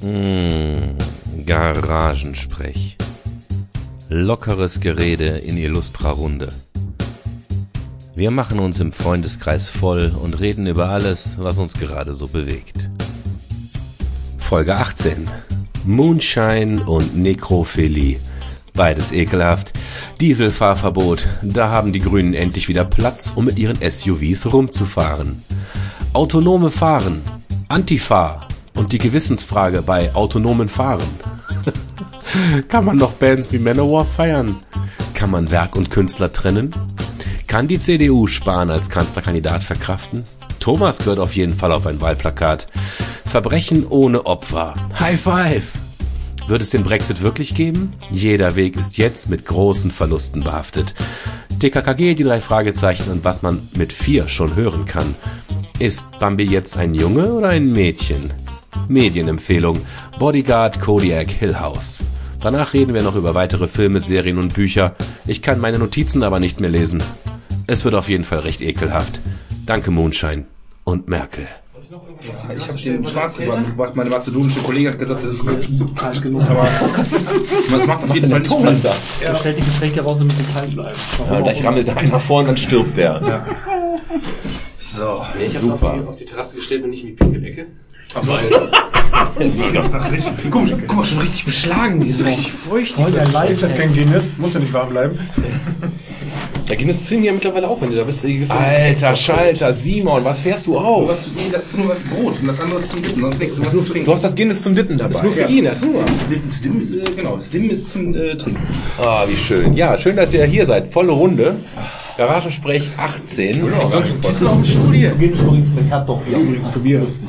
Mmh, Garagensprech. Lockeres Gerede in illustrer Runde. Wir machen uns im Freundeskreis voll und reden über alles, was uns gerade so bewegt. Folge 18. Moonshine und Nekrophilie. Beides ekelhaft. Dieselfahrverbot. Da haben die Grünen endlich wieder Platz, um mit ihren SUVs rumzufahren. Autonome Fahren. Antifa. Und die Gewissensfrage bei autonomen Fahren. Kann man noch Bands wie Manowar feiern? Kann man Werk und Künstler trennen? Kann die CDU Spahn als Kanzlerkandidat verkraften? Thomas gehört auf jeden Fall auf ein Wahlplakat. Verbrechen ohne Opfer. High five! Wird es den Brexit wirklich geben? Jeder Weg ist jetzt mit großen Verlusten behaftet. TKKG, die drei Fragezeichen und was man mit vier schon hören kann. Ist Bambi jetzt ein Junge oder ein Mädchen? Medienempfehlung. Bodyguard Kodiak Hill House. Danach reden wir noch über weitere Filme, Serien und Bücher. Ich kann meine Notizen aber nicht mehr lesen. Es wird auf jeden Fall recht ekelhaft. Danke Moonshine und Merkel. Ich habe den Schwarzgeber mitgebracht. Meine mazedonische Kollegin hat gesagt, das ist gut. Kalt genug. Aber es macht auf jeden Fall nicht Thomas da. Er stellt die Getränke raus, damit sie kalt bleiben. Ja, gleich rammelt da einer vor und dann stirbt der. So. Nee, ich Super. habe auf die Terrasse gestellt und nicht in die Pinkelecke. Ach, richtig. Guck, mal, guck mal, schon richtig beschlagen. Die ist richtig feucht. Voll der Ist Leid. das kein Guinness? Muss ja nicht warm bleiben. Da ging es drin ja mittlerweile auch, wenn du da bist. Alter Schalter, Simon, was fährst du auf? Was, nee, das ist nur das Brot und das andere ist zum Dippen, sonst nichts. Du nur trinken. Du hast das Guinness zum Dippen dabei. Das ist nur für ihn, hat Hunger. Das Dim ist, äh, genau, das Dim ist zum äh, Trinken. Ah, wie schön. Ja, schön, dass ihr hier seid. Volle Runde. Garagensprech 18. Sonst Kissen auf dem Stuhl hier.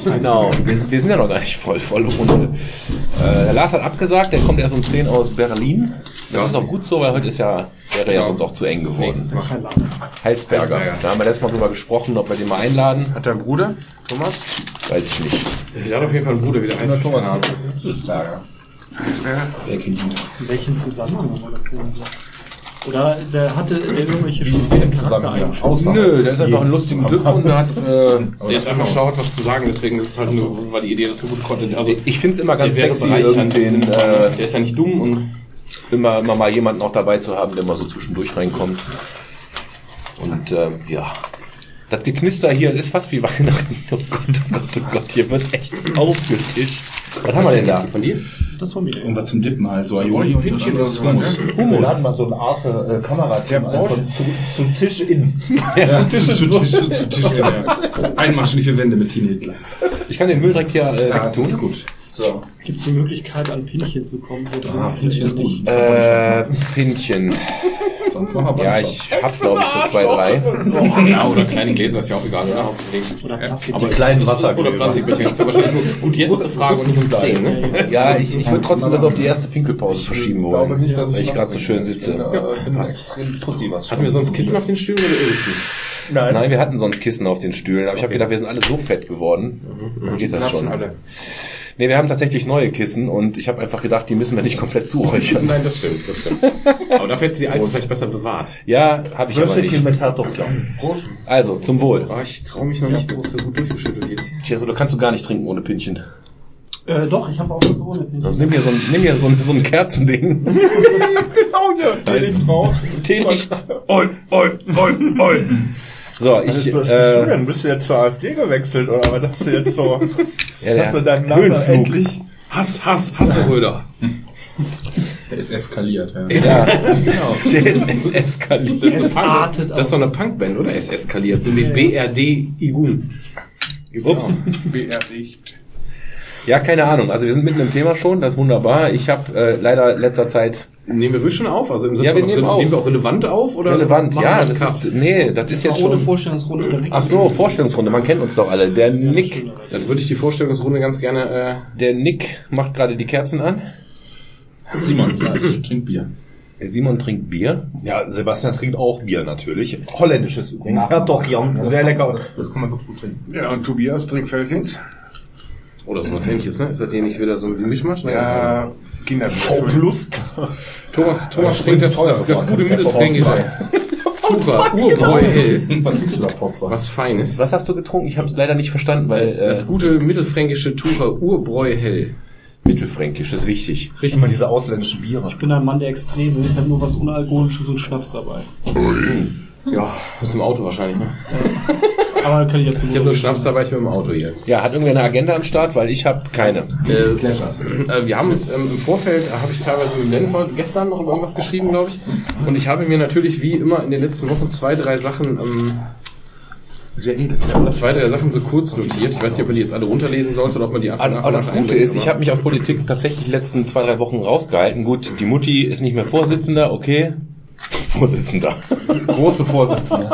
Genau. Wir, sind- wir sind ja noch gar nicht voll, volle Runde. Äh, der Lars hat abgesagt, der kommt erst um 10 aus Berlin. Das ist auch gut so, weil heute ist ja, wäre ja sonst auch zu eng geworden. Heilsberger. Heilsberger. Da haben wir letztes Mal drüber gesprochen, ob wir den mal einladen. Hat dein Bruder, Thomas? Weiß ich nicht. Der hat auf jeden Fall einen Bruder wieder eins. Thomas. Wer kennt ihn? In welchem Zusammenhang war das denn? Oder der hatte der irgendwelche speziellen Charaktereigenschaften? Nö, der ist einfach ein lustiger Typ und hat, äh, Der ist einfach schlau, hat was zu sagen, deswegen ist es halt nur, weil die Idee, dass wir gut Content, also ich find's immer ganz sexy, irgendwen, äh, der ist ja nicht dumm und immer, immer mal jemanden auch dabei zu haben, der mal so zwischendurch reinkommt. Und ähm, ja, das Geknister hier ist fast wie Weihnachten. Oh Gott, oh Gott, oh Gott, hier wird echt aufgetischt. Was haben wir denn da? von dir? Das von mir. Irgendwas zum Dippen halt. So Aioli-Pinchen ist Hummus. Wir Hummus. laden mal so eine Art äh, Kamerateam Der ein zu, zu Tisch in. Ja, Zu Tisch, zu Tisch, zu Tisch. ja. Einmaschen für Wände mit Tine Hitler. Ich kann den Müll direkt hier äh, Ja, das ist gut. So. Gibt es die Möglichkeit, an Pinchen zu kommen? Wo Ah, Pinchen ist gut. Äh, Pinchen. Sonst machen wir Ja, ich hab glaube ich so zwei, drei. Ja, oder kleine Gläser, ist ja auch egal, oder? Oder Plastik. Die kleinen Wassergläser. Oder Plastikbecher, das ist ja wahrscheinlich nur gut jetzt zu fragen und nicht um 10, ne? Ja, ich, ich würde trotzdem das auf die erste Pinkelpause verschieben Ich glaube wollen, nicht, dass weil ich gerade so schön sitze. Ich Pussy was. Hatten wir sonst Kissen auf den Stühlen oder irgendwie? Nein. Nein, wir hatten sonst Kissen auf den Stühlen, aber ich habe gedacht, wir sind alle so fett geworden. Dann geht das schon. alle. Nee, wir haben tatsächlich neue Kissen und ich habe einfach gedacht, die müssen wir nicht komplett zuräuchern. Nein, das stimmt, das stimmt. Aber dafür hättest du die alten vielleicht besser bewahrt. Ja, habe ich aber Würfelchen nicht. mit Herdöpfler. Prost. Also, zum Wohl. Aber ich traue mich noch nicht, wo es so gut durchgeschüttelt ist. Tja, so, du kannst du gar nicht trinken ohne Pinchen. Äh, doch, ich habe auch was ohne Pinchen. Also nimm hier so ein, nimm hier so ein, so ein Kerzending. Genau hier. Teelicht drauf. Teelicht. Oi, oi, oi, oi. So, Was, ich, was bist du äh, denn? Bist du jetzt zur AfD gewechselt oder was hast du jetzt so? ja, hast du deinen Namen endlich? Hass, Hass, Hasse-Röder. Der ist eskaliert. Ja. Ja, Genau. der ist es eskaliert. Das ist, eine artet Punk, das ist doch eine Punkband, oder? Es eskaliert. So wie BRD Igun. Gibt's Ups. auch. Ja, keine Ahnung. Also wir sind mitten im Thema schon, das ist wunderbar. Ich habe äh, leider letzter Zeit Nehmen wir wirklich schon auf? Also im Sinne Ja, wir von, nehmen auf. nehmen wir auch relevant auf? Oder relevant. Ja, das Cut? ist nee, das ist jetzt ohne schon. Vorstellungsrunde oder Ach so, Vorstellungsrunde. Man kennt uns doch alle. Der Nick, Dann würde ich die Vorstellungsrunde ganz gerne. Äh, der Nick macht gerade die Kerzen an. Simon, ja, ich trinke Bier. Simon trinkt Bier. Ja, Sebastian trinkt auch Bier natürlich. Holländisches übrigens. Herdöpfler. Sehr lecker. Das kann man wirklich gut trinken. Ja, und Tobias trinkt Feldins. Oder sowas ähnliches, ne? Ist das hier nicht wieder so ein Mischmasch? Ne? Ja, Kinderbier. V plus. Thomas, Thomas trinkt das, das, das gute Mittelfränkische. Tucher, Urbräu hell. Was ist? Was Feines. Was hast du getrunken? Ich habe es leider nicht verstanden, weil äh, Das gute mittelfränkische Tucher Urbräu hell. Mittelfränkisch ist wichtig. Immer diese ausländischen Biere. Ich bin ein Mann der Extreme. Ich habe nur was Unalkoholisches und Schnaps dabei. Ja, bist im Auto wahrscheinlich, ne? Aber kann ich jetzt Ich habe nur Schnaps dabei, ich bin im Auto hier. Ja, hat irgendwer eine Agenda am Start? Weil ich habe keine. Äh, äh, wir haben es ähm, im Vorfeld, äh, habe ich teilweise mit Dennis heute, gestern noch über irgendwas geschrieben, glaube ich. Und ich habe mir natürlich wie immer in den letzten Wochen zwei, drei Sachen, ähm, Sehr edel. zwei, drei Sachen so kurz notiert. Ich weiß nicht, ob man die jetzt alle runterlesen sollte oder ob man die einfach Aber und das nach Gute ist, ich habe mich aus Politik tatsächlich die letzten zwei, drei Wochen rausgehalten. Gut, die Mutti ist nicht mehr Vorsitzender, okay. Vorsitzender. Große Vorsitzende.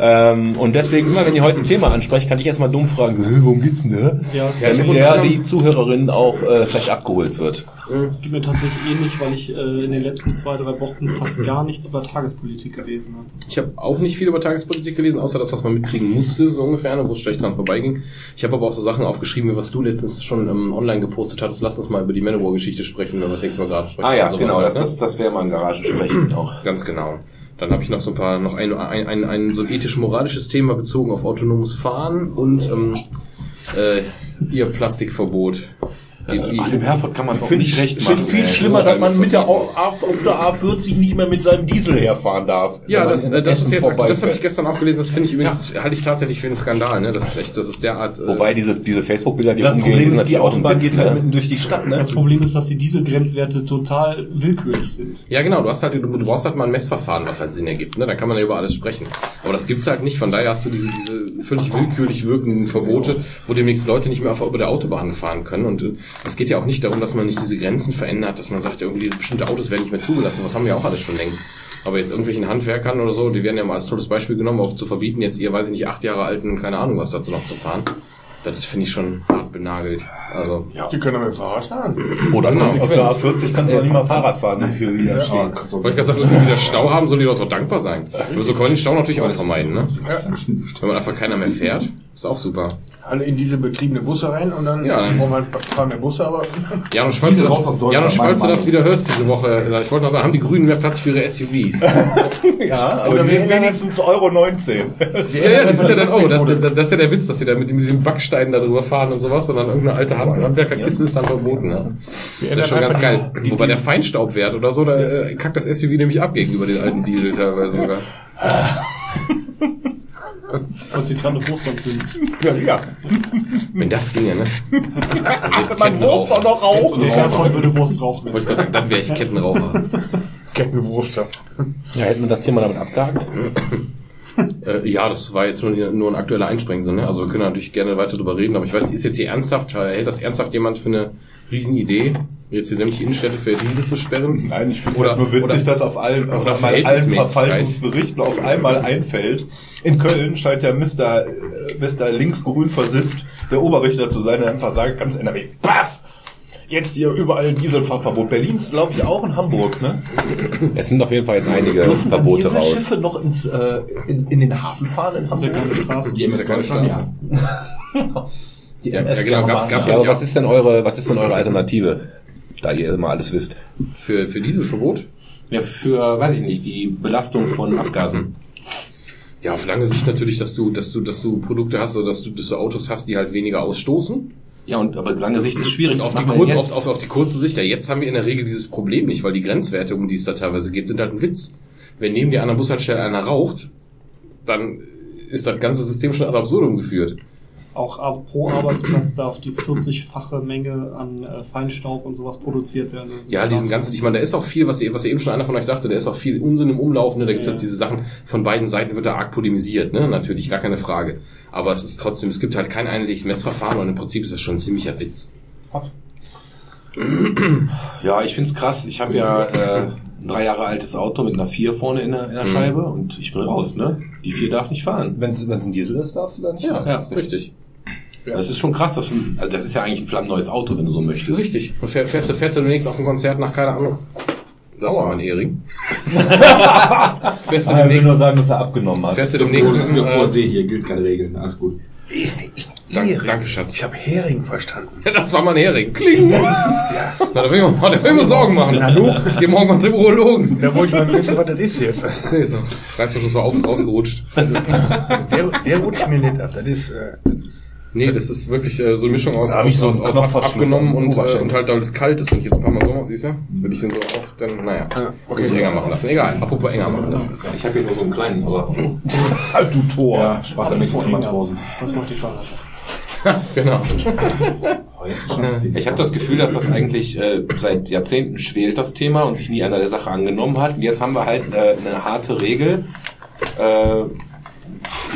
Ähm, und deswegen, immer wenn ihr heute ein Thema ansprecht, kann ich erstmal dumm fragen, "Hä, worum geht's denn da? Ja, Damit der, die Zuhörerin auch äh, vielleicht abgeholt wird. Es geht mir tatsächlich ähnlich, weil ich äh, in den letzten zwei, drei Wochen fast gar nichts über Tagespolitik gelesen habe. Ich habe auch nicht viel über Tagespolitik gelesen, außer das, was man mitkriegen musste, so ungefähr, ne, wo es schlecht dran vorbeiging. Ich habe aber auch so Sachen aufgeschrieben, wie was du letztens schon ähm, online gepostet hattest. Lass uns mal über die Manowar-Geschichte sprechen, wenn wir das nächste Mal gerade sprechen. Ah ja, Sowas genau, halt, das, ne? das, das wäre mal ein Garagensprechen auch. Ganz genau. Dann habe ich noch so ein paar, noch ein, ein, ein, ein so ein ethisch-moralisches Thema bezogen auf autonomes Fahren und ähm, äh, ihr Plastikverbot. Die, die, Ach, dem Herford kann man es auch Finde nicht ich recht machen. viel ey. schlimmer, dass man mit der A, auf der A40 nicht mehr mit seinem Diesel herfahren darf. ja, das, äh, das ist jetzt, das habe ich gestern auch gelesen. Das finde ich übrigens, halte ich tatsächlich für einen Skandal. Ne? Das ist echt, das ist derart. Äh, Wobei diese, diese Facebook-Bilder, die Das rumgehen, Problem sind ist, die Autobahn geht halt ne? mitten durch die Stadt, ne? Das Problem ist, dass die Dieselgrenzwerte total willkürlich sind. Ja, genau, du hast halt, du, du brauchst halt mal ein Messverfahren, was halt Sinn ergibt, ne? Dann kann man ja über alles sprechen. Aber das gibt's halt nicht, von daher hast du diese, diese völlig willkürlich wirkenden Verbote, wo demnächst Leute nicht mehr auf, über der Autobahn fahren können. Und äh, es geht ja auch nicht darum, dass man nicht diese Grenzen verändert, dass man sagt, irgendwie bestimmte Autos werden nicht mehr zugelassen. Was haben wir auch alles schon längst. Aber jetzt irgendwelchen Handwerkern oder so, die werden ja mal als tolles Beispiel genommen, auch zu verbieten, jetzt ihr, weiß ich nicht, acht Jahre alten, keine Ahnung was dazu noch zu fahren. Das finde ich schon hart benagelt. Also, Die können doch mit dem Fahrrad fahren. Oder Genau. Auf der A40 kannst du auch nicht mal Fahrrad fahren, so viel wie da steht. wollte ich gerade sagen, wenn wir wieder Stau haben, sollen die Leute doch dankbar sein. Aber so kann man den Stau natürlich auch vermeiden, ne? Wenn man einfach keiner mehr fährt, ist auch super. Alle in diese betriebene Busse rein und dann Ja, dann- brauchen wir ein paar mehr Busse, aber Janusz, falls, du, meine falls du das wieder hörst diese Woche, ich wollte noch sagen, haben die Grünen mehr Platz für ihre SUVs? Ja, aber Oder die wenigstens Euro 19. ja, ja, ja oh, das, das, das ist ja der Witz, dass sie da mit diesem Backstein da drüber fahren und sowas, sondern irgendeine alte Hand- Handwerkerkiste ist dann verboten. Ne? Das ist schon ganz geil. Wobei der Feinstaubwert oder so, da äh, kackt das SUV nämlich ab gegenüber den alten Diesel teilweise sogar. Eine Wurst anzünden. Ja, ja. Wenn das ginge, ne? Man muss doch noch rauchen. Der Erfolg würde Wurst rauchen. Wollte ich gerade sagen, dann wäre ich Kettenraucher. Kettenwurst. Ja, hätten wir das Thema damit abgehakt? Äh, ja, das war jetzt nur, nur ein aktueller Einsprengsel. Ne? Also wir können natürlich gerne weiter drüber reden, aber ich weiß, ist jetzt hier ernsthaft, hält das ernsthaft jemand für eine Riesenidee, jetzt hier sämtliche Innenstädte für Diesel zu sperren? Nein, ich finde halt nur witzig, oder- dass auf allen, auf einmal allen. Verfalschungsberichten auf einmal einfällt. In Köln scheint ja Mr. äh, Mr. linksgrün versifft der Oberrichter zu sein, der einfach sagt, ganz NRW, paff! Jetzt hier überall Dieselfahrverbot. Berlin ist, glaube ich, auch in Hamburg, ne? Es sind auf jeden Fall jetzt einige Dürfen Verbote raus. Dieselschiffe noch ins, äh, in, in den Hafen fahren in Das ist ja Hamburg? keine Straße. Die ja keine Straße. Die Ja, MS ja, genau, gab's- gab's Ja, ja aber was ist denn eure, was ist denn eure Alternative? Da ihr immer alles wisst. Für, für Dieselverbot? Ja, für, weiß ich nicht, die Belastung von Abgasen. Ja, auf lange Sicht natürlich, dass du, dass du, dass du Produkte hast oder dass du, dass du Autos hast, die halt weniger ausstoßen. Ja, und aber lange Sicht ist schwierig. Auf die, kurz, auf, auf, auf die kurze Sicht, ja, jetzt haben wir in der Regel dieses Problem nicht, weil die Grenzwerte, um die es da teilweise geht, sind halt ein Witz. Wenn neben dir an der Bushaltestelle einer raucht, dann ist das ganze System schon ad absurdum geführt. Auch pro Arbeitsplatz darf die 40-fache Menge an äh, Feinstaub und sowas produziert werden. Ja, diesen ganzen, ich meine, da ist auch viel, was, was eben schon einer von euch sagte, da ist auch viel Unsinn im Umlaufen, ne? da gibt es Ja. diese Sachen, von beiden Seiten wird da arg polemisiert, ne? natürlich, gar keine Frage. Aber es ist trotzdem, es gibt halt kein einheitliches Messverfahren und im Prinzip ist das schon ein ziemlicher Witz. Ja, ich find's krass. Ich habe ja äh, ein drei Jahre altes Auto mit einer 4 vorne in der, in der Mhm. Scheibe und ich will raus, ne? Die 4 darf nicht fahren. Wenn es ein Diesel ist, darfst du da nicht Ja, fahren. ja richtig. Das ist schon krass. Das ist, ein, also das ist ja eigentlich ein flammneues Auto, wenn du so möchtest. Richtig. Und fähr- fährst du, fährst du demnächst auf ein Konzert nach, keine Ahnung. Das war mein Hering. fährst du Ah, er will demnächst, nur sagen, dass er abgenommen hat. fährst du demnächst, Das ist eine äh, Vorsee hier, gilt keine Regeln. Alles gut. danke, danke, Schatz. Ich habe Hering verstanden. Ja, das war mein Hering. Kling! Na, da will ich mir, da will ich mir Sorgen machen. Ich gehe morgen mal zum Urologen. Da wollte ich mal wissen, was das ist jetzt. Nee, so. Reißverschluss war aufs rausgerutscht. Der, der rutscht mir nicht ab. Das ist, äh, das ist Nee, das ist wirklich äh, so eine Mischung aus, hab aus, so aus, aus ab, abgenommen und, äh, Oberschenkel. und halt, weil es kalt ist und ich jetzt ein paar Mal so, siehst du? Würde ich den so auf, dann, naja, muss ich enger machen lassen. Egal, apropos enger machen lassen. Ich habe hier nur so einen kleinen, aber Halt du Tor. Ja, spart er nicht für Matrosen. Was macht die Schwangerschaft? Genau. ich habe das Gefühl, dass das eigentlich äh, seit Jahrzehnten schwelt, das Thema, und sich nie einer der Sache angenommen hat. Und jetzt haben wir halt äh, eine harte Regel. Äh,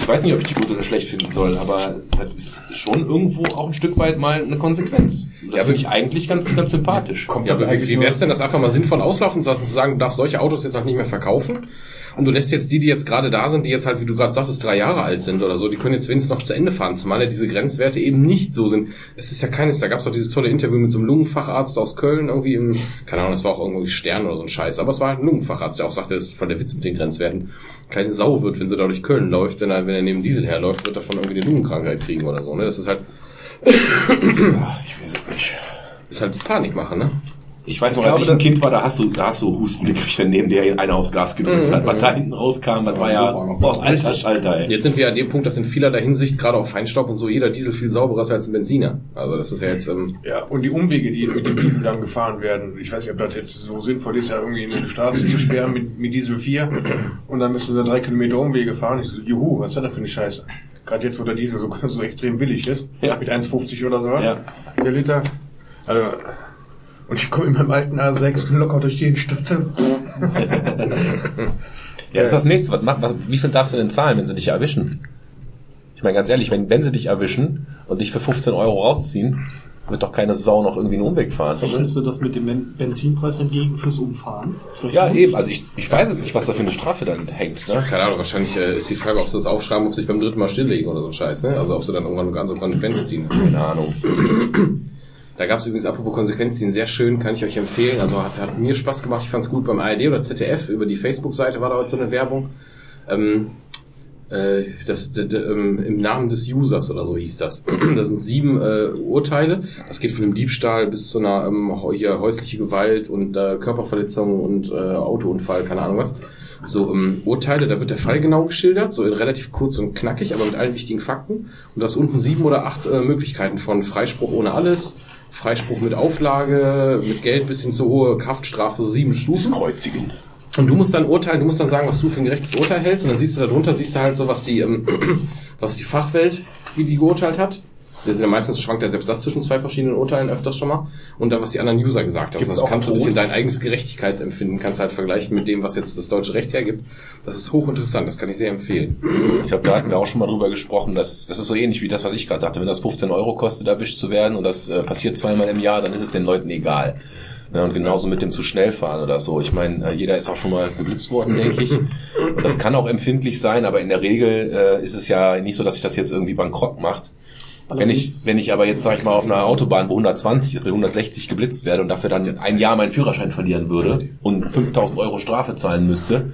ich weiß nicht, ob ich die gut oder schlecht finden soll, aber das ist schon irgendwo auch ein Stück weit mal eine Konsequenz. Das Ja, finde ich eigentlich ganz, ganz sympathisch. Kommt Ja, das aber wie, eigentlich wie nur- wär's denn, das einfach mal sinnvoll auslaufen zu lassen, zu sagen, du darfst solche Autos jetzt halt nicht mehr verkaufen? Und du lässt jetzt die, die jetzt gerade da sind, die jetzt halt, wie du gerade sagtest, drei Jahre alt sind oder so, die können jetzt wenigstens noch zu Ende fahren, zumal ja diese Grenzwerte eben nicht so sind. Es ist ja keines, da gab's doch dieses tolle Interview mit so einem Lungenfacharzt aus Köln, irgendwie im, keine Ahnung, das war auch irgendwie Stern oder so ein Scheiß, aber es war halt ein Lungenfacharzt, der auch sagte, das ist voll der Witz mit den Grenzwerten. Keine Sau wird, wenn sie da durch Köln läuft, wenn er, wenn er neben Diesel herläuft, wird er von irgendwie eine Lungenkrankheit kriegen oder so, ne? Das ist halt, Ja, ich weiß es nicht. ist halt Panik machen, ne? Ich weiß noch, Ich als glaube, ich ein das- Kind war, da hast du, da hast du Husten gekriegt, wenn neben dir einer aufs Gas gedrückt Mhm. hat. Was da hinten rauskam, das war ja, oh, alter Schalter, ey. Jetzt sind wir an dem Punkt, dass in vielerlei Hinsicht, gerade auf Feinstaub und so, jeder Diesel viel sauberer ist als ein Benziner. Also das ist ja jetzt, ähm, Ja, und die Umwege, die mit dem Diesel dann gefahren werden, ich weiß nicht, ob das jetzt so sinnvoll ist, ja irgendwie eine Straße zu sperren mit, mit Diesel 4 und dann müssen sie drei Kilometer Umwege fahren. Ich so, juhu, was ist denn da für eine Scheiße? Gerade jetzt, wo der Diesel so, so extrem billig ist, Ja. mit 1,50 oder so, Ja. der Liter. Also, und ich komme in meinem alten A6 locker durch jeden Stadt. Ja, das ist das nächste. Was, macht- was, wie viel darfst du denn zahlen, wenn sie dich erwischen? Ich meine, ganz ehrlich, wenn, wenn sie dich erwischen und dich für 15 Euro rausziehen, wird doch keine Sau noch irgendwie einen Umweg fahren. Rechnest du das mit dem Ben- Benzinpreis entgegen fürs Umfahren? Vielleicht Ja, eben. Also ich, ich weiß es nicht, was da für eine Strafe dann hängt. Ne? keine Ahnung, wahrscheinlich äh, ist die Frage, ob sie das aufschreiben, ob sie sich beim dritten Mal stilllegen oder so ein Scheiß, ne? Also ob sie dann irgendwann ganz so Konsequenz ziehen. Keine Ahnung. Da gab es übrigens, apropos Konsequenz ziehen, sehr schön, kann ich euch empfehlen. Also hat, hat mir Spaß gemacht, ich fand es gut beim ARD oder ZDF, über die Facebook-Seite war da heute so eine Werbung. Ähm, äh, das, d, d, ähm, im Namen des Users oder so hieß das. Das sind sieben äh, Urteile. Das geht von einem Diebstahl bis zu einer ähm, hier, häusliche Gewalt und äh, Körperverletzung und äh, Autounfall, keine Ahnung was. So ähm, Urteile, da wird der Fall genau geschildert, so in relativ kurz und knackig, aber mit allen wichtigen Fakten. Und da ist unten sieben oder acht äh, Möglichkeiten von Freispruch ohne alles, Freispruch mit Auflage, mit Geld bis hin zu hohe Haftstrafe, so sieben Stufen. Kreuzigen. Und du musst dann urteilen, du musst dann sagen, was du für ein gerechtes Urteil hältst. Und dann siehst du darunter, siehst du halt so, was die, ähm, was die Fachwelt, wie die geurteilt hat. Das ist ja meistens schwankt ja selbst das zwischen zwei verschiedenen Urteilen öfters schon mal. Und dann, was die anderen User gesagt haben. Gibt's Also kannst du ein bisschen dein eigenes Gerechtigkeitsempfinden, kannst halt vergleichen mit dem, was jetzt das deutsche Recht hergibt. Das ist hochinteressant, das kann ich sehr empfehlen. Ich glaube, da hatten wir auch schon mal drüber gesprochen, dass das ist so ähnlich wie das, was ich gerade sagte. Wenn das 15 Euro kostet, erwischt zu werden und das äh, passiert zweimal im Jahr, dann ist es den Leuten egal. Ja, und genauso mit dem zu schnell fahren oder so. Ich meine, äh, jeder ist auch schon mal geblitzt worden, denke ich. Und das kann auch empfindlich sein, aber in der Regel äh, ist es ja nicht so, dass sich das jetzt irgendwie bankrott macht. Wenn ich, wenn ich aber jetzt, sag ich mal, auf einer Autobahn, wo 120 ist, mit 160 geblitzt werde und dafür dann ein Jahr meinen Führerschein verlieren würde und 5000 Euro Strafe zahlen müsste,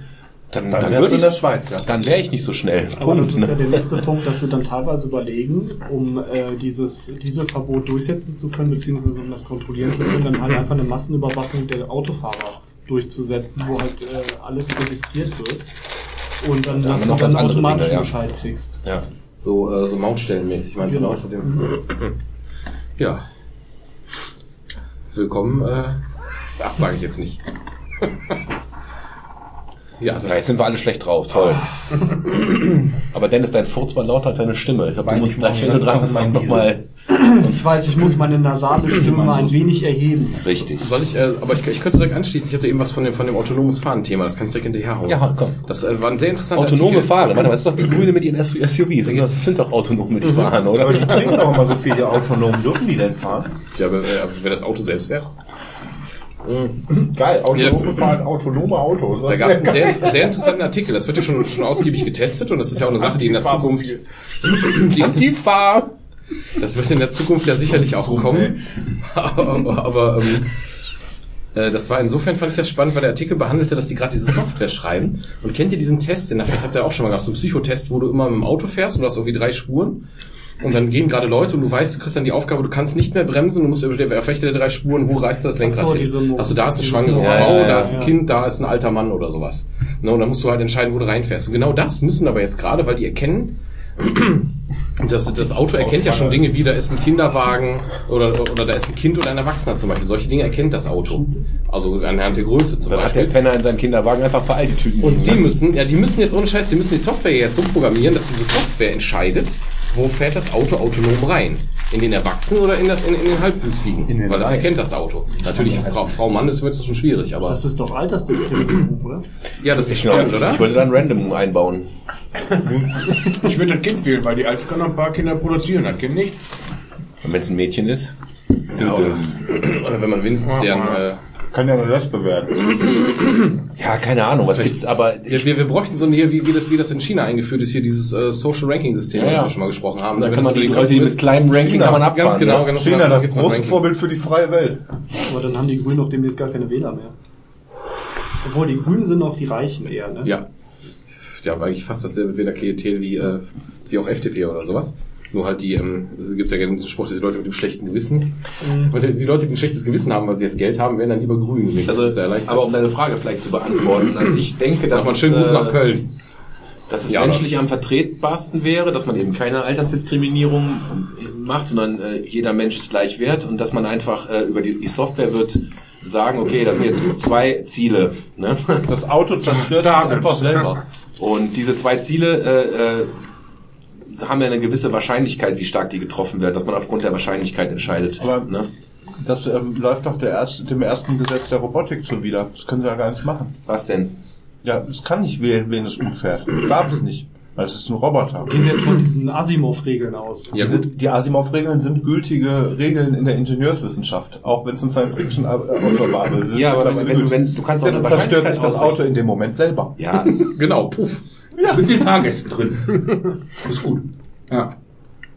dann, dann, wärst würde du in der Schweiz, ja. dann wäre ich nicht so schnell. Aber das ist ne? ja der nächste Punkt, dass wir dann teilweise überlegen, um äh, dieses Dieselverbot durchsetzen zu können, beziehungsweise um das kontrollieren zu können, dann halt einfach eine Massenüberwachung der Autofahrer durchzusetzen, wo halt äh, alles registriert wird. Und dann, Da haben dass du noch dann automatisch Dinge, ja. Bescheid kriegst. Ja. So, äh, so Mautstellenmäßig meinst du Genau. was mit dem? Ja. Willkommen, äh, ach, sage ich jetzt nicht. ja, Ja, jetzt sind wir alle schlecht drauf, toll. Aber Dennis, dein Furz war lauter als deine Stimme. Ich glaube, du musst ich gleich, mal, wenn du dran bist, nochmal... Ich weiß, ich muss meine nasale Stimme mal ein wenig erheben. Richtig. soll ich, äh, aber ich, ich könnte direkt anschließen. Ich hatte eben was von dem, von dem autonomes Fahren-Thema. Das kann ich direkt hinterherhauen. Ja, komm. Das äh, war ein sehr interessanter Autonome Artikel. Fahren. Warte mal, das ist doch wie Grüne mit ihren SUVs. Das sind doch autonome, die fahren, Aber die oder? trinken doch immer so viel hier autonom. Dürfen die denn fahren? Ja, aber äh, wer das Auto selbst wäre. Geil, autonome Ja. fahren autonome Autos. Da gab es einen sehr, sehr interessanten Artikel. Das wird ja schon, schon ausgiebig getestet und das ist ja auch eine Sache, die in der Zukunft. Die, fahren. Das wird in der Zukunft ja sicherlich auch kommen. aber aber ähm, äh, das war insofern fand ich das spannend, weil der Artikel behandelte, dass die gerade diese Software schreiben. Und kennt ihr diesen Test? Den vielleicht habt ihr auch schon mal gehabt, so einen Psychotest, wo du immer mit dem Auto fährst und du hast irgendwie drei Spuren. Und dann gehen gerade Leute und du weißt, du kriegst dann die Aufgabe, du kannst nicht mehr bremsen, du musst über der welche der drei Spuren, wo reißt du das Lenkrad so, hin? Also da ist eine schwangere Frau, Ja, ja, da ist ein ja. Kind, da ist ein alter Mann oder sowas. Ne, und dann musst du halt entscheiden, wo du reinfährst. Und genau das müssen aber jetzt gerade, weil die erkennen, Das, das Auto erkennt ja schon Dinge wie, da ist ein Kinderwagen oder, oder da ist ein Kind oder ein Erwachsener zum Beispiel. Solche Dinge erkennt das Auto. Also anhand der Größe zum Dann hat der Beispiel. Penner in seinem Kinderwagen einfach ein paar Aldi-Tüten Und die liegen. müssen, ja, die müssen jetzt ohne Scheiß, die müssen die Software jetzt so programmieren, dass diese Software entscheidet, wo fährt das Auto autonom rein. In den Erwachsenen oder in, das, in, in den Halbwüchsigen. In den Weil das erkennt das Auto. Natürlich, Frau, Frau Mann ist wird das schon schwierig, aber Das ist doch Altersdiskriminierung, oder? ja, das ist spannend, oder? ich würde dann Random einbauen. Ich würde das Kind wählen, weil die Alte kann noch ein paar Kinder produzieren, das Kind nicht. Und wenn es ein Mädchen ist? Ja, oder, oder wenn man wenigstens deren, äh, Kann ja nur das bewerten. Ja, keine Ahnung, was gibt's aber... wir, wir, wir bräuchten so ein hier, wie, wie, das, wie das in China eingeführt ist, hier dieses äh, Social Ranking System, Ja, über das ja. wir schon mal gesprochen haben. Da kann man die Leute, die mit ist. kleinem Ranking China, kann man abfahren. Ganz genau, ne? genau. China, Da das große. Vorbild für die freie Welt. Aber dann haben die Grünen auch demnächst gar keine Wähler mehr. Obwohl, die Grünen sind auch die Reichen eher, ne? Ja. Die haben eigentlich fast dasselbe Wählerklientel wie, äh, wie auch FDP oder sowas. Nur halt die, ähm, es gibt ja gerne diesen Spruch, diese Leute mit dem schlechten Gewissen. Mhm. Und die Leute, die ein schlechtes Gewissen haben, weil sie jetzt Geld haben, werden dann lieber grün. gewählt. Das ist Also, sehr erleichtert. aber um deine Frage vielleicht zu beantworten, also ich denke, dass Nochmal es, schönen Gruß äh, nach Köln. dass es Ja, menschlich am vertretbarsten wäre, dass man eben keine Altersdiskriminierung macht, sondern äh, jeder Mensch ist gleich wert und dass man einfach äh, über die, die Software wird sagen, okay, das sind jetzt zwei Ziele. Ne? Das Auto zerstört einfach selber. Und diese zwei Ziele äh, äh, haben ja eine gewisse Wahrscheinlichkeit, wie stark die getroffen werden, dass man aufgrund der Wahrscheinlichkeit entscheidet. Aber- ne? Das ähm, läuft doch der erste, dem ersten Gesetz der Robotik zuwider. Das können sie ja gar nicht machen. Was denn? Ja, es kann nicht wählen, wen es umfährt. Darf es nicht. Weil es ist ein Roboter. Gehen Sie jetzt von diesen Asimov-Regeln aus. Ja, die, sind, die Asimov-Regeln sind gültige Regeln in der Ingenieurswissenschaft, auch wenn es ein Science-Fiction-Autor war. aber sie sind Ja, aber wenn du- gültig. wenn- du kannst auch Ja, dann zerstört sich das. Auto in dem Moment selber. Ja, Genau, puff. Mit den Fahrgästen drin. Ist gut. Ja.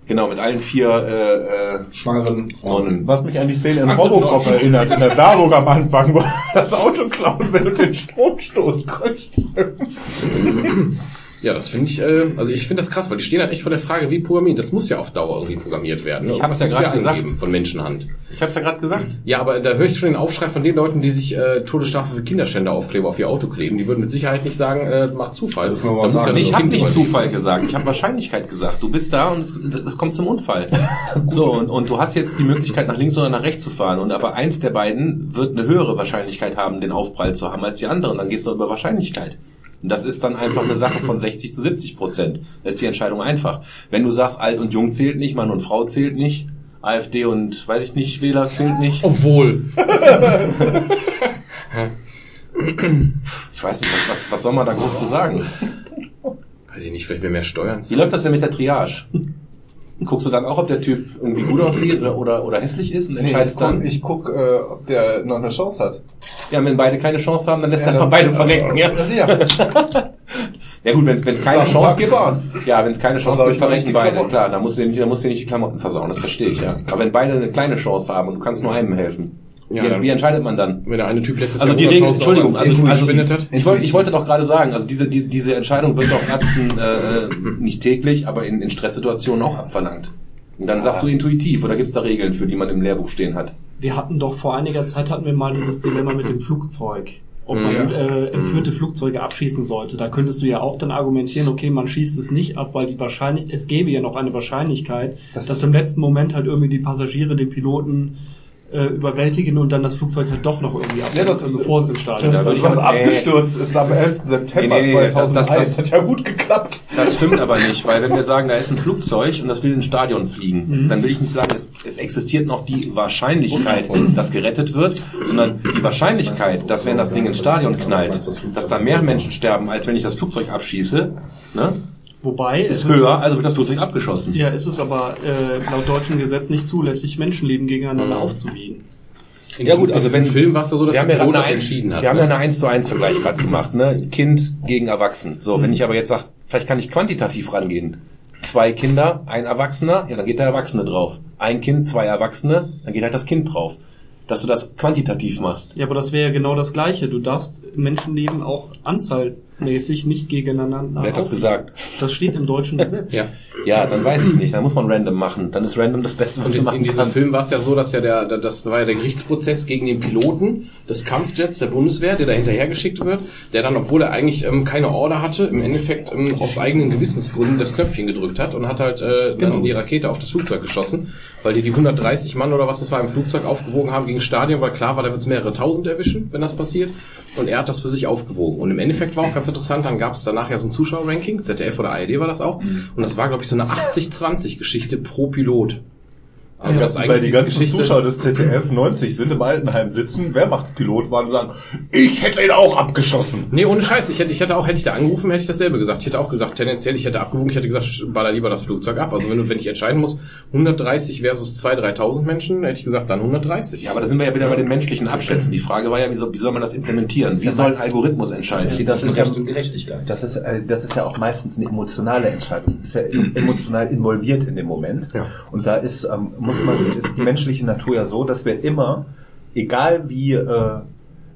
genau, mit allen vier äh, äh, Schwangeren Frauen. Was mich an die Szene in Robocop erinnert, in der Werbung am Anfang, wo das Auto klauen will und den Stromstoß kriegt. Ja, das finde ich, äh, also ich finde das krass, weil die stehen halt echt vor der Frage, wie programmieren. Das muss ja auf Dauer irgendwie programmiert werden. ne? Ich hab's ja Irgendwas gerade gesagt. Von Menschenhand. Ich habe es ja gerade gesagt. Ja, aber da höre ich schon den Aufschrei von den Leuten, die sich äh, Todesstrafe für Kinderschänder-Aufkleber auf ihr Auto kleben. Die würden mit Sicherheit nicht sagen, äh, macht Zufall. Das muss man Da mal muss sagen. ja Ich habe nicht. Zufall gesagt, ich habe Wahrscheinlichkeit gesagt. Du bist da und es, es kommt zum Unfall. so, und, und du hast jetzt die Möglichkeit, nach links oder nach rechts zu fahren. Und aber eins der beiden wird eine höhere Wahrscheinlichkeit haben, den Aufprall zu haben als die andere. Und dann gehst du über Wahrscheinlichkeit. Und das ist dann einfach eine Sache von 60 zu 70 Prozent. Da ist die Entscheidung einfach. Wenn du sagst, alt und jung zählt nicht, Mann und Frau zählt nicht, AfD und, weiß ich nicht, Wähler zählt nicht. Obwohl. Ich weiß nicht, was, was, was soll man da groß zu sagen? Weiß ich nicht, vielleicht mehr Steuern. Wie läuft das denn mit der Triage? Guckst du dann auch, ob der Typ irgendwie gut aussieht oder, oder, oder hässlich ist und ich entscheidest guck, dann? ich guck äh, ob der noch eine Chance hat. Ja, wenn beide keine Chance haben, dann lässt Ja, er einfach beide verrecken, ja. Ja. Ja gut, wenn es keine Chance gibt, ja, wenn es keine Chance gibt, ich verrecken beide. Klar, dann musst du dir nicht, dann musst du dir nicht die Klamotten versauen, das verstehe ich, ja. Aber wenn beide eine kleine Chance haben und du kannst nur einem helfen, Ja, wie, wie entscheidet man dann? Wenn der eine Typ letztes Also die Jahr Regel, 100.000 Entschuldigung, also, als also ich, wollte, ich wollte doch gerade sagen, also diese, diese, diese Entscheidung wird doch Ärzten äh, nicht täglich, aber in, in Stresssituationen auch abverlangt. Und dann sagst du intuitiv, oder gibt es da Regeln, für die man im Lehrbuch stehen hat? Wir hatten doch vor einiger Zeit hatten wir mal dieses Dilemma mit dem Flugzeug. Ob man Ja. äh, entführte Flugzeuge abschießen sollte. Da könntest du ja auch dann argumentieren, okay, man schießt es nicht ab, weil die wahrscheinlich, es gäbe ja noch eine Wahrscheinlichkeit, Das- dass im letzten Moment halt irgendwie die Passagiere den Piloten äh, überwältigen und dann das Flugzeug halt doch noch irgendwie abschießt, das ist- bevor es ins Stadion Ja, ist. würde ich was abgestürzt ist am 11. September Nee, nee, nee, das- 2001. das- das- hat ja gut geklappt. Das stimmt aber nicht, weil wenn wir sagen, da ist ein Flugzeug und das will in ein Stadion fliegen, Mhm. dann will ich nicht sagen, es, es existiert noch die Wahrscheinlichkeit, dass gerettet wird, sondern die Wahrscheinlichkeit, dass wenn das Ding ins Stadion knallt, dass da mehr Menschen sterben, als wenn ich das Flugzeug abschieße, ne, Wobei ist es ist- höher, also wird das Flugzeug abgeschossen. Ja, ist es aber äh, laut deutschem Gesetz nicht zulässig, Menschenleben gegeneinander Mhm. aufzuwiegen. In Ja gut, also wenn Film war es ja so, dass wir haben ja eine, entschieden hat. wir haben ja ne? eine 1 zu 1 Vergleich gerade gemacht, ne? Kind gegen Erwachsen. So, wenn ich aber jetzt sage, vielleicht kann ich quantitativ rangehen. Zwei Kinder, ein Erwachsener, ja, dann geht der Erwachsene drauf. Ein Kind, zwei Erwachsene, dann geht halt das Kind drauf. Dass du das quantitativ machst. Ja, aber das wäre ja genau das Gleiche. Du darfst Menschenleben auch Anzahl mäßig nicht gegeneinander. Wer hat das gesagt? Das steht im deutschen Gesetz. Ja. Ja, dann weiß ich nicht. Dann muss man random machen. Dann ist random das Beste, was Und du in, machen in diesem kannst. Film war es ja so, dass ja der, der, das war ja der Gerichtsprozess gegen den Piloten des Kampfjets der Bundeswehr, der da hinterhergeschickt wird, der dann, obwohl er eigentlich ähm, keine Order hatte, im Endeffekt ähm, aus eigenen Gewissensgründen das Knöpfchen gedrückt hat und hat halt äh, Genau. dann die Rakete auf das Flugzeug geschossen, weil die die 130 Mann oder was das war im Flugzeug aufgewogen haben gegen Stadion, weil klar war, da wird es mehrere tausend erwischen, wenn das passiert. Und er hat das für sich aufgewogen. Und im Endeffekt war auch ganz interessant, dann gab es danach ja so ein Zuschauerranking, ZDF oder ARD war das auch. Und das war, glaube ich, so eine 80-20-Geschichte pro Pilot. Also das ist Weil eigentlich die ganzen Geschichte. Zuschauer des ZDF 90 sind im Altenheim sitzen, Wehrmachtspilot waren und sagen, ich hätte ihn auch abgeschossen. Nee, ohne Scheiß. Ich hätte, ich hätte auch, hätte ich da angerufen, hätte ich dasselbe gesagt. Ich hätte auch gesagt, tendenziell, ich hätte abgewogen, ich hätte gesagt, baller lieber das Flugzeug ab. Also wenn du, wenn ich entscheiden muss, 130 versus 2.000, 3.000 Menschen, hätte ich gesagt, dann 130. Ja, aber da sind wir ja wieder bei den menschlichen Abschätzen. Die Frage war ja, wie soll, wie soll man das implementieren? Wie soll ein Algorithmus entscheiden? Das ist ja, Gerechtigkeit. das ist, äh, das ist ja auch meistens eine emotionale Entscheidung. Du bist ja emotional involviert in dem Moment. Ja. Und da ist, ähm, muss man, ist die menschliche Natur ja so, dass wir immer, egal wie, äh,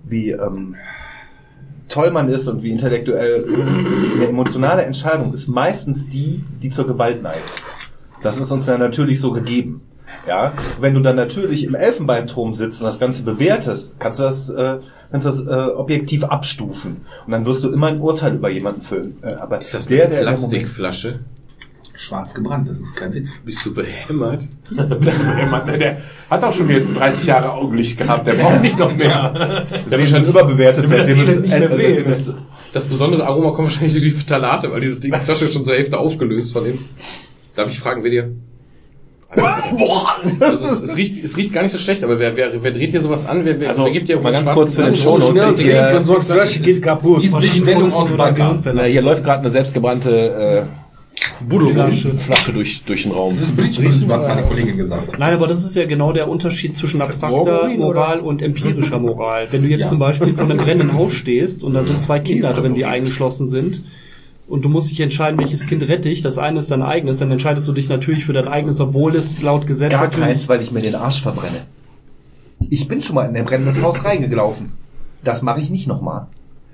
wie ähm, toll man ist und wie intellektuell, eine emotionale Entscheidung ist meistens die, die zur Gewalt neigt. Das ist uns ja natürlich so gegeben. Ja, wenn du dann natürlich im Elfenbeinturm sitzt und das Ganze bewertest, kannst du das, äh, kannst das äh, objektiv abstufen. Und dann wirst du immer ein Urteil über jemanden füllen. Äh, aber Ist das der, eine der Schwarz gebrannt, das ist kein Witz. Bist du behämmert? Der hat auch schon jetzt 30 Jahre Augenlicht gehabt. Der braucht nicht noch mehr. Der ist schon überbewertet, seitdem es nicht mehr sehen. seitdem es- Das besondere Aroma kommt wahrscheinlich durch die Phthalate, weil dieses Ding, die Flasche ist schon zur Hälfte aufgelöst von innen. Darf ich fragen, wer dir... Also es, es, riecht, es riecht gar nicht so schlecht, aber wer, wer, wer dreht hier sowas an? Wer, wer, Also, wer gibt dir mal ganz kurz zu den? Shownotes. So Flasche geht kaputt. Die Bestellung aus Bagger. Hier läuft gerade eine selbstgebrannte äh, Budo Flasche. Flasche durch, durch den Raum. Das ist Bleach, hat meine Kollegin gesagt. Nein, aber das ist ja genau der Unterschied zwischen abstrakter? Moral und empirischer Moral. Wenn du jetzt Ja. zum Beispiel vor einem brennenden Haus stehst und da sind zwei Kinder drin, die eingeschlossen sind, und du musst dich entscheiden, welches Kind rette ich, das eine ist dein eigenes, dann entscheidest du dich natürlich für dein eigenes, obwohl es laut Gesetz Gar keins, weil ich mir den Arsch verbrenne. Ich bin schon mal in ein brennendes Haus reingelaufen. Das mache ich nicht nochmal.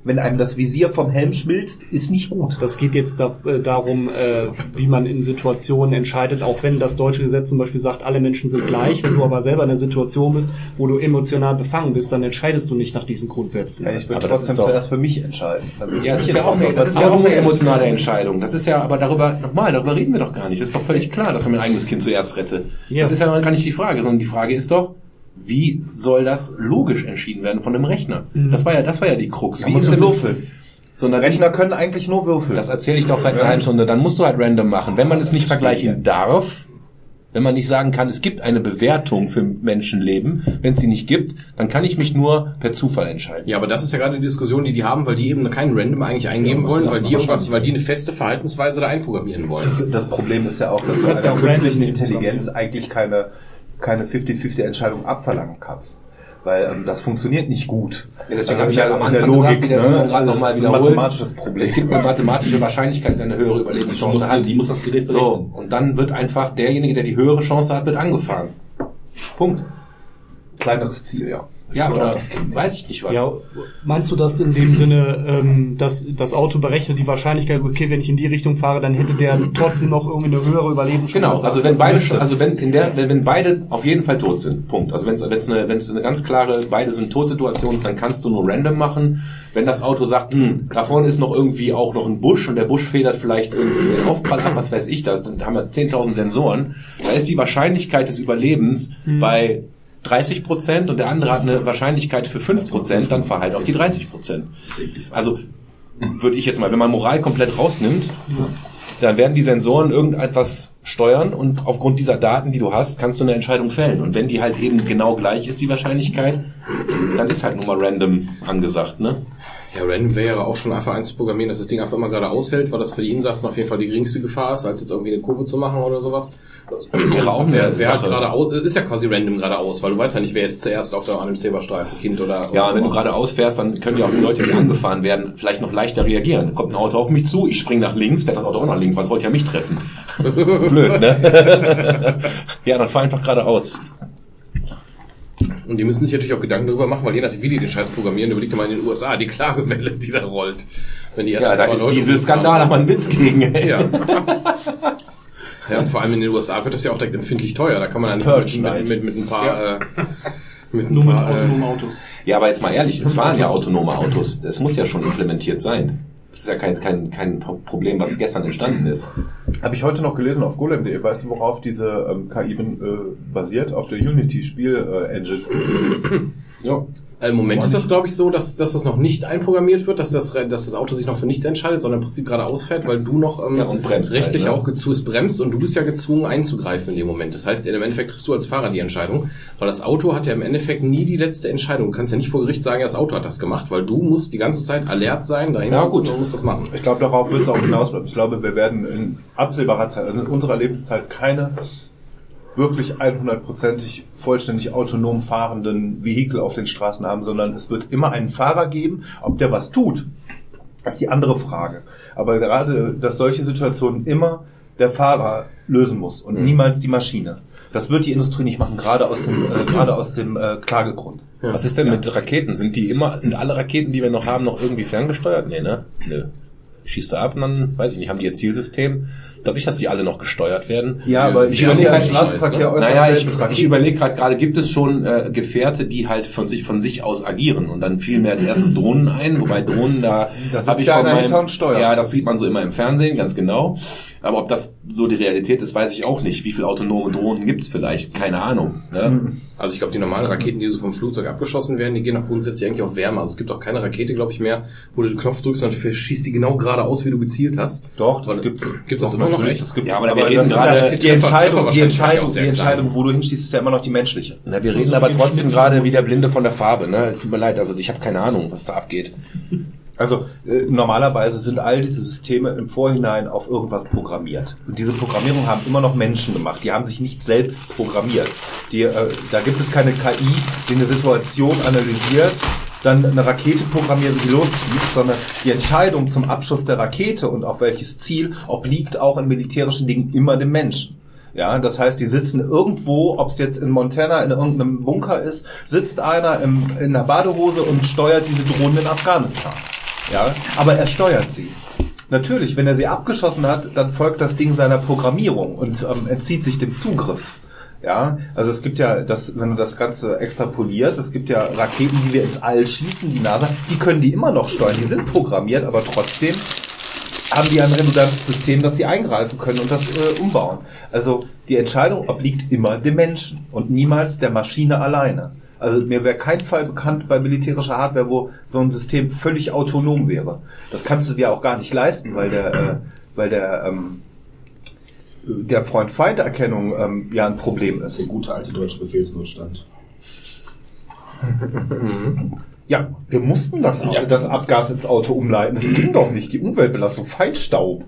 Wenn einem das Visier vom Helm schmilzt, ist nicht gut. Das geht jetzt da, äh, darum, äh, wie man in Situationen entscheidet, auch wenn das deutsche Gesetz zum Beispiel sagt, alle Menschen sind gleich. Wenn du aber selber in einer Situation bist, wo du emotional befangen bist, dann entscheidest du nicht nach diesen Grundsätzen. Ja, ich würde Aber das trotzdem ist doch- zuerst für mich entscheiden. Ja, das ist ja auch, entscheiden. das ist Aber ja auch eine emotionale Entscheidung. Das ist ja, aber darüber, nochmal, darüber reden wir doch gar nicht. Das ist doch völlig klar, dass man mein eigenes Kind zuerst rette. Ja. Das ist ja gar nicht die Frage, sondern die Frage ist doch, wie soll das logisch entschieden werden von einem Rechner? Mhm. Das war ja, das war ja die Krux. Da Wie ist denn- würfeln. Sondern Rechner können eigentlich nur würfeln. Das erzähle ich doch seit einer halben Stunde. Dann musst du halt random machen. Wenn man es nicht vergleichen darf, wenn man nicht sagen kann, es gibt eine Bewertung für Menschenleben, wenn es sie nicht gibt, dann kann ich mich nur per Zufall entscheiden. Ja, aber das ist ja gerade die Diskussion, die die haben, weil die eben keinen Random eigentlich eingeben Ja, wollen, weil die irgendwas, weil die eine feste Verhaltensweise da einprogrammieren wollen. Das, das Problem ist ja auch, dass Du ja einer auch künstlichen Intelligenz eigentlich keine, keine 50-50-Entscheidung abverlangen kannst. Weil ähm, das funktioniert nicht gut. Ja, deswegen Also habe ich ja am Anfang Logik, gesagt, ne? Das nochmal ist ein mathematisches Problem. Es gibt eine mathematische Wahrscheinlichkeit, wer eine höhere Überlebenschance muss, hat. die muss das Gerät So, berechnen. und dann wird einfach derjenige, der die höhere Chance hat, wird angefahren. Punkt. Kleineres Ziel, ja. Ja, oder nicht. weiß ich nicht was. Ja, meinst du das in dem Sinne, ähm, dass das Auto berechnet die Wahrscheinlichkeit, okay, wenn ich in die Richtung fahre, dann hätte der trotzdem noch irgendwie eine höhere Überlebenschance? Genau, als also wenn beide also wenn in der, wenn, wenn beide auf jeden Fall tot sind, Punkt. Also wenn es wenn es eine, wenn es eine ganz klare, beide sind Todsituation ist, dann kannst du nur random machen. Wenn das Auto sagt, hm, da vorne ist noch irgendwie auch noch ein Busch und der Busch federt vielleicht irgendwie den Aufprall ab, was weiß ich, da, sind, haben wir 10.000 Sensoren, da ist die Wahrscheinlichkeit des Überlebens bei 30 Prozent und der andere hat eine Wahrscheinlichkeit für 5 Prozent, dann fahr halt auf die 30 Prozent. Also würde ich jetzt mal, wenn man Moral komplett rausnimmt, dann werden die Sensoren irgendetwas steuern und aufgrund dieser Daten, die du hast, kannst du eine Entscheidung fällen. Und wenn die halt eben genau gleich ist, die Wahrscheinlichkeit, dann ist halt nur mal random angesagt, ne? Ja, Random wäre ja auch schon einfach einzuprogrammieren, dass das Ding einfach immer gerade aushält, weil das für die Insassen auf jeden Fall die geringste Gefahr ist, als jetzt irgendwie eine Kurve zu machen oder sowas. Wäre auch wer, wer Sache. geradeaus, ist ja quasi random geradeaus, weil du weißt ja nicht, wer ist zuerst auf der, an dem Zebrastreifen, Kind oder... Ja, und wenn du oder- gerade ausfährst, dann können ja auch die Leute, die angefahren werden, vielleicht noch leichter reagieren. Kommt ein Auto auf mich zu, ich spring nach links, fährt das Auto auch nach links, weil es wollte ja mich treffen. Blöd, ne? ja, dann fahr einfach geradeaus. Und die müssen sich natürlich auch Gedanken darüber machen, weil je nachdem, wie die den Scheiß programmieren, überleg dir mal in den USA die Klagewelle, die da rollt. Wenn die Ja, da ist Leute Dieselskandal, haben wir einen Witz gegen. ey. Ja. ja, und vor allem in den USA wird das ja auch direkt empfindlich teuer. Da kann man ja nicht mit, mit, mit, mit ein paar, äh, mit ein Nur mit paar, äh, autonomen Autos. Ja, aber jetzt mal ehrlich, es fahren ja autonome Autos. Das muss ja schon implementiert sein. Das ist ja kein, kein, kein Problem, was gestern entstanden ist. Habe ich heute noch gelesen auf golem.de. Weißt du, worauf diese ähm, KI äh, basiert? Auf der Unity-Spiel-Engine. Ja. Äh, Im Moment ist das, glaube ich, so, dass, dass das noch nicht einprogrammiert wird, dass das, dass das Auto sich noch für nichts entscheidet, sondern im Prinzip gerade ausfährt, weil du noch ähm, Ja, und bremst rechtlich halt, ne? auch gezwungen bremst und du bist ja gezwungen einzugreifen in dem Moment. Das heißt, im Endeffekt triffst du als Fahrer die Entscheidung, weil das Auto hat ja im Endeffekt nie die letzte Entscheidung. Du kannst ja nicht vor Gericht sagen, ja, das Auto hat das gemacht, weil du musst die ganze Zeit alert sein, dahin Ja, gut. und musst das machen. Ich glaube, darauf wird es auch hinausbleiben. Ich glaube, wir werden in absehbarer Zeit, in unserer Lebenszeit, keine wirklich 100%ig vollständig autonom fahrenden Vehikel auf den Straßen haben, sondern es wird immer einen Fahrer geben. Ob der was tut, ist die andere Frage. Aber gerade, dass solche Situationen immer der Fahrer lösen muss und Mhm. niemals die Maschine. Das wird die Industrie nicht machen, gerade aus dem, äh, gerade aus dem äh, Klagegrund. Was ist denn mit Raketen? Sind die immer, sind alle Raketen, die wir noch haben, noch irgendwie ferngesteuert? Nee, ne? Nö. Schießt du ab und dann, weiß ich nicht, haben die ihr Zielsystem? Ich glaube nicht, dass die alle noch gesteuert werden. Ja, aber Ich überlege halt- Straßenverkehr äußerst Naja, ich, ich überlege gerade gerade, gibt es schon äh, Gefährte, die halt von sich von sich aus agieren und dann fielen mir als erstes Drohnen ein, wobei Drohnen da habe ich ja von meinem, ja, das sieht man so immer im Fernsehen, ganz genau. Aber ob das so die Realität ist, weiß ich auch nicht. Wie viele autonome Drohnen gibt's vielleicht? Keine Ahnung. Ne? Mhm. Also ich glaube, die normalen Raketen, die so vom Flugzeug abgeschossen werden, die gehen auch grundsätzlich eigentlich auf Wärme. Also es gibt auch keine Rakete, glaube ich, mehr, wo du den Knopf drückst und dann schießt die genau geradeaus, wie du gezielt hast. Doch, das Weil- gibt's. Gibt es Doch, immer noch natürlich, echt? Das gibt's. Ja, aber wir aber reden das ist gerade- ja die Entscheidung, die Entscheidung, die Entscheidung, wo du hinschießt, ist ja immer noch die menschliche. Na, wir reden Also aber trotzdem gerade wie der Blinde von der Farbe. Ne? Tut mir leid, also ich habe keine Ahnung, was da abgeht. Also äh, normalerweise sind all diese Systeme im Vorhinein auf irgendwas programmiert. Und diese Programmierung haben immer noch Menschen gemacht. Die haben sich nicht selbst programmiert. Die, äh, da gibt es keine KI, die eine Situation analysiert, dann eine Rakete programmiert und die losschießt, sondern die Entscheidung zum Abschuss der Rakete und auf welches Ziel obliegt auch in militärischen Dingen immer dem Menschen. Ja, das heißt, die sitzen irgendwo, ob es jetzt in Montana in irgendeinem Bunker ist, sitzt einer im, in einer Badehose und steuert diese Drohnen in Afghanistan. Ja, aber er steuert sie. Natürlich, wenn er sie abgeschossen hat, dann folgt das Ding seiner Programmierung und ähm, entzieht sich dem Zugriff. Ja, also es gibt ja das, wenn du das Ganze extrapolierst, es gibt ja Raketen, die wir ins All schießen, die NASA, die können die immer noch steuern, die sind programmiert, aber trotzdem haben die ein redundantes System, dass sie eingreifen können und das äh, umbauen. Also die Entscheidung obliegt immer dem Menschen und niemals der Maschine alleine. Also mir wäre kein Fall bekannt bei militärischer Hardware, wo so ein System völlig autonom wäre. Das kannst du dir auch gar nicht leisten, weil der, äh, weil der, ähm, der Freund-Feind-Erkennung ähm, ja ein Problem Der ist. gute alte deutsche Befehlsnotstand. Ja, wir mussten das, das Abgas ins Auto umleiten. Das ging doch nicht. Die Umweltbelastung, Feinstaub.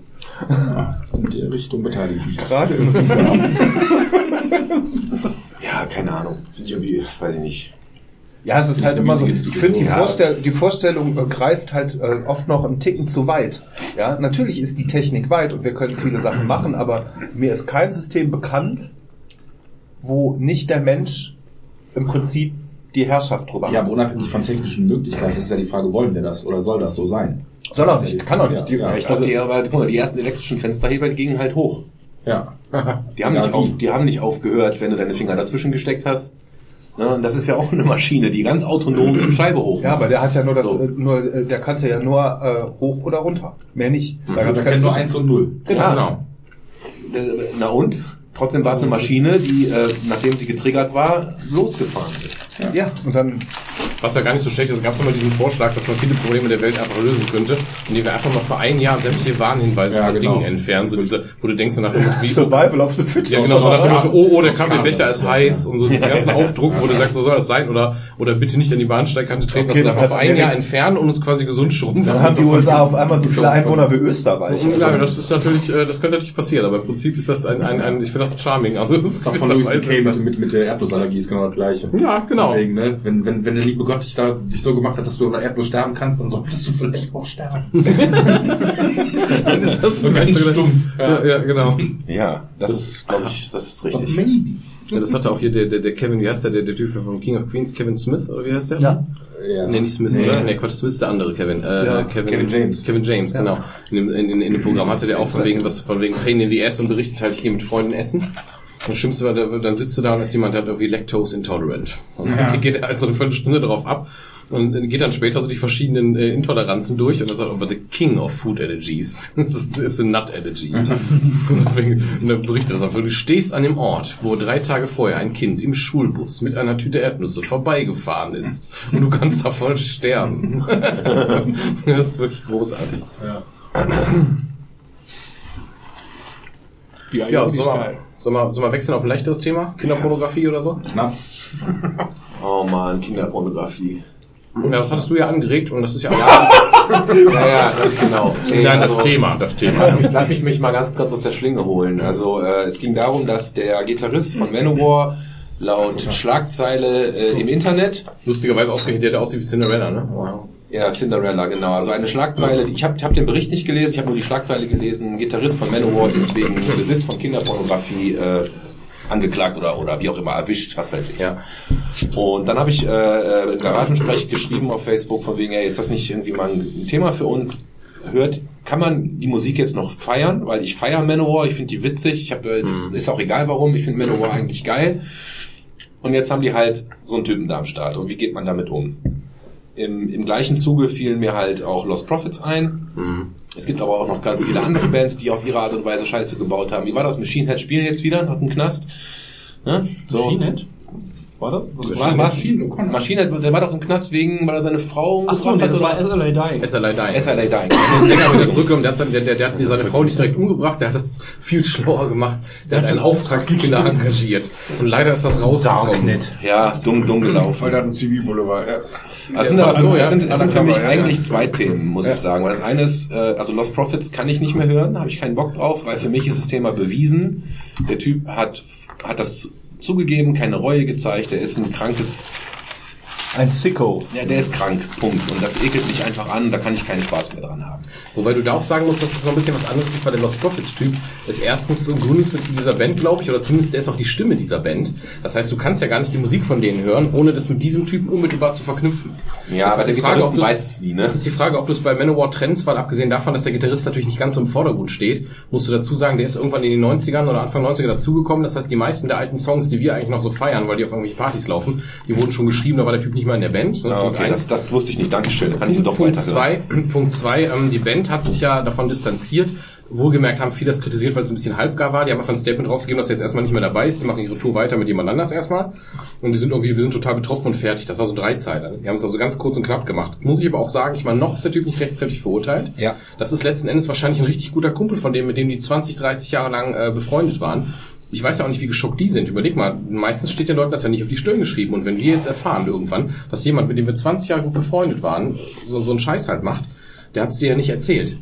In der Richtung beteilige ich mich. Gerade im Riga. Ja, keine Ahnung. Irgendwie, weiß ich nicht. Ja, es ist halt immer so. Ich finde, die. Vorstell die Vorstellung äh, greift halt äh, oft noch einen Ticken zu weit. Ja, natürlich ist die Technik weit und wir können viele Sachen machen, aber mir ist kein System bekannt, wo nicht der Mensch im Prinzip die Herrschaft drüber Ja, hat. aber unabhängig von technischen Möglichkeiten ist ja die Frage, wollen wir das oder soll das so sein? Soll auch nicht, kann auch nicht. Die- Ja, Ja, ich glaube, die, aber, guck mal, die ersten elektrischen Fensterheber, die gingen halt hoch. ja. Die haben, Ja, nicht, auf, die haben nicht aufgehört, wenn du deine Finger dazwischen gesteckt hast. Ne, und das ist ja auch eine Maschine, die ganz autonom die Scheibe hoch. Ja, aber der hat ja nur das, So. äh, nur, äh, der kannte ja nur äh, hoch oder runter. Mehr nicht. Mhm. Da gab's keine kennt nur Zwischen- eins und null. Ja. genau. Na und? Trotzdem war es eine Maschine, die, äh, nachdem sie getriggert war, losgefahren ist. Ja, und dann Was ja gar nicht so schlecht ist, es gab mal diesen Vorschlag, dass man viele Probleme der Welt einfach lösen könnte, indem wir einfach mal für ein Jahr sämtliche Warnhinweise Ja, von genau. Dingen entfernen, so diese, wo du denkst, nach dem Survival of the Fittest. Ja, genau, so nach dem Motto, oh, oh, der Kaffeebecher ist heiß und so diese ganzen Aufdruck, wo du sagst, so soll das sein oder, oder bitte nicht an die Bahnsteigkante treten, Okay, dass wir dann das auf hat ein Jahr entfernen und uns quasi gesund schrumpfen. Dann haben die USA auf einmal so viele Einwohner wie Österreich. Ja, das ist natürlich, äh, das könnte natürlich passieren, aber im Prinzip ist das ein, ein, ein ich finde das charming. Also das ist Das von Louis C.K. ist das- mit, mit, mit der Erdnussallergie ist genau das gleiche. Ja, genau. Deswegen, ne, wenn, wenn, wenn der liebe Gott dich da dich so gemacht hat, dass du an der Erdnuss sterben kannst, dann solltest du vielleicht auch sterben. Dann ist das So ganz stumpf. Ja, ja, genau. Ja, das ist, glaube ich, das ist richtig. Maybe. Ja, das hatte auch hier der, der, der Kevin, wie heißt der, der, der Typ von King of Queens, Kevin Smith, oder wie heißt der? Ja. Ja. Nee, nicht Smith, Nee. oder? Nee, Quatsch, Smith ist der andere Kevin. Äh, Ja, Kevin, Kevin James. Kevin James, genau. In dem, in, in, in dem Programm hatte der auch von wegen, was, von wegen Pain in the Ass und berichtet halt, ich gehe mit Freunden essen. Und das Schlimmste war, da- dann sitzt du da und ist jemand, der hat irgendwie Lactose intolerant. Und Ja. dann geht er halt so eine Viertelstunde drauf ab und geht dann später so die verschiedenen äh, Intoleranzen durch und er sagt, aber the king of food allergies ist a nut allergy. und dann berichtet er das einfach, du stehst an dem Ort, wo drei Tage vorher ein Kind im Schulbus mit einer Tüte Erdnüsse vorbeigefahren ist und du kannst davon sterben. das ist wirklich großartig. Ja, Eier, die soll ist mal, geil. soll, mal wechseln auf ein leichteres Thema? Kinderpornografie oder so? Schnaps. Oh man, Kinderpornografie. Ja, das hattest du ja angeregt und das ist ja auch Ja, ja, ganz genau. Nee, Nein, das also- Thema, das Thema. Lass mich, lass mich mich mal ganz kurz aus der Schlinge holen. Also äh, es ging darum, dass der Gitarrist von Manowar laut Schlagzeile äh, im Internet, Lustigerweise ausgerechnet der, der aussieht wie Cinderella, ne? Wow. ja Cinderella genau, also eine Schlagzeile, ich habe ich hab den Bericht nicht gelesen, ich habe nur die Schlagzeile gelesen, Gitarrist von Manowar ist wegen Besitz von Kinderpornografie äh, angeklagt oder oder wie auch immer erwischt, was weiß ich. Ja. Und dann habe ich äh, äh, Garagensprech geschrieben auf Facebook von wegen, ey, ist das nicht irgendwie mal ein Thema für uns? Hört, kann man die Musik jetzt noch feiern? Weil ich feiere Manowar, ich finde die witzig, ich habe, Mhm. ist auch egal warum, ich finde Manowar eigentlich geil. Und jetzt haben die halt so einen Typen da am Start. Und wie geht man damit um? Im, Im gleichen Zuge fielen mir halt auch Lost Profits ein. Mhm. Es gibt aber auch noch ganz viele andere Bands, die auf ihre Art und Weise Scheiße gebaut haben. Wie war das? Machine Head spielen jetzt wieder nach dem Knast? Ne? So. Machine Head? War das? War, Machine O'Connor. Maschine, Head, der war doch im Knast wegen, weil er seine Frau Achso, umgebracht nee, das hat, war? SLA Dying. SLA Dying. SLA Dying. Den Sänger wieder zurückgekommen, der hat, seine- der, der, der hat seine Frau nicht direkt umgebracht, der hat das viel schlauer gemacht. Der hat einen Auftragskiller engagiert. Und leider ist das rausgekommen. Ja, dumm, dumm Weil gelaufen. da ein Zivilboulevard, ja. Das sind, Ja, aber, so, das ja. sind, das sind für mich eigentlich ja. zwei Themen, muss Ja. ich sagen. Weil das eine ist, äh, also Lost Profits kann ich nicht mehr hören, da habe ich keinen Bock drauf, weil für mich ist das Thema bewiesen. Der Typ hat, hat das zugegeben, keine Reue gezeigt, der ist ein krankes, Ein Sicko. ja, der ist krank, Punkt. Und das ekelt mich einfach an, da kann ich keinen Spaß mehr dran haben. Wobei du da auch sagen musst, dass das noch ein bisschen was anderes ist, weil der Lost Profits Typ ist erstens so ein Gründungsmitglied dieser Band, glaube ich, oder zumindest der ist auch die Stimme dieser Band. Das heißt, du kannst ja gar nicht die Musik von denen hören, ohne das mit diesem Typen unmittelbar zu verknüpfen. Ja, Jetzt aber ist der die Frage, Gitarrist weiß es nie, ne? Das ist die Frage, ob du es bei Manowar trennst, weil abgesehen davon, dass der Gitarrist natürlich nicht ganz so im Vordergrund steht, musst du dazu sagen, der ist irgendwann in den 90ern oder Anfang 90er dazugekommen. Das heißt, die meisten der alten Songs, die wir eigentlich noch so feiern, weil die auf irgendwelche Partys laufen, die wurden schon geschrieben, da war der Typ nicht mehr in der Band. ne? Ah, okay, das, das wusste ich nicht. Dankeschön. Da kann ich sie doch Punkt zwei, Punkt zwei, ähm, die Band hat sich ja davon distanziert. Wohlgemerkt haben viele das kritisiert, weil es ein bisschen halbgar war. Die haben einfach ein Statement rausgegeben, dass er jetzt erstmal nicht mehr dabei ist. Die machen ihre Tour weiter mit jemand anders erstmal. Und die sind irgendwie, wir sind total betroffen und fertig. Das war so ein Dreizeiler. Die haben es also ganz kurz und knapp gemacht. Muss ich aber auch sagen, ich meine, noch ist der Typ nicht rechtskräftig verurteilt. Ja. Das ist letzten Endes wahrscheinlich ein richtig guter Kumpel von dem, mit dem die 20, 30 Jahre lang äh, befreundet waren. Ich weiß ja auch nicht, wie geschockt die sind. Überleg mal, meistens steht den Leuten das ja nicht auf die Stirn geschrieben. Und wenn wir jetzt erfahren irgendwann, dass jemand, mit dem wir 20 Jahre gut befreundet waren, so, so einen Scheiß halt macht, der hat es dir ja nicht erzählt.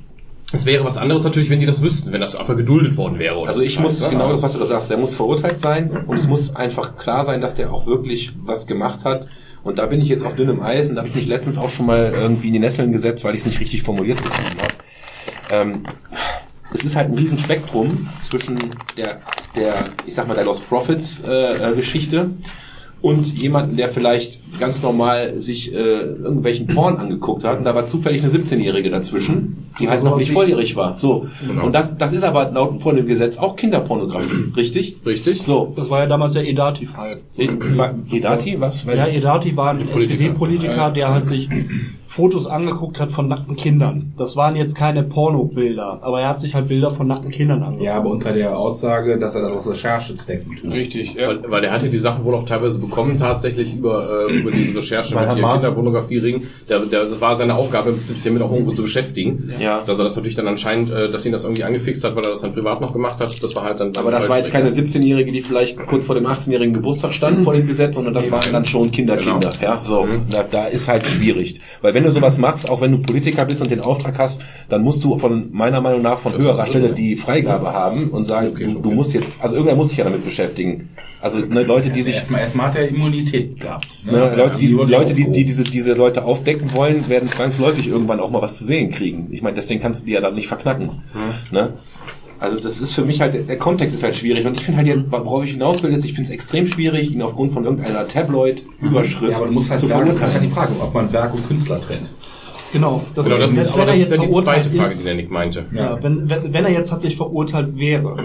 Es wäre was anderes natürlich, wenn die das wüssten, wenn das einfach geduldet worden wäre. Oder Also so ich muss, ne? genau das, was du da sagst, der muss verurteilt sein und es muss einfach klar sein, dass der auch wirklich was gemacht hat. Und da bin ich jetzt auf dünnem Eis und da habe ich mich letztens auch schon mal irgendwie in die Nesseln gesetzt, weil ich es nicht richtig formuliert bekommen habe. Ähm, es ist halt ein Riesenspektrum zwischen der, der, ich sag mal, der Lost Profits äh, Geschichte und jemanden, der vielleicht ganz normal sich äh, irgendwelchen Porn angeguckt hat und da war zufällig eine 17-Jährige dazwischen, die halt noch nicht volljährig war. So. Genau. Und das, das ist aber laut vor dem Gesetz auch Kinderpornografie, richtig? Richtig? So. Das war ja damals der Edati-Fall. Edati, was? Weiß Ja. Edati war ein Politiker. SPD-Politiker, der halt sich Fotos angeguckt hat von nackten Kindern. Das waren jetzt keine Porno-Bilder, aber er hat sich halt Bilder von nackten Kindern angeguckt. Ja, aber unter der Aussage, dass er das aus Recherchezwecken tut. Richtig, ja. Weil, weil der hatte die Sachen wohl auch teilweise bekommen, tatsächlich über, äh, über diese Recherche Bei mit hier Hamas. Kinderpornografie-Ring. Der, der, das war seine Aufgabe, im Prinzip sich damit auch irgendwo zu beschäftigen. Ja. Dass er das natürlich dann anscheinend, äh, dass ihn das irgendwie angefixt hat, weil er das dann privat noch gemacht hat. Das war halt dann. Aber das war jetzt keine 17-Jährige, die vielleicht kurz vor dem 18-jährigen Geburtstag stand vor dem Gesetz, sondern das waren dann schon Kinder, Genau. Kinder. Ja, so. Mhm. Da, da ist halt schwierig. Weil wenn du sowas machst, auch wenn du Politiker bist und den Auftrag hast, dann musst du von meiner Meinung nach von höherer Stelle die Freigabe haben und sagen, Okay, du, du musst jetzt, also irgendwer muss sich ja damit beschäftigen. Also ne, Leute, die sich Erstmal, erstmal hat er Immunität gehabt. Ne, Leute, die, Leute die, die diese, diese Leute aufdecken wollen, werden zwangsläufig irgendwann auch mal was zu sehen kriegen. Ich meine, deswegen kannst du die ja dann nicht verknacken. Ne? Also das ist für mich halt, der Kontext ist halt schwierig. Und ich finde halt, jetzt, worauf ich hinaus will, ist, ich finde es extrem schwierig, ihn aufgrund von irgendeiner Tabloid-Überschrift Ja, aber halt zu Werk, das ist verurteilen. halt die Frage, ob man Werk und Künstler trennt. Genau, das Genau, das wenn ist, aber er das jetzt ist ja die zweite Frage, ist, die der Nick meinte. Ja, wenn, wenn, wenn er jetzt tatsächlich verurteilt wäre,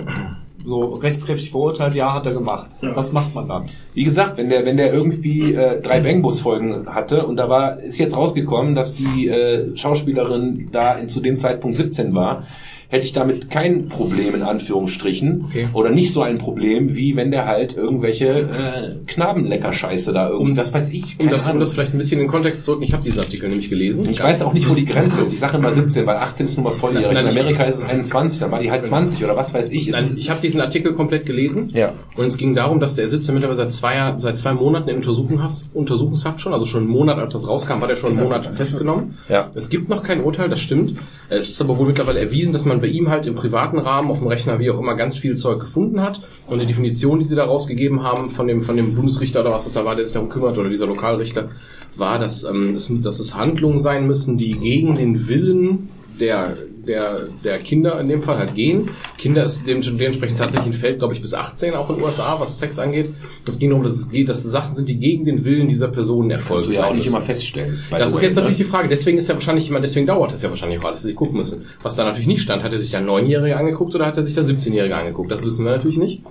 so rechtskräftig verurteilt, ja, hat er gemacht. Was macht man dann? Wie gesagt, wenn der, wenn der irgendwie äh, drei Bangbus-Folgen hatte und da war, ist jetzt rausgekommen, dass die äh, Schauspielerin da in, zu dem Zeitpunkt 17 war, hätte ich damit kein Problem in Anführungsstrichen Okay. oder nicht so ein Problem, wie wenn der halt irgendwelche äh, Knabenlecker-Scheiße da irgendwie, Um- was weiß ich, Um das, um das vielleicht ein bisschen in den Kontext zu rücken, ich habe diesen Artikel nämlich gelesen. Ich weiß auch nicht, wo die Grenze ist. Ich sage immer 17, weil 18 ist nun mal volljährig. Nein, In Amerika ist es 21, dann war die halt 20 oder was weiß ich. Nein, ich habe diesen Artikel komplett gelesen. Ja. Und es ging darum, dass der sitzt ja mittlerweile seit zwei, seit zwei Monaten in Untersuchungshaft, Untersuchungshaft schon, also schon einen Monat, als das rauskam, war der schon einen Monat festgenommen. Ja. Es gibt noch kein Urteil, das stimmt. Es ist aber wohl mittlerweile erwiesen, dass man bei ihm halt im privaten Rahmen, auf dem Rechner, wie auch immer, ganz viel Zeug gefunden hat. Und die Definition, die sie da rausgegeben haben von dem, von dem Bundesrichter oder was das da war, der sich darum kümmert, oder dieser Lokalrichter, war, dass, ähm, es, dass es Handlungen sein müssen, die gegen den Willen der, der, der Kinder in dem Fall halt gehen. Kinder ist dem, dementsprechend tatsächlich ein Feld, glaube ich, bis 18 auch in den USA, was Sex angeht. Es ging darum, dass es geht, dass es Sachen sind, die gegen den Willen dieser Personen erfolgen. du ja auch nicht immer feststellen. Das ist jetzt ne? natürlich die Frage. Deswegen ist ja wahrscheinlich immer, deswegen dauert es ja wahrscheinlich auch alles, dass sie gucken müssen. Was da natürlich nicht stand, hat er sich der Neunjährige angeguckt oder hat er sich der 17-Jährige angeguckt? Das wissen wir natürlich nicht.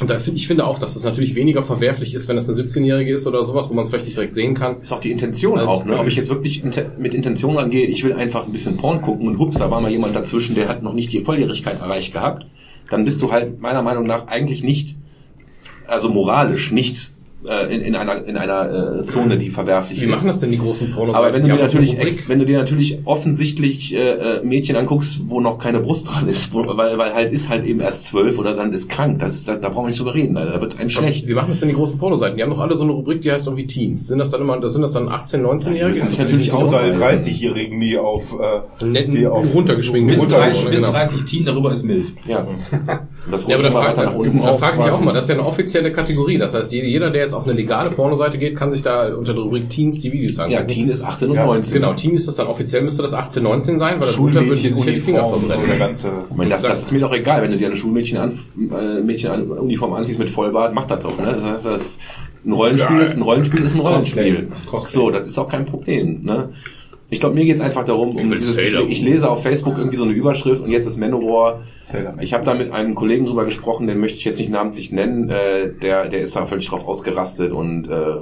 Und da ich finde auch, dass es natürlich weniger verwerflich ist, wenn das eine 17-Jährige ist oder sowas, wo man es vielleicht nicht direkt sehen kann. Ist auch die Intention auch, ne? Ob ich jetzt wirklich mit Intention rangehe, ich will einfach ein bisschen Porn gucken und hups, da war mal jemand dazwischen, der hat noch nicht die Volljährigkeit erreicht gehabt, dann bist du halt meiner Meinung nach eigentlich nicht, also moralisch nicht äh, in, in einer, in einer äh, Zone, die verwerflich Wie ist. machen das denn die großen Pornos? Aber wenn du dir natürlich, ex, wenn du dir natürlich offensichtlich äh, äh, Mädchen anguckst, wo noch keine Brust dran ist, wo, weil, weil halt ist halt eben erst zwölf oder dann ist krank, das, da, da brauchen wir nicht drüber reden, da wird einem schlecht. Wie machen das denn die großen Pornoseiten? Die haben doch alle so eine Rubrik, die heißt irgendwie Teens. Sind das dann immer, das sind das dann 18, 19-Jährige? das Ist natürlich auch- überall 30-Jährigen, die auf, äh, Netten, die auf runtergeschwingt Bis sind. runter- 30, bis Genau. 30 Teen, darüber ist mild. Ja. Und das Ja, aber da frage nach unten da auf frag ich mich auch mal, das ist ja eine offizielle Kategorie. Das heißt, jeder, der jetzt auf eine legale Pornoseite geht, kann sich da unter der Rubrik Teens die Videos angucken. Ja, Teen ist 18 und Ja, 19. Genau, Teen ist das dann offiziell, müsste das 18, 19 sein, weil das runter würden die sich ja die Finger und der verbrennen. ganze... Ich meine, das, das ist mir doch egal, wenn du dir eine Schulmädchen an, äh, Mädchen an, Uniform anziehst mit Vollbart, mach das doch, ne? Das heißt, das, ein Rollenspiel ist ein Rollenspiel ist ein. Rollenspiel. Das. So, das ist auch kein Problem, ne? Ich glaube, mir geht's einfach darum, um dieses, ich, ich lese auf Facebook irgendwie so eine Überschrift und jetzt ist Manowar. Ich habe da mit einem Kollegen drüber gesprochen, den möchte ich jetzt nicht namentlich nennen, äh, der, der ist da völlig drauf ausgerastet und äh,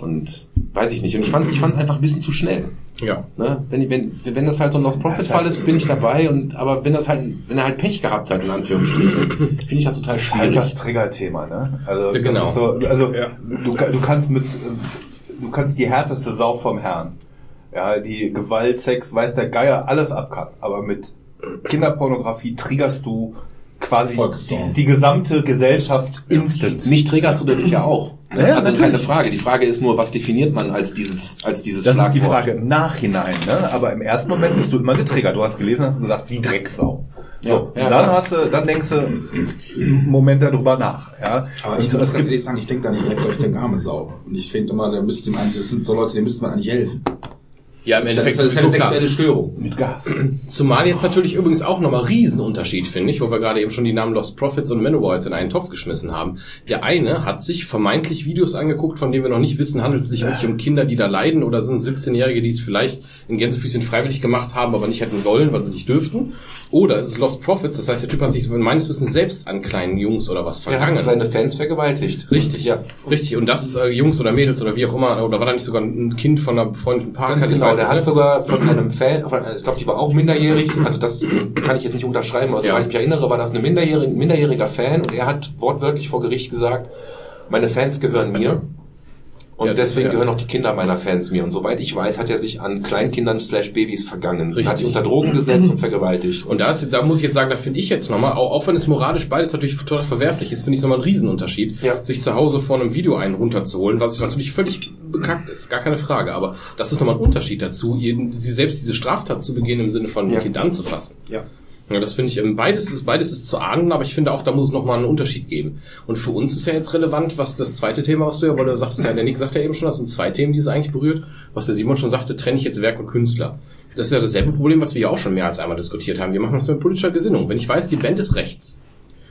und weiß ich nicht. Und ich fand ich fand's einfach ein bisschen zu schnell. Ja. Ne? Wenn, wenn, wenn das halt so ein Lost Profit Fall ist, bin ich dabei. Und aber wenn das halt, wenn er halt Pech gehabt hat, in Anführungsstrichen, finde ich das total Das ist halt schwierig. das Triggerthema, ne? Also, Ja, genau. das ist so, also du, du kannst mit, du kannst die härteste Sau vom Herrn, ja, die Gewalt, Sex, weiß der Geier, alles abkacken. Aber mit Kinderpornografie triggerst du quasi die, die gesamte Gesellschaft instant. Nicht triggerst du dadurch ja auch. Ne? Ja, also natürlich. keine Frage. Die Frage ist nur, was definiert man als dieses, als dieses Das ist Schlagwort? die Frage im Nachhinein, ne? Aber im ersten Moment bist du immer getriggert. Du hast gelesen, hast gesagt, die Drecksau. So, Ja, ja, und dann klar. hast du, dann denkst du einen Moment darüber nach, ja. Aber Und ich muss es ganz gibt, ehrlich sagen, ich denke da nicht direkt, so, ich denke arme Sau. Und ich finde immer, da müsste eigentlich, das sind so Leute, denen müsste man eigentlich helfen. Ja, im Das ist, Endeffekt das ist eine sexuelle Störung. mit Gas. Zumal jetzt natürlich übrigens auch nochmal Riesenunterschied, finde ich, wo wir gerade eben schon die Namen Lost Profits und Manowar jetzt in einen Topf geschmissen haben. Der eine hat sich vermeintlich Videos angeguckt, von denen wir noch nicht wissen, handelt es sich wirklich um Kinder, die da leiden oder sind 17-Jährige, die es vielleicht in Gänsefüßchen freiwillig gemacht haben, aber nicht hätten sollen, weil sie nicht dürften. Oder es ist Lost Profits, das heißt, der Typ hat sich meines Wissens selbst an kleinen Jungs oder was Er vergangen. hat seine Fans vergewaltigt. Richtig, Ja. richtig. Und das ist äh, Jungs oder Mädels oder wie auch immer, oder war da nicht sogar ein Kind von einer befreundeten Park? Der hat sogar von einem Fan, von- ich glaube, die war auch minderjährig, also das kann ich jetzt nicht unterschreiben, aber Ja. soweit ich mich erinnere, war das ein minderjährig, minderjähriger Fan. Und er hat wortwörtlich vor Gericht gesagt, meine Fans gehören mir und Ja, deswegen ja. gehören auch die Kinder meiner Fans mir und soweit ich weiß, hat er sich an Kleinkindern slash Babys vergangen, Richtig. hat die unter Drogen gesetzt und vergewaltigt. Und da, ist, da muss ich jetzt sagen, da finde ich jetzt nochmal, auch, auch wenn es moralisch beides natürlich total verwerflich ist, finde ich es nochmal einen Riesenunterschied, Ja. sich zu Hause vor einem Video einen runterzuholen, was was natürlich völlig bekackt ist, gar keine Frage. Aber das ist nochmal ein Unterschied dazu, jeden, sie selbst diese Straftat zu begehen im Sinne von Ja. Kind anzufassen. Ja. Ja, das finde ich, ähm, beides ist, beides ist zu ahnden, aber ich finde auch, da muss es nochmal einen Unterschied geben. Und für uns ist ja jetzt relevant, was das zweite Thema, was du ja, weil du sagtest ja, der Nick sagt ja eben schon, das sind zwei Themen, die es eigentlich berührt. Was der Simon schon sagte, trenne ich jetzt Werk und Künstler. das ist ja dasselbe Problem, was wir ja auch schon mehr als einmal diskutiert haben. Wir machen das mit politischer Gesinnung. Wenn ich weiß, die Band ist rechts,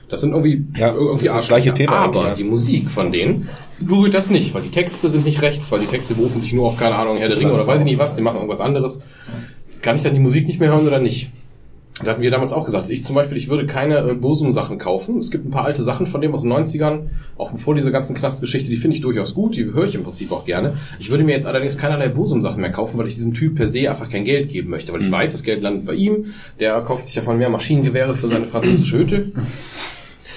das sind irgendwie, Ja, irgendwie das das gleiche. Thema Aber ja. die Musik von denen berührt das nicht, weil die Texte sind nicht rechts, weil die Texte berufen sich nur auf, keine Ahnung, Herr der Ringe oder weiß ich nicht was, die machen irgendwas anderes. Kann ich dann die Musik nicht mehr hören oder nicht? Da hatten wir damals auch gesagt, ich zum Beispiel, ich würde keine äh, Bosum-Sachen kaufen. Es gibt ein paar alte Sachen von dem aus den 90ern, auch bevor diese ganzen Knastgeschichte, die finde ich durchaus gut, die höre ich im Prinzip auch gerne. Ich würde mir jetzt allerdings keinerlei Bosum-Sachen mehr kaufen, weil ich diesem Typ per se einfach kein Geld geben möchte, weil ich weiß, das Geld landet bei ihm, der kauft sich davon mehr Maschinengewehre für seine französische Hütte.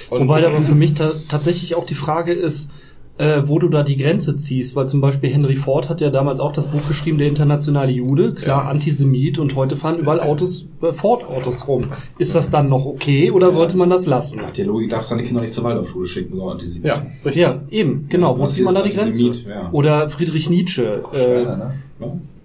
Und Wobei aber für mich ta tatsächlich auch die Frage ist, äh, wo du da die Grenze ziehst, weil zum Beispiel Henry Ford hat ja damals auch das Buch geschrieben, der internationale Jude, klar Ja. Antisemit und heute fahren überall Autos, äh, Ford-Autos rum. Ist das dann noch okay oder sollte man das lassen? Nach der Logik darfst du deine Kinder nicht zur Waldorfschule schicken, so Antisemit. ja, richtig. Ja, eben, genau. Wo Was zieht man da die Grenze? Ja. Oder Friedrich Nietzsche äh, ne?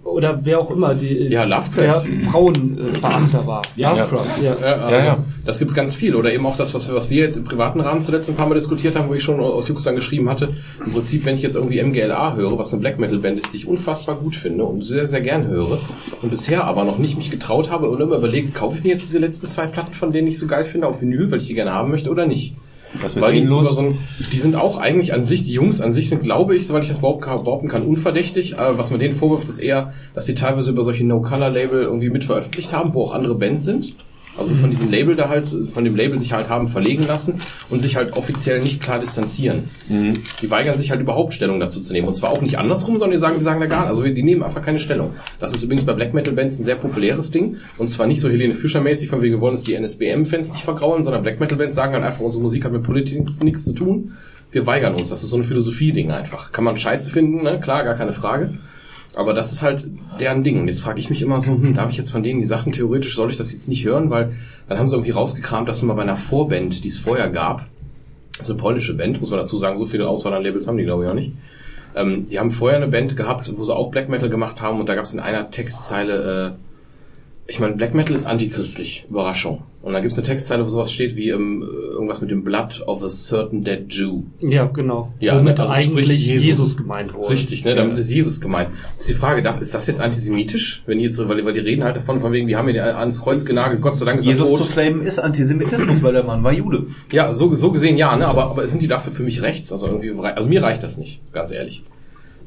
Oder wer auch immer, die, Ja, Lovecraft. der Frauenbeamter war. Ja. Lovecraft, ja. Ja, also, Ja, ja. Das gibt's ganz viel. Oder eben auch das, was wir, was wir jetzt im privaten Rahmen zuletzt ein paar Mal diskutiert haben, wo ich schon aus Jux dann geschrieben hatte. Im Prinzip, wenn ich jetzt irgendwie MGLA höre, was eine Black Metal Band ist, die ich unfassbar gut finde und sehr, sehr gern höre und bisher aber noch nicht mich getraut habe und immer überlegt, kaufe ich mir jetzt diese letzten zwei Platten, von denen ich so geil finde, auf Vinyl, weil ich die gerne haben möchte oder nicht. Was mit Weil die, denen los? so ein, die sind auch eigentlich an sich, die Jungs an sich sind, glaube ich, soweit ich das behaupten kann, behaupten kann unverdächtig. Aber was man denen vorwirft, ist eher, dass sie teilweise über solche No-Color-Label irgendwie mit veröffentlicht haben, wo auch andere Bands sind. Also von diesem Label da halt, von dem Label sich halt haben verlegen lassen und sich halt offiziell nicht klar distanzieren. Mhm. Die weigern sich halt überhaupt Stellung dazu zu nehmen. Und zwar auch nicht andersrum, sondern die sagen, die sagen da gar also die nehmen einfach keine Stellung. Das ist übrigens bei Black Metal Bands ein sehr populäres Ding. Und zwar nicht so Helene Fischer mäßig, von wegen wir wollen uns die NSBM-Fans nicht vergrauen, sondern Black Metal Bands sagen halt einfach, unsere Musik hat mit Politik nichts- zu tun. Wir weigern uns. Das ist so ein Philosophie-Ding einfach. Kann man scheiße finden, ne? Klar, gar keine Frage. Aber das ist halt deren Ding. Und jetzt frage ich mich immer so, hm, darf ich jetzt von denen die Sachen, theoretisch soll ich das jetzt nicht hören, weil dann haben sie irgendwie rausgekramt, dass sie mal bei einer Vorband, die es vorher gab, das ist eine polnische Band, muss man dazu sagen, so viele Auswahl an Labels haben die glaube ich auch nicht. Ähm, die haben vorher eine Band gehabt, wo sie auch Black Metal gemacht haben und da gab es in einer Textzeile, äh, ich meine, Black Metal ist antichristlich, Überraschung. Und da gibt es eine Textzeile, wo sowas steht wie ähm, irgendwas mit dem Blood of a certain dead Jew. Ja, genau. Ja, Womit ne, also eigentlich sprich Jesus. Jesus. gemeint wurde. Richtig, ne? Damit ist Jesus gemeint. Das ist die Frage, ist das jetzt antisemitisch? Wenn die jetzt, weil, weil die reden halt davon, von wegen, wir haben ihn ans Kreuz genagelt, Gott sei Dank ist er Jesus zu tot. flamen ist Antisemitismus, weil der Mann war Jude. Ja, so, so gesehen ja, ne? Aber, aber sind die dafür für mich rechts? Also irgendwie, also mir reicht das nicht, ganz ehrlich.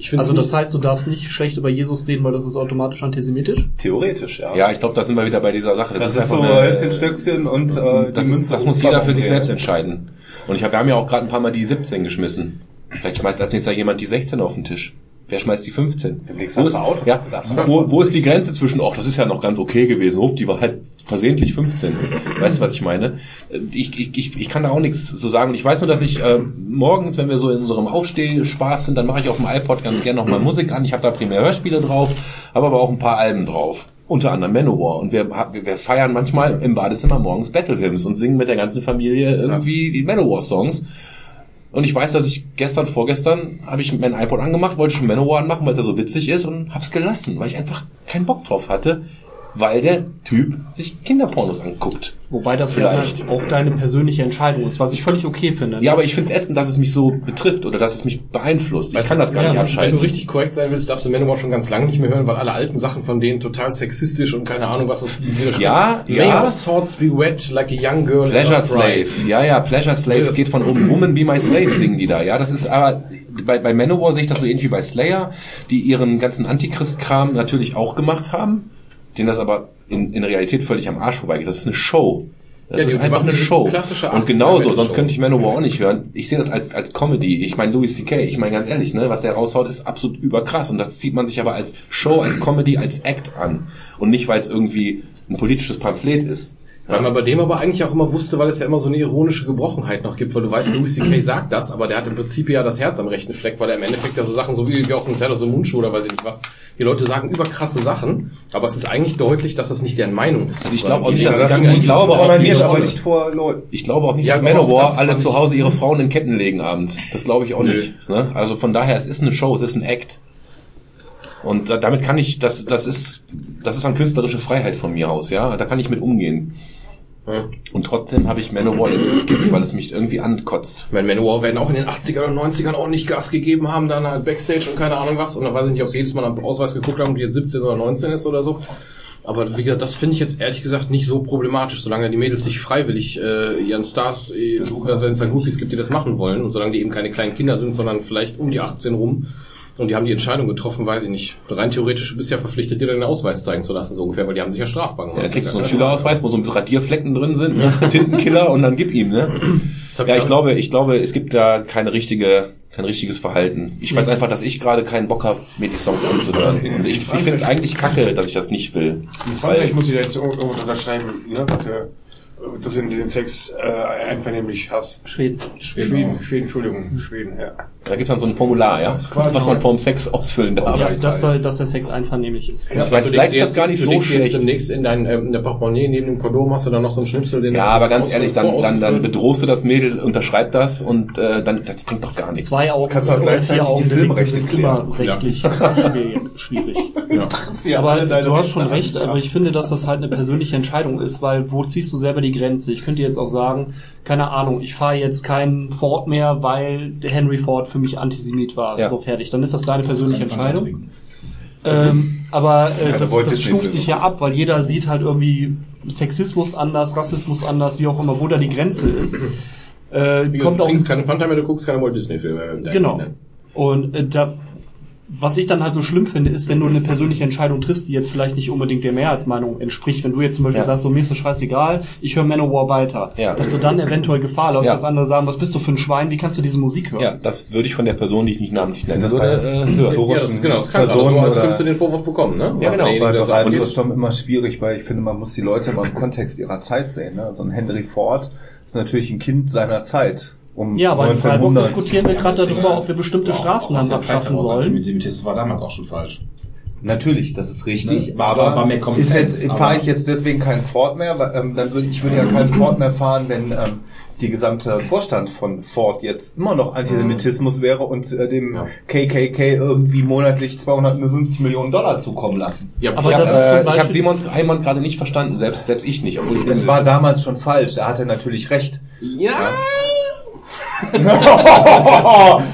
Ich finde Also das heißt, du darfst nicht schlecht über Jesus reden, weil das ist automatisch antisemitisch? Theoretisch, ja. Ja, ich glaube, da sind wir wieder bei dieser Sache. das, ist so einfach eine- Häuschen, Stöckchen und äh, das, die ist, Münze das muss jeder für sich selbst entscheiden. Und ich hab, wir haben ja auch gerade ein paar Mal die 17 geschmissen. Vielleicht schmeißt als nächster jemand die 16 auf den Tisch. Wer schmeißt die 15? Demnächst Wo ist, Auto. ja, wo, wo ist die Grenze zwischen, ach, das ist ja noch ganz okay gewesen, oh, die war halt versehentlich 15. Weißt du, was ich meine? Ich, ich, ich, ich kann da auch nichts so sagen. Und ich weiß nur, dass ich äh, morgens, wenn wir so in unserem Aufstehspaß sind, dann mache ich auf dem iPod ganz gerne nochmal Musik an. Ich habe da primär Hörspiele drauf, habe aber auch ein paar Alben drauf. Unter anderem Manowar. Und wir, wir wir feiern manchmal im Badezimmer morgens Battle Hymns und singen mit der ganzen Familie irgendwie die Manowar-Songs. Und ich weiß, dass ich gestern, vorgestern, habe ich mein iPod angemacht, wollte schon Manowar anmachen, weil der so witzig ist und hab's gelassen, weil ich einfach keinen Bock drauf hatte, weil der Typ sich Kinderpornos anguckt. Wobei das Vielleicht. ja auch deine persönliche Entscheidung ist, was ich völlig okay finde. Ja, aber ich find's ätzend, dass es mich so betrifft oder dass es mich beeinflusst. Ich kann das gar ja, nicht wenn Wenn du richtig korrekt sein willst, darfst du Manowar schon ganz lange nicht mehr hören, weil alle alten Sachen von denen total sexistisch und keine Ahnung was. Ja, May ja. our swords be wet like a young girl. Pleasure. Slave. Ja, ja, Pleasure Slave Das- geht von oben. Woman be my slave singen die da. Ja, das ist aber, bei, bei Manowar sehe ich das so ähnlich wie bei Slayer, die ihren ganzen Antichrist-Kram natürlich auch gemacht haben, denen das aber in, in Realität völlig am Arsch vorbeigeht. Das ist eine Show. Das Ja, ist einfach eine Show. klassische Und genauso, 80er sonst könnte ich Manowar auch nicht hören. Ich sehe das als, als Comedy. Ich meine, Louis C.K., ich meine ganz ehrlich, ne, was der raushaut, ist absolut überkrass. Und das zieht man sich aber als Show, als Comedy, als Act an. Und nicht, weil es irgendwie ein politisches Pamphlet ist. Weil man bei dem aber eigentlich auch immer wusste, weil es ja immer so eine ironische Gebrochenheit noch gibt, weil du weißt, Louis C.K. sagt das, aber der hat im Prinzip ja das Herz am rechten Fleck, weil er im Endeffekt ja so Sachen, so wie, wie aus dem Zeller, so Mundschuh oder weiß ich nicht was, die Leute sagen überkrasse Sachen, aber es ist eigentlich deutlich, dass das nicht deren Meinung ist. Also ich glaube auch nicht, dass die das ich glaube auch nicht, aber nicht vor Leuten. ich glaube auch nicht, Ja, dass auch Manowar das alle zu Hause ihre Frauen in Ketten legen abends. Das glaube ich auch Nö. nicht. Ne? Also von daher, es ist eine Show, es ist ein Act. Und da, damit kann ich, das, das ist, das ist dann künstlerische Freiheit von mir aus, ja. Da kann ich mit umgehen. Ja. Und trotzdem habe ich Manowar jetzt geskippt, weil es mich irgendwie ankotzt. Ich meine, Manowar werden auch in den 80er oder 90ern ordentlich Gas gegeben haben, dann halt Backstage und keine Ahnung was. Und dann weiß ich nicht, ob sie jedes Mal am Ausweis geguckt haben, ob die jetzt 17 oder 19 ist oder so. Aber wie gesagt, das finde ich jetzt ehrlich gesagt nicht so problematisch, solange die Mädels sich freiwillig äh, ihren Stars äh, suchen, also wenn es da Groupies gibt, die das machen wollen und solange die eben keine kleinen Kinder sind, sondern vielleicht um die 18 rum und die haben die Entscheidung getroffen, weiß ich nicht. Rein theoretisch bist du ja verpflichtet, dir deinen Ausweis zeigen zu lassen, so ungefähr, weil die haben sich ja strafbar gemacht. Ja, da kriegst du so einen Schülerausweis, wo so Radierflecken drin sind, ne? Tintenkiller und dann gib ihm, ne? Ja, ich glaube, ich glaube, es gibt da keine richtige, kein richtiges Verhalten. Ich weiß einfach, dass ich gerade keinen Bock habe, mir die Songs anzuhören. Und ich, ich finde es eigentlich kacke, dass ich das nicht will. In Frankreich muss ich da jetzt irgendwo unterschreiben, ne, dass, du den Sex äh, einvernehmlich hast. Schweden. Schweden, Schweden, Entschuldigung, Schweden, ja. Da gibt's dann so ein Formular, ja, was man vorm Sex ausfüllen darf. Ja, dass, der- dass der Sex einvernehmlich ist. Ja, ich meine, vielleicht ist das gar nicht so schlecht. Demnächst in dein ähm, in der Portemonnaie neben dem Kondom hast du dann noch so einen Schnipsel, den Ja, aber ganz ehrlich, dann, dann, dann bedrohst du das Mädel, unterschreibt das und äh, dann das bringt doch gar nichts. Zwei Augen Kannst du auch oder gleichzeitig die Filmrechte sind klären. rechtlich schwierig. schwierig. Ja, Aber du hast schon recht, aber ich finde, dass das halt eine persönliche Entscheidung ist, weil wo ziehst du selber die Grenze? Ich könnte jetzt auch sagen, keine Ahnung, ich fahre jetzt keinen Ford mehr, weil der Henry Ford für mich Antisemit war. Ja. So fertig. Dann ist das deine persönliche Entscheidung. Ähm, aber äh, das, das stuft sich ja ab, weil jeder sieht halt irgendwie Sexismus anders, Rassismus anders, wie auch immer, wo da die Grenze ist. Äh, gesagt, kommt du auch trinkst keine Fanta mehr, du guckst keine Walt Disney Filme mehr. Genau. Und äh, da, was ich dann halt so schlimm finde, ist, wenn du eine persönliche Entscheidung triffst, die jetzt vielleicht nicht unbedingt der Mehrheitsmeinung entspricht. Wenn du jetzt zum Beispiel Ja. sagst, so mir ist das scheißegal, ich höre Manowar weiter. Ja. Dass du dann eventuell Gefahr läufst, Ja. dass andere sagen, was bist du für ein Schwein, wie kannst du diese Musik hören? Ja, das würde ich von der Person, die ich nicht namentlich nennen Das würde, bei äh. Ja, historischen das, genau, das kann Personen so, als könntest du den Vorwurf bekommen, ne? Ja, genau, Derjenige, bei der sagt, Bereitschussstamm immer schwierig, weil ich finde, man muss die Leute immer im Kontext ihrer Zeit sehen. Ne? So ein Henry Ford ist natürlich ein Kind seiner Zeit. Um Ja, aber in Freiburg 1900. diskutieren wir gerade darüber, ob wir bestimmte Straßen der abschaffen sollen. Antisemitismus war damals auch schon falsch. Natürlich, das ist richtig. Ne? War mehr Common ist jetzt aber- fahre ich jetzt deswegen keinen Ford mehr, weil, ähm, dann würde ich würde ja keinen Ford mehr fahren, wenn ähm, die gesamte Vorstand von Ford jetzt immer noch Antisemitismus wäre und äh, dem Ja. KKK irgendwie monatlich 250 Millionen Dollar zukommen lassen. Ja, Aber ich das habe äh, hab Simons Heimann gerade nicht verstanden, selbst selbst ich nicht, obwohl ich Das war damals schon falsch. Da hat er natürlich recht. ja, Nein,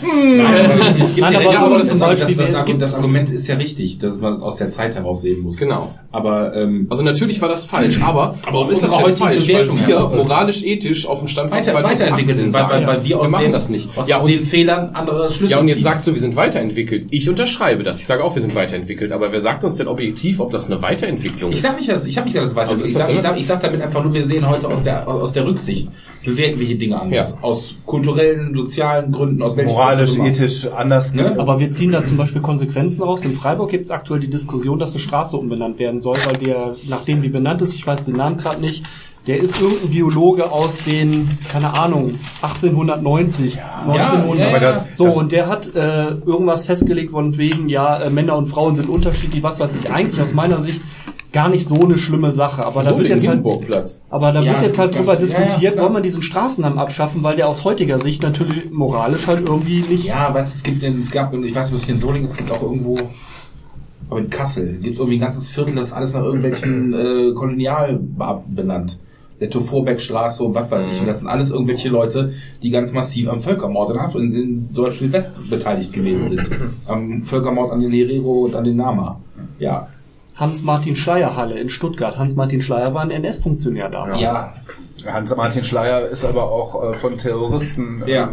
es gibt Nein, ja aber recht, so aber das, ist, das, das, das, Argument ist ja richtig, dass man es aus der Zeit heraus sehen muss. genau. Aber ähm, Also natürlich war das falsch, aber, Aber auf warum ist das heutigen falsch? Weil Bewertung wir moralisch, ethisch auf dem Stand von weiter, 2018 weiterentwickelt sind, weil, weil, weil wir aus wir machen den, das nicht. Aus Ja, den und, Fehlern andere Schlüsse ja, und jetzt ziehen. sagst du, wir sind weiterentwickelt. Ich unterschreibe das. Ich sage auch, wir sind weiterentwickelt. Aber wer sagt uns denn objektiv, ob das eine Weiterentwicklung Ich ist? sag nicht, dass, ich habe nicht alles weiter. Also ist ich, das sag, ich, ich sag damit einfach nur, wir sehen heute aus der aus der Rücksicht bewerten wir die Dinge anders. Ja. Aus kulturellen, sozialen Gründen, aus welchen Moralisch, ethisch anders. Ne? Aber wir ziehen da zum Beispiel Konsequenzen raus. In Freiburg gibt es aktuell die Diskussion, dass eine Straße umbenannt werden soll, weil der, nachdem die benannt ist, ich weiß den Namen gerade nicht, der ist irgendein Biologe aus den, keine Ahnung, 1890, 1900. ja, Aber ja. da- So, und der hat äh, irgendwas festgelegt von wegen, ja, äh, Männer und Frauen sind unterschiedlich, was weiß ich. Eigentlich aus meiner Sicht gar nicht so eine schlimme Sache. Aber da so wird den jetzt halt, aber da Ja, wird jetzt halt drüber ganz- ja, ja, diskutiert, soll man diesen Straßennamen abschaffen, weil der aus heutiger Sicht natürlich moralisch halt irgendwie nicht. Ja, was es gibt, in, es gab, ich weiß nicht, in Solingen, es gibt auch irgendwo, aber in Kassel gibt es irgendwie ein ganzes Viertel, das ist alles nach irgendwelchen äh, Kolonial benannt. Der Vorbeckstraße und was weiß ich. Und das sind alles irgendwelche Leute, die ganz massiv am Völkermord in, Af- in, in Deutsch-Südwest beteiligt gewesen sind. Am Völkermord an den Herero und an den Nama. Ja. Hans-Martin Schleyer-Halle in Stuttgart. Hans-Martin Schleyer war ein NS-Funktionär damals. Ja. Hans-Martin Schleier ist aber auch äh, von Terroristen. äh, Ja.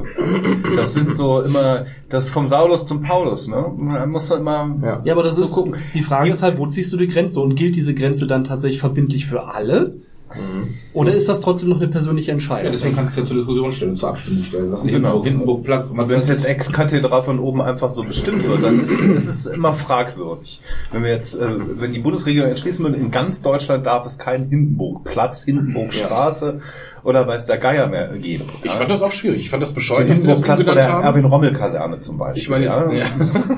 Das sind so immer, das vom Saulus zum Paulus, ne? Man muss da immer. Ja. Ja, aber das So ist, gucken. die Frage Die- ist halt, wo ziehst du die Grenze? Und gilt diese Grenze dann tatsächlich verbindlich für alle? Oder ist das trotzdem noch eine persönliche ja, Entscheidung? deswegen kannst du ja zur Diskussion stellen, zur Abstimmung stellen. Das ist Genau. Hindenburg, Hindenburgplatz. Und wenn es jetzt ex cathedra von oben einfach so bestimmt wird, dann ist, ist es immer fragwürdig. Wenn wir jetzt, äh, wenn die Bundesregierung entschließen würde, in ganz Deutschland darf es keinen Hindenburgplatz, Hindenburgstraße oder weiß der Geier mehr geben. Ich ja? fand das auch schwierig. Ich fand das bescheuert, dass sie das Hindenburgplatz bei umbenannt der haben. Erwin Rommel Kaserne zum Beispiel. Ich meine jetzt, ja.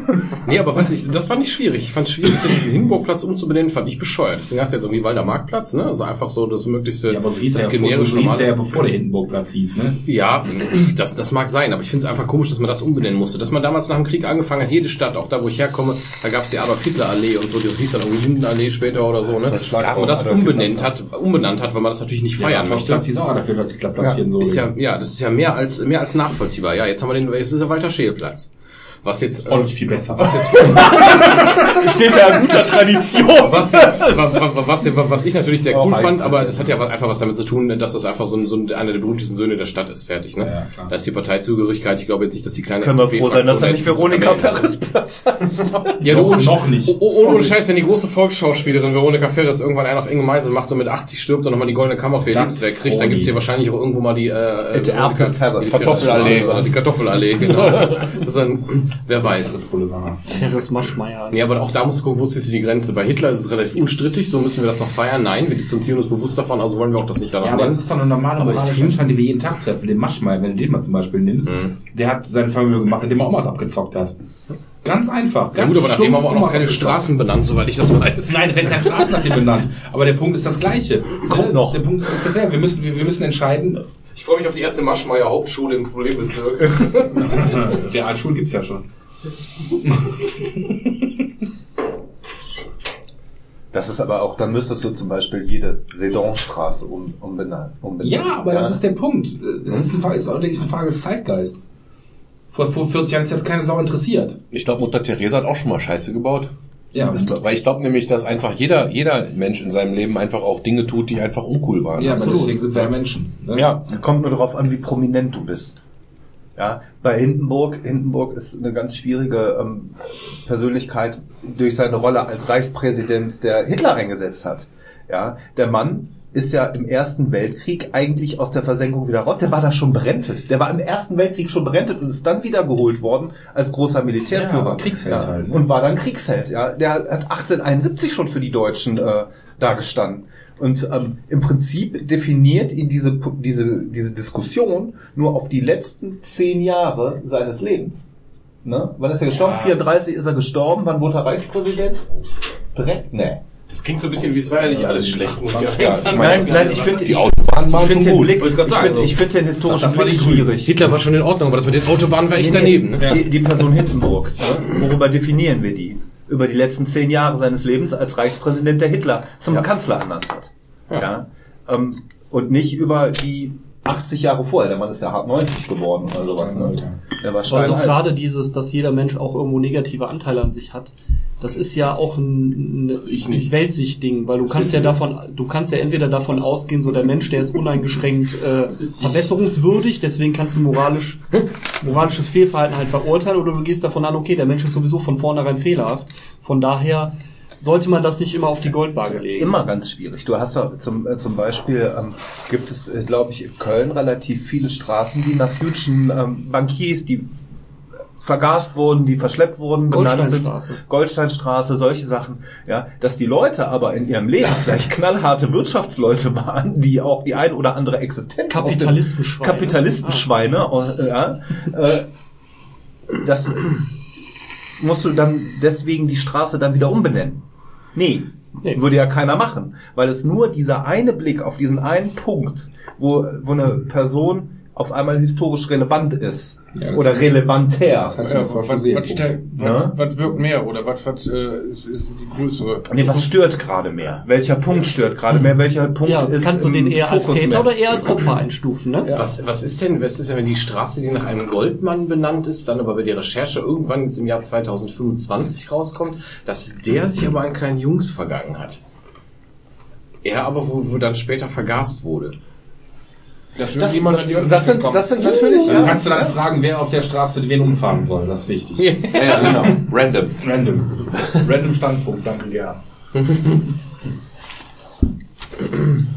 nee, aber weiß ich, das fand ich schwierig. Ich fand es schwierig, den Hindenburgplatz umzubenennen, fand ich bescheuert. Deswegen hast du jetzt irgendwie Walder Marktplatz, ne? Also einfach so das möglichste, ja, aber so hieß das er ja, generische so der ja, bevor der Hindenburgplatz hieß, ne? Ja, das, das mag sein, aber ich finde es einfach komisch, dass man das umbenennen musste. Dass man damals nach dem Krieg angefangen hat, jede Stadt, auch da wo ich herkomme, da gab es die Adolf-Hitler-Allee und so, die hieß dann irgendwie Lindenallee später oder so, ne? Das Dass man das Adolf umbenennt Hitler. hat, umbenannt hat, weil man das natürlich nicht feiern möchte. Platz dafür, dass Hitlerplatz hier in Solingen. Ist ja, ja, das ist ja mehr als, mehr als nachvollziehbar. Ja, jetzt haben wir den, jetzt ist er Walter Scheelplatz. Was jetzt, Auch äh, nicht viel besser. was jetzt, Steht ja in guter Tradition. was, jetzt, was, was, was, ich natürlich sehr Auch cool fand, aber das hat ja einfach was damit zu tun, dass das einfach so, ein, so ein, einer der berühmtesten Söhne der Stadt ist. Fertig, ne? Ja. Da ist die Parteizugehörigkeit. Ich glaube jetzt nicht, dass die kleine Können wir froh sein, dass er nicht Veronika Ferres Platz hat. Ja, du, Noch- ohne, noch nicht. Oh, oh, ohne Scheiß, wenn die große Volksschauspielerin Veronika Ferres irgendwann einen auf enge Meise macht und mit 80 stirbt und nochmal die goldene Kammer für ihr Lebenswerk kriegt, dann gibt's hier wahrscheinlich auch irgendwo mal die, äh, die Kartoffelallee. Die Kartoffelallee, genau. Das ist dann, wer weiß. Das Boulevard. Ferris Maschmeyer. Nee, aber auch da musst du gucken, wo ist die Grenze. Bei Hitler ist es relativ unstrittig, so müssen wir das noch feiern. Nein, wir distanzieren uns bewusst davon, also wollen wir auch das nicht danach Ja, aber das ist doch eine normale Aber ist moralische Entscheidung, die wir jeden Tag treffen. Den Maschmeyer, wenn du den mal zum Beispiel nimmst, Mhm. der hat sein Vermögen gemacht, indem er Omas abgezockt hat. Ganz einfach. Ja Ganz gut, aber nachdem haben wir auch noch keine. Straßen benannt, soweit ich das weiß. Nein, da werden keine Straßen nach dem benannt. Aber der Punkt ist das gleiche. Kommt Der- noch. Der Punkt ist dasselbe. Wir müssen, wir, wir müssen entscheiden. Ich freue mich auf die erste Maschmeyer Hauptschule im Problembezirk. Realschulen gibt's ja schon. Das ist aber auch, dann müsstest du zum Beispiel jede Sedanstraße um, umbenennen. umbenennen. Ja, aber das ist der Punkt. Das ist, eine Frage, ist auch, denke ich, eine Frage des Zeitgeists. Vor, vor 40 Jahren hat keine Sau interessiert. Ich glaube, Mutter Teresa hat auch schon mal Scheiße gebaut. Ja, Das glaub, weil ich glaube nämlich, dass einfach jeder, jeder Mensch in seinem Leben einfach auch Dinge tut, die einfach uncool waren. ja aber deswegen sind wir ja Menschen. Ne? ja. Kommt nur darauf an, wie prominent du bist. Ja, bei Hindenburg, Hindenburg ist eine ganz schwierige ähm, Persönlichkeit durch seine Rolle als Reichspräsident, der Hitler eingesetzt hat. Ja, der Mann ist ja im Ersten Weltkrieg eigentlich aus der Versenkung wieder raus. Der war da schon berentet. Der war im Ersten Weltkrieg schon berentet und ist dann wiedergeholt worden als großer Militärführer. Ja, Kriegsheld halt, ne? Und war dann Kriegsheld. Ja, der hat 1871 schon für die Deutschen äh, dagestanden. Und ähm, im Prinzip definiert ihn diese, diese, diese Diskussion nur auf die letzten zehn Jahre seines Lebens. Ne? Wann ist er gestorben? 34 ist er gestorben. Wann wurde er Reichspräsident? Direkt? Nee. Das klingt so ein bisschen wie, es war ja nicht alles schlecht, muss ich Ja, sagen. Nein, nein, ich finde Die Autobahnen waren ich schon finde den gut. Blick, ich finde so. ich finde den historischen Das war Blick schwierig. Hitler war schon in Ordnung, aber das mit den Autobahnen war echt Nee, daneben. Ne? Die, die Person Hindenburg. Worüber definieren wir die? Über die letzten zehn Jahre seines Lebens als Reichspräsident, der Hitler zum Ja. Kanzler ernannt hat. Ja. Ja. Ähm, und nicht über die 80 Jahre vorher. Der Mann ist ja hart 90 geworden oder sowas. Ne? Der war Also steinalt. gerade dieses, dass jeder Mensch auch irgendwo negative Anteile an sich hat, das ist ja auch ein, ein nicht. Weltsichtding, weil du kannst ja davon, du kannst ja entweder davon ausgehen, so der Mensch, der ist uneingeschränkt äh, verbesserungswürdig, deswegen kannst du moralisch, moralisches Fehlverhalten halt verurteilen, oder du gehst davon an, okay, der Mensch ist sowieso von vornherein fehlerhaft. Von daher sollte man das nicht immer auf die Goldwaage legen. Immer ganz schwierig. Du hast doch zum, äh, zum Beispiel, ähm, gibt es, äh, glaube ich, in Köln relativ viele Straßen, die nach jüdischen ähm, Bankiers, die vergast wurden, die verschleppt wurden, benannt sind. Goldsteinstraße. Goldsteinstraße, solche Sachen. Ja, dass die Leute aber in ihrem Leben vielleicht knallharte Wirtschaftsleute waren, die auch die ein oder andere Existenz Kapitalistenschweine. Kapitalistenschweine, äh, ja, äh, das musst du dann deswegen die Straße dann wieder umbenennen. Nee, Nee. würde ja keiner machen, weil es nur dieser eine Blick auf diesen einen Punkt, wo, wo eine Person auf einmal historisch relevant ist Ja, oder relevanter. Das heißt, Ja, was, was, sehen. was, Ja. was, wirkt mehr oder was, was äh, ist, ist die größere? Nee, was stört gerade mehr? Welcher Punkt stört gerade mehr? Welcher Punkt Ja, ist kannst du im den eher als Fokus Täter mehr? oder eher als Opfer einstufen, ne? Was, was ist denn, was ist denn, wenn die Straße, die nach einem Goldmann benannt ist, dann aber bei der Recherche irgendwann jetzt im Jahr 2025 rauskommt, dass der sich aber an kleinen Jungs vergangen hat? Er aber, wo, wo dann später vergast wurde. Das, Das, das, das, sind, das sind natürlich, Dann ja. kannst du dann fragen, wer auf der Straße wen umfahren soll. Das ist wichtig. Ja, genau. Random. Random. Random Standpunkt, danke gern.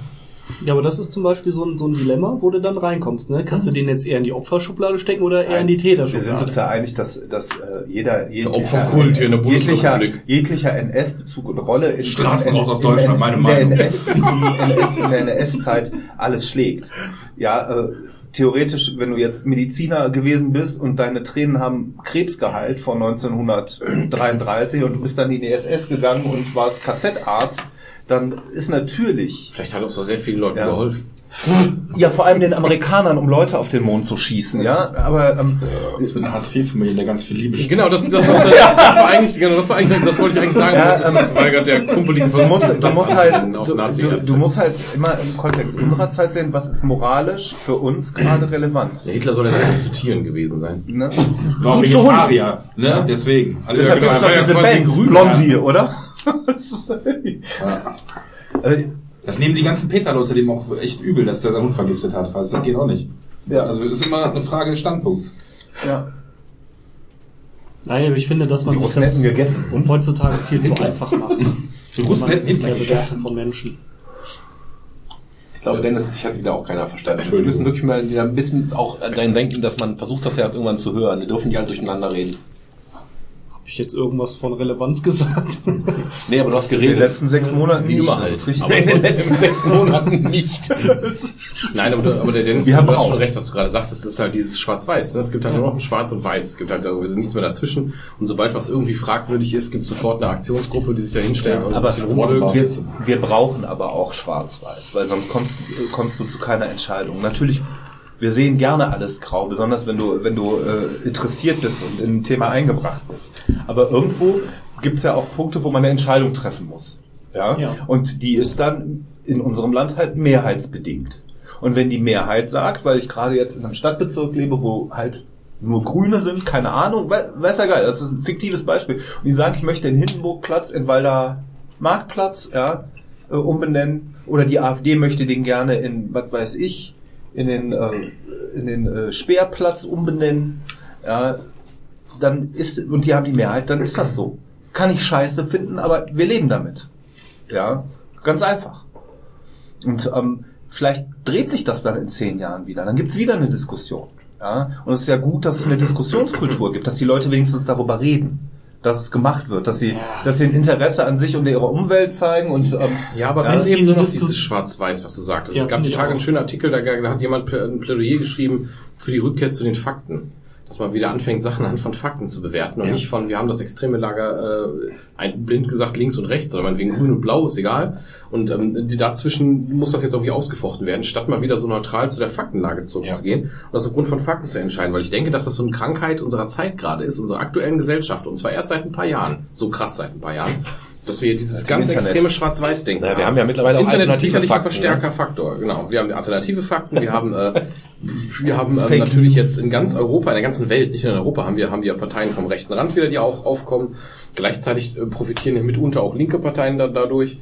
Ja, aber das ist zum Beispiel so ein, so ein Dilemma, wo du dann reinkommst. Ne? Kannst du den jetzt eher in die Opferschublade stecken oder eher in die Wir sind Täterschublade? uns ja einig, dass, dass äh, jeder, jeglicher, Opferkult hier in der jeglicher, Bundesrepublik. jeglicher NS-Bezug und Rolle in, Straßenort in, aus Deutschland, in, meine in Meinung. Der NS, NS, in der NS-Zeit alles schlägt. Ja, äh, theoretisch, wenn du jetzt Mediziner gewesen bist und deine Tränen haben Krebs geheilt von 1933 und du bist dann in die SS gegangen und warst KZ-Arzt, dann ist natürlich Vielleicht hat auch so sehr vielen Leuten Ja. geholfen. Ja, vor allem den Amerikanern, um Leute auf den Mond zu schießen, ja. Aber ähm, Ich bin eine Hartz-IV-Familie, der ganz viel Liebe spürt. Genau, das, das, das, das war eigentlich, genau, das war eigentlich, das wollte ich eigentlich sagen. Ja, das, ist, das war gerade der kumpelige du Versuch, musst, diesen du musst halt, du, du, du musst halt immer im Kontext unserer Zeit sehen, was ist moralisch für uns gerade relevant. Ja, Hitler soll ja sehr zu Tieren gewesen sein. Ne? War Vegetarier, ne? Deswegen. Alle Deshalb genau, gibt's ja diese Band, Blondie, oder? Das ist- Ja. Äh, Das nehmen die ganzen Peter-Leute dem auch echt übel, dass der seinen Hund vergiftet hat. Das geht auch nicht. Ja. Also ist immer eine Frage des Standpunkts. ja. Nein, aber ich finde, dass man Die sich das gegessen. Und? heutzutage viel zu einfach macht. Die Russen Man- hätten Hitler gegessen. Von Menschen. Ich glaube, Dennis, dich hat wieder auch keiner verstanden. Wir müssen wirklich mal wieder ein bisschen auch an dein Denken, dass man versucht, das ja irgendwann zu hören. Wir dürfen nicht halt durcheinander reden. Habe ich jetzt irgendwas von Relevanz gesagt? Nee, aber du hast In den geredet. letzten sechs Monaten Wie immer das ist richtig. Aber in den letzten sechs Monaten nicht. Nein, aber, du- aber der Dennis, Wir du haben auch. schon recht, was du gerade sagtest, es ist halt dieses Schwarz-Weiß. Ne? Es gibt halt nur noch ein Schwarz und Weiß. Es gibt halt nichts mehr dazwischen. Und sobald was irgendwie fragwürdig ist, gibt es sofort eine Aktionsgruppe, die sich da hinstellt und Aber wir, wir brauchen aber auch Schwarz-Weiß, weil sonst kommst, kommst du zu keiner Entscheidung. Natürlich, wir sehen gerne alles grau, besonders wenn du, wenn du äh, interessiert bist und in ein Thema eingebracht bist. Aber irgendwo gibt es ja auch Punkte, wo man eine Entscheidung treffen muss. Ja? Ja. Und die ist dann in unserem Land halt mehrheitsbedingt. Und wenn die Mehrheit sagt, weil ich gerade jetzt in einem Stadtbezirk lebe, wo halt nur Grüne sind, keine Ahnung, we- weiß ja geil, das ist ein fiktives Beispiel. Und die sagen, ich möchte den Hindenburgplatz in Walder Marktplatz, ja, äh, umbenennen, oder die AfD möchte den gerne in, was weiß ich, in den, äh, in den äh, Speerplatz umbenennen, ja, dann ist, und die haben die Mehrheit, dann ist das so. Kann ich scheiße finden, aber wir leben damit. Ja, ganz einfach. Und ähm, vielleicht dreht sich das dann in zehn Jahren wieder. Dann gibt's wieder eine Diskussion. Ja? Und es ist ja gut, dass es eine Diskussionskultur gibt, dass die Leute wenigstens darüber reden, dass es gemacht wird, dass sie, dass sie ein Interesse an sich und ihrer Umwelt zeigen und ähm, Ja, aber es Ja, ist eben nur noch dieses Schwarz-Weiß, was du sagtest. Ja, es gab die Tage auch. einen schönen Artikel, da, hat jemand ein Plädoyer geschrieben für die Rückkehr zu den Fakten. Dass man wieder anfängt, Sachen anhand von Fakten zu bewerten und Ja. nicht von, wir haben das extreme Lager, äh, ein, blind gesagt links und rechts, sondern wegen grün und blau ist egal. Und ähm, die, dazwischen muss das jetzt irgendwie ausgefochten werden, statt mal wieder so neutral zu der Faktenlage zurückzugehen und das aufgrund von Fakten zu entscheiden. Weil ich denke, dass das so eine Krankheit unserer Zeit gerade ist, unserer aktuellen Gesellschaft. Und zwar erst seit ein paar Jahren. So krass seit ein paar Jahren. Dass wir dieses im ganz Internet. extreme Schwarz-Weiß-Denken Naja, wir haben ja mittlerweile das auch Internet ist alternative sicherlich ein Fakten, verstärker Faktor, genau. Wir haben alternative Fakten, wir haben, äh, wir haben ähm, natürlich jetzt in ganz Europa, in der ganzen Welt, nicht nur in Europa, haben wir, haben wir Parteien vom rechten Rand wieder, die auch aufkommen. Gleichzeitig äh, profitieren ja mitunter auch linke Parteien da, dadurch.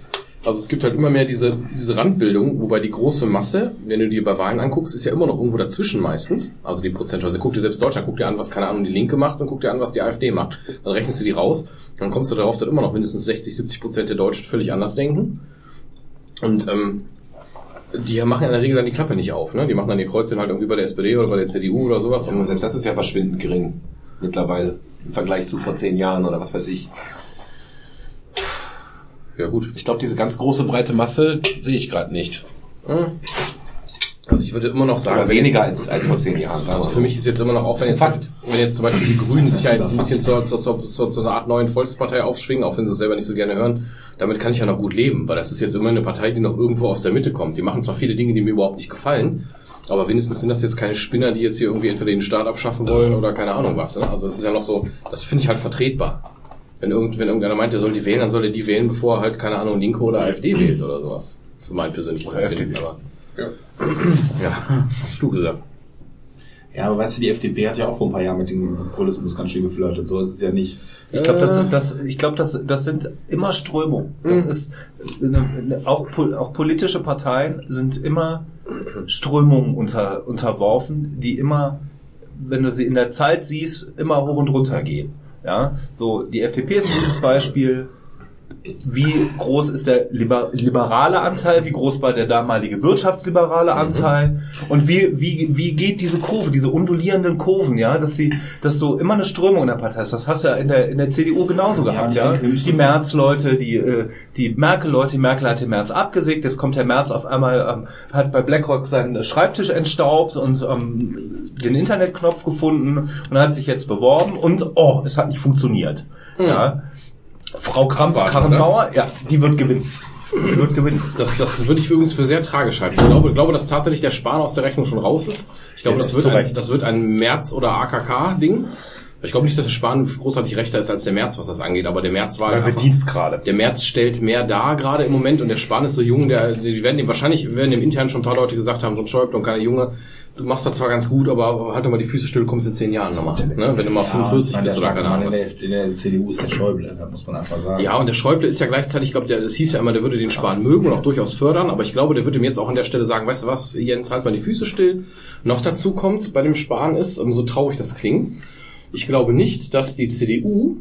Also es gibt halt immer mehr diese, diese Randbildung, wobei die große Masse, wenn du die bei Wahlen anguckst, ist ja immer noch irgendwo dazwischen meistens. Also die Prozentweise. Guck dir selbst Deutschland, guck dir an, was keine Ahnung die Linke macht und guck dir an, was die AfD macht. Dann rechnest du die raus. Dann kommst du darauf, dass immer noch mindestens 60, 70 Prozent der Deutschen völlig anders denken. Und ähm, die machen in der Regel dann die Klappe nicht auf. Ne? Die machen dann ihr Kreuzchen halt irgendwie bei der SPD oder bei der CDU oder sowas. Ja, aber selbst das ist ja verschwindend gering mittlerweile im Vergleich zu vor zehn Jahren oder was weiß ich. Ja gut. Ich glaube, diese ganz große breite Masse sehe ich gerade nicht. Hm. Also ich würde immer noch sagen, Oder weniger jetzt- als, als vor zehn Jahren. sagen Also für mich ist jetzt immer noch, auch wenn jetzt, wenn jetzt zum Beispiel die Grünen sich ja jetzt ein bisschen zur, zur, zur, zur, zur Art neuen Volkspartei aufschwingen, auch wenn sie es selber nicht so gerne hören, damit kann ich ja noch gut leben, weil das ist jetzt immer eine Partei, die noch irgendwo aus der Mitte kommt. Die machen zwar viele Dinge, die mir überhaupt nicht gefallen, aber wenigstens sind das jetzt keine Spinner, die jetzt hier irgendwie entweder den Staat abschaffen wollen oder keine Ahnung was. Ne? Also es ist ja noch so, das finde ich halt vertretbar. Wenn, irgend, wenn irgendeiner meint, er soll die wählen, dann soll er die wählen, bevor er halt, keine Ahnung, Linke oder AfD wählt oder sowas. Für mein persönliches Oder Empfinden. FDP. Aber, ja, hast du gesagt. Ja, aber weißt du, die FDP hat ja auch vor ein paar Jahren mit dem Populismus ganz schön geflirtet. So ist es ja nicht. Ich glaube, das, das, ich glaub, das, das sind immer Strömungen. Das Mhm. ist eine, eine, auch, auch politische Parteien sind immer Strömungen unter, unterworfen, die immer, wenn du sie in der Zeit siehst, immer hoch und runter gehen. Ja, so die FDP ist ein gutes Beispiel. Wie groß ist der liber liberale Anteil? Wie groß war der damalige wirtschaftsliberale Anteil? Und wie, wie, wie geht diese Kurve, diese undulierenden Kurven, ja, dass sie, dass so immer eine Strömung in der Partei ist. Das hast du ja in der, in der CDU genauso Ja, gehabt, ja. denke, die Merz-Leute, die, äh, die Merkel-Leute, die Merkel hat den Merz abgesägt, jetzt kommt der Merz auf einmal, ähm, hat bei BlackRock seinen Schreibtisch entstaubt und ähm, den Internetknopf gefunden und hat sich jetzt beworben und oh, es hat nicht funktioniert. Ja. Frau Krampf-Karrenbauer, ja, die wird gewinnen. wird gewinnen. Das, das würde ich übrigens für sehr tragisch halten. Ich glaube, glaube, dass tatsächlich der Spahn aus der Rechnung schon raus ist. Ich glaube, das, wird ein, das wird ein März- oder AKK-Ding. Ich glaube nicht, dass der Spahn großartig rechter ist als der März, was das angeht, aber der März war Man bedient es gerade. Der März stellt mehr dar gerade im Moment und der Spahn ist so jung, der, die werden dem wahrscheinlich, werden dem intern schon ein paar Leute gesagt haben, so ein Schäuble und keine Junge, du machst das zwar ganz gut, aber halt doch mal die Füße still, kommst in zehn Jahren nochmal. Ne? Wenn du mal 45 Ja, bist der oder keine Ahnung in der, CDU ist der Schäuble, das muss man einfach sagen. Ja, und der Schäuble ist ja gleichzeitig, ich glaube, das hieß ja immer, der würde den Spahn mögen und auch durchaus fördern, aber ich glaube, der würde ihm jetzt auch an der Stelle sagen, weißt du was, Jens, halt mal die Füße still. Noch dazu kommt bei dem Spahn ist, so traurig das klingt, ich glaube nicht, dass die CDU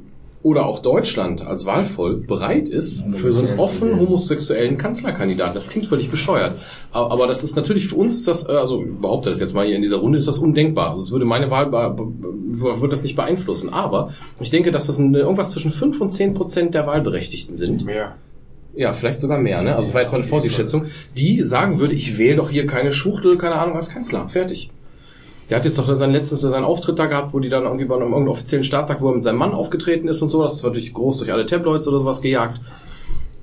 oder auch Deutschland als Wahlvolk bereit ist für so einen offen homosexuellen Kanzlerkandidaten. Das klingt völlig bescheuert. Aber das ist natürlich für uns ist das, äh, also ich behaupte das jetzt mal hier in dieser Runde, ist das undenkbar. Also es würde meine Wahl, wird das nicht beeinflussen. Aber ich denke, dass das irgendwas zwischen 5 und 10 Prozent der Wahlberechtigten sind. Mehr. Ja, vielleicht sogar mehr, ne? Also das war jetzt mal eine Vorsichtsschätzung, die sagen würde, ich wähle doch hier keine Schwuchtel, keine Ahnung, als Kanzler. Fertig. Der hat jetzt doch seinen letztes seinen Auftritt da gehabt, wo die dann irgendwie bei einem irgendeinem offiziellen Staatsakt, wo er mit seinem Mann aufgetreten ist und so. Das war natürlich groß durch alle Tabloids oder sowas gejagt.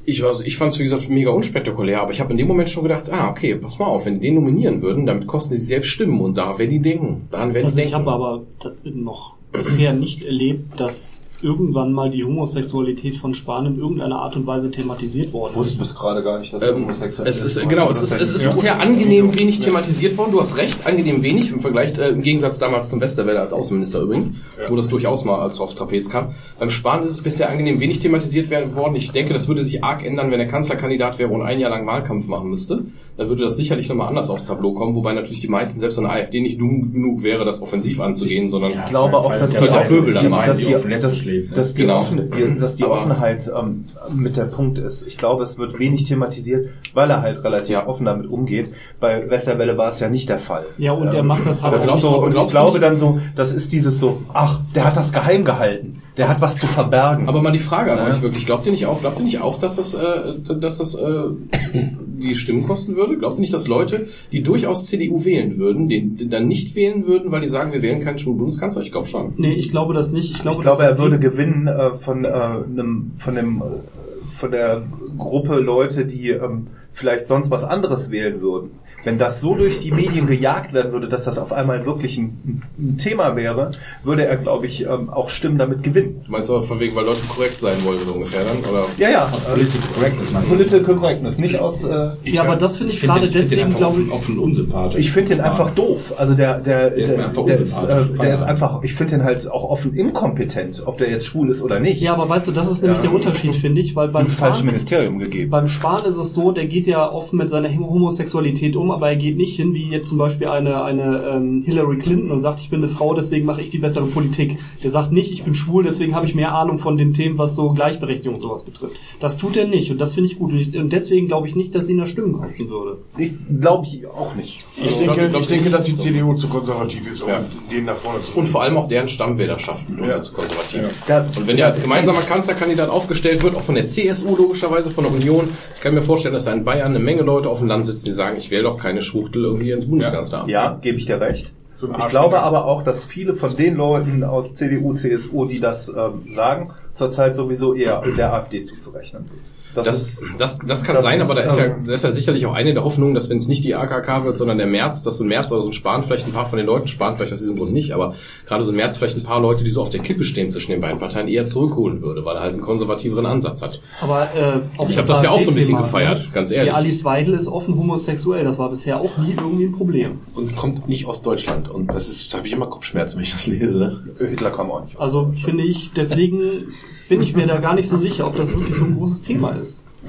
Ich, ich fand es, wie gesagt, mega unspektakulär, aber ich habe in dem Moment schon gedacht, ah, okay, pass mal auf, wenn die den nominieren würden, damit kosten die selbst Stimmen und da werden die denken. Daran werden Also die ich denken. habe aber noch bisher nicht erlebt, dass irgendwann mal die Homosexualität von Spahn in irgendeiner Art und Weise thematisiert worden Ich wusste ist. bis gerade gar nicht, dass Ähm, homosexuell es ist, genau, es ist, es ist Ja. bisher angenehm wenig thematisiert worden. Du hast recht, angenehm wenig im Vergleich, äh, im Gegensatz damals zum Westerwelle als Außenminister übrigens, wo das durchaus mal als aufs Trapez kam. Beim Spahn ist es bisher angenehm wenig thematisiert werden worden. Ich denke, das würde sich arg ändern, wenn er Kanzlerkandidat wäre und ein Jahr lang Wahlkampf machen müsste. Dann würde das sicherlich nochmal anders aufs Tableau kommen, wobei natürlich die meisten, selbst an der AfD, nicht dumm genug wäre, das offensiv anzugehen, sondern Ich glaube auch, dass das sollte auch Pöbel dann machen, dass die dass, dass Genau. Offen, die, dass die Aber- Offenheit ähm, mit der Punkt ist. Ich glaube, es wird wenig thematisiert, weil er halt relativ Ja. offen damit umgeht. Bei Westerwelle war es ja nicht der Fall. Ja, und er macht das halt Das auch so, und ich glaube nicht- dann so, das ist dieses so, ach, der hat das geheim gehalten. Der hat was zu verbergen. Aber mal die Frage an Ja. euch wirklich, glaubt ihr nicht auch, glaubt ihr nicht auch, dass das, äh, dass das äh, die Stimmen kosten würde? Glaubt ihr nicht, dass Leute, die durchaus CDU wählen würden, den, den dann nicht wählen würden, weil die sagen, wir wählen keinen schwulen Bundeskanzler? Ich glaube schon. Nee, ich glaube das nicht. Ich glaube, ich glaube, er würde die- gewinnen äh, von äh, einem, von dem, äh, von der Gruppe Leute, die ähm, vielleicht sonst was anderes wählen würden. Wenn das so durch die Medien gejagt werden würde, dass das auf einmal wirklich ein, ein Thema wäre, würde er, glaube ich, ähm, auch Stimmen damit gewinnen. Du meinst aber von wegen, weil Leute korrekt sein wollen, so ungefähr dann? Oder? Ja, ja. Political Correctness, meinst du? Political Correctness, nicht aus. Äh, Ja, aber das finde ich, find gerade ich find deswegen, glaube ich, offen, offen unsympathisch. ich finde den einfach doof. Also der, der, Der ist mir einfach der, ist, unsympathisch. äh, der ist einfach, ich finde den halt auch offen inkompetent, ob der jetzt schwul ist oder nicht. Ja, aber weißt du, das ist nämlich Ja. der Unterschied, finde ich, weil beim Spahn, Ministerium gegeben. beim Spahn ist es so, der geht ja offen mit seiner Homosexualität um, aber er geht nicht hin, wie jetzt zum Beispiel eine, eine ähm, Hillary Clinton und sagt, ich bin eine Frau, deswegen mache ich die bessere Politik. Der sagt nicht, ich bin schwul, deswegen habe ich mehr Ahnung von den Themen, was so Gleichberechtigung und sowas betrifft. Das tut er nicht und das finde ich gut. Und, ich, und deswegen glaube ich nicht, dass ihn das Stimmen kosten würde. Ich glaube ich auch nicht. Ich denke, ich denke, dass die CDU zu konservativ ist, um Ja. den nach vorne zu Und vor allem auch deren Stammwählerschaft mitunter zu konservativ ist. Da- Und wenn der als gemeinsamer Kanzlerkandidat aufgestellt wird, auch von der CSU logischerweise, von der Union, ich kann mir vorstellen, dass da in Bayern eine Menge Leute auf dem Land sitzen, die sagen, ich wähle doch keine Schwuchtel irgendwie ins Bundeskanzleramt. Ja, gebe ich dir recht. Ich glaube aber auch, dass viele von den Leuten aus CDU, CSU, die das ähm, sagen, zurzeit sowieso eher der AfD zuzurechnen sind. Das, Das, ist, das, das kann das sein, ist, aber da ist, ja, ähm, da ist ja sicherlich auch eine der Hoffnungen, dass wenn es nicht die AKK wird, sondern der März, dass so ein März oder so ein Spahn vielleicht ein paar von den Leuten, Spahn vielleicht aus diesem Grund nicht, aber gerade so ein März vielleicht ein paar Leute, die so auf der Kippe stehen zwischen den beiden Parteien, eher zurückholen würde, weil er halt einen konservativeren Ansatz hat. Aber äh, auf Ich habe das ja auch so ein bisschen gefeiert, ne? ganz Die ehrlich. Alice Weidel ist offen homosexuell. Das war bisher auch nie irgendwie ein Problem. Und kommt nicht aus Deutschland. Und das ist, da habe ich immer Kopfschmerzen, wenn ich das lese. Hitler kam auch nicht. Also finde ich, deswegen bin ich mir da gar nicht so sicher, ob das wirklich so ein großes Thema ist.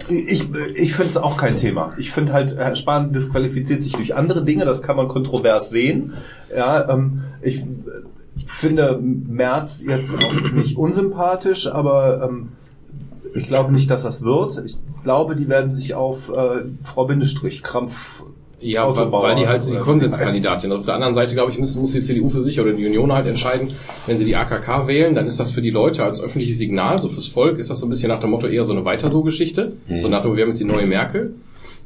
Ich, ich finde es auch kein Thema. Ich finde halt, Herr Spahn disqualifiziert sich durch andere Dinge, das kann man kontrovers sehen. Ja, ähm, ich finde Merz jetzt auch nicht unsympathisch, aber ähm, ich glaube nicht, dass das wird. Ich glaube, die werden sich auf äh, Frau Bindestrich Krampf Ja, weil, Autobauer weil die halt die Konsenskandidatin. Auf der anderen Seite, glaube ich, muss, muss die CDU für sich oder die Union halt entscheiden, wenn sie die AKK wählen, dann ist das für die Leute als öffentliches Signal, so fürs Volk, ist das so ein bisschen nach dem Motto eher so eine Weiter-so-Geschichte. So nach dem, Motto, wir haben jetzt die neue Merkel.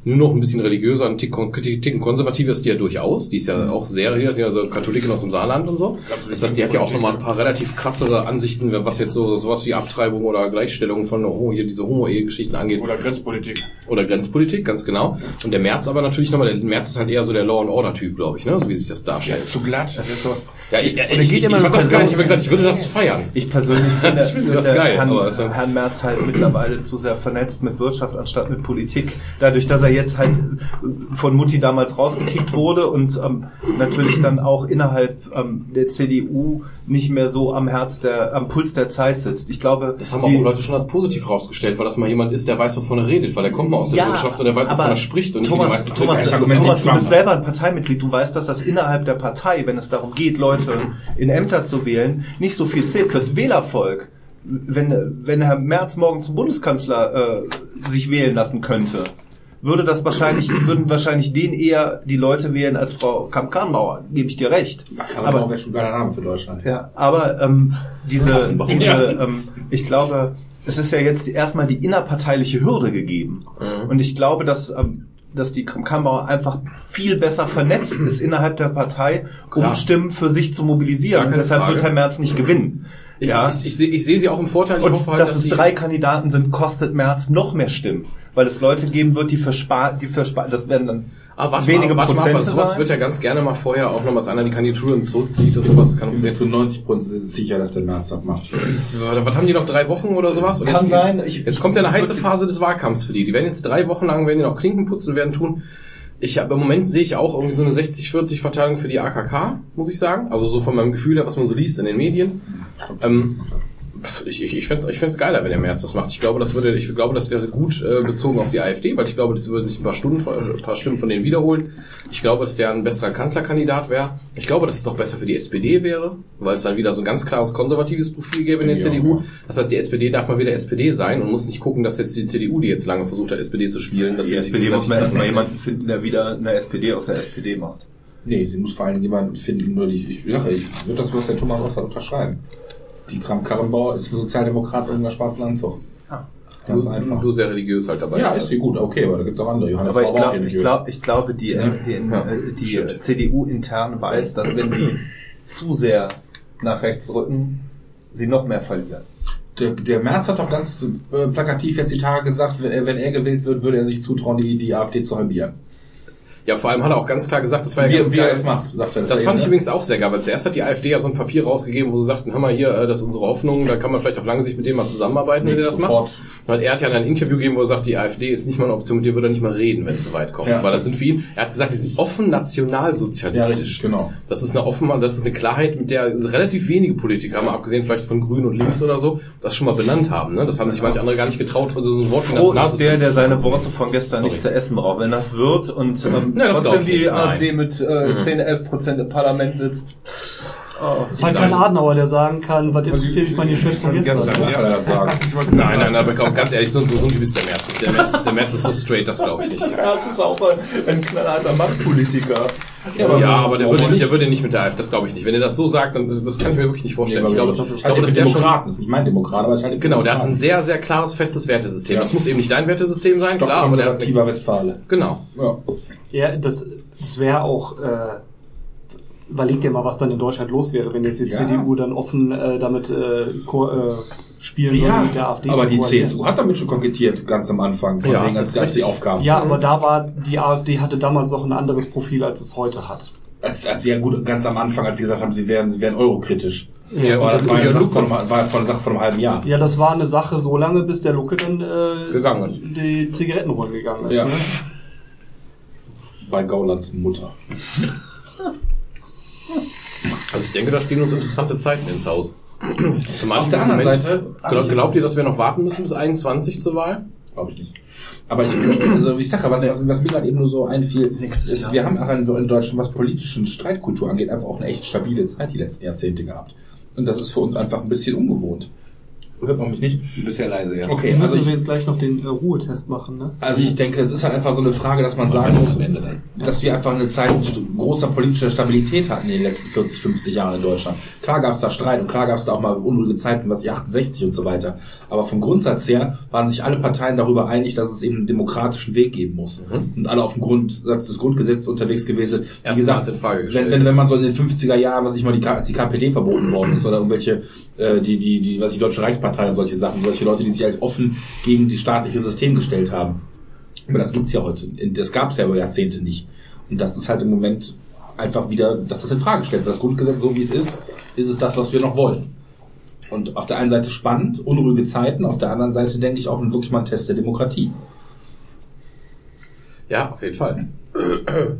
Nur noch ein bisschen religiöser, ein Ticken, Ticken konservativer ist die ja durchaus. Die ist Mhm. ja auch sehr, die ist ja so Katholikin aus dem Saarland und so. Das heißt, die hat ja auch nochmal ein paar relativ krassere Ansichten, was jetzt so sowas wie Abtreibung oder Gleichstellung von oh, hier diese Homo-Ehe-Geschichten angeht. Oder Grenzpolitik. Oder Grenzpolitik, ganz genau. Und der März aber natürlich nochmal, der März ist halt eher so der Law and Order Typ, glaube ich, ne? so wie sich das Der darstellt. ist zu glatt. Das ist so. Ja, ich, ich, ich, ich, ich fand das geil. Ich habe gesagt, ich würde das feiern. Ich persönlich finde, Ich finde das geil, Herrn, aber Herrn Merz halt mittlerweile zu sehr vernetzt mit Wirtschaft anstatt mit Politik. Dadurch, dass er jetzt halt von Mutti damals rausgekickt wurde und ähm, natürlich dann auch innerhalb ähm, der CDU nicht mehr so am Herz der, am Puls der Zeit sitzt. Ich glaube, Das haben auch die- Leute schon als positiv rausgestellt, weil das mal jemand ist, der weiß, wovon er redet, weil er kommt mal aus der Ja, Wirtschaft und er weiß, wovon er spricht und nicht Thomas, meisten Thomas, Thomas, Thomas du bist selber ein Parteimitglied. Du weißt, dass das innerhalb der Partei, wenn es darum geht, Leute in Ämter zu wählen, nicht so viel zählt. Fürs Wählervolk, wenn, wenn Herr Merz morgen zum Bundeskanzler äh, sich wählen lassen könnte, würde das wahrscheinlich, würden wahrscheinlich den eher die Leute wählen als Frau Kamp-Karrenbauer. Gebe ich dir recht. Aber wäre schon ein geiler Name für Deutschland. Ja, aber ähm, diese, diese Ja. ähm, ich glaube, es ist ja jetzt erstmal die innerparteiliche Hürde gegeben. Mhm. Und ich glaube, dass, ähm, dass die Kammer einfach viel besser vernetzt ist innerhalb der Partei, um Klar. Stimmen für sich zu mobilisieren. Deshalb Frage. wird Herr Merz nicht gewinnen. Ich, ja. ich, ich, sehe- ich sehe sie auch im Vorteil. Ich Und hoffe halt, dass dass es drei Kandidaten sind, kostet Merz noch mehr Stimmen. Weil es Leute geben wird, die für Spar, die für Spar, das werden dann Ah, warte wenige mal, warte mal, Prozente aber sowas sein. wird ja ganz gerne mal vorher auch noch, was einer die Kandidaturen zurückzieht und sowas. Das kann Ich man bin zu 90 Prozent sicher, dass der März das macht. Warte, Was haben die noch? Drei Wochen oder sowas? Und Kann jetzt, sein. Ich- jetzt kommt ja eine heiße Phase des Wahlkampfs für die. Die werden jetzt drei Wochen lang, werden die noch Klinken putzen und werden tun. Ich habe im Moment sehe ich auch irgendwie so eine 60-40 Verteilung für die AKK, muss ich sagen. Also so von meinem Gefühl her, was man so liest in den Medien. Ähm, ich ich, ich fände es ich fänd's geiler, wenn der März das macht. Ich glaube, das würde, ich glaube, das wäre gut äh, bezogen auf die AfD, weil ich glaube, das würde sich ein paar Stunden, von- ein paar Stimmen von denen wiederholen. Ich glaube, dass der ein besserer Kanzlerkandidat wäre. Ich glaube, dass es auch besser für die SPD wäre, weil es dann wieder so ein ganz klares konservatives Profil gäbe in der Ja. CDU. Das heißt, die SPD darf mal wieder SPD sein und muss nicht gucken, dass jetzt die CDU, die jetzt lange versucht hat, SPD zu spielen, dass die jetzt SPD muss man erstmal jemanden finden, der wieder eine SPD aus der SPD macht. Nee, sie muss vor allem jemanden finden, nur die, ich, ja, ich würde das, was der Thomas auch unterschreiben. Die Kram Karrenbauer ist ein Sozialdemokrat in der schwarzen Anzug. Ganz du, einfach. du sehr religiös halt dabei. ja, ist sie gut, okay, aber da gibt's auch andere. Johannes Aber ich glaube, ich, glaub, ich glaube, die, Ja. die, Ja, äh, die stimmt. CDU intern weiß, dass wenn sie zu sehr nach rechts rücken, sie noch mehr verlieren. Der, der Merz hat doch ganz äh, plakativ jetzt die Tage gesagt, wenn er, wenn er gewählt wird, würde er sich zutrauen, die, die AfD zu halbieren. Ja, vor allem hat er auch ganz klar gesagt, das war ja Wie, ganz wie er das macht, sagt er. Das eben, fand ich ne? übrigens auch sehr geil, weil zuerst hat die AfD ja so ein Papier rausgegeben, wo sie sagten, hör mal hier, äh, das ist unsere Hoffnung, da kann man vielleicht auf lange Sicht mit dem mal zusammenarbeiten, wenn Nee, ihr das sofort. macht. Und er hat ja in einem Interview gegeben, wo er sagt, die AfD ist nicht mal eine Option, mit dir würde er nicht mal reden, wenn es so weit kommt. Ja. Weil das sind für ihn, er hat gesagt, die sind offen Ja, nationalsozialistisch. richtig, genau. Das ist eine Offenheit, das ist eine Klarheit, mit der relativ wenige Politiker, mal abgesehen vielleicht von Grün und Links oder so, das schon mal benannt haben. Ne? Das haben sich manche andere gar nicht getraut, also so ein Wort wie ist der, Nationalsozialismus der seine zu Worte von gestern Sorry. nicht zu essen braucht. Wenn das wird und ähm, Ja, das trotzdem die. AfD mit äh, Mhm. 10, 11 Prozent im Parlament sitzt. Oh. Es ist halt kein Adenauer, der sagen kann, was interessiert mich meine Schwester von gestern. Ja, das sagen. Nein, nein, aber komm, ganz ehrlich, so, so, so ein Typ ist der Merz. Der Merz, der Merz ist so straight, das glaube ich nicht. Merz ist auch ein, ein knallharter Machtpolitiker. Ja, aber, der, würde nicht, der würde nicht mit der AfD, das glaube ich nicht. Wenn er das so sagt, dann das kann ich mir wirklich nicht vorstellen. ich glaube, ich halt glaube der schon, Demokraten, das ist nicht mein Demokrat, aber es ist halt genau, der hat ein sehr, sehr klares, festes Wertesystem. Ja. Das muss eben nicht dein Wertesystem sein, klar, aber der hat, Westfale. genau. Ja. Ja, das, das wäre auch, äh, überleg dir mal, was dann in Deutschland los wäre, wenn jetzt die Ja. CDU dann offen äh, damit äh, ko äh, spielen würde, Ja, mit der AfD aber die. CSU hat damit schon kokettiert, ganz am Anfang, von Ja, wegen, als, ist als die aufgaben. Ja, aber da war, die AfD hatte damals noch ein anderes Profil, als es heute hat. Als, als sie ja gut, ganz am Anfang, als sie gesagt haben, sie wären, sie wären eurokritisch. Ja, war, das war, eine Sache von, war von Sache von einem halben Jahr. Ja, das war eine Sache so lange, bis der Lucke dann äh, Gegangen ist. die Zigaretten holen gegangen ist. Ja. Ne? Bei Gaulands Mutter. Also ich denke, da stehen uns interessante Zeiten ins Haus. Zum Auf der anderen Seite- glaub, glaubt ihr, dass wir noch warten müssen bis 21 zur Wahl? Glaube ich nicht. Aber ich, also ich sage was, was, was mir gerade eben nur so einfiel, ist, wir haben auch in, in Deutschland, was politischen Streitkultur angeht, einfach auch eine echt stabile Zeit die letzten Jahrzehnte gehabt. Und das ist für uns einfach ein bisschen ungewohnt. Hört man mich nicht? Du bist ja leise, ja. Okay, also müssen wir ich, jetzt gleich noch den äh, Ruhetest machen, ne? also ich denke, es ist halt einfach so eine Frage, dass man sagen muss, Ende dann. dass wir einfach eine Zeit großer politischer Stabilität hatten in den letzten 40, 50 Jahren in Deutschland. Klar gab es da Streit und klar gab es da auch mal unruhige Zeiten, was ich 68 und so weiter. Aber vom Grundsatz her waren sich alle Parteien darüber einig, dass es eben einen demokratischen Weg geben muss. Und alle auf dem Grundsatz des Grundgesetzes unterwegs gewesen. Wie in Frage wenn, gestellt. wenn, wenn man so in den 50er Jahren, was ich mal die, als die KPD verboten worden ist oder irgendwelche, äh, die, die, die, was die Deutsche Reichspartei und solche Sachen, solche Leute, die sich halt offen gegen das staatliche System gestellt haben. Aber das gibt's ja heute. Das gab's ja über Jahrzehnte nicht. Und das ist halt im Moment einfach wieder, dass das in Frage gestellt wird. Das Grundgesetz, so wie es ist, ist es das, was wir noch wollen. Und auf der einen Seite spannend, unruhige Zeiten, auf der anderen Seite denke ich auch wirklich mal ein Test der Demokratie. Ja, auf jeden Fall.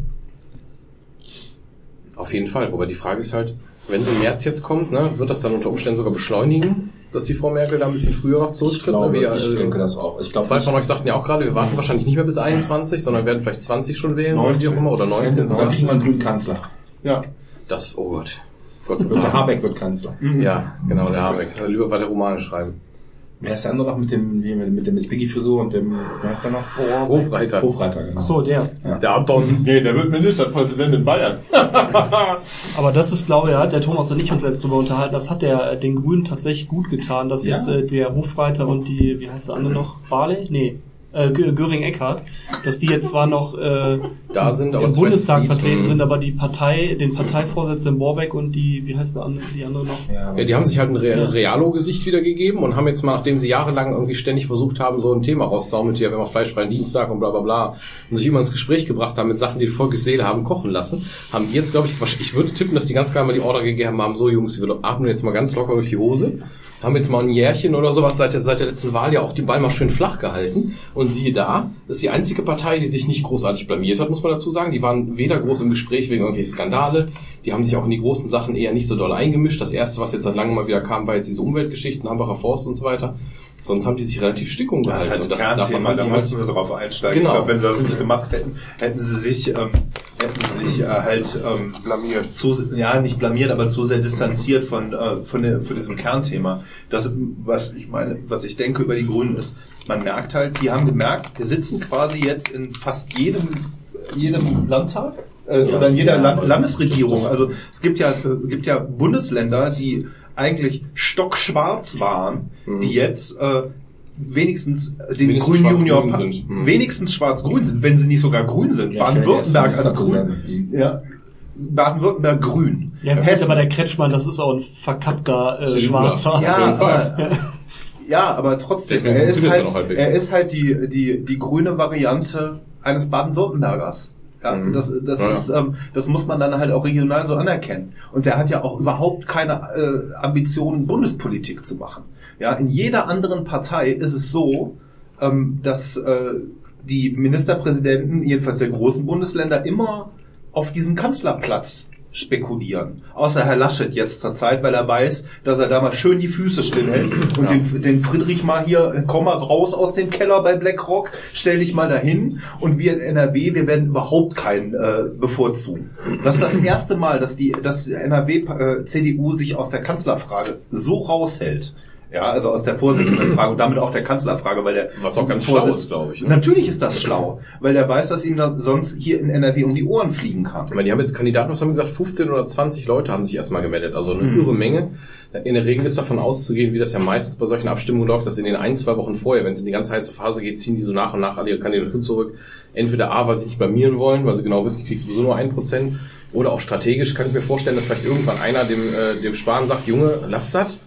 Auf jeden Fall. Wobei die Frage ist halt, wenn so ein März jetzt kommt, ne, wird das dann unter Umständen sogar beschleunigen, dass die Frau Merkel da ein bisschen früher noch Ich zurücktritt? glaube, ne? Wie, ich also, denke das auch. Ich glaube, Zwei von euch sagten ja auch gerade, wir warten wahrscheinlich nicht mehr bis 21, sondern werden vielleicht 20 schon wählen oder wie auch immer, oder 19 dann sogar. kriegen wir einen grünen Kanzler. Ja. Das, oh Gott. Gott Und der Habeck wird Kanzler. Ja, genau, der Habeck. Lieber weiter Romane schreiben. Wer ist der andere noch mit dem, wie- mit der Miss Piggy Frisur und dem, wer ist der noch? Hofreiter. Hofreiter, genau. Ach so, der. Der Anton. Nee, der wird Ministerpräsident in Bayern. Aber das ist, glaube ich, ja, der Thomas und ich uns jetzt darüber unterhalten, das hat der äh, den Grünen tatsächlich gut getan, dass Ja. jetzt äh, der Hofreiter und die, wie heißt der andere noch, Barley? Nee, äh, Gö- Göring-Eckardt, dass die jetzt zwar noch äh, Da sind, aber im Bundestag vertreten sind, aber die Partei, den Parteivorsitzenden Borbeck und die, wie heißt der andere, die andere noch? Ja, Ja, die haben sich halt ein Re Ja. Realo-Gesicht wiedergegeben und haben jetzt mal, nachdem sie jahrelang irgendwie ständig versucht haben, so ein Thema rauszuhauen mit hier, wenn wir fleischfreien Dienstag und bla bla bla, und sich immer ins Gespräch gebracht haben mit Sachen, die die Volkes Seele haben kochen lassen, haben die jetzt, glaube ich, ich würde tippen, dass die ganz klar mal die Order gegeben haben, so Jungs, wir atmen jetzt mal ganz locker durch die Hose, haben jetzt mal ein Jährchen oder sowas seit der, seit der letzten Wahl ja auch den Ball mal schön flach gehalten und siehe da, das ist die einzige Partei, die sich nicht großartig blamiert hat, muss man dazu sagen. Die waren weder groß im Gespräch wegen irgendwelcher Skandale, die haben sich auch in die großen Sachen eher nicht so doll eingemischt. Das erste, was jetzt seit langem mal wieder kam, war jetzt diese Umweltgeschichten, Hambacher Forst und so weiter. Sonst haben die sich relativ stickung Das ist gehalten. halt und das Kernthema, da müssen halt sie drauf einsteigen. Genau. Ich glaube, wenn sie das nicht gemacht hätten, hätten sie sich, ähm, hätten sie sich äh, halt ähm, Blamiert. zu, ja, nicht blamiert, aber zu sehr distanziert von, äh, von, der, von diesem Kernthema. Das, was ich meine, was ich denke über die Grünen ist, man merkt halt, die haben gemerkt, wir sitzen quasi jetzt in fast jedem, jedem Landtag äh, Ja, oder in jeder ja, Landesregierung. Also es gibt ja, gibt ja Bundesländer, die eigentlich stockschwarz waren, die jetzt äh, wenigstens den Wenigstens grünen schwarz-grün Junior sind. Mhm. wenigstens schwarz-grün sind, wenn sie nicht sogar grün sind. Ja, Baden-Württemberg als grün. Ja. Baden-Württemberg grün. Ja, Hessen- aber der Kretschmann, das ist auch ein verkappter äh. Schwarzer. ja, ja, aber trotzdem, Deswegen er ist, halt, er ist halt die, die, die grüne Variante eines Baden-Württembergers. Ja, Mhm. das, das, Ja, ist, ähm, das muss man dann halt auch regional so anerkennen. Und der hat ja auch überhaupt keine äh, Ambitionen, Bundespolitik zu machen. Ja, in jeder anderen Partei ist es so, ähm, dass äh, die Ministerpräsidenten, jedenfalls der großen Bundesländer, immer auf diesem Kanzlerplatz spekulieren. Außer Herr Laschet jetzt zur Zeit, weil er weiß, dass er da mal schön die Füße stillhält und den, den Friedrich mal hier, äh, komm mal raus aus dem Keller bei BlackRock, stell dich mal dahin und wir in NRW, wir werden überhaupt keinen äh, bevorzugen. Das ist das erste Mal, dass die, dass NRW äh, CDU sich aus der Kanzlerfrage so raushält. Ja, also aus der Vorsitzendenfrage und damit auch der Kanzlerfrage, weil der Was auch ganz schlau ist, glaube ich. Ne? Natürlich ist das schlau, weil der weiß, dass ihm da sonst hier in NRW um die Ohren fliegen kann. Ich meine, die haben jetzt Kandidaten, was haben gesagt, 15 oder 20 Leute haben sich erstmal gemeldet, also eine Mhm. irre Menge. In der Regel ist davon auszugehen, wie das ja meistens bei solchen Abstimmungen läuft, dass in den ein, zwei Wochen vorher, wenn es in die ganz heiße Phase geht, ziehen die so nach und nach alle ihre Kandidatur zurück. Entweder A, weil sie nicht blamieren wollen, weil sie genau wissen, ich krieg sowieso nur ein Prozent, oder auch strategisch kann ich mir vorstellen, dass vielleicht irgendwann einer dem, äh, dem Spahn sagt, Junge, lass das.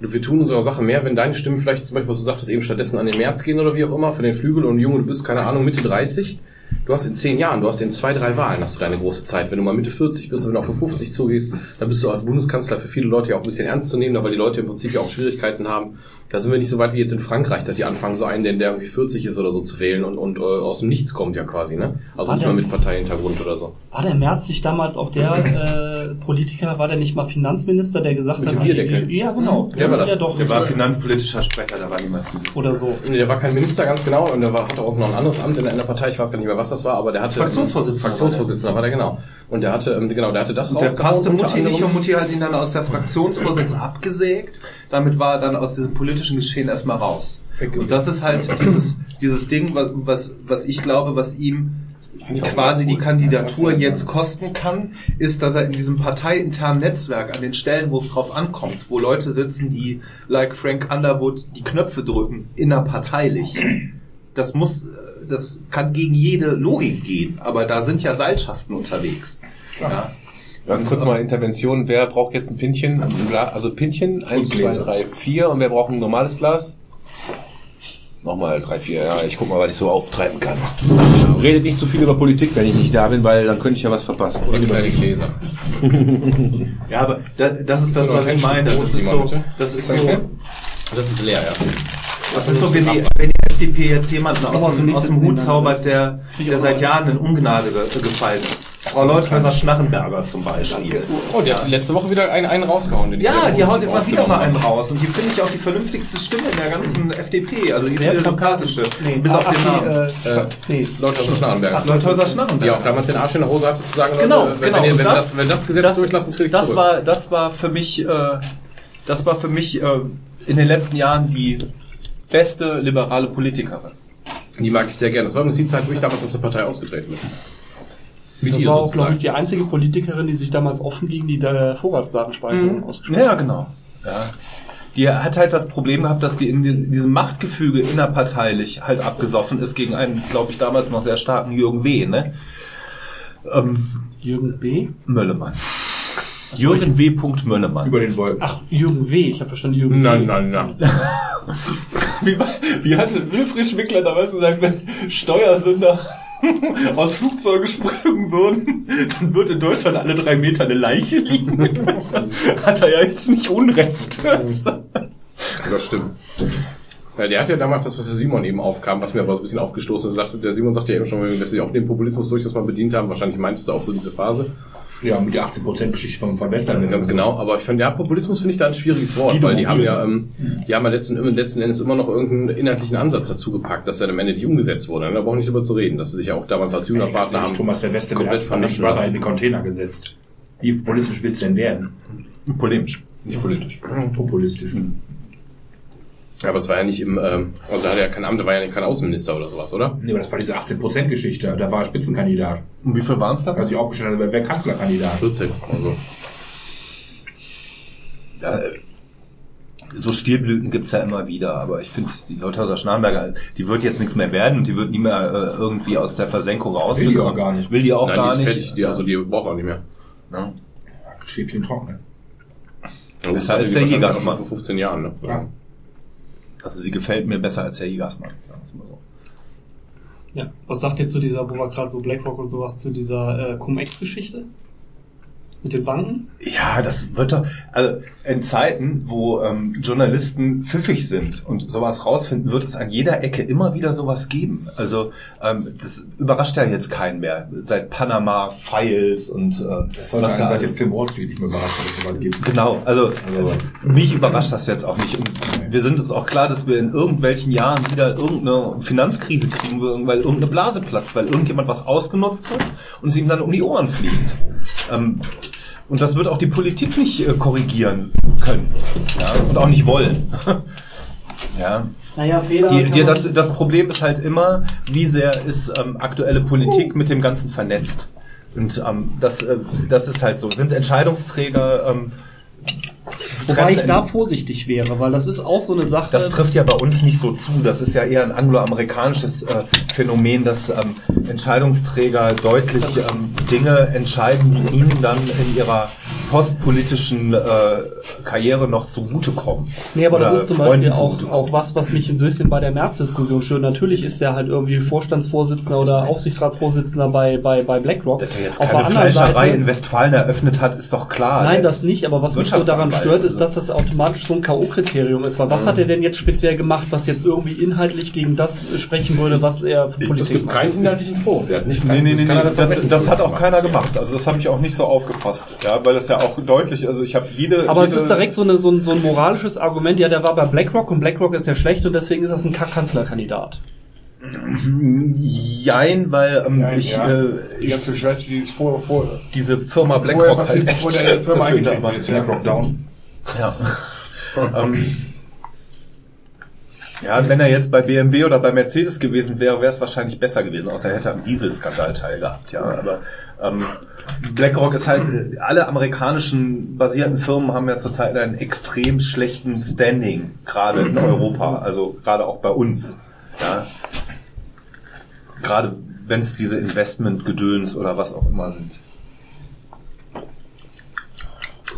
Wir tun unsere Sache mehr, wenn deine Stimmen vielleicht zum Beispiel, was du sagtest, eben stattdessen an den März gehen oder wie auch immer, für den Flügel und Junge, du bist, keine Ahnung, Mitte 30. Du hast in zehn Jahren, du hast in zwei, drei Wahlen hast du deine große Zeit. Wenn du mal Mitte 40 bist wenn du für 50 zugehst, dann bist du als Bundeskanzler für viele Leute ja auch ein bisschen ernst zu nehmen, weil die Leute im Prinzip ja auch Schwierigkeiten haben. Da sind wir nicht so weit wie jetzt in Frankreich, dass die anfangen, so einen, der irgendwie 40 ist oder so zu wählen und, und äh, aus dem Nichts kommt ja quasi, ne? Also War nicht der- mal mit Parteihintergrund oder so. War der Merz nicht damals auch der äh, Politiker, war der nicht mal Finanzminister, der gesagt Mit hat, dem Bierdeckel. ja genau, Der war das. Ja, doch, Der war finanzpolitischer Sprecher, der war niemals Minister. oder so. Nee, der war kein Minister ganz genau und der war, hatte auch noch ein anderes Amt in der, in der Partei, ich weiß gar nicht mehr, was das war, aber der hatte Fraktionsvorsitzender Fraktionsvorsitzender war der genau. Und der hatte ähm, genau, der hatte das Und der passte Mutti nicht und Mutti hat ihn dann aus der Fraktionsvorsitz abgesägt. Damit war er dann aus diesem politischen Geschehen erstmal raus. Und das ist halt dieses, dieses Ding, was, was, ich glaube, was ihm quasi die Kandidatur jetzt kosten kann, ist, dass er in diesem parteiinternen Netzwerk an den Stellen, wo es drauf ankommt, wo Leute sitzen, die like Frank Underwood die Knöpfe drücken, innerparteilich. Das muss, das kann gegen jede Logik gehen, aber da sind ja Seilschaften unterwegs. Ja. Ganz kurz mal Intervention. Wer braucht jetzt ein Pinchen? Also Pinchen, eins, zwei, drei, vier. Und wer braucht ein normales Glas? Nochmal drei, vier. Ja, ich guck mal, was ich so auftreiben kann. Redet nicht zu viel über Politik, wenn ich nicht da bin, weil dann könnte ich ja was verpassen. Oder über die Gläser. Ja, aber da, das ist das, was ich meine. Das ist so, das ist so, Das ist leer, ja. das ist so, wenn die, wenn die FDP jetzt jemanden aus dem, aus dem Hut zaubert, der, der seit. Jahren in Ungnade ge gefallen ist. Frau Leuthäuser-Schnarrenberger zum Beispiel. Oh, die hat letzte Woche wieder einen, einen rausgehauen. Den Ja, die haut immer wieder mal einen raus. Und die finde ich auch die vernünftigste Stimme in der ganzen FDP. Also die ist die sympathische. Bis auf den die, Namen. Äh, Äh, nee. Schnarrenberg. Leuthäuser-Schnarrenberger. Die auch damals den Arsch in der Hose hatte zu sagen, Genau, wenn, genau. Wenn, das- das, wenn das Gesetz das- durchlassen, trete ich das zurück. war, das war für mich, äh, das war für mich äh, in den letzten Jahren die beste liberale Politikerin. Die mag ich sehr gerne. Das war übrigens die Zeit, wo ich damals aus der Partei ausgetreten bin. Mit Das ihr war auch, glaube ich, die einzige Politikerin, die sich damals offen gegen die äh, Vorratsdatenspeicherung ausgesprochen Ja, genau. Ja. Die hat halt das Problem gehabt, dass die in die- diesem Machtgefüge innerparteilich halt abgesoffen ist gegen einen, glaube ich, damals noch sehr starken Jürgen W., ne? Ähm, Jürgen B. Möllemann. Jürgen W. Möllemann. Über den Wolken. Ach, Jürgen W. Ich habe verstanden Jürgen Nein, B. nein, nein. Wie, war- wie hatte Wilfried Schwickler damals gesagt, wenn Steuersünder aus Flugzeugen springen würden, dann würde in Deutschland alle drei Meter eine Leiche liegen. Hat er ja jetzt nicht Unrecht. Das stimmt. Ja, der hat ja damals das, was der Simon eben aufkam, was mir aber so ein bisschen aufgestoßen ist. Sagte, der Simon sagte ja eben schon, dass sie auch den Populismus durchaus mal bedient haben. Wahrscheinlich meintest du auch so diese Phase. Ja, mit der 80%-Geschichte von, von Western. Ganz genau. Aber ich finde, ja, Populismus finde ich da ein schwieriges Wort, weil die haben ja, ähm, die haben ja letzten, letzten Endes immer noch irgendeinen inhaltlichen Ansatz dazu gepackt, dass er am Ende nicht umgesetzt wurde. Da brauchen wir nicht drüber zu reden, dass sie sich ja auch damals als Juniorpartner haben. Thomas der Weste komplett vernaschen lassen. in den Container gesetzt. Wie populistisch willst du denn werden? Polemisch. Nicht politisch. Populistisch. Ja, aber es war ja nicht im, ähm, also da hat er ja kein Amt, da war ja nicht kein Außenminister oder sowas, oder? Nee, aber das war diese 18%-Geschichte. Da war er Spitzenkandidat. Und wie viel waren es da? Als ich aufgestellt habe, wer wäre Kanzlerkandidat? 14. Also. so Stilblüten gibt's ja immer wieder, aber ich finde, die Leuthauser Schnarrenberger, die wird jetzt nichts mehr werden und die wird nie mehr äh, irgendwie aus der Versenkung raus. Will die auch gar nicht. Will die auch Nein, gar die ist nicht. fertig, die, also die braucht auch nicht mehr. Ja. Schäfchen trocknen. Ja, das als hatte der die wahrscheinlich Jägersmann. auch schon vor 15 Jahren, ne? Ja. Also sie gefällt mir besser als der Jägersmann. Sagen wir's mal so. Ja. Was sagt ihr zu dieser, wo wir gerade so BlackRock und sowas, zu dieser äh, Cum-Ex-Geschichte? Mit den Banken? Ja, das wird doch, also in Zeiten, wo ähm, Journalisten pfiffig sind und sowas rausfinden, wird es an jeder Ecke immer wieder sowas geben. Also ähm, das überrascht ja jetzt keinen mehr. Seit Panama Files und äh, Das sollte was einen seit dem Film Wall Street nicht mehr überraschen, dass es sowas gibt. Genau, also Also- mich überrascht das jetzt auch nicht. Und wir sind uns auch klar, dass wir in irgendwelchen Jahren wieder irgendeine Finanzkrise kriegen würden, weil irgendeine Blase platzt, weil irgendjemand was ausgenutzt hat und es ihm dann um die Ohren fliegt. Ähm, und das wird auch die Politik nicht äh, korrigieren können ja, und auch nicht wollen. ja. Naja, Fehler. Die, die, das, das Problem ist halt immer, wie sehr ist ähm, aktuelle Politik mit dem Ganzen vernetzt. Und ähm, das, äh, das ist halt so. Sind Entscheidungsträger ähm, Wobei ich da vorsichtig wäre, weil das ist auch so eine Sache. Das trifft ja bei uns nicht so zu. Das ist ja eher ein angloamerikanisches äh, Phänomen, dass ähm, Entscheidungsträger deutlich ähm, Dinge entscheiden, die ihnen dann in ihrer postpolitischen äh, Karriere noch zugutekommen. Nee, aber Oder das ist zum Freunden Beispiel auch, auch was, was mich ein bisschen bei der März-Diskussion stört. Natürlich ist der halt irgendwie Vorstandsvorsitzender oder Aufsichtsratsvorsitzender bei, bei, bei BlackRock. Dass er jetzt Auf keine Fleischerei Seite- in Westfalen eröffnet hat, ist doch klar. Nein, das nicht, aber was mich so daran stört, ist, dass das automatisch so ein K.O.-Kriterium ist. Weil was hat er denn jetzt speziell gemacht, was jetzt irgendwie inhaltlich gegen das sprechen würde, was er für Es Politik gibt macht? keinen inhaltlichen Vorwurf. Der hat nicht Nee, nee, nee, er Das, das, schon hat auch keiner gemacht. Also das habe ich auch nicht so aufgefasst. Ja, weil das ja auch deutlich, also ich habe jede. Aber es jede, ist direkt so, eine, so, ein, so ein moralisches Argument, ja, der war bei BlackRock und BlackRock ist ja schlecht und deswegen ist das ein Kack-Kanzlerkandidat. Jein, weil ähm, Nein, ich ja. äh, Die ich, ganze Scheiße, die ist vor, vor, diese Firma BlackRock halt echt der Firma eingetreten ist, ja. BlackRock down. Ja. ähm, ja, wenn er jetzt bei BMW oder bei Mercedes gewesen wäre, wäre es wahrscheinlich besser gewesen, außer er hätte am Dieselskandal teilgehabt, ja. Aber ähm, BlackRock ist halt, alle amerikanischen basierten Firmen haben ja zurzeit einen extrem schlechten Standing, gerade in Europa, also gerade auch bei uns. Ja. Gerade wenn es diese Investmentgedöns oder was auch immer sind.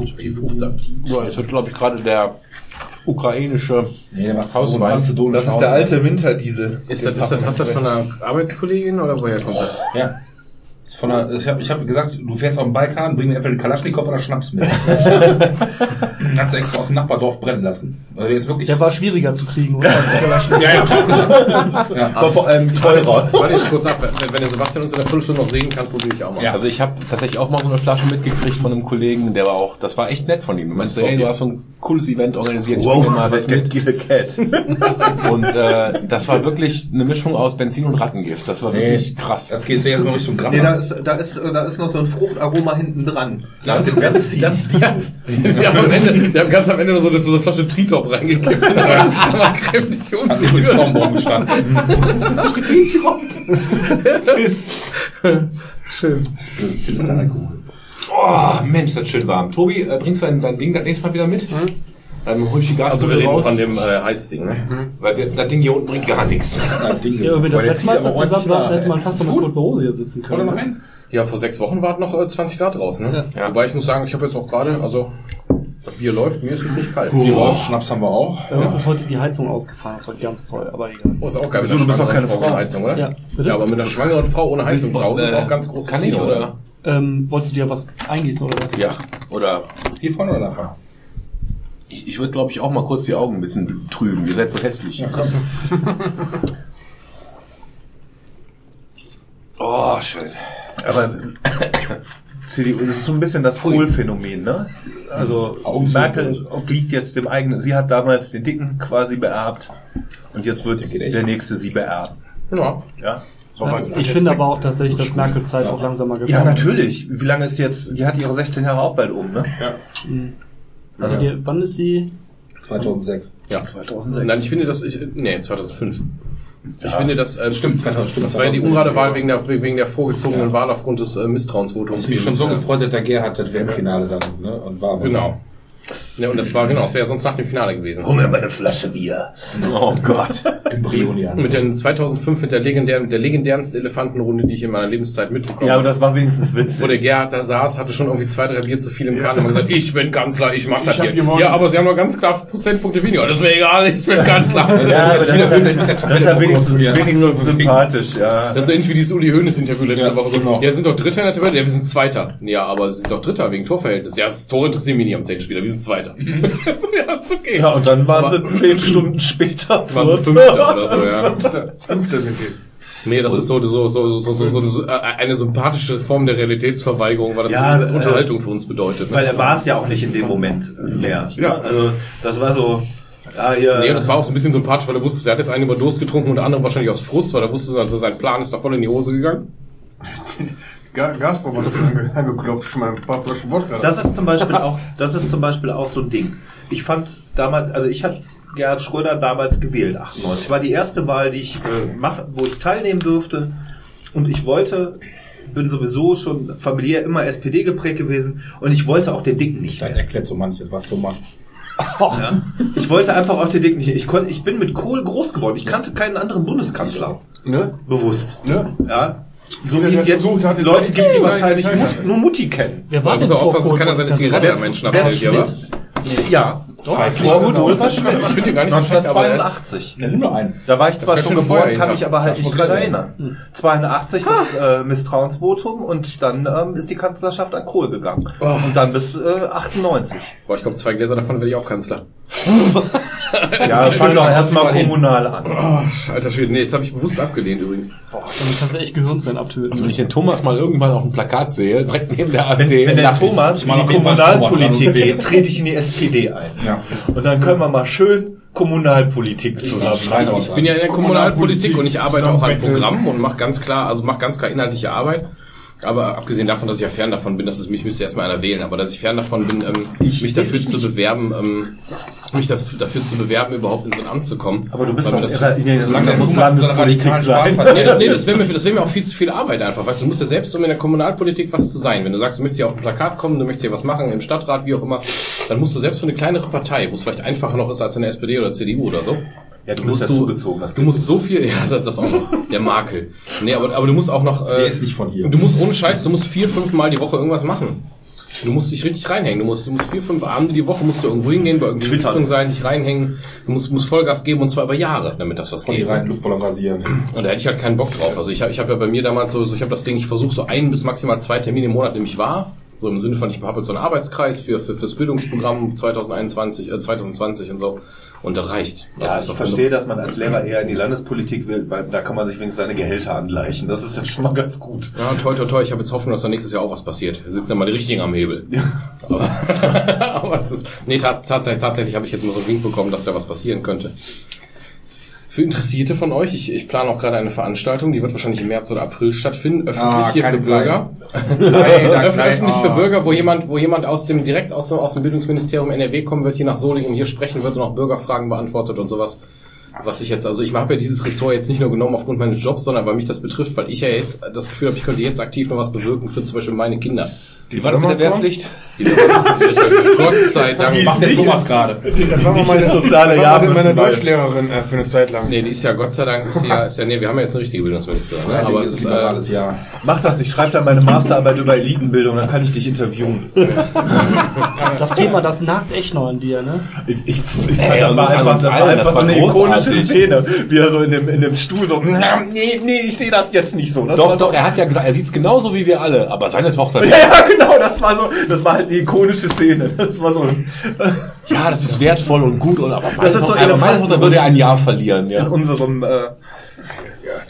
Die Fruchtsaft. So, jetzt wird, glaube ich, gerade der ukrainische Nee, der macht Hauswein. Das ist der alte Winterdiesel. Ist das, ist das, hast du das von einer Arbeitskollegin oder woher kommt das? Ja. Ist von der, ich habe ich hab gesagt, du fährst auf den Balkan, bring mir entweder den Kalaschnikow oder Schnaps mit. Hat sie extra aus dem Nachbardorf brennen lassen. Also der ist wirklich. Der war schwieriger zu kriegen, oder? ja, ja, ich auch gesagt. ja, Aber vor allem teurer. Warte jetzt kurz ab, wenn, wenn der Sebastian uns in der Viertelstunde noch sehen kann, probiere ich auch mal. Ja. Also ich habe tatsächlich auch mal so eine Flasche mitgekriegt von einem Kollegen, der war auch, das war echt nett von ihm. Du meinst so, ey, du hast so ein cooles Event organisiert, ich bring dir mal was mit. cat. Und äh, das war wirklich eine Mischung aus Benzin und Rattengift. Das war wirklich krass. Das geht sehr in Richtung Gramm. Nee, da ist, da ist, da ist noch so ein Fruchtaroma hinten dran. das, ist, das, ist, das die. Wir haben, am Ende, wir haben ganz am Ende noch so eine, so eine Flasche Tritop reingekippt. Da war kräftig Hat nicht mit. Traumbaum gestanden. Schön. Das ist Alkohol. Oh, Mensch, das ist schön warm. Tobi, äh, bringst du dein, dein Ding das nächste Mal wieder mit? Dann hol ich die Also wir reden raus. von dem äh, Heizding, ne? weil wir, das Ding hier unten bringt gar nichts. Ja, aber das letzte Mal, zusammen ordentlich hätte man fast noch eine kurze Hose hier sitzen können. Oder noch ein? Ja, vor sechs Wochen war es noch äh, 20 Grad draußen, ne? Ja. Wobei ich muss sagen, ich habe jetzt auch gerade, also das Bier läuft, mir ist es nicht kalt. Die läuft, Schnaps haben wir auch. Bei uns ist heute die Heizung ausgefahren, das war ganz toll, aber egal. Oh, ist auch geil mit Wieso, du bist schwangeren keine Frau Frau. ohne Heizung, oder? Ja, bitte? Ja, aber mit einer schwangeren Frau ohne Heizung zu Hause ist auch ganz groß. Kann ich, oder? Ähm, wolltest du dir was eingießen oder was? Ja. Oder Hier vorne oder nachher? Ich, ich würde, glaube ich, auch mal kurz die Augen ein bisschen trüben. Ihr seid so hässlich. Oh, schön. Aber CDU, das ist so ein bisschen das Kohl-Phänomen, ne? Also Augen. Merkel obliegt jetzt dem eigenen, sie hat damals den Dicken quasi beerbt und jetzt wird der nächste sie beerben. Ja. Ja? Ja, ich finde aber auch tatsächlich, dass Merkels Zeit auch langsamer gekommen Ja, natürlich. Wie lange ist jetzt, die hat ihre 16 Jahre auch bald um, ne? Mhm. Also die, wann ist sie? 2006. Ja. 2006. Nein, ich finde, dass ich, nee, 2005. Ich finde, dass, äh, Stimmt, 2000, stimmt. das war ja die ungerade Wahl wegen der, wegen der vorgezogenen Wahl aufgrund des äh, Misstrauensvotums. Ich bin schon so Ja. gefreut, dass der Gerhard das WM-Finale dann, ne? Und war aber- Genau. Ja, und das war, genau, das wäre sonst nach dem Finale gewesen. Hol mir mal eine Flasche Bier. Oh Gott. Im Brioni Mit den 2005 mit der legendären, mit der legendärensten Elefantenrunde, die ich in meiner Lebenszeit mitbekommen Ja, aber habe. das war wenigstens witzig. Wo der Gerhard da saß, hatte schon irgendwie zwei, drei Bier zu viel im Kahn und hat gesagt, ich bin Kanzler, ich mach das hab hier. gewonnen. Ja, aber sie haben noch ganz klar Prozentpunkte weniger. Das ist mir egal, ich bin Kanzler. ja, das ist ja, das ist ja wenigstens, wenigstens sympathisch, ja. Das ist so ähnlich wie dieses Uli Hoeneß Interview letzte Ja, Woche. So, genau. Ja, sind doch Dritter in der Tabelle? Ja, wir sind Zweiter. Ja, aber sie sind doch Dritter wegen Torverhältnis. Ja, das Tor interessiert mich nicht am Zehnspieler. Wir sind Zweiter. So, ja, ist okay. Ja, und dann waren Aber- sie zehn Stunden später waren sie. Fünfter oder so, ja. Fünfter sind die. Nee, das ist so, so, so, so, so, so, so äh, eine sympathische Form der Realitätsverweigerung, weil das Ja, so, äh, Unterhaltung für uns bedeutet. Ne? Weil er war es ja auch nicht in dem Moment mehr. Ja. Also, das war so, ja, hier, Nee, und das war auch so ein bisschen sympathisch, weil er wusste, er hat jetzt einen über Durst getrunken und der andere wahrscheinlich aus Frust, weil er wusste, also sein Plan ist da voll in die Hose gegangen. Ga doch schon ange angeklopft, schon mal ein paar Flaschen Wodka. Das ist zum Beispiel auch, das ist zum Beispiel auch so ein Ding. Ich fand damals, also ich habe Gerhard Schröder damals gewählt, 98. War die erste Wahl, die ich äh, mach, wo ich teilnehmen durfte. Und ich wollte, bin sowieso schon familiär immer SPD geprägt gewesen und ich wollte auch den Dicken nicht. Das erklärt so manches, was du machst. Ja? Ich wollte einfach auch den Dicken nicht. Ich konnte, ich bin mit Kohl groß geworden. Ich kannte keinen anderen Bundeskanzler. ne? Bewusst. Ne? Ja. So wie es jetzt hat, Leute gibt, die wahrscheinlich nur Mutti kennen. Wer Da war muss denn vor aufpassen, es kann ja sein, dass die Bundeskanzler? Zigarette am Menschen abfällt, ja, was? Ja. Doch, Vor Rudolf Schmidt. Ich finde den gar nicht so schlecht, aber er ist, 1982. Ja, nimm nur einen. Da war ich zwar schon geboren, vorher kann mich aber halt Das nicht dran erinnern. 82 das äh, Misstrauensvotum und dann ähm, ist die Kanzlerschaft an Kohl gegangen. Und dann bis äh, 98. boah, ich glaube, zwei Gläser davon werde ich auch Kanzler. Ja, fang doch erstmal kommunal an. Oh, alter Schwede, nee, das habe ich bewusst abgelehnt übrigens. Damit kannst du echt Gehirnzellen abtöten. Also wenn ich den Thomas mal irgendwann auf dem Plakat sehe, direkt neben der Wenn, AfD, wenn der lach ich. Thomas in die Kommunalpolitik geht, trete ich in die SPD ein. Ja. Und dann können wir mal schön Kommunalpolitik zusammen. Ich bin ja in der Kommunalpolitik Kommunalpolitik und ich arbeite auch an. Programmen und mache ganz klar, also mache ganz klar inhaltliche Arbeit. Aber abgesehen davon, dass ich ja fern davon bin, dass es mich müsste erstmal einer wählen, aber dass ich fern davon bin, ähm, mich dafür zu bewerben, ähm, mich das, dafür zu bewerben, überhaupt in so ein Amt zu kommen. Aber du bist doch das- in der Solange der muss in Landespolitik sein. Nee, das, nee, das wäre mir, das wäre mir auch viel zu viel Arbeit einfach. Weißt du, du musst ja selbst, um in der Kommunalpolitik was zu sein. Wenn du sagst, du möchtest hier auf ein Plakat kommen, du möchtest hier was machen, im Stadtrat, wie auch immer, dann musst du selbst für eine kleinere Partei, wo es vielleicht einfacher noch ist als eine SPD oder CDU oder so. Ja, du musst ja zugezogen. Das Du musst so viel, ja, das, das auch noch, der Makel. Nee, aber, aber du musst auch noch, äh, Der ist nicht von hier. Du musst ohne Scheiß, du musst vier, fünf Mal die Woche irgendwas machen. Du musst dich richtig reinhängen. Du musst, du musst vier, fünf Abende die Woche musst du irgendwo hingehen, bei irgendeiner Twittern. Sitzung sein, dich reinhängen. Du musst, musst Vollgas geben und zwar über Jahre, damit das was die geht. reinen Luftballon rasieren. Und da hätte ich halt keinen Bock drauf. Also ich habe ich hab ja bei mir damals so, so ich habe das Ding, ich versuche so ein bis maximal zwei Termine im Monat nämlich wahr. So im Sinne von, ich habe jetzt so einen Arbeitskreis für, für fürs Bildungsprogramm 2021, äh, 2020 und so. Und das reicht. Ja, Das ich verstehe, dass man als Lehrer eher in die Landespolitik will, weil da kann man sich wenigstens seine Gehälter angleichen. Das ist ja schon mal ganz gut. Ja, toi, toi, toi. Ich habe jetzt Hoffnung, dass da nächstes Jahr auch was passiert. Wir sitzen ja mal die Richtigen am Hebel. Ja. Aber, aber es ist, nee, tat, tatsächlich, tatsächlich habe ich jetzt mal so einen Wink bekommen, dass da was passieren könnte. Für Interessierte von euch, ich, ich plane auch gerade eine Veranstaltung, die wird wahrscheinlich im März oder April stattfinden, öffentlich Ah, hier für Bürger. Leider, Öff, öffentlich für ah. Bürger, wo jemand, wo jemand aus dem, direkt aus, dem- aus dem Bildungsministerium NRW kommen wird, hier nach Solingen hier sprechen wird und auch Bürgerfragen beantwortet und sowas. Was ich jetzt, also ich habe ja dieses Ressort jetzt nicht nur genommen aufgrund meines Jobs, sondern weil mich das betrifft, weil ich ja jetzt das Gefühl habe, ich könnte jetzt aktiv noch was bewirken für zum Beispiel meine Kinder. Wie war das mit der Wehrpflicht? Die- Gott sei Dank. Macht der Thomas gerade. Das war mal meine, soziale das war Jahr meine Deutschlehrerin äh, für eine Zeit lang. Nee, die ist ja Gott sei Dank, ist ja, ist ja, nee, wir haben ja jetzt eine richtige Bildungsministerin, ne? aber es ist, äh, alles ja. Mach das, ich schreibe dann meine Masterarbeit über Elitenbildung, dann kann ich dich interviewen. Das Thema, das nagt echt noch an dir, ne? Ich, ich, ich fand, Ey, das an- war an einfach, das war einfach das so war eine ikonische. Szene, wie er so in dem, in dem Stuhl so, nee, nee, ich sehe das jetzt nicht so. Das Doch, war so, doch, er hat ja gesagt, er sieht's genauso wie wir alle, aber seine Tochter nicht. Ja, genau, das war so, das war halt eine ikonische Szene. Das war so, Ja, das ist wertvoll und gut, und aber meine Das ist so meine Tochter würde ein Jahr verlieren, in ja. unserem, äh,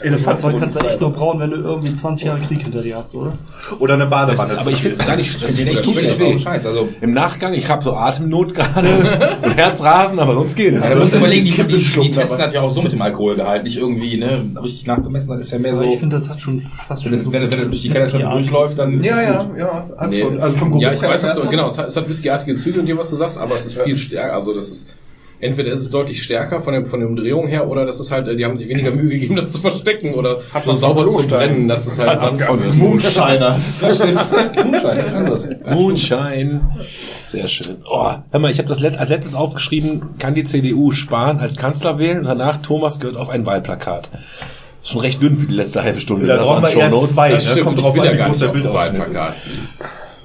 Elefanten kannst du echt nur brauen, wenn du irgendwie 20 Jahre Krieg hinter dir hast, oder? Oder eine Badewanne. Aber ich finde es gar nicht, Ich das, finde echt nicht weh. Scheiß. Also, Im Nachgang, ich habe so Atemnot gerade und Herzrasen, aber sonst geht es. also du musst überlegen, die, die, die, testen hat ja auch so mit dem Alkoholgehalt, nicht irgendwie, ne, richtig nachgemessen, das ist ja mehr Also so, ich finde, das hat schon fast wenn, schon wenn, es- wenn er durch die Kellertreppe Whisky-artig. durchläuft, dann ja, ist ja, ja, hat schon. Also vom Geruch ja, ich weiß, du, genau, es hat, whiskyartige Züge und dem, was du sagst, aber es ist viel stärker, also das ist, entweder ist es deutlich stärker von der, von der Umdrehung her, oder das ist halt, äh, die haben sich weniger Mühe gegeben, das zu verstecken, oder Hat so sauber von zu brennen, dass es halt sanft wird. Moonshiners. Moonshine. Sehr schön. Oh, hör mal, ich habe das let als letztes aufgeschrieben, kann die CDU sparen als Kanzler wählen und danach Thomas gehört auf ein Wahlplakat. Ist schon recht dünn für die letzte halbe Stunde. Da brauchen wir eher zwei. Das stimmt, Kommt drauf an, ja wie gar groß nicht der Bildausschnitt ist.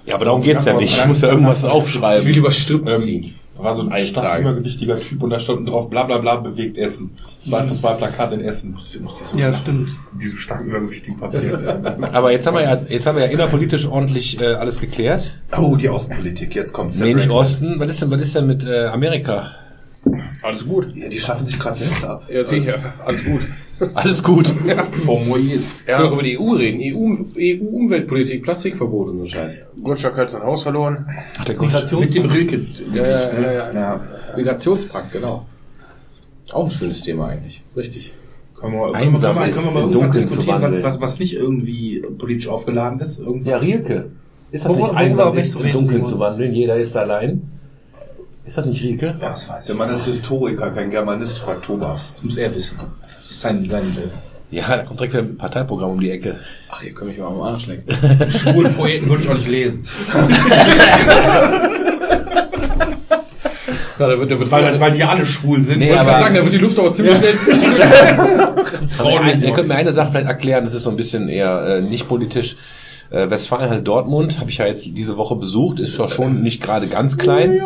Ja, aber darum geht's ja nicht. Ich muss ja irgendwas Ich will aufschreiben. lieber Strippen ziehen. War so ein Tages. übergewichtiger Typ und da stand drauf, bla bla bla, bewegt Essen. Zwei plus zwei Plakat in Essen. Musste ich so Ja, stimmt. Diesem stark übergewichtigen Patienten. Aber jetzt haben wir ja, jetzt haben wir ja innerpolitisch ordentlich äh, alles geklärt. Oh, die Außenpolitik, jetzt kommt's. Nee, nicht. Osten. Was ist denn, was ist denn mit äh, Amerika? Alles gut. Ja, die schaffen sich gerade selbst ab. Ja, sicher. Alles gut. Alles gut. Vor Moyes. Ich will auch über die EU reden. E EU, EU-Umweltpolitik, Plastikverbot und so Scheiß. Gottschalk hat sein Haus verloren. Ach, der Gott. Mit dem Rilke. Ja, ja, ja, ja. ja. Migrationspakt, genau. Auch ein schönes Thema eigentlich. Richtig. Können wir, Einsam können wir, können wir mal zu diskutieren, wandeln. was, was, nicht irgendwie politisch aufgeladen ist? Irgendwas? Ja, Rielke. Ist das Worüber- nicht einsam ist, im Dunkeln zu wandeln? Jeder ist allein. Ist das nicht Rielke? Ja, das weiß Der ich. Mann ist Historiker, kein Germanist, fragt Thomas. Das muss er wissen. Das ist sein, sein äh, Ja, da kommt direkt wieder ein Parteiprogramm um die Ecke. Ach, ihr könnt mich mal am Arsch lecken. schwulen Poeten würde ich auch nicht lesen. Ja, da wird, da wird Weil, weil die alle schwul sind. Nee, Wollte ich gerade sagen, da wird die Luft aber ziemlich schnell Aber ihr, ihr könnt mir eine Sache vielleicht erklären, das ist so ein bisschen eher äh, nicht politisch. Äh, Westfalen halt Dortmund, habe ich ja jetzt diese Woche besucht, ist ja schon nicht gerade ganz klein.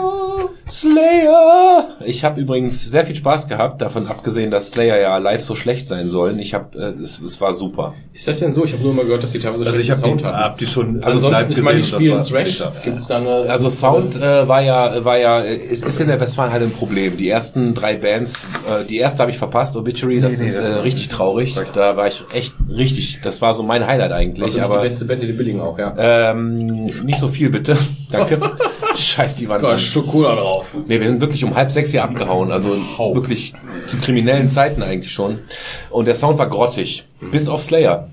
Slayer! Ich habe übrigens sehr viel Spaß gehabt, davon abgesehen, dass Slayer ja live so schlecht sein sollen. Ich habe, äh, es, es war super. Ist das denn so? Ich habe nur mal gehört, dass die teilweise Also ich die, Sound hatten. hab die schon Also live sonst nicht mal die war Thrash. Gibt es da eine... Also Sound äh, war ja, war ja, ist, ist in der Westfalen halt ein Problem. Die ersten drei Bands, äh, die erste habe ich verpasst, Obituary, das Nee, nee, ist das äh, richtig traurig. Da war ich echt richtig, das war so mein Highlight eigentlich. also aber die beste Band, die billigen auch, ja. ähm, nicht so viel bitte. Danke. Scheiß die Wand. Stück Cola drauf. Nee, wir sind wirklich um halb sechs hier abgehauen. Also wirklich zu kriminellen Zeiten eigentlich schon. Und der Sound war grottig. Bis auf Slayer.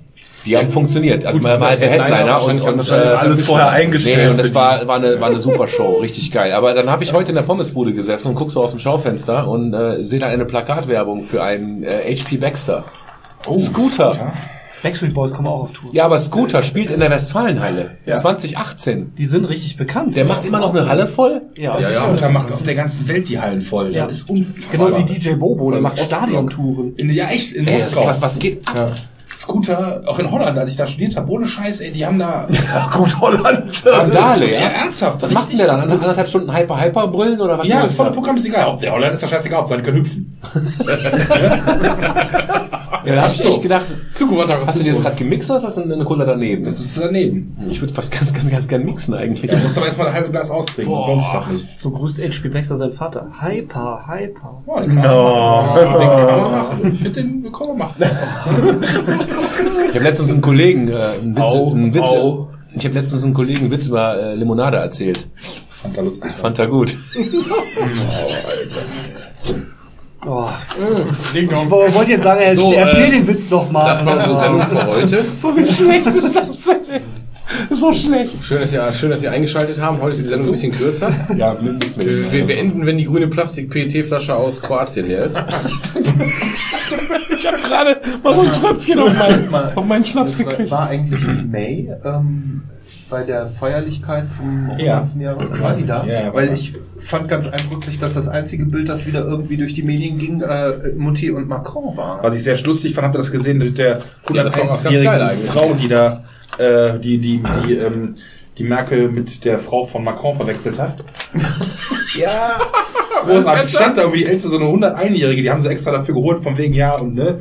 Die haben funktioniert. Also man war halt der Headliner und, und wahrscheinlich äh, alles vorher eingestellt Nee, und das war, war, eine, war eine super Show, richtig geil. Aber dann habe ich heute in der Pommesbude gesessen und guck so aus dem Schaufenster und äh, sehe da eine Plakatwerbung für einen äh, HP Baxter. Scooter. Backstreet Boys kommen auch auf Tour. Ja, aber Scooter spielt in der Westfalenhalle. Ja. 2018. Die sind richtig bekannt. Der macht immer noch eine Halle voll? Ja, Ja, ja. Scooter macht auf der ganzen Welt die Hallen voll. Ja. Das ist unfassbar. Genauso wie DJ Bobo, der macht. Stadiontouren. In, ja, echt, in Ey, Moskau. was, was geht ab? Ja. Scooter, auch in Holland, als ich da studiert habe, ohne Scheiß, ey, die haben da... Gut, Holland. Randale, ja, ja? ernsthaft. Was macht denn der dann? Anderthalb Stunden Hyper Hyper brüllen oder was? Ja, macht voll der? Programm ist egal. Hauptsache Holland ist ja scheißegal, Hauptsache die können hüpfen. Ja, da hab ich echt gedacht, Zugewandter hast du dir das gerade gemixt oder ist das eine Cola daneben? Das ist daneben. ich würde fast ganz, ganz, ganz gern mixen eigentlich. Du musst aber erstmal ein halbes Glas austrinken, das nicht. So grüßt HP Baxter seinen Vater. Hyper, hyper. Ja, den kann man machen. Den kann man machen. Ich finde, den kann man machen. Ich habe letztens einen Kollegen äh, einen Witz, Au, einen Witz au. ich habe letztens einen Kollegen einen Witz über äh, Limonade erzählt. Fand er lustig. Fand er gut. Oh. Ich wo- wollte jetzt sagen, er- So, erzähl äh, den Witz doch mal. Das war unsere Sendung für heute. Wie schlecht ist das denn? So schlecht. Schön, dass ihr, schön, dass ihr eingeschaltet haben. Heute ist die Sendung ein bisschen kürzer. Ja, mehr. Wir, wir, wir enden, wenn die grüne Plastik-PET-Flasche aus Kroatien leer ist. Ich habe gerade mal so ein Tröpfchen auf meinen, auf meinen Schnaps gekriegt. War eigentlich May ähm, bei der Feierlichkeit zum Ja. 100. Jahres da? Ja, ja, Weil ich fand ganz eindrücklich, dass das einzige Bild, das wieder irgendwie durch die Medien ging, äh, Mutti und Macron war. Was ich sehr lustig fand, habt ihr das gesehen mit der Ja, das war auch ganz geil 101-jährigen eigentlich. Frau, die da, äh, die, die, die, ähm, die Merkel mit der Frau von Macron verwechselt hat. ja, Großartig. Stand da irgendwie die älteste, so eine 101-jährige, die haben sie extra dafür geholt, von wegen, ja, und ne.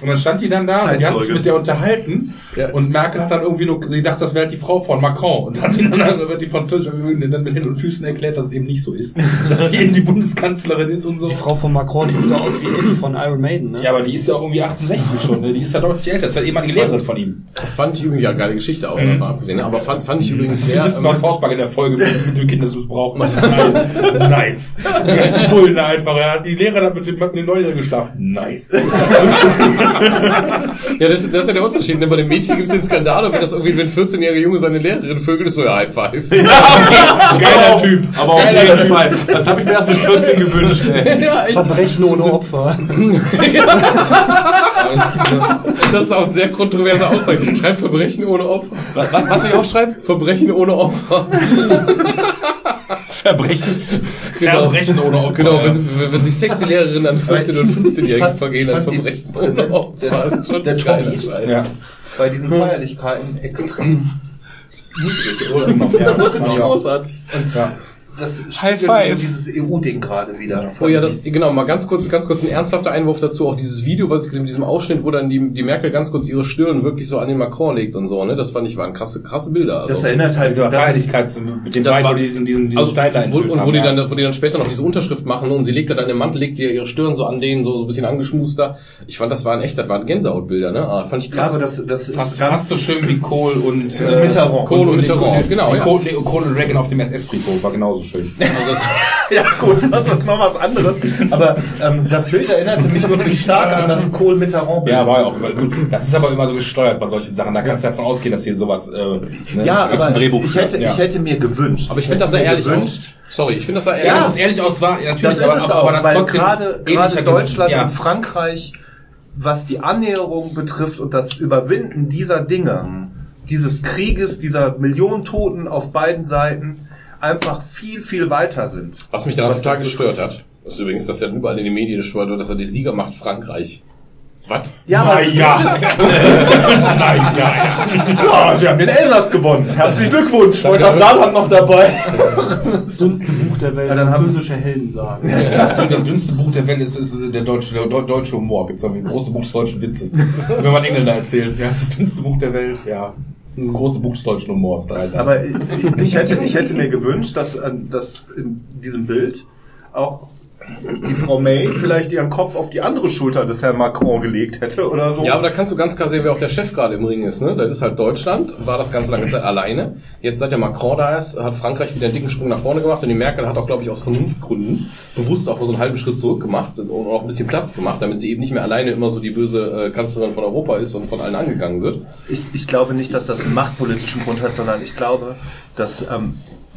Und dann stand die dann da und die hat sich mit der unterhalten und Merkel hat dann irgendwie nur, sie dachte, das wäre halt die Frau von Macron und hat sie dann, dann wird die Französische dann mit Händen und Füßen erklärt, dass es eben nicht so ist. dass sie eben die Bundeskanzlerin ist und so. Die Frau von Macron, die sieht doch aus wie Eddie von Iron Maiden, ne? Ja, aber die ist ja auch irgendwie 68 schon, ne? Die ist ja deutlich älter, das ist ja ehemalige Lehrerin von ihm. Das fand ich übrigens, ja, geile Geschichte auch davon abgesehen, ne? aber fand, fand ich übrigens Sie sehr, wissen, ähm, was Hausbank in der Folge mit, mit dem Kindesmissbrauch nice. Die Bullen da einfach. Er hat die Lehrer hat mit den Neunjährigen geschlafen. Nice. Ja, das, das ist ja der Unterschied. Bei den Mädchen gibt es den Skandal, und wenn das irgendwie, wenn 14-jährige Junge seine Lehrerin vögelt, ist so, ja, High Five. Geiler Typ. Aber auf jeden Fall. Das habe ich mir erst mit 14 gewünscht. Ey. ja, echt. Verbrechen ohne Opfer. Das ist auch eine sehr kontroverse Aussage. Schreib Verbrechen ohne Opfer. Was, was, was soll ich aufschreiben? Verbrechen ohne Opfer. Verbrechen. Verbrechen ohne Opfer. Genau, wenn, wenn, wenn sich sexy Lehrerinnen an 14- und Ich 15-Jährigen fand- vergehen, dann fand die Verbrechen ohne Opfer. der- Das ist schon der Tories. Scheiß. Ja. bei diesen Feierlichkeiten extrem niedrig. So immer. Das ist Ja. großartig. Ja. Das High spiegelt dieses EU-Ding gerade wieder. Oh ja, das, genau, mal ganz kurz, ganz kurz ein ernsthafter Einwurf dazu, auch dieses Video, was ich gesehen habe, mit diesem Ausschnitt, wo dann die, die Merkel ganz kurz ihre Stirn wirklich so an den Macron legt und so, ne, das fand ich, waren krasse, krasse Bilder. Also. Das erinnert halt ist- Feierlichkeit mit beiden, war- wo die diesen, diesen, diesen Also, Steinlein wo, und wo haben, die ja. dann, wo die dann später noch diese Unterschrift machen und sie legt dann im Mantel, legt sie ja ihre Stirn so an denen, so, so ein bisschen angeschmuster. Ich fand, das waren echt, das waren Gänsehautbilder, ne? Ah, fand ich Ja, krass. aber das, das ist Fast, fast so schön wie Kohl und Äh, Mitterrand. Kohl und Mitterrand, genau, ja. Kohl, Kohl und Reagan auf dem SS-Friedhof war genauso schön. ja gut, das ist noch was anderes. Aber ähm, das Bild erinnerte mich wirklich stark an das Kohl Mitterrand. Bild. Ja, war ja auch gut. Das ist aber immer so gesteuert bei solchen Sachen. Da kannst du davon ausgehen, dass hier sowas. Äh, ne? Ja, aber ein Drehbuch ich hätte, ja. ich hätte mir gewünscht. aber ich finde, das mir ehrlich gewünscht, aus. Sorry, ich finde, das Ja, ehrlich es ehrlich aus war, ja, natürlich, Das ist aber, es auch, aber das weil gerade, gerade Deutschland ja. und Frankreich, was die Annäherung betrifft und das Überwinden dieser Dinge, dieses Krieges, dieser Millionen Toten auf beiden Seiten, einfach viel, viel weiter sind. Was mich daran total gestört hat, ist übrigens, dass ja überall in den Medien gesteuert wird, dass er die Siegermacht Frankreich. Was? Ja, Na ja. Na ja, ja. ja, sie haben den Elsass gewonnen. Herzlichen Glückwunsch. Und das Saarland noch dabei. Das dünnste Buch der Welt, Ja, dann haben- französische Helden sagen. Das, das dünnste Buch der Welt ist, ist der deutsche, der deu- deutsche Humor. Gibt's auch ein großes Buch des deutschen Witzes. Wenn man Engländer erzählt, ja, das dünnste Buch der Welt, ja. Das ist ein großes Buch des deutschen Humors. Seiten. Aber ich, ich, hätte, ich hätte mir gewünscht, dass, äh, dass in diesem Bild auch die Frau May vielleicht ihren Kopf auf die andere Schulter des Herrn Macron gelegt hätte oder so. Ja, aber da kannst du ganz klar sehen, wer auch der Chef gerade im Ring ist. Ne? Das ist halt Deutschland, war das ganz lange Zeit alleine. Jetzt, seit der Macron da ist, hat Frankreich wieder einen dicken Sprung nach vorne gemacht und die Merkel hat auch, glaube ich, aus Vernunftgründen bewusst auch mal so einen halben Schritt zurück gemacht und auch ein bisschen Platz gemacht, damit sie eben nicht mehr alleine immer so die böse äh, Kanzlerin von Europa ist und von allen angegangen wird. Ich, ich glaube nicht, dass das einen machtpolitischen Grund hat, sondern ich glaube, dass ähm,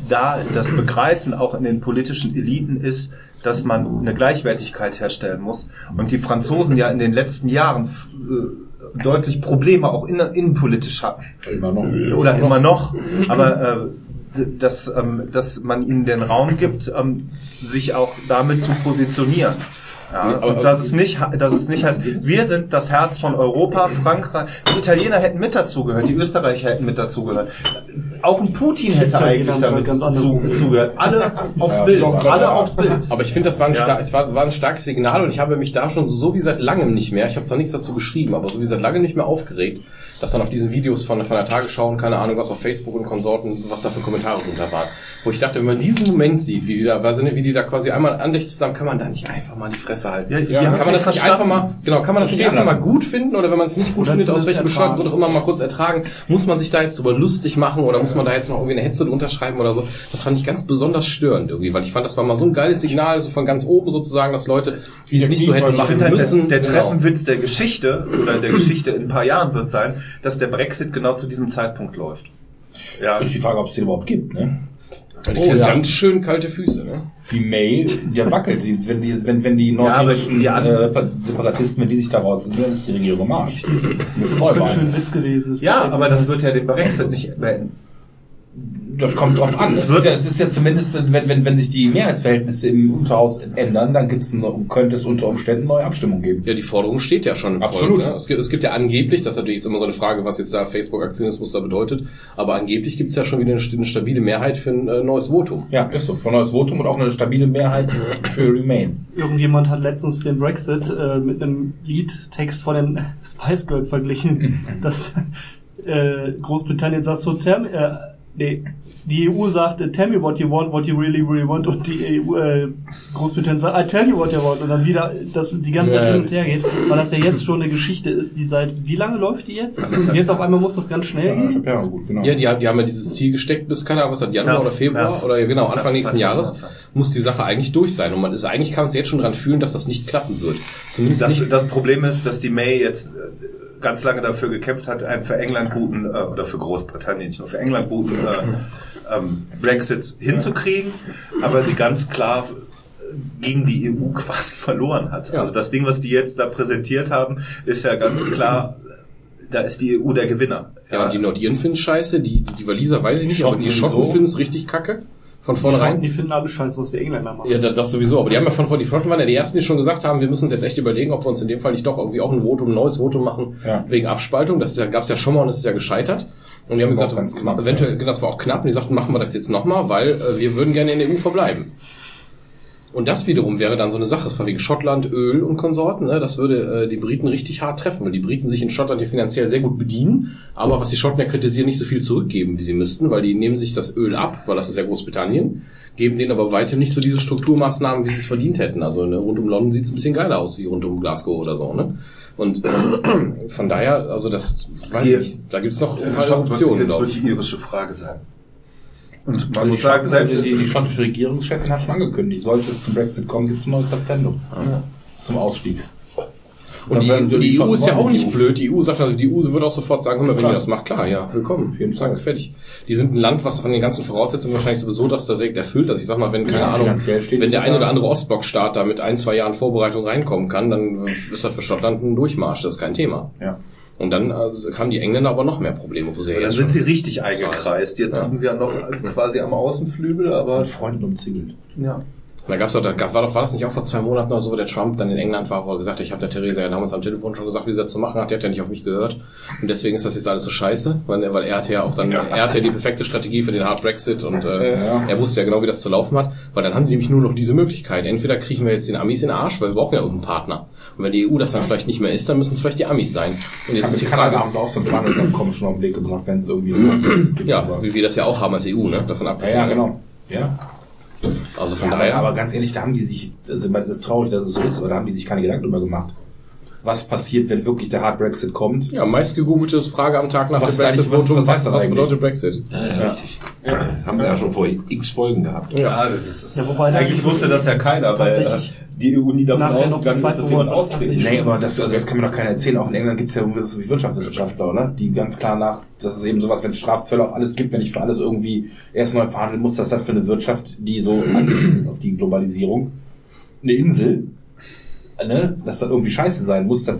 da das Begreifen auch in den politischen Eliten ist, dass man eine Gleichwertigkeit herstellen muss. Und die Franzosen ja in den letzten Jahren äh, deutlich Probleme auch in, innenpolitisch hatten. Immer noch. Oder immer noch. Aber äh, dass, ähm, dass man ihnen den Raum gibt, ähm, sich auch damit zu positionieren. Ja, Aber- und dass es nicht, dass es nicht heißt, wir sind das Herz von Europa, Frankreich, die Italiener hätten mit dazugehört, die Österreicher hätten mit dazugehört. Auch ein Putin hätte Italiener eigentlich damit zu, zugehört. Alle aufs Ja, Bild, alle aufs Bild. Aber ich finde, das war ein, Ja. es war, war ein starkes Signal und ich habe mich da schon so wie seit langem nicht mehr, ich habe zwar nichts dazu geschrieben, aber so wie seit langem nicht mehr aufgeregt, dass dann auf diesen Videos von, von der Tagesschau und keine Ahnung was auf Facebook und Konsorten, was da für Kommentare drunter waren. Wo ich dachte, wenn man diesen Moment sieht, wie die da, wie die da quasi einmal andächtig zusammen, kann man da nicht einfach mal die Fresse halten. Ja, Ja, kann man das nicht verstanden. einfach mal, genau, kann man das nicht einfach mal lassen. gut finden oder wenn man es nicht gut Oder findet, aus welchem bescheuerten Grund auch immer mal kurz ertragen, muss man sich da jetzt drüber lustig machen oder muss man da jetzt noch irgendwie eine Hetze drunter schreiben oder so. Das fand ich ganz besonders störend irgendwie, weil ich fand, das war mal so ein geiles Signal, so von ganz oben sozusagen, dass Leute, die es nicht so hätten machen halt, müssen, der, der genau. Treppenwitz der Geschichte oder der Geschichte in ein paar Jahren wird sein, dass der Brexit genau zu diesem Zeitpunkt läuft. Ja, Ist die Frage, ob es den überhaupt gibt, ne? Die Oh, kriegst ja. ganz schön kalte Füße, ne? Die May, der wackelt. Die, wenn die, wenn, wenn die norwegischen die äh, Separatisten, wenn die sich daraus sind, dann ist die Regierung im Arsch. Das ist ein schöner Witz gewesen. ja aber das wird ja den Brexit nicht beenden. Das kommt drauf an. Es, ist ja, es ist ja zumindest, wenn, wenn, wenn sich die Mehrheitsverhältnisse im Unterhaus ändern, dann gibt's ein, könnte es unter Umständen neue Abstimmungen geben. Ja, die Forderung steht ja schon im Absolut. Volk. Ne? Es, gibt, es gibt ja angeblich, das ist natürlich jetzt immer so eine Frage, was jetzt da Facebook-Aktionismus da bedeutet, aber angeblich gibt's ja schon wieder eine, eine stabile Mehrheit für ein äh, neues Votum. Ja, ist so. Von neues Votum und auch eine stabile Mehrheit für Remain. Irgendjemand hat letztens den Brexit äh, mit einem Liedtext von den Spice Girls verglichen, dass äh, Großbritannien sagt so, äh, nee, die EU sagt, äh, tell me what you want, what you really, really want und die EU, äh, Großbritannien sagt, I tell you what you want und dann wieder, dass die ganze Zeit Ja, hin und her geht, weil das ja jetzt schon eine Geschichte ist, die seit, wie lange läuft die jetzt? Und jetzt auf einmal muss das ganz schnell gehen. Ja, gut, genau. Ja, die, haben- die haben ja dieses Ziel gesteckt bis, keine Ahnung, was hat, Januar März, oder Februar März. oder genau, Anfang März nächsten Jahres 2019. muss die Sache eigentlich durch sein und man ist, eigentlich kann man sich jetzt schon dran fühlen, dass das nicht klappen wird. Zumindest Das, nicht, das Problem ist, dass die May jetzt äh, ganz lange dafür gekämpft hat, einen für England guten, äh, oder für Großbritannien, nicht nur für England guten äh, ähm, Brexit hinzukriegen, aber sie ganz klar äh, gegen die EU quasi verloren hat. Ja. Also das Ding, was die jetzt da präsentiert haben, ist ja ganz klar, da ist die EU der Gewinner. ja, und die Nordiren finden scheiße, die, die, Waliser weiß ich nicht, aber die Schotten Schotten sowieso. finden es richtig kacke. Von vornherein. die finden alles scheiße, was die Engländer machen. Ja, das, das sowieso. Aber die haben ja von vor, die Flotten waren ja die ersten, die schon gesagt haben, wir müssen uns jetzt echt überlegen, ob wir uns in dem Fall nicht doch irgendwie auch ein Votum, ein neues Votum machen, Ja. wegen Abspaltung. Das ist ja, gab's ja schon mal und es ist ja gescheitert. Und die haben gesagt, knapp, eventuell, das war auch knapp, und die sagten, machen wir das jetzt nochmal, weil äh, wir würden gerne in der EU verbleiben. Und das wiederum wäre dann so eine Sache, von wegen Schottland, Öl und Konsorten, ne? das würde äh, die Briten richtig hart treffen, weil die Briten sich in Schottland hier finanziell sehr gut bedienen, aber was die Schotten ja kritisieren, nicht so viel zurückgeben, wie sie müssten, weil die nehmen sich das Öl ab, weil das ist ja Großbritannien, geben denen aber weiterhin nicht so diese Strukturmaßnahmen, wie sie es verdient hätten. Also ne, rund um London sieht es ein bisschen geiler aus, wie rund um Glasgow oder so. Ne? Und äh, von daher, also das weiß Die- ich da gibt's noch ein paar Optionen, glaube wird die irische Frage sein. Und man Also muss die, sagen, selbst also die, die schottische Regierungschefin hat schon angekündigt, sollte es zum Brexit kommen, gibt es ein neues Referendum zum Ausstieg. Und die, die, die EU ist ja auch nicht blöd. Die EU sagt also, die EU wird auch sofort sagen, wenn ihr das macht, klar, ja, willkommen, auf jeden Fall, fertig. Die sind ein Land, was von den ganzen Voraussetzungen wahrscheinlich sowieso das direkt erfüllt. Also ich sag mal, wenn, keine Ja, Ahnung, finanziell steht wenn der ein oder andere Ostblock-Staat da mit ein, zwei Jahren Vorbereitung reinkommen kann, dann ist das für Schottland ein Durchmarsch, das ist kein Thema. Ja. Und dann also, haben die Engländer aber noch mehr Probleme, wo sie ja dann jetzt sind sie richtig eingekreist. Jetzt Ja. sind wir noch quasi am Außenflügel, aber Mit Freunden umzingelt. ja. Da gab's doch, da gab, war doch, war das nicht auch vor zwei Monaten oder so, wo der Trump dann in England war, wo er gesagt hat, ich habe der Theresa ja damals am Telefon schon gesagt, wie sie das zu machen hat, die hat ja nicht auf mich gehört. Und deswegen ist das jetzt alles so scheiße, weil, er- weil er hatte ja auch dann, er hatte ja die perfekte Strategie für den Hard Brexit und äh, Ja. er wusste ja genau, wie das zu laufen hat, weil dann haben die nämlich nur noch diese Möglichkeit. Entweder kriechen wir jetzt den Amis in den Arsch, weil wir brauchen ja irgendeinen Partner. Und wenn die EU das dann vielleicht nicht mehr ist, dann müssen es vielleicht die Amis sein. Und jetzt ist die Frage, haben sie auch so ein Freihandelsabkommen schon auf den Weg gebracht, wenn es irgendwie ja, wie wir das ja auch haben als EU, ne, davon ja, abgesehen. ja, genau. Ja. Also von Ja, daher. aber, aber ganz ehrlich, da haben die sich, also das ist traurig, dass es so ist, aber da haben die sich keine Gedanken drüber gemacht. Was passiert, wenn wirklich der Hard Brexit kommt? ja, meist gegoogelte Frage am Tag nach Was dem Brexit-Votum. was- was Was, was bedeutet Brexit? Ja, ja, richtig. Haben wir ja schon vor x Folgen gehabt. Ja. das ist, Ja, wobei eigentlich wusste das ja keiner, weil äh, die EU nie davon nachher noch ausgegangen ist, dass jemand austreten Nee, aber das, also das kann mir doch keiner erzählen. Auch in England gibt es ja irgendwie so wie Wirtschaftswissenschaftler, oder? Die ganz klar nach, das ist eben sowas, wenn es Strafzölle auf alles gibt, wenn ich für alles irgendwie erst neu verhandeln muss, dass das für eine Wirtschaft, die so angewiesen ist auf die Globalisierung, eine Insel, ne, dass das irgendwie scheiße sein muss, das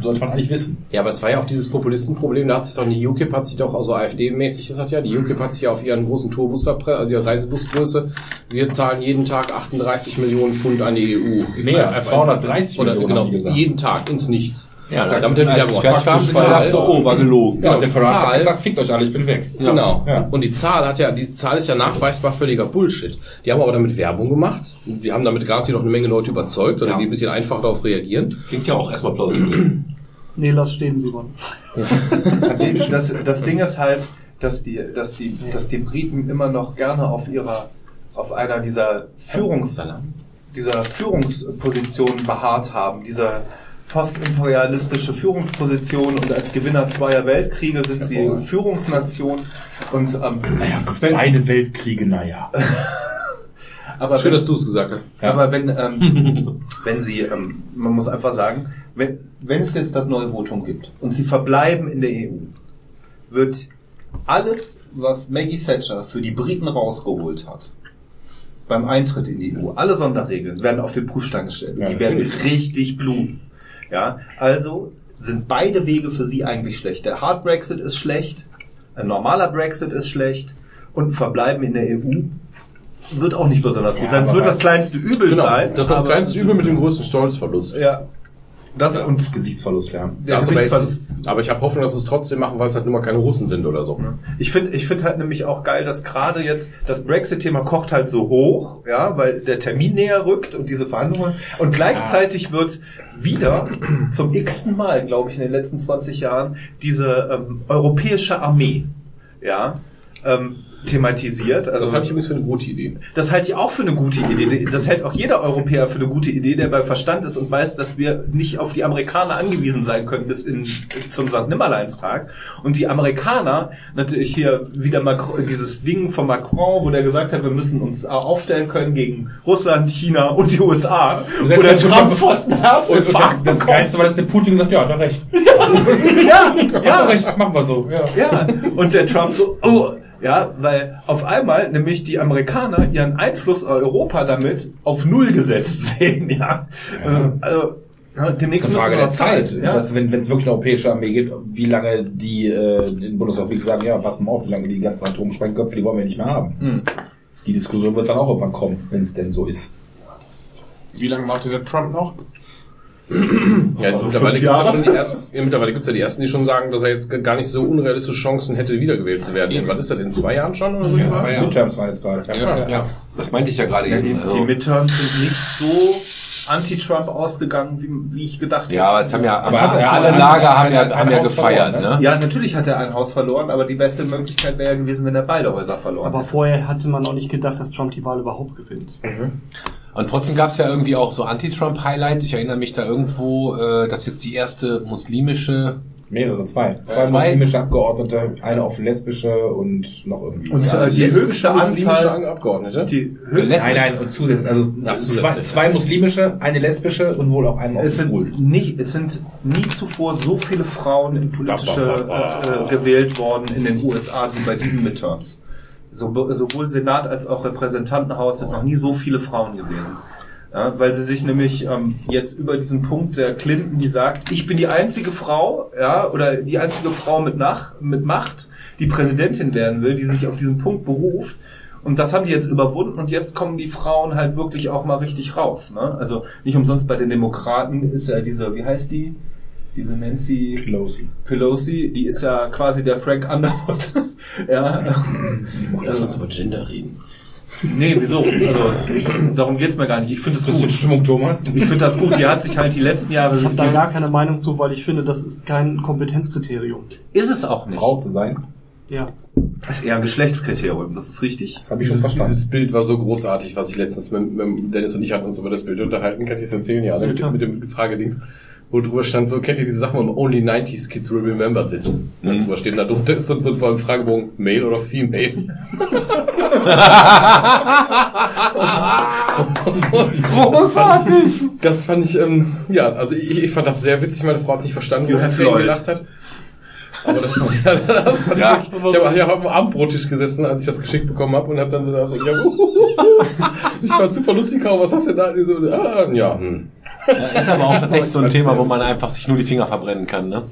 sollte man eigentlich wissen. Ja, aber es war ja auch dieses Populistenproblem, da hat sich doch die UKIP hat sich doch, also AfD-mäßig ist das ja, die UKIP hat sich ja auf ihren großen Tourbus also die Reisebusgröße, wir zahlen jeden Tag 38 Millionen Pfund an die EU. Mehr, Äh, 230 oder, Millionen genau, die gesagt. jeden Tag ins Nichts. Ja, damit damit er wieder fertig war, haben sie gesagt, so, oh, war gelogen. Ja, Ja, der Farage hat Zahl- gesagt, fickt euch alle, ich bin weg. Genau. Ja. Und die Zahl hat ja, die Zahl ist ja nachweisbar völliger Bullshit. Die haben aber damit Werbung gemacht. Die haben damit garantiert noch eine Menge Leute überzeugt oder Ja. die ein bisschen einfach darauf reagieren. Klingt ja auch erstmal plausibel. Nee, lass stehen, Simon. das, das Ding ist halt, dass die, dass die, dass die Briten immer noch gerne auf ihrer, auf einer dieser Führungs, dieser Führungsposition beharrt haben, dieser postimperialistische Führungsposition und als Gewinner zweier Weltkriege sind sie Führungsnation und ähm, Naja, wenn, beide Weltkriege, naja. aber Schön, wenn, dass du es gesagt hast. Ja. Aber wenn, ähm, wenn Sie, ähm, man muss einfach sagen, wenn, wenn es jetzt das neue Votum gibt und Sie verbleiben in der EU, wird alles, was Maggie Thatcher für die Briten rausgeholt hat, beim Eintritt in die EU, alle Sonderregeln werden auf den Prüfstand gestellt. Ja, die werden richtig bluten. Ja, also sind beide Wege für Sie eigentlich schlecht. Der Hard Brexit ist schlecht, ein normaler Brexit ist schlecht und Verbleiben in der EU wird auch nicht besonders gut Ja, sein. Es wird das kleinste Übel Genau. sein. Das ist das kleinste Übel mit dem größten Stolzverlust. Ja. Das und Und Gesichtsverlust, ja. der Das aber, Gesichtsverlust. aber ich habe Hoffnung, dass sie es trotzdem machen, weil es halt nun mal keine Russen sind oder so. Ich finde ich finde halt nämlich auch geil, dass gerade jetzt das Brexit-Thema kocht halt so hoch, ja, weil der Termin näher rückt und diese Verhandlungen und gleichzeitig wird wieder zum x-ten Mal, glaube ich, in den letzten 20 Jahren diese ähm, europäische Armee, ja, ähm, thematisiert. Also Das halte ich übrigens für eine gute Idee. Das halte ich auch für eine gute Idee. Das hält auch jeder Europäer für eine gute Idee, der bei Verstand ist und weiß, dass wir nicht auf die Amerikaner angewiesen sein können bis in, zum St. Nimmerleinstag. Und die Amerikaner, natürlich hier wieder Macron, dieses Ding von Macron, wo der gesagt hat, wir müssen uns aufstellen können gegen Russland, China und die USA. Wo der Trump Trump- Pfostenherz Und das, das Geilste war, dass der Putin gesagt hat, ja, hat er recht. ja, er ja, recht, machen wir so. Ja. Ja, und der Trump so, oh, ja, weil auf einmal nämlich die Amerikaner ihren Einfluss auf Europa damit auf Null gesetzt sehen, ja. Ja. Äh, Also, ja, demnächst ist eine Frage der noch Zeit, Ja. dass, wenn es wirklich eine europäische Armee gibt, wie lange die äh, in Bundesrepublik sagen, ja, pass mal auf, wie lange die ganzen Atomsprengköpfe, die wollen wir nicht mehr haben. Hm. Die Diskussion wird dann auch irgendwann kommen, wenn es denn so ist. Wie lange wartet der Trump noch? Ja, jetzt Also mittlerweile gibt es ja schon die ersten, ja, mittlerweile gibt's ja die ersten, die schon sagen, dass er jetzt gar nicht so unrealistische Chancen hätte, wiedergewählt zu werden. In, was ist das, in zwei Jahren schon oder so? Ja, die zwei? Jahre. Midterms waren jetzt gerade. Ja. Ja, das meinte ich ja gerade Ja, die, eben. die Also, Midterms sind nicht so anti-Trump ausgegangen, wie, wie ich gedacht hätte. ja, aber es haben ja, Aber hat er- alle er- Lager haben ja, haben ja er gefeiert, verloren, ne? Ja, natürlich hat er ein Haus verloren, aber die beste Möglichkeit wäre ja gewesen, wenn er beide Häuser verloren Aber hätte. vorher hatte man noch nicht gedacht, dass Trump die Wahl überhaupt gewinnt. Und trotzdem gab es ja irgendwie auch so Anti-Trump-Highlights. Ich erinnere mich da irgendwo, äh, dass jetzt die erste muslimische Mehrere, zwei. Zwei Zwei? muslimische Abgeordnete, eine auf lesbische und noch irgendwie. Und Ja, äh, die höchste muslimische Anzahl, Abgeordnete. die Gelässt- Nein, nein, und zusätzlich, also Ach, zusätzlich, zwei, zwei muslimische, eine lesbische und wohl auch einen auf Es sind, nicht, es sind nie zuvor so viele Frauen in politische Ba, ba, ba, ba. äh, gewählt worden in den USA wie bei diesen Midterms. So, sowohl Senat als auch Repräsentantenhaus sind noch nie so viele Frauen gewesen. Ja, weil sie sich nämlich ähm, jetzt über diesen Punkt der Clinton, die sagt, ich bin die einzige Frau, ja, oder die einzige Frau mit, Nach mit Macht, die Präsidentin werden will, die sich auf diesen Punkt beruft. Und das haben die jetzt überwunden und jetzt kommen die Frauen halt wirklich auch mal richtig raus. Ne? Also nicht umsonst bei den Demokraten ist ja diese, wie heißt die? Diese Nancy Pelosi. Pelosi, die ist ja quasi der Frank Underwood. ja. Lass uns über Gender reden. Nee, wieso? Also, darum geht's mir gar nicht. Ich finde es gut. Stimmung, Thomas? Ich finde das gut. Die hat sich halt die letzten Jahre. Ich habe da gar keine Meinung zu, weil ich finde, das ist kein Kompetenzkriterium. Ist es auch nicht. Frau zu sein? Ja. Das ist eher ein Geschlechtskriterium, das ist richtig. Hab ich schon Dieses, verstanden. dieses Bild war so großartig, was ich letztens mit, mit Dennis und ich hatten uns über das Bild unterhalten. Kann ich das erzählen? Ja, ne? mit, mit dem Fragedings. Wo drüber stand so, kennt ihr diese Sachen, only 90s kids will remember this? Was drüber steht, da drunter ist so, so ein Fragebogen, male oder female? Großartig! Das fand ich, ähm, ja, also ich, ich fand das sehr witzig. Meine Frau hat nicht verstanden, You wo Lloyd. gelacht hat. Aber das fand, ja, das fand Ja, ich wirklich, ich habe ja dem Abendbrottisch gesessen, als ich das geschickt bekommen habe und habe dann so, also, ja, ich fand super lustig, kaum, was hast du da? Die so, ah, ja, hm. Ja, ist aber auch tatsächlich so ein Thema, wo man einfach sich nur die Finger verbrennen kann, ne?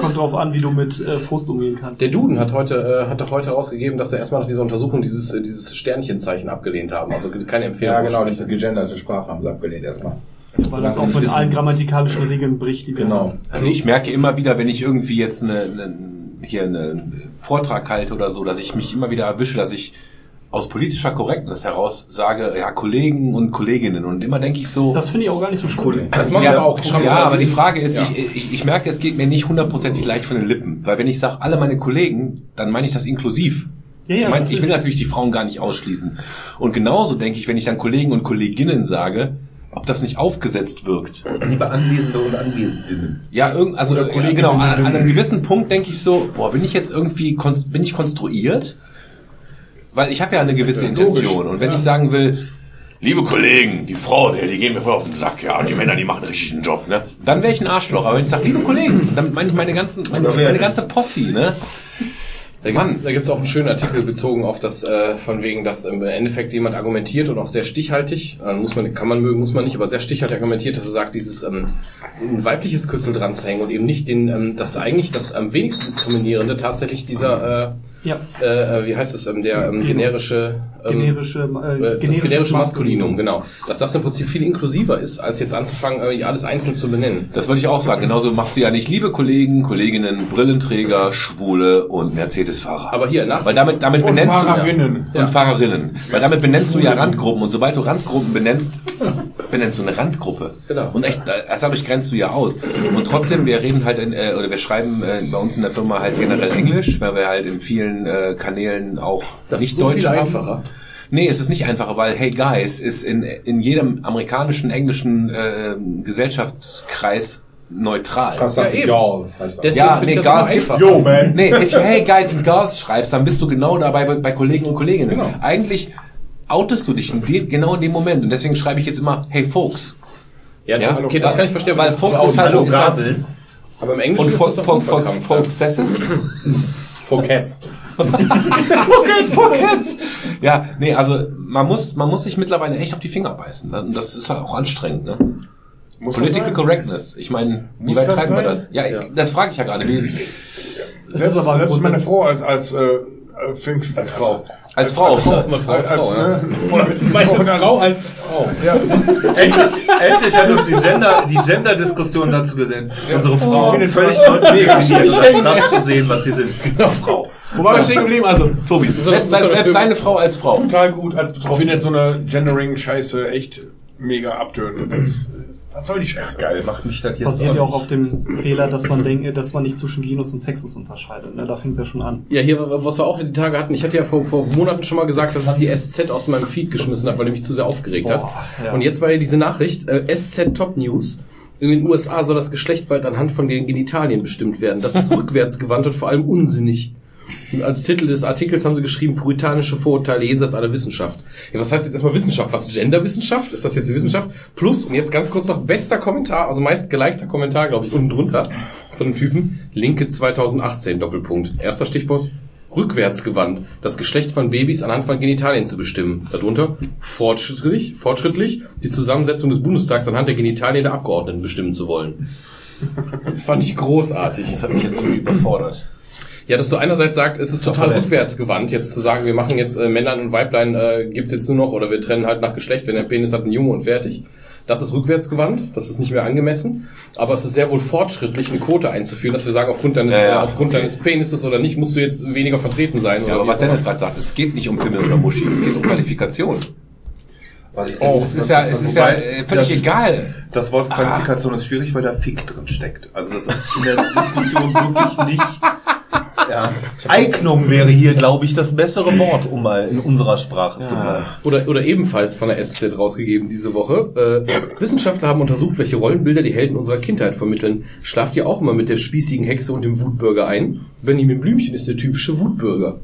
Kommt drauf an, wie du mit äh, Frust umgehen kannst. Der Duden hat heute, äh, hat doch heute rausgegeben, dass er erstmal nach dieser Untersuchung dieses, äh, dieses Sternchenzeichen abgelehnt haben. Also keine Empfehlung. Ja, genau, diese gegenderte Sprache haben sie abgelehnt erstmal. Weil das auch mit nicht allen grammatikalischen Regeln bricht, die wir Genau. Also ich merke immer wieder, wenn ich irgendwie jetzt eine, eine, hier einen Vortrag halte oder so, dass ich mich immer wieder erwische, dass ich aus politischer Korrektness heraus sage, ja, Kollegen und Kolleginnen. Und immer denke ich so, Das finde ich auch gar nicht so schlimm. Das machen ja, wir auch. Schreiben ja, aber die Frage ist, Ja. ich, ich, ich merke, es geht mir nicht hundertprozentig leicht von den Lippen. Weil wenn ich sage, alle meine Kollegen, dann meine ich das inklusiv. Ja, ich, ja, meine, ich will natürlich. die Frauen gar nicht ausschließen. Und genauso denke ich, wenn ich dann Kollegen und Kolleginnen sage, ob das nicht aufgesetzt wirkt. Liebe Anwesende und Anwesenden. Ja, irgend, also ja, genau, an, an einem gewissen Punkt denke ich so, boah, bin ich jetzt irgendwie, bin ich konstruiert? Weil ich habe ja eine gewisse Ja, logisch. Intention. Und wenn Ja. ich sagen will, liebe Kollegen, die Frauen, die gehen mir voll auf den Sack, ja, und die Männer, die machen richtig einen Job, ne? Dann wäre ich ein Arschloch. Aber wenn ich sage, liebe Kollegen, dann meine ich meine ganzen, meine, meine ganze Posse, ne? Da gibt's, Mann. da gibt's auch einen schönen Artikel bezogen auf das, äh, von wegen, dass im Endeffekt jemand argumentiert und auch sehr stichhaltig, äh, muss man, kann man mögen, muss man nicht, aber sehr stichhaltig argumentiert, dass er sagt, dieses ähm, ein weibliches Kürzel dran zu hängen und eben nicht den, ähm, das eigentlich das am wenigsten diskriminierende tatsächlich dieser, Ja, äh, äh, wie heißt es, ähm, der ähm, generische, ähm, generische, äh, äh, das generische Maskulinum, genau. Dass das im Prinzip viel inklusiver ist, als jetzt anzufangen, äh, alles einzeln zu benennen. Das wollte ich auch sagen. Genauso machst du ja nicht liebe Kollegen, Kolleginnen, Brillenträger, Schwule und Mercedes-Fahrer. Aber hier, nach, Weil damit, damit Und benennst Fahrerinnen. du ja. und Fahrerinnen. Weil damit benennst du ja Randgruppen und sobald du Randgruppen benennst, benennst du eine Randgruppe. Genau. Und echt, erst dadurch grenzt du ja aus. Und trotzdem, wir reden halt in, äh, oder wir schreiben äh, bei uns in der Firma halt generell Englisch, weil wir halt in vielen äh, Kanälen auch das nicht ist so Deutsch viel haben. einfacher. Nee, es ist nicht einfacher, weil Hey Guys ist in, in jedem amerikanischen, englischen äh, Gesellschaftskreis neutral. Das Ja, eben. das heißt. Deswegen Ja, nee, ich Girls gibt's-. Yo, man. Nee, if you Hey Guys and Girls schreibst, dann bist du genau dabei bei, bei Kollegen und Kolleginnen. Genau. Eigentlich outest du dich in dem, genau in dem Moment. Und deswegen schreibe ich jetzt immer Hey Folks. Ja, Ja, okay, das kann ich verstehen. Weil Folks aber ist halt, Gabel. Aber im Englischen und ist Folks, das doch Folks, Folks. Folks Sesses. For Cats. Ja, nee, also man muss, man muss sich mittlerweile echt auf die Finger beißen. Ne? Und das ist halt auch anstrengend. Ne? Muss Political das? Correctness. Ich meine, wie weit das treiben wir das? Ja, Ja. das frage ich ja gerade. Wie, Selbst, selbst grundsätzlich- meine Frau als, als, äh, äh, fing, als Frau. als Frau. Mal Frau als als, Frau, ja. ne, meine Frau als Frau. Ja, Endlich, endlich hat uns die Gender, die Gender-Diskussion dazu gesendet. Unsere Frau findet völlig was- neu definiert, als das zu sehen, was sie sind. Frau. Wo war wir stehen geblieben? Also, Tobi, selbst, deine Frau als Frau. total gut als betroffen. Ich finde jetzt so eine Gendering-Scheiße echt mega abtönen. Das, was soll die Scheiße? Geil, macht mich das jetzt basiert ja auch auf dem Fehler, dass man denkt, dass man nicht zwischen Genus und Sexus unterscheidet. Ne? Da fängt es ja schon an. Ja, hier, was wir auch die Tage hatten, ich hatte ja vor, vor Monaten schon mal gesagt, dass ich die SZ aus meinem Feed geschmissen habe, weil die mich zu sehr aufgeregt Boah, hat. ja. Und jetzt war hier diese Nachricht, äh, SZ Top News. In den USA soll das Geschlecht bald anhand von den Genitalien bestimmt werden. Das ist rückwärtsgewandt und vor allem unsinnig. Als Titel des Artikels haben sie geschrieben, puritanische Vorurteile jenseits aller Wissenschaft. Ja, was heißt jetzt erstmal Wissenschaft? Was? Genderwissenschaft? Ist das jetzt die Wissenschaft? Plus, und jetzt ganz kurz noch, bester Kommentar, also meist gelikter Kommentar, glaube ich, unten drunter von dem Typen. Linke 2018, Doppelpunkt. Erster Stichwort, rückwärtsgewandt. Das Geschlecht von Babys anhand von Genitalien zu bestimmen. Darunter fortschrittlich, fortschrittlich die Zusammensetzung des Bundestags anhand der Genitalien der Abgeordneten bestimmen zu wollen. Das fand ich großartig. Das hat mich jetzt irgendwie überfordert. Ja, dass du einerseits sagt, es ist total verletzt. rückwärtsgewandt, jetzt zu sagen, wir machen jetzt äh, Männlein und Weiblein äh, gibt's jetzt nur noch oder wir trennen halt nach Geschlecht, wenn der Penis hat, ein Junge und fertig. Das ist rückwärtsgewandt, das ist nicht mehr angemessen, aber es ist sehr wohl fortschrittlich, eine Quote einzuführen, dass wir sagen, aufgrund deines, Ja, ja, äh, aufgrund okay. deines Penises oder nicht, musst du jetzt weniger vertreten sein. Ja, oder aber was. Dennis gerade sagt, es geht nicht um Pimmel oder Muschi, es geht um Qualifikation. Was ist Es ist ja, es ist ja äh, völlig Das- egal. Das Wort Qualifikation ist schwierig, weil da Fick drin steckt. Also das ist in der Diskussion wirklich nicht Ja. Eignung wäre hier, glaube ich, das bessere Wort, um mal in unserer Sprache zu bleiben. Oder, oder ebenfalls von der SZ rausgegeben diese Woche. Äh, Wissenschaftler haben untersucht, welche Rollenbilder die Helden unserer Kindheit vermitteln. Schlaft ihr auch immer mit der spießigen Hexe und dem Wutbürger ein? Benjamin Blümchen ist der typische Wutbürger.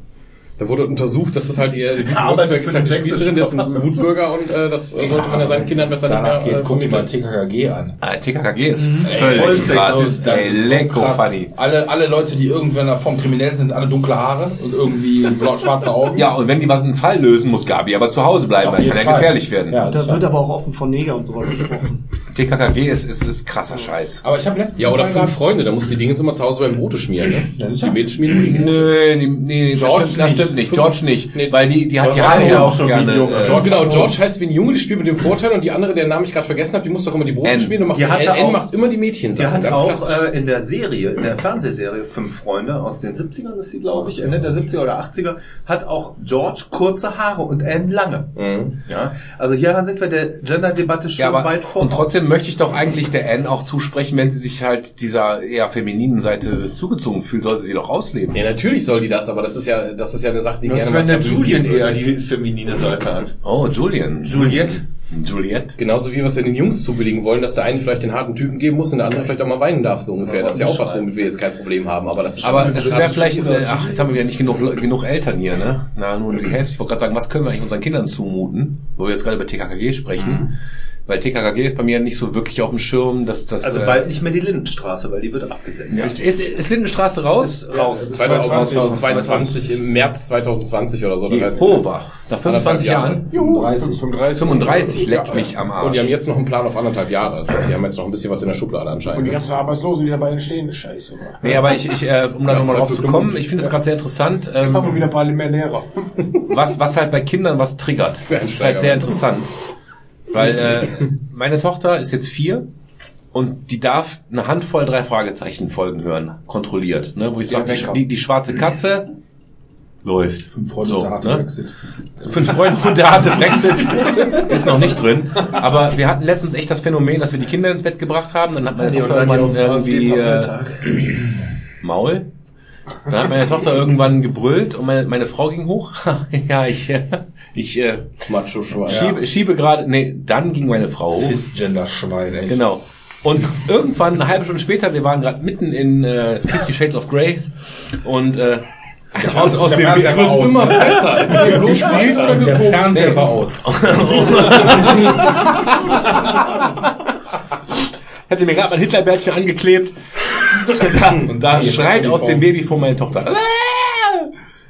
Da wurde untersucht, dass das halt die, die arbeitet Blocksberg für ist halt die Spießerin, der ist ein Wutbürger und äh, das sollte man ja seinen Kindern besser nicht Danach mehr geht, äh, guck dir mal. TKKG an. Ah, TKKG ist Vollsex. völlig krass. Das Ey, ist so lecko krass. funny. Alle, alle Leute, die irgendwann davon kriminell sind, alle dunkle Haare und irgendwie schwarze Augen. Ja, und wenn die was einen Fall lösen, muss Gabi aber zu Hause bleiben, weil kann ja gefährlich werden. Ja, Da das wird ja. aber auch offen von Neger und sowas gesprochen. TKKG ist, ist, ist krasser Scheiß. Aber ich habe letztens Ja, oder fünf Freunde, da musst du die Dinge jetzt immer zu Hause beim Brote schmieren, ne? Ja, sicher. die Mädels schmieren. Nö, nee, nee, George stimmt. Stimmt nicht. George nicht. Nee. Weil die, die hat die Haare ja auch gerne. Äh, George, genau, George heißt wie ein Junge, die spielt mit dem Vorteil und die andere, deren Namen ich gerade vergessen habe, die muss doch immer die Brote N. schmieren und macht Die hatte N, auch- macht immer die Mädchen Sie hat auch äh, in der Serie, in der Fernsehserie Fünf Freunde aus den 70ern ist sie, glaube ich, Ende der 70er oder 80er, hat auch George kurze Haare und Anne lange. Mhm. Ja, also hieran sind wir der Gender-Debatte schon ja, aber, weit vor. und trotzdem möchte ich doch eigentlich der Anne auch zusprechen, wenn sie sich halt dieser eher femininen Seite zugezogen fühlt, sollte sie doch ausleben. Ja, natürlich soll die das, aber das ist ja, das ist ja eine Sache, die Was gerne wenn der tabuisiert Julian wird. eher die feminine Seite hat? Oh, Julian. Juliette? Juliette. Genauso wie wir es ja den Jungs zubilligen wollen, dass der eine vielleicht den harten Typen geben muss und der andere vielleicht auch mal weinen darf, so ungefähr. Das ist ja auch was, womit wir jetzt kein Problem haben, aber das ist Aber es wäre vielleicht, äh, ach, jetzt haben wir wieder nicht genug, genug Eltern hier, ne? Na, nur die Hälfte. Ich wollte gerade sagen, was können wir eigentlich unseren Kindern zumuten, wo wir jetzt gerade über TKKG sprechen? Weil TKKG ist bei mir nicht so wirklich auf dem Schirm, dass das... Also äh, bald nicht mehr die Lindenstraße, weil die wird abgesetzt. ja. ist, ist Lindenstraße raus? raus. 2022, im März 2020 oder so. Jehova. Nach 25 Anderthalb Jahren? 35. 35. 35, leck mich am Und Arsch. die haben jetzt noch einen Plan auf anderthalb Jahre. Das heißt, die haben jetzt noch ein bisschen was in der Schublade Und die anscheinend. ganzen Arbeitslosen, die dabei entstehen, ist scheiße. oder? Nee, aber ich, ich äh, um da Ja, nochmal drauf zu kommen, ich finde es gerade sehr interessant, Haben wir ähm, wieder ein paar mehr Lehrer. was, was halt bei Kindern was triggert. Das ist halt sehr interessant. Weil äh, meine Tochter ist jetzt vier und die darf eine Handvoll drei Fragezeichen Folgen hören, kontrolliert. Ne, wo ich sage, die, die, die schwarze Katze läuft. Fünf Freunde So, und der harte ne? Brexit. Fünf Freunde und der harte Brexit ist noch nicht drin. Aber wir hatten letztens echt das Phänomen, dass wir die Kinder ins Bett gebracht haben. Dann hat meine Tochter irgendwann irgendwie äh, Maul. Dann hat meine Tochter irgendwann gebrüllt und meine, meine Frau ging hoch. ja, ich, äh, ich äh, Macho Schwein. schiebe, schiebe gerade. Nee, dann ging meine Frau hoch. Cisgender-Schwein, echt. Genau. Und irgendwann, eine halbe Stunde später, wir waren gerade mitten in äh, Fifty Shades of Grey und äh, aus, aus dem Fernseher war aus. Immer besser. Gespielt oder Der? Fernseher war aus. hätte mir gerade mein Hitlerbärtchen angeklebt. und da Jetzt schreit die aus dem Babyphone meine Tochter.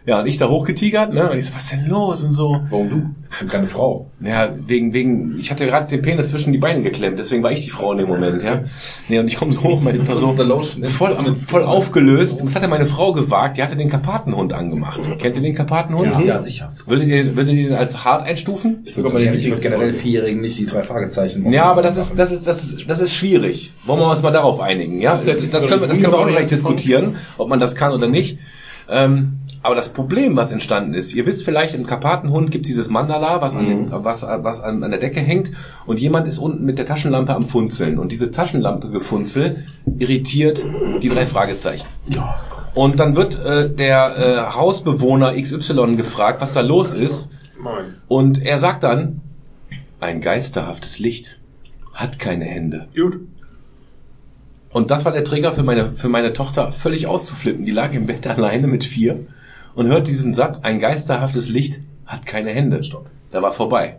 Ja, und ich da hochgetigert, ne? Und ich so, was ist denn los und so. Warum du? Und deine Frau. Ja, wegen, wegen, ich hatte gerade den Penis zwischen die Beine geklemmt, deswegen war ich die Frau in dem Moment, ja. Nee, und ich komme so hoch, meine so in- voll, voll aufgelöst. Und das hatte meine Frau gewagt, die hatte den Karpatenhund angemacht. Kennt ihr den Karpatenhund? Ja, sicher. Würdet ihr, würdet ihr den als hart einstufen? Ist sogar ich würde Lieblingsfolge. generell Vierjährigen nicht die drei Fragezeichen. Ja, aber das ist, das ist, das ist, das ist schwierig. Wollen wir uns mal darauf einigen, ja? Das, das können wir, das können wir auch gleich diskutieren, ob man das kann oder nicht. Ähm, aber das Problem, was entstanden ist, ihr wisst vielleicht, im Karpatenhund gibt dieses Mandala, was, an, den, was, was an, an der Decke hängt, und jemand ist unten mit der Taschenlampe am Funzeln. Und diese Taschenlampe-Gefunzel irritiert die drei Fragezeichen. Und dann wird äh, der äh, Hausbewohner XY gefragt, was da los ist. Und er sagt dann, ein geisterhaftes Licht hat keine Hände. Gut. Und das war der Trigger für meine, für meine Tochter, völlig auszuflippen. Die lag im Bett alleine mit vier und hört diesen Satz, ein geisterhaftes Licht hat keine Hände. Da war vorbei.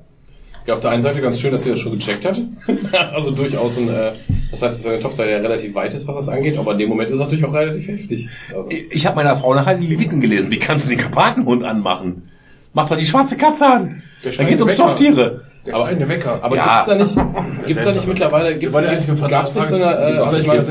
Ja, auf der einen Seite ganz schön, dass sie das schon gecheckt hat. also durchaus ein, äh, das heißt, dass seine Tochter ja relativ weit ist, was das angeht, aber in dem Moment ist es natürlich auch relativ heftig. Also, Ich, ich habe meiner Frau nachher die Leviten gelesen. Wie kannst du den Karpatenhund anmachen? Mach doch die schwarze Katze an. Da geht's um Wecker. Stofftiere. Aber- schreiende Wecker. aber Ja. gibt's da nicht, gibt's da nicht mittlerweile, gibt's war da nicht, gab's nicht so eine, äh, ich meine, das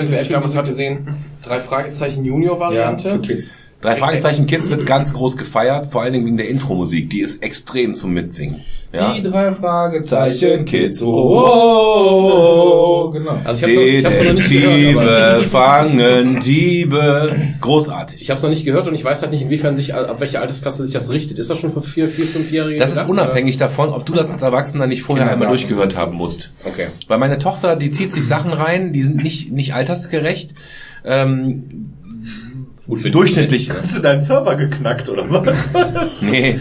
hatte. gesehen, drei Fragezeichen Ja, Junior-Variante. für Kids. Drei Fragezeichen Kids wird ganz groß gefeiert, vor allen Dingen wegen der Intro-Musik. Die ist extrem zum Mitsingen. Ja? Die drei Fragezeichen Zeichen Kids. Oh, genau. Also ich hab's, noch, ich hab's noch nicht gehört, Detektive fangen Diebe. Großartig. ich hab's noch nicht gehört und ich weiß halt nicht, inwiefern sich, ab welcher Altersklasse sich das richtet. Ist das schon für vier, vier, fünfjährige? Das ist gedacht, unabhängig davon, ob du das als Erwachsener nicht vorher einmal Kindergarten. durchgehört haben musst. oder? Okay. Weil meine Tochter, die zieht sich Sachen rein, die sind nicht, nicht altersgerecht. Ähm, Gut, Durchschnittlich hast du deinen Server geknackt, oder was? Nee,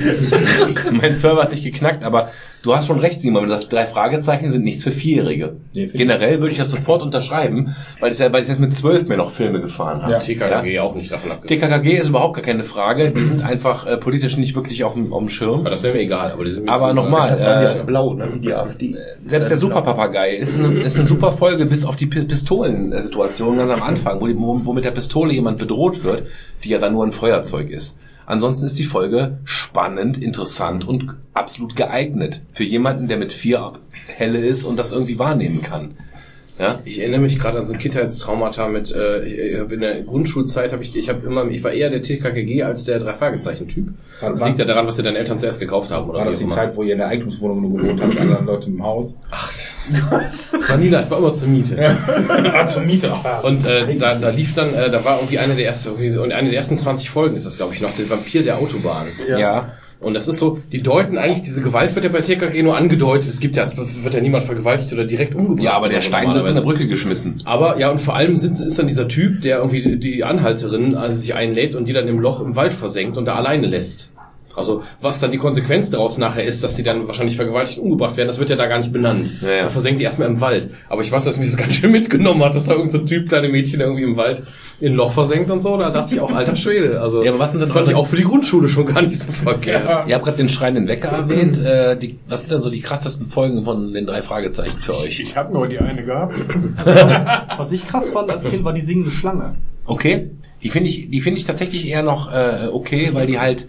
mein Server ist nicht geknackt, aber du hast schon recht, Simon, wenn du sagst, drei Fragezeichen sind nichts für Vierjährige. Nee, Generell würde ich das sofort unterschreiben, weil ich, ja, weil ich jetzt mit zwölf mir noch Filme gefahren habe. Ja. TKKG auch nicht davon abgesehen. TKKG ist überhaupt gar keine Frage, die sind einfach äh, politisch nicht wirklich auf dem, auf dem Schirm. Aber das wäre mir egal. Aber, die sind Aber nochmal, äh, ja blau, ne? Die AfD. Selbst der Superpapagei ist eine, ist eine super Folge, bis auf die Pi- Pistolensituation ganz am Anfang, wo, die, wo, wo mit der Pistole jemand bedroht wird, die ja dann nur ein Feuerzeug ist. Ansonsten ist die Folge spannend, interessant und absolut geeignet für jemanden, der mit vier helle ist und das irgendwie wahrnehmen kann. Ja? Ich erinnere mich gerade an so ein Kindheitstraumata mit, äh, ich, in der Grundschulzeit habe ich, ich habe immer, ich war eher der TKKG als der drei Fragezeichen Typ. War- Das war- liegt ja daran, was dir deine Eltern zuerst gekauft haben, oder? War das die immer. Zeit, wo ihr in der Eigentumswohnung nur gewohnt habt, mit anderen Leuten im Haus? Ach, das war nie, das war immer zur Miete. Zum Mieter. Und äh, da, da lief dann, äh, da war irgendwie eine der ersten, irgendwie so- und eine der ersten 20 Folgen ist das, glaube ich, noch, der Vampir der Autobahn. ja. Und das ist so, die deuten eigentlich, diese Gewalt wird ja bei TKG nur angedeutet. Es gibt ja, es wird ja niemand vergewaltigt oder direkt umgebracht. Ja, aber der oder so Stein wird von der. Brücke geschmissen. Aber ja, und vor allem sind, ist dann dieser Typ, der irgendwie die, die Anhalterin also sich einlädt und die dann im Loch im Wald versenkt und da alleine lässt. Also was dann die Konsequenz daraus nachher ist, dass die dann wahrscheinlich vergewaltigt und umgebracht werden, das wird ja da gar nicht benannt. Ja, ja. Er versenkt die erstmal im Wald. Aber ich weiß, dass mich das ganz schön mitgenommen hat, dass da irgendein so Typ, kleine Mädchen irgendwie im Wald in ein Loch versenkt und so. Da dachte ich auch, alter Schwede. Also Ja, aber was sind denn fand ich auch für die Grundschule schon gar nicht so verkehrt. Ihr habt gerade den schreienden Wecker erwähnt. Äh, die, was sind denn so die krassesten Folgen von den drei Fragezeichen für euch? Ich habe nur die eine gehabt. Was ich krass fand als Kind war die singende Schlange. Okay. Die finde ich, die finde ich tatsächlich eher noch äh, okay, weil die halt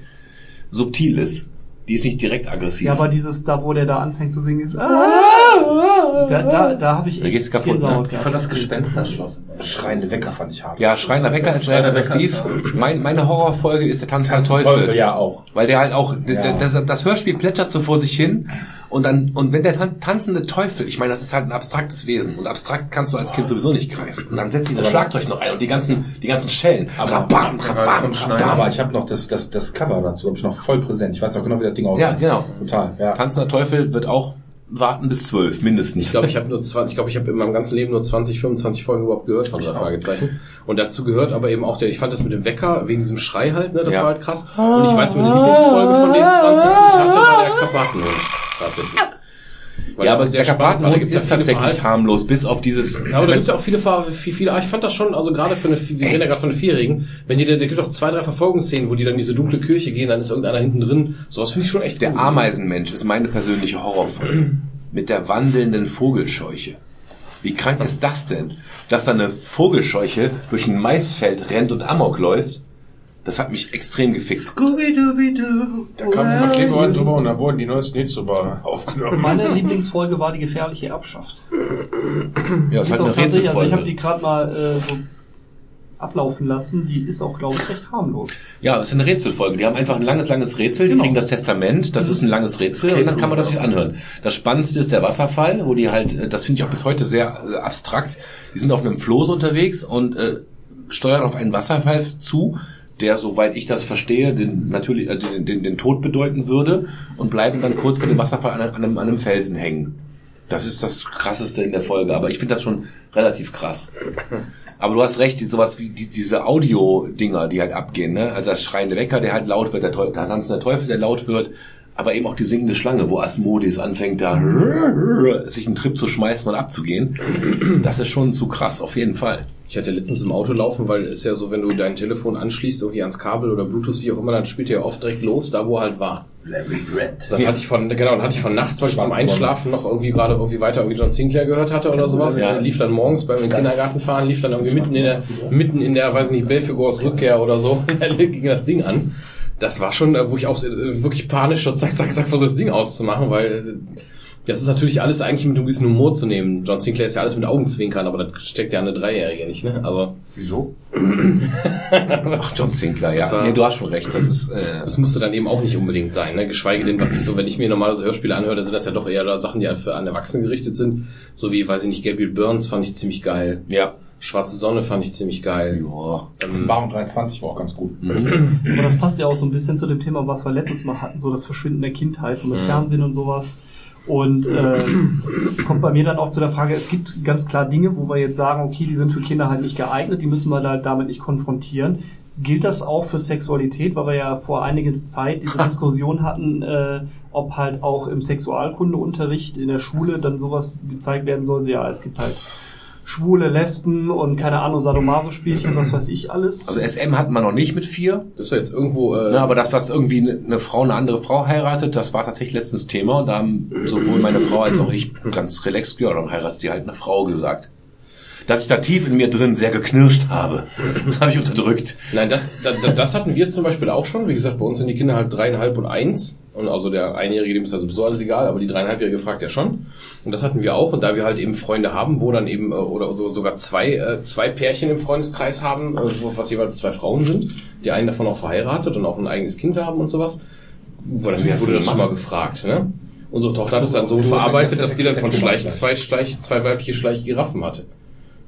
subtil ist. Die ist nicht direkt aggressiv. Ja, aber dieses da, wo der da anfängt zu singen, ist. Da, da, da habe ich Da geht's kaputt, ne? Ich fand das Gespensterschloss. Schreiende Wecker fand ich hart. ja, schreiender Wecker ist leider aggressiv. Mein, meine Horrorfolge ist der Tanz der Tanz der Teufel. Teufel, ja auch. Weil der halt auch, Ja. das, das Hörspiel plätschert so vor sich hin und dann, und wenn der tan tanzende Teufel, ich meine, das ist halt ein abstraktes Wesen und abstrakt kannst du als Kind sowieso nicht greifen. Und dann setzt dieser Schlagzeug noch ein und die ganzen, die ganzen Schellen. Aber- Rabam, rabam, rabam. Aber ich habe noch das, das, das Cover dazu, habe ich noch voll präsent. Ich weiß noch genau, wie das Ding aussieht. Ja, genau. Total, ja. Tanzender Teufel wird auch warten bis zwölf, mindestens. Ich glaube, ich habe nur 20, ich glaube, ich habe in meinem ganzen Leben nur 20, 25 Folgen überhaupt gehört von drei Fragezeichen. Und dazu gehört aber eben auch der, ich fand das mit dem Wecker, wegen diesem Schrei halt, ne, das Ja. war halt krass. Und ich weiß, meine Lieblingsfolge von den 20, die ich hatte, war der Karpatenhund. Tatsächlich. Weil ja, aber gibt's ja ist viele tatsächlich Verhalten- harmlos, bis auf dieses, Ja, aber da gibt es ja auch viele, Ver- viel- viele, ah, ich fand das schon, also gerade für eine, wir reden ja gerade von einer Vierjährigen, wenn die, da gibt auch zwei, drei Verfolgungsszenen, wo die dann in diese dunkle Kirche gehen, dann ist irgendeiner hinten drin, sowas finde ich schon echt Der gruselig. Ameisenmensch ist meine persönliche Horrorfolge. Mit der wandelnden Vogelscheuche. Wie krank ist das denn? Dass da eine Vogelscheuche durch ein Maisfeld rennt und Amok läuft? Das hat mich extrem gefixt. Da kam ein Klebeband drüber und da wurden die neuesten Hits drüber aufgenommen. Meine Lieblingsfolge war die gefährliche Erbschaft. Ja, das ist auch eine tatsächlich, also ich habe Rätselfolge. die gerade mal äh, so ablaufen lassen. Die ist auch, glaube ich, recht harmlos. Ja, es ist eine Rätselfolge. Die haben einfach ein langes, langes Rätsel. Die Genau. kriegen das Testament. Das ist ein langes Rätsel und dann kann man das sich anhören. Das Spannendste ist der Wasserfall, wo die halt, äh, das finde ich auch bis heute sehr äh, abstrakt. Die sind auf einem Floß unterwegs und äh, steuern auf einen Wasserfall zu, der, soweit ich das verstehe, den, natürlich, äh, den, den, den Tod bedeuten würde und bleiben dann kurz vor dem Wasserfall an, einem- an, einem, an einem Felsen hängen. Das ist das Krasseste in der Folge, aber ich finde das schon relativ krass. Aber du hast recht, sowas wie die, diese Audio-Dinger, die halt abgehen, ne? Also das schreiende Wecker, der halt laut wird, der, Teufel, der tanzende Teufel, der laut wird, aber eben auch die singende Schlange, wo Asmodis anfängt, da sich einen Trip zu schmeißen und abzugehen. Das ist schon zu krass, auf jeden Fall. Ich hatte letztens im Auto laufen, weil es ja so, wenn du dein Telefon anschließt, irgendwie ans Kabel oder Bluetooth, wie auch immer, dann spielt er ja oft direkt los, da wo er halt war. Larry Grant. Dann hatte ich von, genau, dann hatte ich von nachts, weil ich zum Einschlafen noch irgendwie gerade irgendwie weiter irgendwie John Sinclair gehört hatte oder sowas. Ja. Lief dann morgens beim Kindergarten fahren, lief dann irgendwie mitten in der, mitten in der, weiß nicht, Belfegors Rückkehr oder so, ging das Ding an. Das war schon, äh, wo ich auch äh, wirklich panisch so zack, zack, zack, versuche das Ding auszumachen, weil äh, das ist natürlich alles eigentlich mit einem gewissen Humor zu nehmen. John Sinclair ist ja alles mit Augenzwinkern, aber das steckt ja an eine Dreijährige nicht, ne? Aber Wieso? Ach, John Sinclair, ja. War- nee, du hast schon recht. Das ist, äh, Das musste dann eben auch nicht unbedingt sein, ne? Geschweige denn, was ich so, wenn ich mir normalerweise Hörspiele anhöre, sind das ja doch eher Sachen, die für an Erwachsene gerichtet sind. So wie, weiß ich nicht, Gabriel Burns fand ich ziemlich geil. ja. Schwarze Sonne fand ich ziemlich geil. Ja. Ähm, Offenbarung 23 war auch ganz gut. Aber das passt ja auch so ein bisschen zu dem Thema, was wir letztes Mal hatten, so das Verschwinden der Kindheit, so mit Mhm. Fernsehen und sowas. Und äh, kommt bei mir dann auch zu der Frage, es gibt ganz klar Dinge, wo wir jetzt sagen, okay, die sind für Kinder halt nicht geeignet, die müssen wir da damit nicht konfrontieren. Gilt das auch für Sexualität, weil wir ja vor einiger Zeit diese Diskussion hatten, äh, ob halt auch im Sexualkundeunterricht in der Schule dann sowas gezeigt werden soll, ja, es gibt halt schwule Lesben und keine Ahnung, Sadomaso-Spielchen, was weiß ich alles. Also SM hatten wir noch nicht mit vier. Das ist ja jetzt irgendwo. Äh, Ne, aber dass das irgendwie eine eine Frau eine andere Frau heiratet, das war tatsächlich letztens Thema. Und da haben sowohl meine Frau als auch ich ganz relaxed, ja, dann heiratet die halt eine Frau gesagt. Dass ich da tief in mir drin sehr geknirscht habe, habe ich unterdrückt. Nein, das, das, das hatten wir zum Beispiel auch schon. Wie gesagt, bei uns sind die Kinder halt dreieinhalb und eins. Und also der Einjährige, dem ist ja sowieso alles egal, aber die dreieinhalbjährige fragt ja schon. Und das hatten wir auch. Und da wir halt eben Freunde haben, wo dann eben, äh, oder so, sogar zwei, äh, zwei Pärchen im Freundeskreis haben, äh, wo- was jeweils zwei Frauen sind, die einen davon auch verheiratet und auch ein eigenes Kind haben und sowas, wurde, wurde das schon mal gefragt, ne? Unsere Tochter hat es dann so verarbeitet, dass die dann von Schleich zwei, Schleich, zwei weibliche Schleichgiraffen hatte.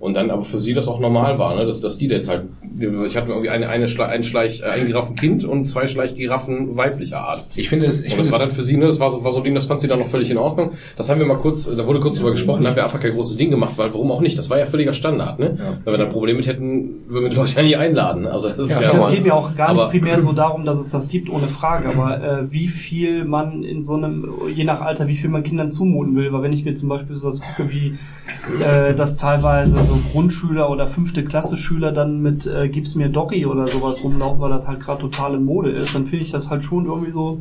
Und dann aber für sie das auch normal war, ne? dass, dass die da jetzt halt, ich hatte irgendwie eine, eine Schle ein Schleich, äh, ein Giraffenkind und zwei Schleichgiraffen weiblicher Art. Ich finde es, ich finde das war es, dann für sie, ne, das war so, war so ein Ding, das fand sie dann noch völlig in Ordnung. Das haben wir mal kurz, da wurde kurz drüber gesprochen, da haben wir einfach kein großes Ding gemacht, weil warum auch nicht? Das war ja völliger Standard, ne? Wenn wir da ein Problem mit hätten, würden wir die Leute ja nie einladen. Also das ist ja, Das geht mir auch gar nicht primär so darum, dass es das gibt, ohne Frage, aber äh, wie viel man in so einem, je nach Alter, wie viel man Kindern zumuten will, weil wenn ich mir zum Beispiel so was gucke, wie äh, das teilweise so Grundschüler oder fünfte Klasse Schüler dann mit äh, Gib's mir Doggy oder sowas rumlaufen, weil das halt gerade total in Mode ist, dann finde ich das halt schon irgendwie so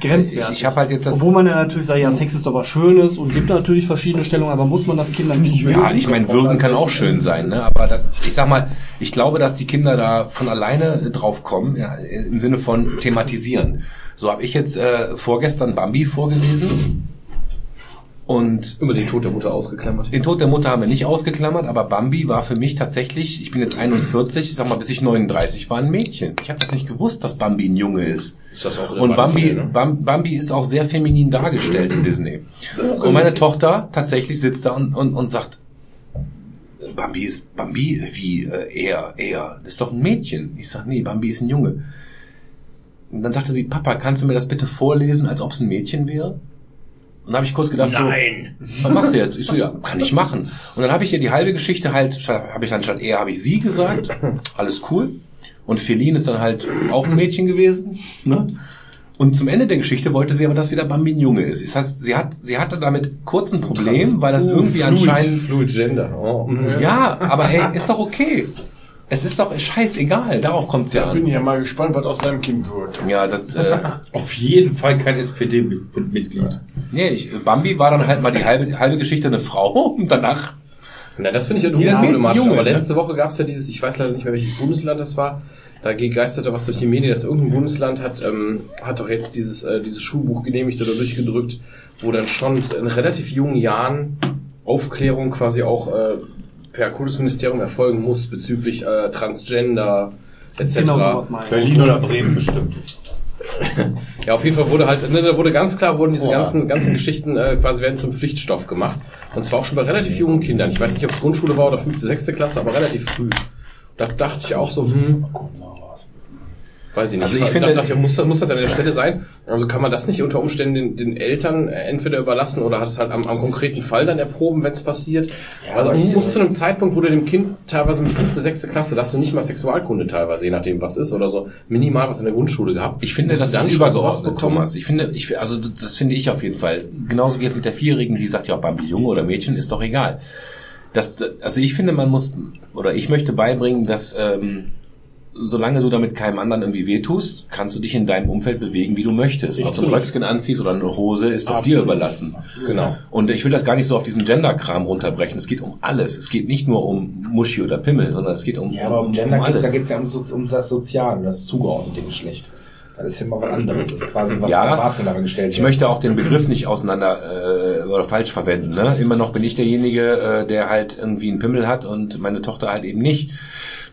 grenzwertig. ich, ich habe halt jetzt, Obwohl man ja natürlich sagt, ja, Sex ist doch was Schönes und gibt natürlich verschiedene Stellungen, aber muss man das Kindern nicht ja, ich meine, Würgen kann auch schön sein, ne? Aber das, ich sag mal, ich glaube, dass die Kinder da von alleine drauf kommen, ja, im Sinne von thematisieren. So habe ich jetzt äh, vorgestern Bambi vorgelesen und über den Tod der Mutter ausgeklammert. Den Tod der Mutter haben wir nicht ausgeklammert, aber Bambi war für mich tatsächlich, ich bin jetzt 41, ich sag mal, bis ich 39 war ein Mädchen. Ich habe das nicht gewusst, dass Bambi ein Junge ist. Ist das auch Und Bambi, ne? Bam, Bambi ist auch sehr feminin dargestellt in Disney. Und meine Tochter tatsächlich sitzt da und, und, und sagt, Bambi ist Bambi, wie äh, er, er, das ist doch ein Mädchen. Ich sag, nee, Bambi ist ein Junge. Und dann sagte sie, Papa, kannst du mir das bitte vorlesen, als ob es ein Mädchen wäre? Und dann habe ich kurz gedacht, Nein. so, was machst du jetzt? Ich so, ja, kann ich machen. Und dann habe ich ihr die halbe Geschichte halt, habe ich dann statt er, habe ich sie gesagt, alles cool. Und Feline ist dann halt auch ein Mädchen gewesen. Ne? Und zum Ende der Geschichte wollte sie aber, dass wieder Bambi ein Junge ist. Das heißt, sie hat, sie hatte damit kurz ein Problem, weil das irgendwie anscheinend, Fluid Gender. Oh. ja, aber ey, ist doch okay. Es ist doch scheißegal, darauf kommt's ja Da bin an. ich ja mal gespannt, was aus deinem Kind wird. Ja, das, äh, Auf jeden Fall kein SPD-Mitglied. nee, ich, Bambi war dann halt mal die halbe, halbe Geschichte eine Frau und danach Na, das finde ich ja Ja, problematisch. Junge, aber ne? letzte Woche gab es ja dieses, ich weiß leider nicht mehr, welches Bundesland das war. Da geisterte was durch die Medien, dass irgendein Bundesland hat, ähm, hat doch jetzt dieses, äh, dieses Schulbuch genehmigt oder durchgedrückt, wo dann schon in relativ jungen Jahren Aufklärung quasi auch äh, per Kultusministerium erfolgen muss bezüglich äh, Transgender etc. Genau. Berlin oder Bremen bestimmt. Ja, auf jeden Fall wurde halt, ne, da wurde ganz klar, wurden diese ganzen, ganzen Geschichten äh, quasi werden zum Pflichtstoff gemacht. Und zwar auch schon bei relativ jungen Kindern. Ich weiß nicht, ob es Grundschule war oder fünfte, sechste Klasse, aber relativ früh. Da dachte ich auch so, hm, weiß ich nicht. Also ich da finde- ich, muss, das- muss das an der Stelle sein? Also kann man das nicht unter Umständen den, den Eltern äh, entweder überlassen oder hat es halt am, am konkreten Fall dann erproben, wenn es passiert? also man muss zu einem Zeitpunkt, wo du dem Kind teilweise mit fünfte, sechste Klasse, da hast du nicht mal Sexualkunde teilweise, je nachdem was ist, oder so minimal was in der Grundschule gehabt. Ich finde, das du dann ist übergeordnet, bekommen? Thomas. Ich finde, ich, also das das finde ich auf jeden Fall. Genauso wie es mit der Vierjährigen, die sagt, ja, Bambi Junge oder Mädchen, ist doch egal. Das, also ich finde, man muss, oder ich möchte beibringen, dass ähm, solange du damit keinem anderen irgendwie wehtust, kannst du dich in deinem Umfeld bewegen, wie du möchtest. Ob du ein. Röckskin anziehst oder eine Hose, ist doch dir überlassen. Genau. Und ich will das gar nicht so auf diesen Gender-Kram runterbrechen. Es geht um alles. Es geht nicht nur um Muschi oder Pimmel, sondern es geht um, Ja, aber um um, Gender um geht's, alles. da geht es ja um, um das Soziale, das zugeordnete Geschlecht. Das ist ja mal was anderes. Das ist quasi was Ja, Erwartungen daran gestellt Ich möchte auch den Begriff nicht auseinander äh, oder falsch verwenden. Ne? Immer noch bin ich derjenige, äh, der halt irgendwie einen Pimmel hat und meine Tochter halt eben nicht.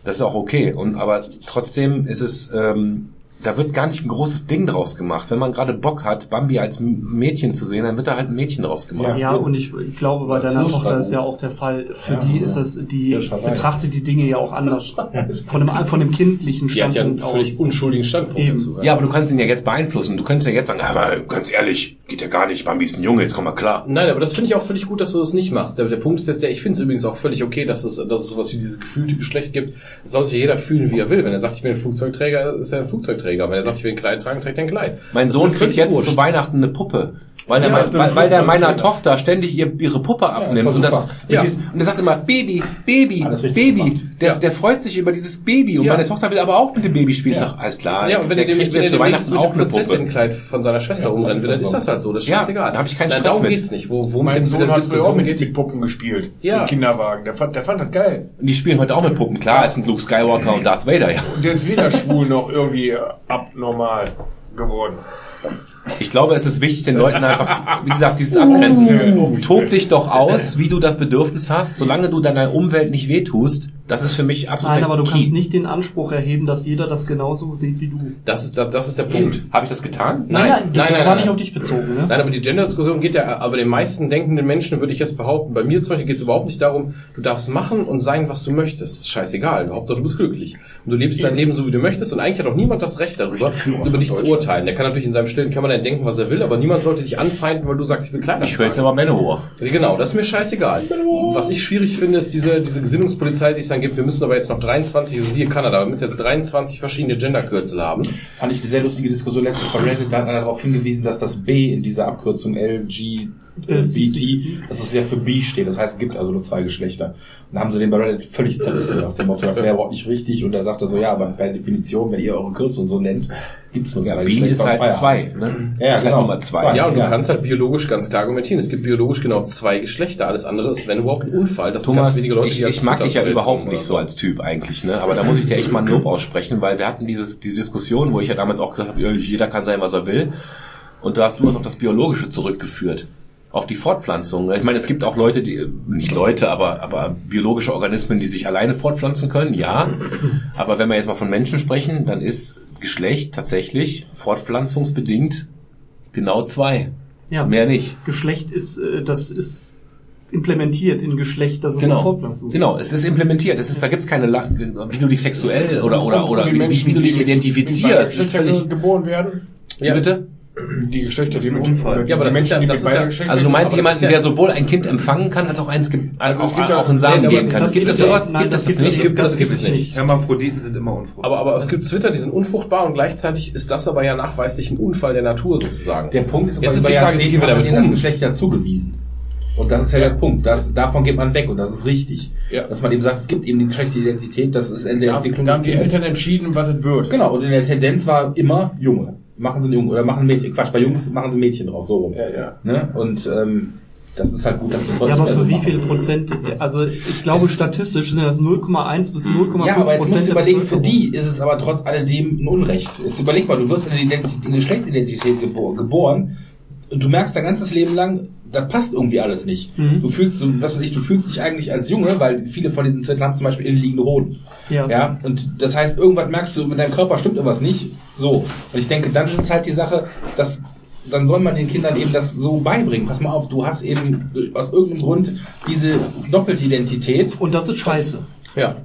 Das ist auch okay. Und aber trotzdem ist es, ähm, da wird gar nicht ein großes Ding draus gemacht. Wenn man gerade Bock hat, Bambi als Mädchen zu sehen, dann wird da halt ein Mädchen draus gemacht. Ja, und ich, ich glaube, bei deiner. Tochter ist ja auch der Fall. Für Ja, die ja. ist es, die betrachtet die Dinge ja auch anders. Von dem, von dem kindlichen Die hat ja einen Standpunkt völlig aus. unschuldigen Standpunkt Eben. dazu. Ja, aber du kannst ihn ja jetzt beeinflussen. Du könntest ja jetzt sagen, aber ganz ehrlich, geht ja gar nicht. Bambi ist ein Junge, jetzt komm mal klar. Nein, aber das finde ich auch völlig gut, dass du das nicht machst. Der, der Punkt ist jetzt der, ich finde es übrigens auch völlig okay, dass es, dass es sowas wie dieses gefühlte Geschlecht gibt. Es soll sich ja jeder fühlen, wie er will. Wenn er sagt, ich bin ein Flugzeugträger, ist er ein Flugzeugträger. Wenn er sagt, ich will ein Kleid tragen, trägt er ein Kleid. Mein Sohn kriegt jetzt zu Weihnachten eine Puppe. Weil, der, Ja, mein, weil, weil der meiner. Tochter ständig ihr, ihre Puppe abnimmt. doch und, das, Ja. diesen, und der sagt immer, Baby, Baby, Baby. gemacht. Der, Ja. der freut sich über dieses Baby. Und Ja. meine Tochter will aber auch mit dem Baby spielen. Ich Ja. sag, alles klar, Ja, und wenn er der dem, kriegt wenn er jetzt zu Weihnachten auch eine Puppe. Prinzessinnenkleid von seiner Schwester Ja, rumrennen will, dann ist das halt so. Das ist Ja, scheißegal. da hab ich keinen Stress darum mit. geht's nicht. Wo, es Mein Sohn hat früher auch mit, mit Puppen gespielt. Ja. Im Kinderwagen. Der fand, der fand das geil. Und die spielen heute auch mit Puppen. Klar, es sind Luke Skywalker und Darth Vader, ja. Und der ist weder schwul noch irgendwie abnormal geworden. Ich glaube, es ist wichtig, den Leuten einfach, wie gesagt, dieses Abgrenzen. Tob dich doch aus, wie du das Bedürfnis hast, solange du deiner Umwelt nicht wehtust. Das ist für mich absolut Nein, aber du Key. kannst nicht den Anspruch erheben, dass jeder das genauso sieht wie du. Das ist, das, das ist der Punkt. Habe ich das getan? Nein, Nein, nein, das nein, war nein, nicht nein. auf dich bezogen, ne? Nein, aber die Gender-Diskussion geht ja, aber den meisten denkenden Menschen würde ich jetzt behaupten, bei mir zum Beispiel geht es überhaupt nicht darum, du darfst machen und sein, was du möchtest. Scheißegal. Hauptsache du bist glücklich. Und du lebst dein Leben so, wie du möchtest und eigentlich hat auch niemand das Recht darüber, über dich zu urteilen. Der kann natürlich in seinem stillen Kämmerlein denken, was er will, aber niemand sollte dich anfeinden, weil du sagst, ich will Kleider Ich höre jetzt aber Manowar. Genau, das ist mir scheißegal. Was ich schwierig finde, ist diese, diese Gesinnungspolizei, die es dann gibt. Wir müssen aber jetzt noch 23, also siehe Kanada, wir müssen jetzt 23 verschiedene Genderkürzel haben. Fand ich eine sehr lustige Diskussion letztens bei Reddit, da hat einer darauf hingewiesen, dass das B in dieser Abkürzung LGBT, dass es ja für B steht. Das heißt, es gibt also nur zwei Geschlechter. Und da haben sie den bei Reddit völlig zerrissen, nach dem Motto, das wäre überhaupt nicht richtig. Und er sagte so, ja, aber per Definition, wenn ihr eure Kürzel so nennt, gibt's nur Ja, zwei B Geschlechter ist und halt Feierabend. zwei. Ne? Ja, ist genau. halt zwei. Zwei. Ja, und du Ja. kannst halt biologisch ganz klar argumentieren. Es gibt biologisch genau zwei Geschlechter. Alles andere ist, wenn überhaupt, ein Unfall. Das sind Thomas, ganz wenige Leute, ich, ich mag dich ja überhaupt nicht so als Typ eigentlich, ne? Aber da muss ich dir echt mal ein Lob aussprechen, weil wir hatten dieses, diese Diskussion, wo ich ja damals auch gesagt habe, ja, jeder kann sein, was er will. Und da hast du es auf das Biologische zurückgeführt. Auf die Fortpflanzung. Ich meine, es gibt auch Leute, die, nicht Leute, aber, aber biologische Organismen, die sich alleine fortpflanzen können, ja. Aber wenn wir jetzt mal von Menschen sprechen, dann ist Geschlecht tatsächlich fortpflanzungsbedingt genau zwei. Ja, Mehr nicht. Geschlecht ist, äh, das ist implementiert in Geschlecht, das ist eine Genau, Fortpflanzung. genau. Es ist implementiert. Es ist, da gibt's keine, La- wie du dich sexuell oder oder oder wie, wie du dich identifizierst, ist völlig. geboren werden. Ja. Bitte? Die Geschlechter, die mit Unfall. Ja, aber das Menschen, ist ja- die das ist ja- Also du meinst jemanden, ja- der sowohl ein Kind empfangen kann, als auch eins Also es auch, gibt ja- auch einen Samen geben kann. das Gibt es sowas? Nein, Gibt es das das gibt nicht? es- das gibt es nicht. Hermaphroditen sind immer unfruchtbar. Aber, aber es gibt Twitter, die sind unfruchtbar und gleichzeitig ist das aber ja nachweislich ein Unfall der Natur sozusagen. Der Punkt ist aber Jetzt ist über die Frage, wie gehen wir damit das? Geschlecht ja zugewiesen. Und das ist ja, der Punkt. Das, davon geht man weg und das ist richtig. Ja. Dass man eben sagt, es gibt eben die Geschlechtsidentität, das ist in der Da, Entwicklung da haben die. Eltern entschieden, was es wird. Genau, und in der Tendenz war immer Junge. Machen sie einen Junge oder machen Mädchen. Quatsch, bei Jungs machen sie Mädchen draus, so rum. Ja, ja. Ne? Und ähm, das ist halt gut, dass das heute Ja, aber für so wie machen. viele Prozent, also ich glaube statistisch sind das 0,1 bis 0,5 Ja, aber jetzt musst Prozent du der überlegen, für die ist es aber trotz alledem ein Unrecht. Jetzt überleg mal, du wirst in eine Geschlechtsidentität gebo geboren und du merkst dein ganzes Leben lang, das passt irgendwie alles nicht. Mhm. Du fühlst, du, was weiß ich, du fühlst dich eigentlich als Junge, weil viele von diesen Zwetteln haben zum Beispiel innenliegende Hoden. Ja. Ja, und das heißt, irgendwann merkst du, mit deinem Körper stimmt irgendwas nicht. So. Und ich denke, dann ist es halt die Sache, dass dann soll man den Kindern eben das so beibringen. Pass mal auf, du hast eben aus irgendeinem Grund diese doppelte Identität. Und das ist scheiße. Ja.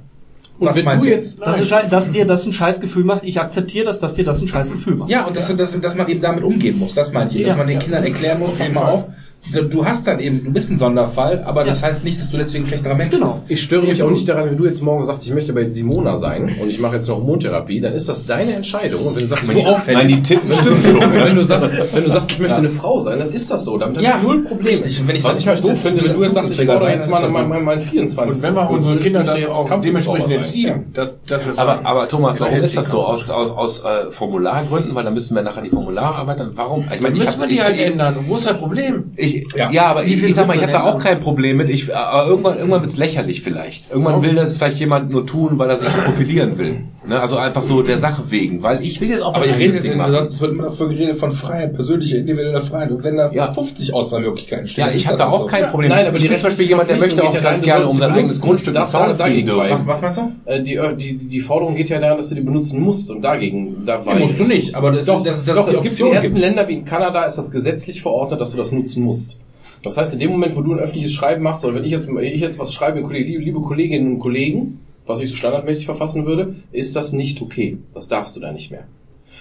Und Was wenn meinst du jetzt, Das ist, schei- dass dir das ein Scheißgefühl macht. Ich akzeptiere das, dass dir das ein Scheißgefühl macht. Ja, und dass, dass, dass man eben damit umgehen muss, das meinte ich. Dass Ja. man den Kindern erklären muss, pass mal auf, du hast dann eben, du bist ein Sonderfall, aber das heißt nicht, dass du deswegen ein schlechterer Mensch Genau. bist. ich störe mich auch nicht daran, wenn du jetzt morgen sagst, ich möchte aber jetzt Simona sein und ich mache jetzt noch Hormontherapie, dann ist das deine Entscheidung. Und wenn du sagst, so auffällig, Nein, die Titten stimmen schon. wenn du sagst, wenn du sagst, ich möchte eine Frau sein, dann ist das so. Damit Ja, null Probleme. richtig. Wenn ich Was ich halt ich doof möchte finde, wenn du jetzt sagst, ich fordere jetzt mal ist das mein, mein, mein 24. Und wenn wir unsere Kinder möchte dann jetzt auch dementsprechend erziehen, dass, dass es Aber, aber Thomas, warum ist das so? Aus, aus, aus äh, Formulargründen? Weil dann müssen wir nachher die Formulare arbeiten. Warum? Ich meine, ich müssen wir habe die halt ich, ändern. Wo ist das Problem? ich, Ja. ja. aber ich, ich sag mal, ich habe da auch kein Problem mit. Ich, aber irgendwann, irgendwann wird's lächerlich vielleicht. Irgendwann will das vielleicht jemand nur tun, weil er sich profilieren will. Ne? Also einfach so der Sache wegen, weil ich will jetzt auch Aber mal ihr ein redet, Ding machen. sonst wird immer noch von geredet von Freiheit, persönlicher, individueller Freiheit. Und wenn da Ja. 50 Auswahlmöglichkeiten stehen. Ja, ich habe da auch so. kein Problem. Nein, aber ich die bin zum Beispiel jemand, der möchte auch ja ganz gerne um sein eigenes Grundstück Das- dagegen ziehen. ich. Was, was meinst du? Äh, Die, die, die Forderung geht ja daran, dass du die benutzen musst und dagegen, da war Nee, musst du nicht, aber das, Doch, das, das, doch, es gibt in den ersten Ländern wie in Kanada ist das gesetzlich verordnet, dass du das nutzen musst. Das heißt, in dem Moment, wo du ein öffentliches Schreiben machst, oder wenn ich jetzt, ich jetzt was schreibe, liebe Kolleginnen und Kollegen, was ich so standardmäßig verfassen würde, ist das nicht okay. Das darfst du da nicht mehr.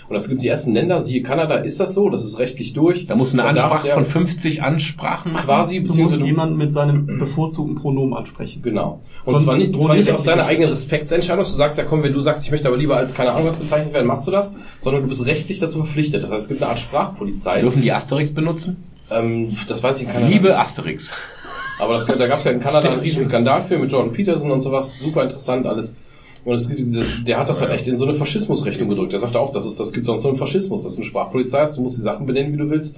Und es gibt die ersten Länder, siehe Kanada, ist das so, das ist rechtlich durch. Da musst du eine Da Ansprache von 50 Ansprachen machen. quasi, Du musst beziehungsweise jemanden mit seinem bevorzugten Pronomen ansprechen. Genau. Und Sonst zwar nicht, zwar nicht aus deiner eigenen Respektsentscheidung, du sagst, ja komm, wenn du sagst, ich möchte aber lieber als keine Ahnung was bezeichnet werden, machst du das, sondern du bist rechtlich dazu verpflichtet. Das heißt, es gibt eine Art Sprachpolizei. Dürfen die Asterix benutzen? Ähm, das weiß ich in Kanada. Liebe nicht. Asterix. Aber das, da gab es ja in Kanada einen riesen Skandal für mit Jordan Peterson und sowas. Super interessant alles. Und es, der hat das halt echt in so eine Faschismusrechnung gedrückt. Der sagte auch, das, ist, das gibt sonst so einen Faschismus, dass du eine Sprachpolizei hast, du musst die Sachen benennen, wie du willst.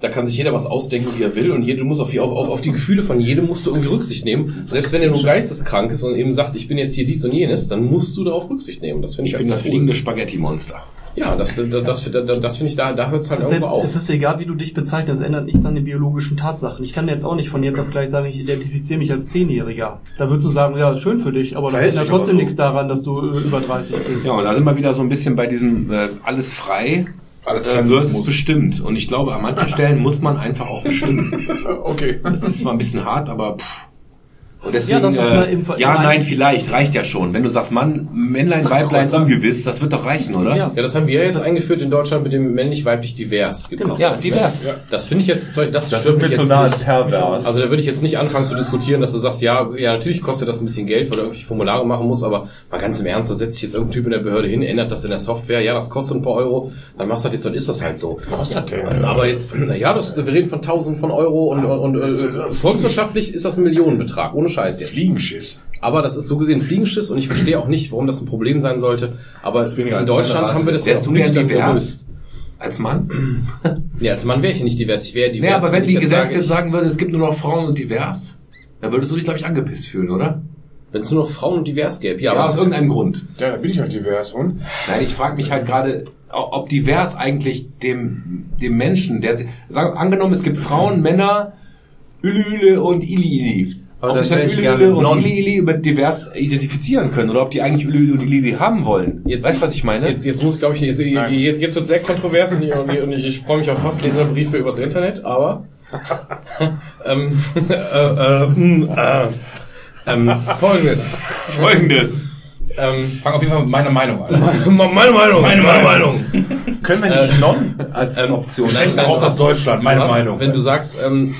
Da kann sich jeder was ausdenken, wie er will, und jeder, du musst auf die, auf, auf, die Gefühle von jedem musst du irgendwie Rücksicht nehmen. Selbst wenn er nur geisteskrank ist und eben sagt, ich bin jetzt hier dies und jenes, dann musst du darauf Rücksicht nehmen. Das finde ich, Ich bin das fliegende Spaghetti-Monster. Ja, das, das, das, das, das finde ich, da, da hört es halt Selbst, irgendwo auf. es ist egal, wie du dich bezeichnest, es ändert nichts an den biologischen Tatsachen. Ich kann jetzt auch nicht von jetzt auf gleich sagen, ich identifiziere mich als Zehnjähriger. Da würdest du sagen, ja, ist schön für dich, aber das Verhält ändert sich aber trotzdem so. nichts daran, dass du äh, über 30 bist. Ja, und da sind wir wieder so ein bisschen bei diesem äh, alles frei Alles äh, versus bestimmt. Und ich glaube, an manchen Stellen muss man einfach auch bestimmen. Okay. Das ist zwar ein bisschen hart, aber pff. Und deswegen, Ja, das ist äh, mal im Ver- ja, nein, Ein- vielleicht, reicht ja schon. Wenn du sagst, Mann, Männlein, Weiblein, ungewiss, das wird doch reichen, oder? Ja. Ja, das haben wir jetzt Das- eingeführt in Deutschland mit dem männlich-weiblich divers. Gibt's Genau. Ja, divers. Das finde ich jetzt, das, Das stört ist mich mir zu jetzt nah nicht. pervers. Also da würde ich jetzt nicht anfangen zu diskutieren, dass du sagst, ja, ja, natürlich kostet das ein bisschen Geld, weil du irgendwie Formulare machen musst, aber mal ganz im Ernst, da setzt sich jetzt irgendein Typ in der Behörde hin, ändert das in der Software, ja, das kostet ein paar Euro, dann machst du das jetzt, dann ist das halt so. Kostet der? Aber jetzt, na ja, das, wir reden von Tausenden von Euro und, und, und äh, volkswirtschaftlich ist das ein Millionenbetrag, ohne Scheiß jetzt. Fliegenschiss. Aber das ist so gesehen Fliegenschiss und ich verstehe auch nicht, warum das ein Problem sein sollte. Aber weniger in Deutschland haben wir das Wärst ja nüchtern divers? gelöst. Als Mann? Nee, als Mann wäre ich nicht divers, ich wäre divers. Ja, aber wenn ich die Gesellschaft sage, jetzt sagen würde, es gibt nur noch Frauen und divers, dann würdest du dich, glaube ich, angepisst fühlen, oder? Wenn es nur noch Frauen und divers gäbe. Ja, Ja, aber aus irgendeinem Grund. Ja, da bin ich halt divers. Und? Nein, ich frage mich halt gerade, ob divers eigentlich dem, dem Menschen, der sagen, angenommen, es gibt Frauen, Männer, Ülüle und Ili-Ili. Aber ob sich dann Ülüle und Ili-Ili über divers identifizieren können oder ob die eigentlich Ülüle und Ili-Ili haben wollen. Jetzt- weißt du, was ich meine? Jetzt, jetzt muss ich, glaube ich, jetzt, jetzt, jetzt wird sehr kontrovers und ich, und ich, ich freue mich auf fast Leserbriefe übers Internet, aber ähm, äh, äh, mh, äh, ähm, folgendes. Folgendes. Ähm, Fang auf jeden Fall mit meiner Meinung an. meine Meinung, meine Meinung. Können wir nicht non als Ähm, Option nein, auch aus Deutschland, meine Meinung. Wenn du sagst, ähm,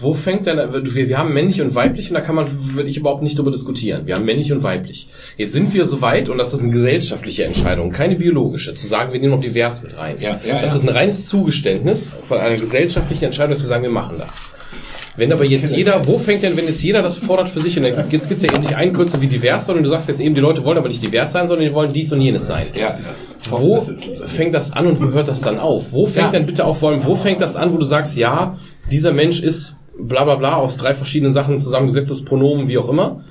wo fängt denn, wir, wir haben männlich und weiblich und da kann man, würde ich überhaupt nicht drüber diskutieren. Wir haben männlich und weiblich. Jetzt sind wir so weit, und das ist eine gesellschaftliche Entscheidung, keine biologische, zu sagen, wir nehmen noch divers mit rein. Ja, ja, das ja. ist ein reines Zugeständnis von einer gesellschaftlichen Entscheidung, dass wir sagen, wir machen das. Wenn aber jetzt jeder, wo fängt denn, wenn jetzt jeder das fordert für sich, und dann jetzt gibt's ja eben nicht einen Kürzel wie divers, sondern du sagst jetzt eben, die Leute wollen aber nicht divers sein, sondern die wollen dies und jenes sein. Ja. Wo fängt das an und wo hört das dann auf? Wo fängt Ja. denn bitte vor allem, wo fängt das an, wo du sagst, ja, dieser Mensch ist bla bla bla aus drei verschiedenen Sachen zusammengesetztes Pronomen, wie auch immer.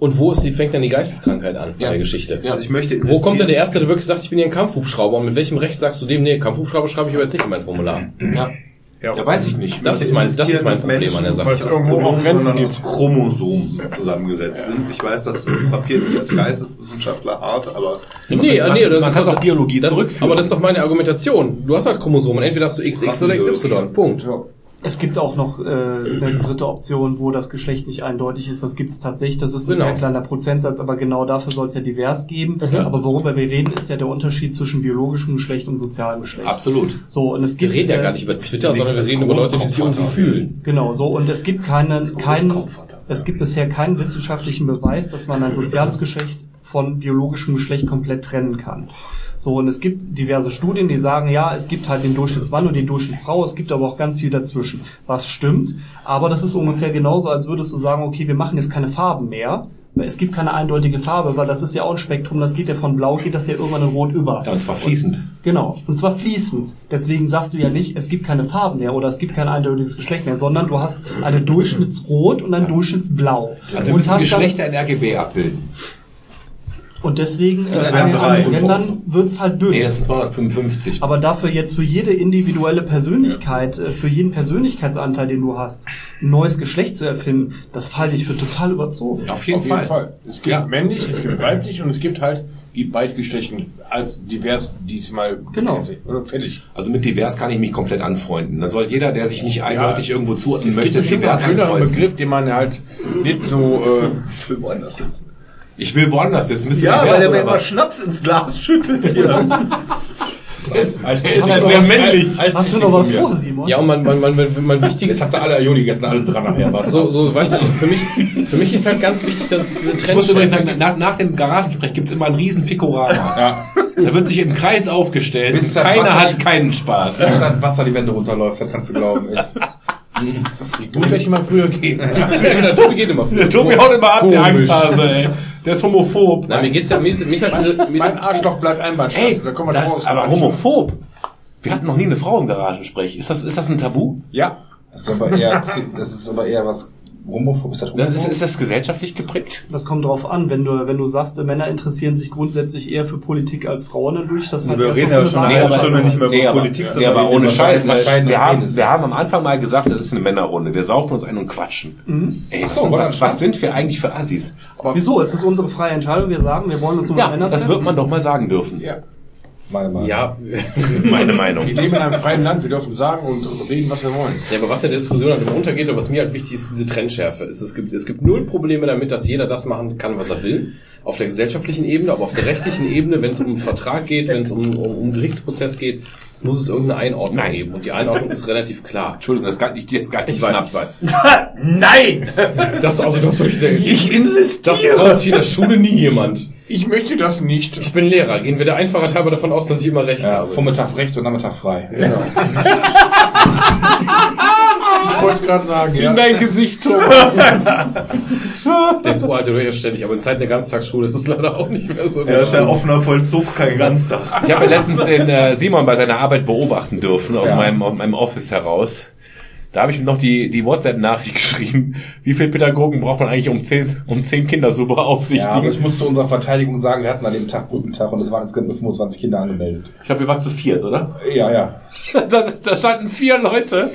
Und wo ist die, fängt dann die Geisteskrankheit an bei Ja. der Geschichte? Ja. Also ich möchte Wo kommt denn der. Erste, der wirklich sagt, ich bin hier ein Kampfhubschrauber? Und mit welchem Recht sagst du dem, nee, Kampfhubschrauber schreibe ich aber jetzt nicht in mein Formular? Ja. ja, weiß ich nicht. Das ist mein, das ist mein Problem an der Menschen, Weil es Sache. irgendwo auch Grenzen gibt. Chromosomen zusammengesetzt sind. Ich weiß, das Papier ist als Geisteswissenschaftler hart, aber Nee, man, nee, das man ist kann doch- auch Biologie das, zurückführen. Aber das ist doch meine Argumentation. Du hast halt Chromosomen. Entweder hast du XX oder XY. Punkt. Es gibt auch noch äh, eine dritte Option, wo das Geschlecht nicht eindeutig ist. Das gibt es tatsächlich. Das ist ein Genau. sehr kleiner Prozentsatz, aber genau dafür soll es ja divers geben. Mhm. Aber worüber wir reden, ist ja der Unterschied zwischen biologischem Geschlecht und sozialem Geschlecht. Absolut. So, und es Wir gibt, reden ja äh, gar nicht über Twitter, sondern wir reden über Leute, die sich irgendwie fühlen. Genau, so. Und es gibt keinen, keinen, es gibt bisher keinen wissenschaftlichen Beweis, dass man ein soziales Geschlecht von biologischem Geschlecht komplett trennen kann. So, und es gibt diverse Studien, die sagen, ja, es gibt halt den Durchschnittsmann und die Durchschnittsfrau, es gibt aber auch ganz viel dazwischen. Was stimmt, aber das ist ungefähr genauso, als würdest du sagen, okay, wir machen jetzt keine Farben mehr. Es gibt keine eindeutige Farbe, weil das ist ja auch ein Spektrum, das geht ja von blau, geht das ja irgendwann in rot über. Ja, und zwar fließend. Genau, und zwar fließend. Deswegen sagst du ja nicht, es gibt keine Farben mehr oder es gibt kein eindeutiges Geschlecht mehr, sondern du hast eine Durchschnittsrot und ein Durchschnittsblau. Also wir und müssen Geschlechter in RGB abbilden. Und deswegen, äh, in anderen Ländern wird's halt dünn. Nee, das sind 255. Aber dafür jetzt für jede individuelle Persönlichkeit, äh, für jeden Persönlichkeitsanteil, den du hast, ein neues Geschlecht zu erfinden, das halte ich für total überzogen. Auf jeden Auf Fall. jeden Fall. Es gibt Ja. männlich, es gibt weiblich und es gibt halt die beidgeschlechtlichen als divers diesmal Genau. Oder fertig. Also mit divers kann ich mich komplett anfreunden. Dann soll jeder, der sich nicht eindeutig irgendwo zuordnen Es gibt möchte, bestimmt divers einen schöneren. Begriff, den man halt nicht so äh, Ich will woanders. Bist du Ja, divers, weil er mir immer was? Schnaps ins Glas schüttet hier. Als Er ist halt sehr männlich. Hast du noch was vor, Simon? Ja, und mein, mein, mein, mein, mein Jetzt wichtiges, habt ihr alle Aioli gegessen, alle dran nachher. Warte. so, so, weißt du, für mich, für mich ist halt ganz wichtig, dass es diese Ich muss übrigens Trends sagen, nach, nach dem Garagensprech gibt's immer einen riesen Fikorama. Ja. Da wird sich im Kreis aufgestellt Bis keiner Wasser- hat keinen Spaß. Dass dann Wasser die Wände runterläuft, das kannst du glauben. Echt. gut, dass ich mal früher gehe. Der Tobi geht immer Der Tobi haut immer ab, der Komisch. Angsthase, ey. Der ist homophob. Na, mir geht's ja, mir ist, mir ist halt mir ist, Mein Arschloch bleibt Einbahnstraße. Ey, da kommen wir da, raus. aber homophob. Wir hatten noch nie eine Frau im Garagensprech. Ist das, ist das ein Tabu? Ja. Das ist aber eher, das ist aber eher was homophob. Ist das Das homophob? ist, ist das gesellschaftlich geprägt? Das kommt drauf an, wenn du, wenn du sagst, Männer interessieren sich grundsätzlich eher für Politik als Frauen, dann durch das halt Wir reden ja schon eine halbe Stunde nicht mehr nee, über aber, Politik, nee, sondern aber wir ohne Scheiß. Wir haben, wir haben am Anfang mal gesagt, das ist eine Männerrunde. Wir saufen uns ein und quatschen. Mhm. Ey, was, so, was, das was sind wir eigentlich für Assis? Wieso? Es ist unsere freie Entscheidung. Wir sagen, wir wollen uns nur Ja, Männern das treffen. wird man doch mal sagen dürfen. Ja. Meine Meinung. ja, Meine Meinung. Wir leben in einem freien Land, wir dürfen sagen und reden, was wir wollen. Ja, aber was in der Diskussion halt immer untergeht und was mir halt wichtig ist, diese Trendschärfe. Es, es, gibt, es gibt null Probleme damit, dass jeder das machen kann, was er will. Auf der gesellschaftlichen Ebene, aber auf der rechtlichen Ebene, wenn es um einen Vertrag geht, wenn es um, um, um Gerichtsprozess geht, muss es irgendeine Einordnung Nein. geben. Und die Einordnung ist relativ klar. Entschuldigung, das kann ich dir jetzt gar nicht Ich weiß, weiß. Nein! Das, also, das würde ich sagen. Ich Das insistiere! traut sich in der Schule nie jemand. Ich möchte das nicht. Ich bin Lehrer. Gehen wir der Einfachheit halber davon aus, dass ich immer recht Ja, habe. vormittags recht und Nachmittag frei. Genau. Ich wollte es gerade sagen, ja. In dein Gesicht, Thomas. Der ist uralt oder ständig, aber in Zeiten der Ganztagsschule ist es leider auch nicht mehr so. Ja, ist ja offener Vollzug, kein Ganztag. Ich habe ja letztens den äh, Simon bei seiner Arbeit beobachten dürfen, aus Ja. meinem, aus meinem Office heraus. Da habe ich ihm noch die, die WhatsApp-Nachricht geschrieben. Wie viele Pädagogen braucht man eigentlich, um zehn, um zehn Kinder so Ja, aber beaufsichtigen? ich muss zu unserer Verteidigung sagen, wir hatten an dem Tag Brückentag und es waren insgesamt nur 25 Kinder angemeldet. ich glaube, wir waren zu viert, oder? Ja, ja. Da, da standen vier Leute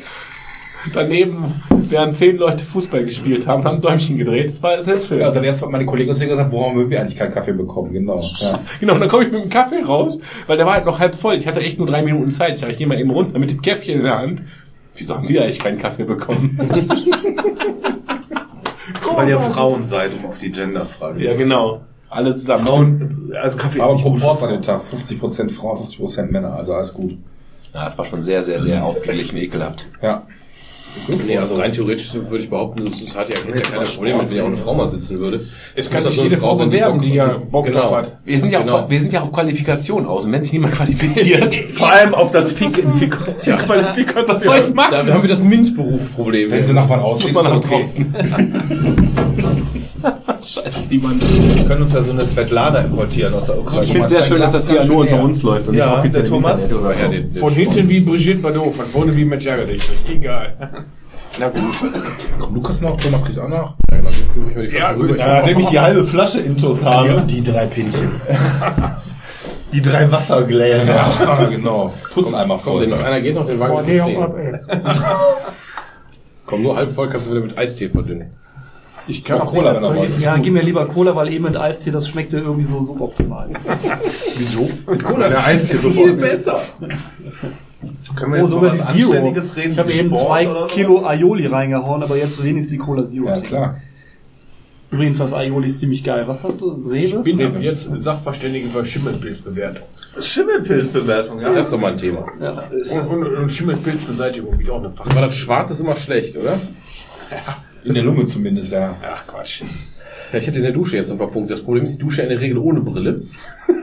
daneben, während zehn Leute Fußball gespielt haben, haben Däumchen gedreht. Das war sehr schön. Ja, und dann erst hat meine Kollegin zu mir gesagt, warum haben wir eigentlich keinen Kaffee bekommen? Genau. Ja. Genau, und dann komme ich mit dem Kaffee raus, weil der war halt noch halb voll. Ich hatte echt nur drei Minuten Zeit. Ich dachte, ich gehe mal eben runter mit dem Käffchen in der Hand. Wieso haben wir eigentlich keinen Kaffee bekommen? Weil ihr Frauen seid, um auf die Genderfrage ja, genau. Alle zusammen. Frauen, also Kaffee ist Aber nicht gut. Proport an dem Tag. 50% Frauen, 50% Männer, also alles gut. Ja, das war schon sehr, sehr, sehr ausgeglichen ekelhaft. Ja. Nee, also rein theoretisch würde ich behaupten, es hat ja, hätte ja keiner Problem mit, wenn ja auch eine Frau mal sitzen würde. Es kann eine jede Frau sein, bewerben, Bock- die ja Bock genau. drauf hat. Wir sind ja, Genau. auf, wir sind ja auf Qualifikation aus. Und wenn sich niemand qualifiziert, Vor allem auf das Fik Tja. Qualifikation. was soll ich machen? Da haben wir das MINT-Beruf-Problem. Wenn sie nach was aussehen, Muss ist man okay. Scheiß die Mann. Wir können uns da so eine Svetlana importieren aus der Ukraine. Ich finde sehr schön, dass das hier nur unter uns läuft und Ja, nicht offiziell der Thomas. Internet oder so. Ja, den, den Von hinten wie Brigitte Bardot, von vorne wie Matt Jaggerich. Egal. Na gut. Kommt Lukas noch? Thomas kriegt auch noch? Ja, genau, ich mal die Ja, Flasche gut. rüber. Ja, nachdem ich die halbe Flasche Intos habe. Die drei Pinchen. Die drei Wassergläser. Ja, genau. Putzeimer Komm, voll. wenn noch einer geht, noch den Wagen zu nee, stehen. ab. Komm, nur halb voll kannst du wieder mit Eistee verdünnen. Ich kann Auch Cola, sehen, wenn er Ja, gib mir lieber Cola, weil eben mit Eistee, das schmeckte irgendwie so suboptimal. Wieso? Cola ist Eis hier viel besser. Können wir Oh, jetzt die was Zero. Anständiges reden? Ich habe wie eben zwei? Kilo Aioli reingehauen, aber jetzt wenigstens die Cola Zero. Ja, trinken. klar. Übrigens, das Aioli ist ziemlich geil. Was hast du? Das Ich Rewe? bin ab jetzt Sachverständige für Schimmelpilzbewertung. Schimmelpilzbewertung, ja. Das ist doch mal ein Thema. Ja. Und, und, und Schimmelpilzbeseitigung ich auch eine Fach. Aber das Schwarz ist immer schlecht, oder? In der Lunge zumindest, ja. Ach Quatsch. Ja, ich hätte in der Dusche jetzt ein paar Punkte. Das Problem ist, die Dusche in der Regel ohne Brille.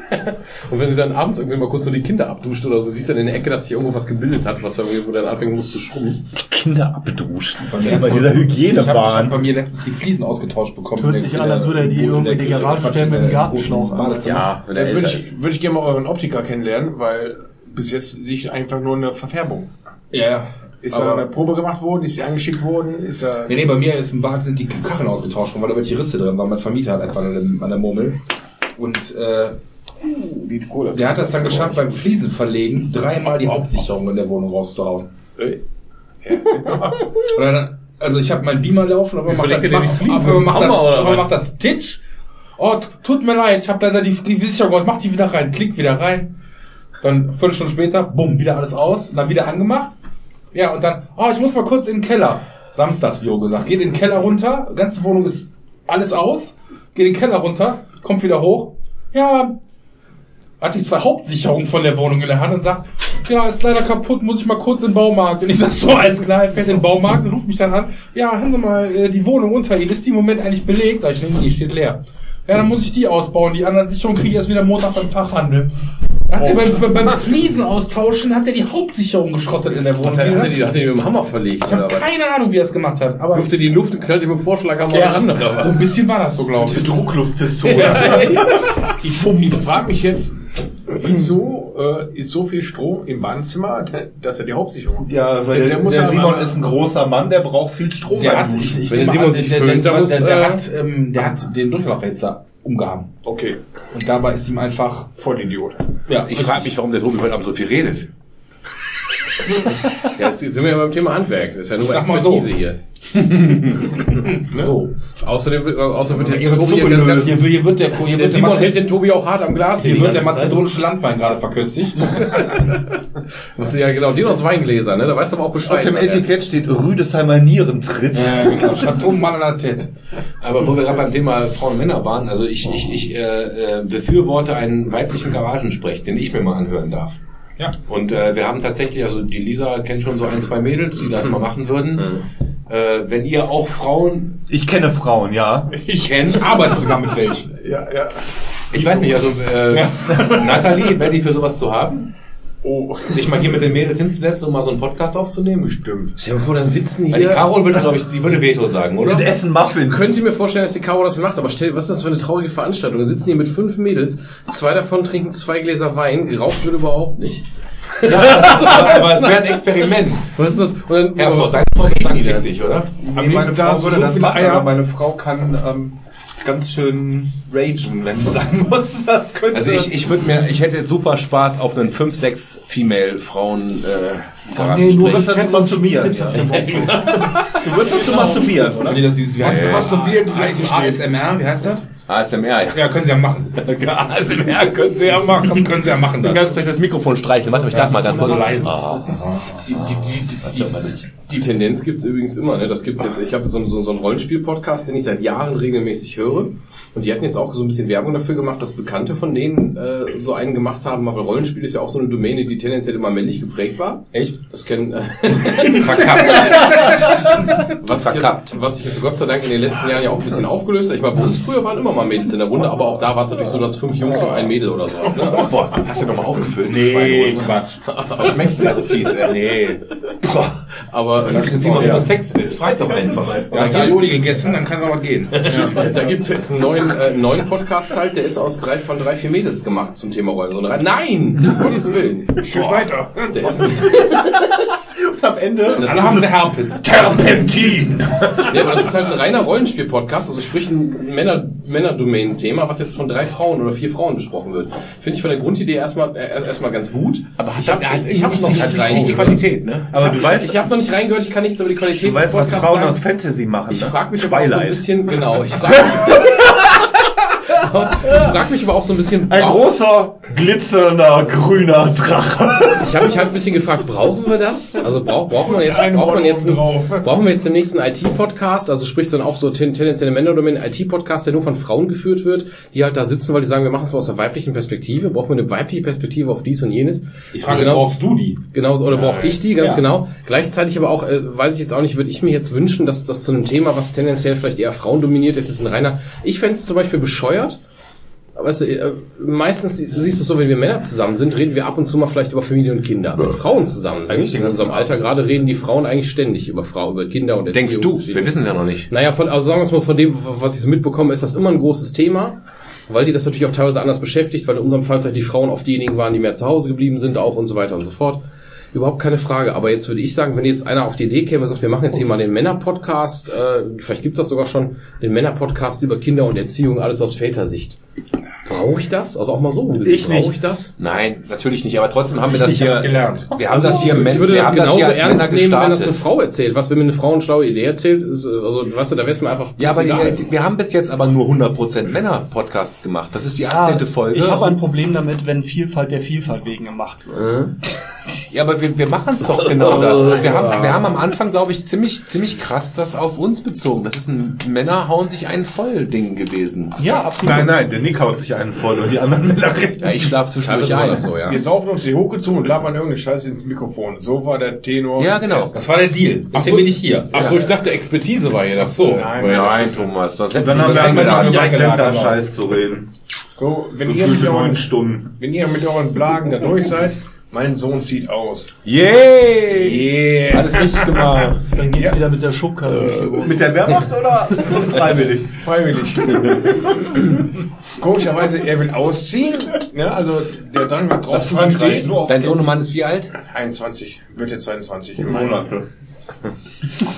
Und wenn du dann abends irgendwie mal kurz so die Kinder abduscht oder so, siehst du dann in der Ecke, dass sich irgendwo was gebildet hat, was irgendwie, wo dann anfangen muss zu schrubben. Kinder abduscht. Bei mir bei dieser Ich habe bei mir letztens die Fliesen ausgetauscht bekommen. Hört sich an, als würde er die irgendwie in die Garage stellen mit in der Gartenschlauch. Ja, wenn Dann würde älter ist. ich, würde ich gerne mal euren Optiker kennenlernen, weil bis jetzt sehe ich einfach nur eine Verfärbung. Ja, ja. Ist da Aber- eine Probe gemacht worden? Ist sie angeschickt worden? Ist da Nee, nee, bei mir ist im Bad sind die Kacheln ausgetauscht worden, weil da welche Risse drin waren. Mein Vermieter hat einfach an der, Murmel. Und äh, Die Cola. der hat das dann geschafft, beim Fliesen verlegen, dreimal die Hauptsicherung in der Wohnung rauszuhauen. Dann, also ich habe mein Beamer laufen, aber Wie macht das, er die macht, Fliesen? aber macht, das, Hammer oder aber macht das Titch. Oh, tut mir leid, ich habe leider die, die Sicherung gemacht, mach die wieder rein, klick wieder rein. Dann Viertelstunde später, bumm, wieder alles aus, und dann wieder angemacht. Ja, und dann, oh, ich muss mal kurz in den Keller. Samstags, Jo gesagt. Geht in den Keller runter, ganze Wohnung ist alles aus, geht in den Keller runter, kommt wieder hoch. Ja, hat die zwei Hauptsicherungen von der Wohnung in der Hand und sagt, ja, ist leider kaputt, muss ich mal kurz in den Baumarkt. Und ich sag so, alles klar, er fährt in den Baumarkt und ruft mich dann an, ja, haben Sie mal äh, die Wohnung unter Ihnen, ist die im Moment eigentlich belegt? Sag ich, nee, die steht leer. Ja, dann muss ich die ausbauen, die anderen Sicherungen kriege ich erst wieder Montag beim Fachhandel. Hat er beim, beim Fliesen austauschen, hat er die Hauptsicherung geschrottet in der Wohnung. Hat er, hat er die, hat er die mit dem Hammer verlegt, ich habe was? keine Ahnung, wie er es gemacht hat. Aber Wirft er die in die Luft und knallt die mit dem Vorschlaghammer ja, aneinander, so ein bisschen war das so, glaube ich. Druckluftpistole. Ich, ich frage mich jetzt, wieso äh, ist so viel Strom im Badezimmer, dass er die Hauptsicherung Ja, weil Der- der, der muss der ja Simon ist ein großer Mann, der braucht viel Strom. Der beim hat, ich, ich Wenn der Simon sich der, füllt, der, dann muss, der, der, hat, ähm, der hat den Durchlauferhitzer umgehangen. Okay, Und dabei ist ihm einfach, Vollidiot. ja, Ich frage mich, warum der Tobi heute Abend so viel redet. Ja, jetzt sind wir ja beim Thema Handwerk. Das ist ja nur mal so. Expertise hier. so. Außerdem, wird- außerdem wird der Ihre Tobi ja ganz, ganz, hier, hier wird der, hier der wird der, Simon Maze- hält den Tobi auch hart am Glas hier die wird der mazedonische Landwein gerade verköstigt. Ja, genau, den aus Weingläser, ne? Da weißt du aber auch Bescheid. Auf dem ne? Etikett steht Rüdesheimer Nierentritt. äh, genau, Chateau. Aber wo wir gerade beim Thema Frauen und Männer waren, also ich, ich, ich äh, äh, befürworte einen weiblichen Garagensprech, den ich mir mal anhören darf. Ja. Und äh, wir haben tatsächlich, also die Lisa kennt schon so ein, zwei Mädels, die das mal machen würden. Äh, wenn ihr auch Frauen Ich kenne Frauen, ja. kennt, Ich arbeite sogar mit welchen. Ja, ja. ich weiß nicht, also äh, Nathalie, wäre die für sowas zu haben? Oh, Sich mal hier mit den Mädels hinzusetzen und mal so einen Podcast aufzunehmen? Bestimmt. Stell dir mal vor, dann sitzen Weil die hier. Carol würde, glaube ich, sie würde Veto sagen, oder? Und essen Muffins. Könnte mir vorstellen, dass die Caro das macht, aber stell, was ist das für eine traurige Veranstaltung? Wir sitzen hier mit fünf Mädels, zwei davon trinken zwei Gläser Wein, geraucht wird überhaupt nicht. aber es wäre ein Experiment. Was ist das? Und dann, Herr was Voss, deine was Frau denn? dich, oder? Am Nee, meine nächsten Tag Frau so würde so das machen, Eier. aber meine Frau kann ähm, ganz schön ragen, wenn es sein muss. Das könnte... Also ich, ich würde mir, ich hätte super Spaß auf einen 5, 6 Female Frauen äh, nee, nur Garagensprech. wenn dazu masturbieren. Ja. Du würdest dazu masturbieren, oder? Nee, das ist wie heißt Ja. Masturbieren, ASMR, wie heißt das? ASMR, ja. Ja, können Sie ja machen. ASMR können Sie ja machen. Können, Sie ja machen. Die Das. ganze Zeit das Mikrofon streicheln. Warte, ich darf mal ganz kurz. Ah. Die, die, die, die, die Tendenz gibt's übrigens immer, ne? Das gibt's jetzt. Ich habe so, so, so einen Rollenspiel-Podcast, den ich seit Jahren regelmäßig höre. Und die hatten jetzt auch so ein bisschen Werbung dafür gemacht, dass Bekannte von denen äh, so einen gemacht haben. Aber Rollenspiel ist ja auch so eine Domäne, die tendenziell immer männlich geprägt war. Echt? Das kennen äh, Verkackt. was, ich Verkappt. jetzt, was sich jetzt Gott sei Dank in den letzten Jahren ja auch ein bisschen aufgelöst hat. Ich meine, bei uns früher waren immer mal Mädels in der Runde, aber auch da war es natürlich so, dass fünf Jungs und ein Mädel oder sowas. Ne? Boah, hast du nochmal aufgefüllt? Nee. Quatsch. Das schmeckt ja so fies, ey. Nee. Boah. Aber äh, Simon, wenn du Sex willst, frag doch einfach. Ja, hast du Aioli gegessen, dann kann aber gehen. Da gibt's jetzt einen neuen, äh, neuen Podcast halt, der ist aus drei von drei, vier Mädels gemacht zum Thema Rollen. Nein! Um Gottes Willen. Tschüss weiter. Der ist, am Ende... das Alle haben sie Herpes. Terpentin! Ja, aber das ist halt ein reiner Rollenspiel-Podcast, also sprich ein Männer, Männerdomänen-Thema, was jetzt von drei Frauen oder vier Frauen besprochen wird. Finde ich von der Grundidee erstmal äh, erstmal ganz gut. Aber ich habe ich hab noch nicht, nicht nicht, nicht die reingehört. Qualität, ne? Aber ich du hab, weißt, ich habe noch nicht reingehört, ich kann nichts über die Qualität du weißt, was Podcasts Frauen sagen. aus Fantasy machen. Ich ne? frage mich auch so ein bisschen, genau, ich frage mich, ich frag mich aber auch so ein bisschen, Ein großer, glitzernder, grüner Drache. Ich habe mich halt ein bisschen gefragt, brauchen wir das? Also brauch, braucht man jetzt, braucht man jetzt, einen, brauchen wir jetzt den nächsten IT-Podcast? Also sprich dann auch so ten, tendenzielle Männerdomänen IT-Podcast, der nur von Frauen geführt wird, die halt da sitzen, weil die sagen, wir machen es mal aus der weiblichen Perspektive. Brauchen wir eine weibliche Perspektive auf dies und jenes? Ich frage, Genau- brauchst du die? Genauso, oder brauche ich die, ganz Ja. genau. Gleichzeitig aber auch, äh, weiß ich jetzt auch nicht, würde ich mir jetzt wünschen, dass das zu einem Thema, was tendenziell vielleicht eher Frauen dominiert ist, jetzt ein reiner. Ich fände es zum Beispiel bescheuert. Weißt du, äh, meistens siehst du es so, wenn wir Männer zusammen sind, reden wir ab und zu mal vielleicht über Familie und Kinder. Wenn Frauen zusammen sind, in unserem Alter gerade, reden die Frauen eigentlich ständig über Frau, über Kinder und Denkst du? Wir wissen es ja noch nicht. Naja, von, also sagen wir es mal, von dem, was ich so mitbekomme, ist das immer ein großes Thema, weil die das natürlich auch teilweise anders beschäftigt, weil in unserem Fall halt die Frauen oft diejenigen waren, die mehr zu Hause geblieben sind, auch und so weiter und so fort. Überhaupt keine Frage. Aber jetzt würde ich sagen, wenn jetzt einer auf die Idee käme und sagt, wir machen jetzt hier mal den Männer-Podcast, äh, vielleicht gibt's das sogar schon, den Männer-Podcast über Kinder und Erziehung, alles aus Vätersicht. Brauche ich das? Also auch mal so. Ich nicht. Brauche ich das? Nein, natürlich nicht. Aber trotzdem haben wir das hier gelernt. Wir haben das hier, Also, ich würde wir das haben das genauso hier als ernst Männer nehmen, wenn das eine. Frau erzählt. Was, wenn mir eine Frau eine schlaue Idee erzählt, ist, äh, also, weißt du, da wär's mir einfach Ja, aber egal. die, wir haben bis jetzt aber nur 100% Männer-Podcasts gemacht. Das ist die 18. Folge. Ich habe ein Problem damit, wenn Vielfalt der Vielfalt wegen gemacht wird. Ja, aber wir, wir machen es doch genau das. Also wir, haben, wir haben am Anfang, glaube ich, ziemlich, ziemlich krass das auf uns bezogen. Das ist ein Männer hauen sich einen voll Ding gewesen. Ja, absolut. Nein, nein, der Nick haut sich einen voll und die anderen Männer reden. Ja, ich schlafe zwischendurch ein. das so, ja. Wir saufen uns die Hoke zu und labern irgendeine Scheiße ins Mikrofon. So war der Tenor. Ja, genau. Ersten. Das war der Deal. Deswegen bin ich hier. Ach so, ich dachte, Expertise war hier. Ach so. Nein, Nein, Thomas. Sonst Und dann haben wir Das angefangen, über Gender-Scheiß zu reden. So, wenn ihr, mit euren, Stunden. wenn ihr mit euren Blagen da durch seid, mein Sohn zieht aus. Yay! Yeah. Alles richtig gemacht. Dann geht's wieder mit der Schubkarre Wohnung. Mit der Wehrmacht oder freiwillig? Freiwillig. Komischerweise, er will ausziehen. Ne? Also der Drang nach draußen auf Dein Sohnemann ist wie alt? 21, wird jetzt 22. Monate.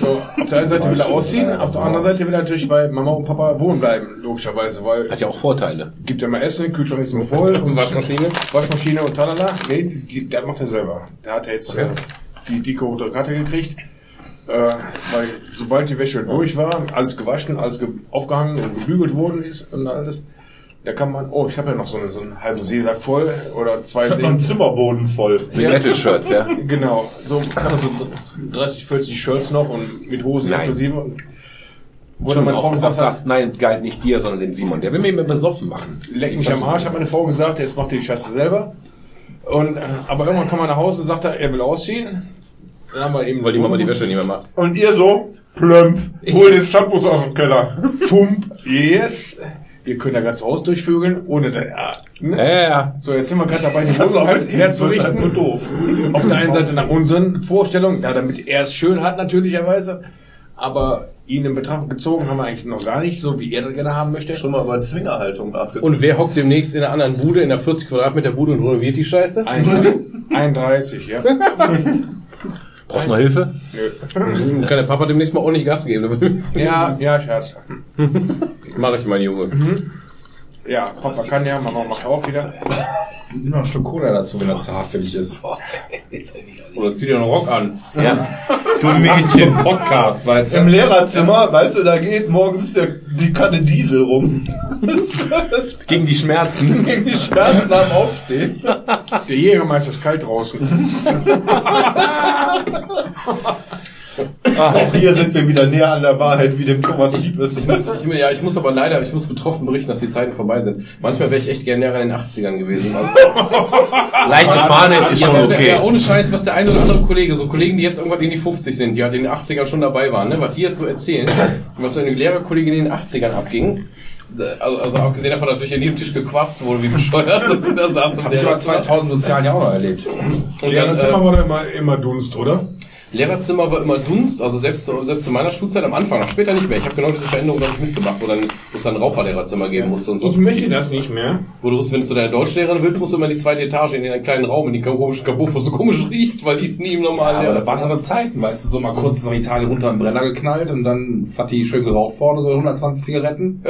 So, auf der einen Seite will er ausziehen, auf der anderen Seite will er natürlich bei Mama und Papa wohnen bleiben, logischerweise, weil Hat ja auch Vorteile. gibt ja mal Essen, Kühlschrank ist immer voll und Waschmaschine? Waschmaschine und talala. Nee, die, der macht er selber. Der hat jetzt Okay. äh, die dicke rote Karte gekriegt. Äh, weil sobald die Wäsche durch war, alles gewaschen, alles ge aufgehangen und gebügelt worden ist und alles, da kann man, oh, ich habe ja noch so, eine, so einen halben Seesack voll oder zwei noch einen. Zimmerboden voll. Mit Metal-Shirts, ja. Genau, so kann er so 30, 40 Shirts noch und mit Hosen Nein. inklusive. Wo dann Schon meine Frau gesagt hat, nein, galt nicht dir, sondern dem Simon. Der will mir immer besoffen machen. leck mich am Arsch, hat meine Frau gesagt, jetzt macht ihr die Scheiße selber. Und, äh, aber irgendwann kam er nach Hause und sagt er, er will ausziehen. Dann haben wir eben, Weil die Mama die Wäsche nicht mehr macht. Und ihr so, plömp, hol den Shampoos aus dem Keller. Fump, yes. Wir können da ganz Haus durchvögeln, ohne da, ja, ne? Ja, ja, ja. So, jetzt sind wir gerade dabei, die auch halt halt nur herzurichten. doof. Auf der einen Seite nach unseren Vorstellungen, ja, damit er es schön hat, natürlicherweise. Aber ihn in Betracht gezogen haben wir eigentlich noch gar nicht, so wie er das gerne haben möchte. Schon mal über Zwingerhaltung nachgedacht. Und wer hockt demnächst in einer anderen Bude, in der 40 Quadratmeter Bude und renoviert die Scheiße? 31, ja. Brauchst du noch Hilfe? Nö. Kann der Papa demnächst mal ordentlich Gas geben? Ja, ja, Scherz. Mach ich, mein Junge. Ja, Papa kann ja, Mama macht auch wieder. Nimm noch ein Stück Cola dazu, wenn das zu hart für dich ist. Oder zieh dir einen Rock an. Ja. Du Mädchen. Podcast, weißt Im du? Lehrerzimmer, weißt du, da geht morgens der, die Kanne Diesel rum. Gegen die Schmerzen. Gegen die Schmerzen am Aufstehen. Der Jägermeister ist kalt draußen. Auch hier sind wir wieder näher an der Wahrheit, wie dem Thomas lieb ist. Ich muss, ich, ja, ich muss aber leider, ich muss betroffen berichten, dass die Zeiten vorbei sind. Manchmal wäre ich echt gerne näher in den 80ern gewesen. Also, Leichte Fahne ist schon okay. ja, ohne Scheiß, was der eine oder andere Kollege, so Kollegen, die jetzt irgendwann in die 50 sind, die halt in den 80ern schon dabei waren, ne, was die jetzt so erzählen, was so eine Lehrerkollegin in den 80ern abging. Also, also abgesehen davon, dass natürlich an jedem Tisch gequatzt wurde, wie bescheuert. Das, das saß Hab ich aber Lehrerzimmer. 2000 sozialen Jahr auch noch erlebt. Und Ja, dann, das äh, immer war da immer, immer Dunst, oder? Lehrerzimmer war immer Dunst, also selbst, zu- selbst zu meiner Schulzeit am Anfang, später nicht mehr. Ich habe genau diese Veränderung noch nicht mitgemacht, wo dann wo es dann ein Raucherlehrerzimmer geben musste und so. Ich möchte das nicht mehr. Wo du wusstest, wenn du zu deiner Deutschlehrerin willst, musst du immer in die zweite Etage in den kleinen Raum, in die komischen Kabuff, wo es so komisch riecht, weil die ist nie im normalen Aber da waren andere Zeiten, weißt du, so mal kurz nach Italien runter im Brenner geknallt und dann hat die schön geraucht vorne, so 120 Zigaretten.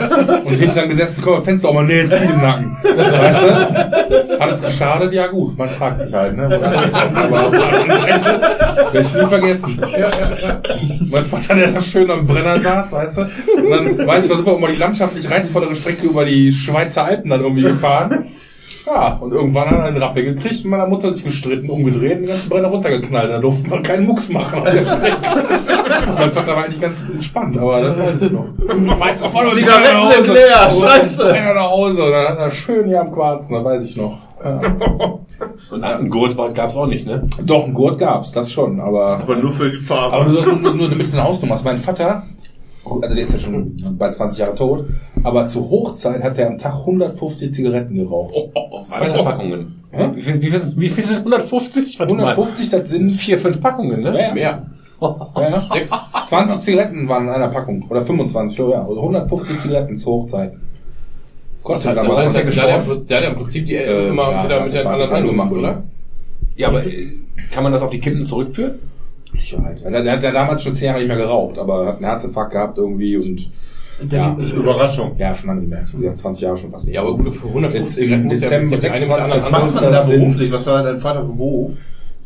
und hintern gesessen, komm, Fenster auch mal nähen, zieh im Nacken. Weißt du? Hat es geschadet? Ja gut, man fragt sich halt, ne? werde ich nie vergessen. Ja, ja, ja. Mein Vater, der da schön am Brenner saß, weißt du? Und dann, weißt du, da sind wir auch mal die landschaftlich reizvollere Strecke über die Schweizer Alpen dann irgendwie gefahren. Ja, und irgendwann hat er einen Rappel gekriegt, mit meiner Mutter sich gestritten, umgedreht und den ganzen Brenner runtergeknallt. Da durften wir keinen Mucks machen auf der Strecke. mein Vater war eigentlich ganz entspannt, aber das weiß ich noch. Zigaretten sind leer, scheiße. Einer nach Hause und dann hat er schön hier am Quarzen, das weiß ich noch. Ja. Und einen Gurt gab's auch nicht, ne? Doch, einen Gurt gab's, das schon, aber... Aber nur für die Farbe. Aber nur, nur, nur damit du eine Hausnummer hast. Mein Vater, also der ist ja schon bald 20 Jahre tot, aber zur Hochzeit hat er am Tag 150 Zigaretten geraucht. Zwei Packungen. Hä? Wie viel, wie viel, wie viel sind 150? Warte mal. 150, das sind Vier, fünf Packungen, ne? Ja, ja. Mehr. ja, ja. Sechs. 20 Zigaretten waren in einer Packung. Oder 25, ja. Also 150 Zigaretten zur Hochzeit. Kostet dann Das heißt, was. der, der, der, der hat ja im Prinzip die äh, immer ja, wieder mit den anderen angemacht, gemacht, oder? Ja, aber äh, kann man das auf die Kippen zurückführen? Sicherheit. Ja, der, der hat ja damals schon 10 Jahre nicht mehr geraucht, aber hat einen Herzinfarkt gehabt irgendwie und Ja. Überraschung. Ja, schon lange nicht mehr. Ja, 20 Jahre schon fast nicht. Ja, aber gut, für 150 Jetzt im ja Dezember im Prinzip eine mit der anderen 26. Was macht man da beruflich? Was war dein Vater für Beruf?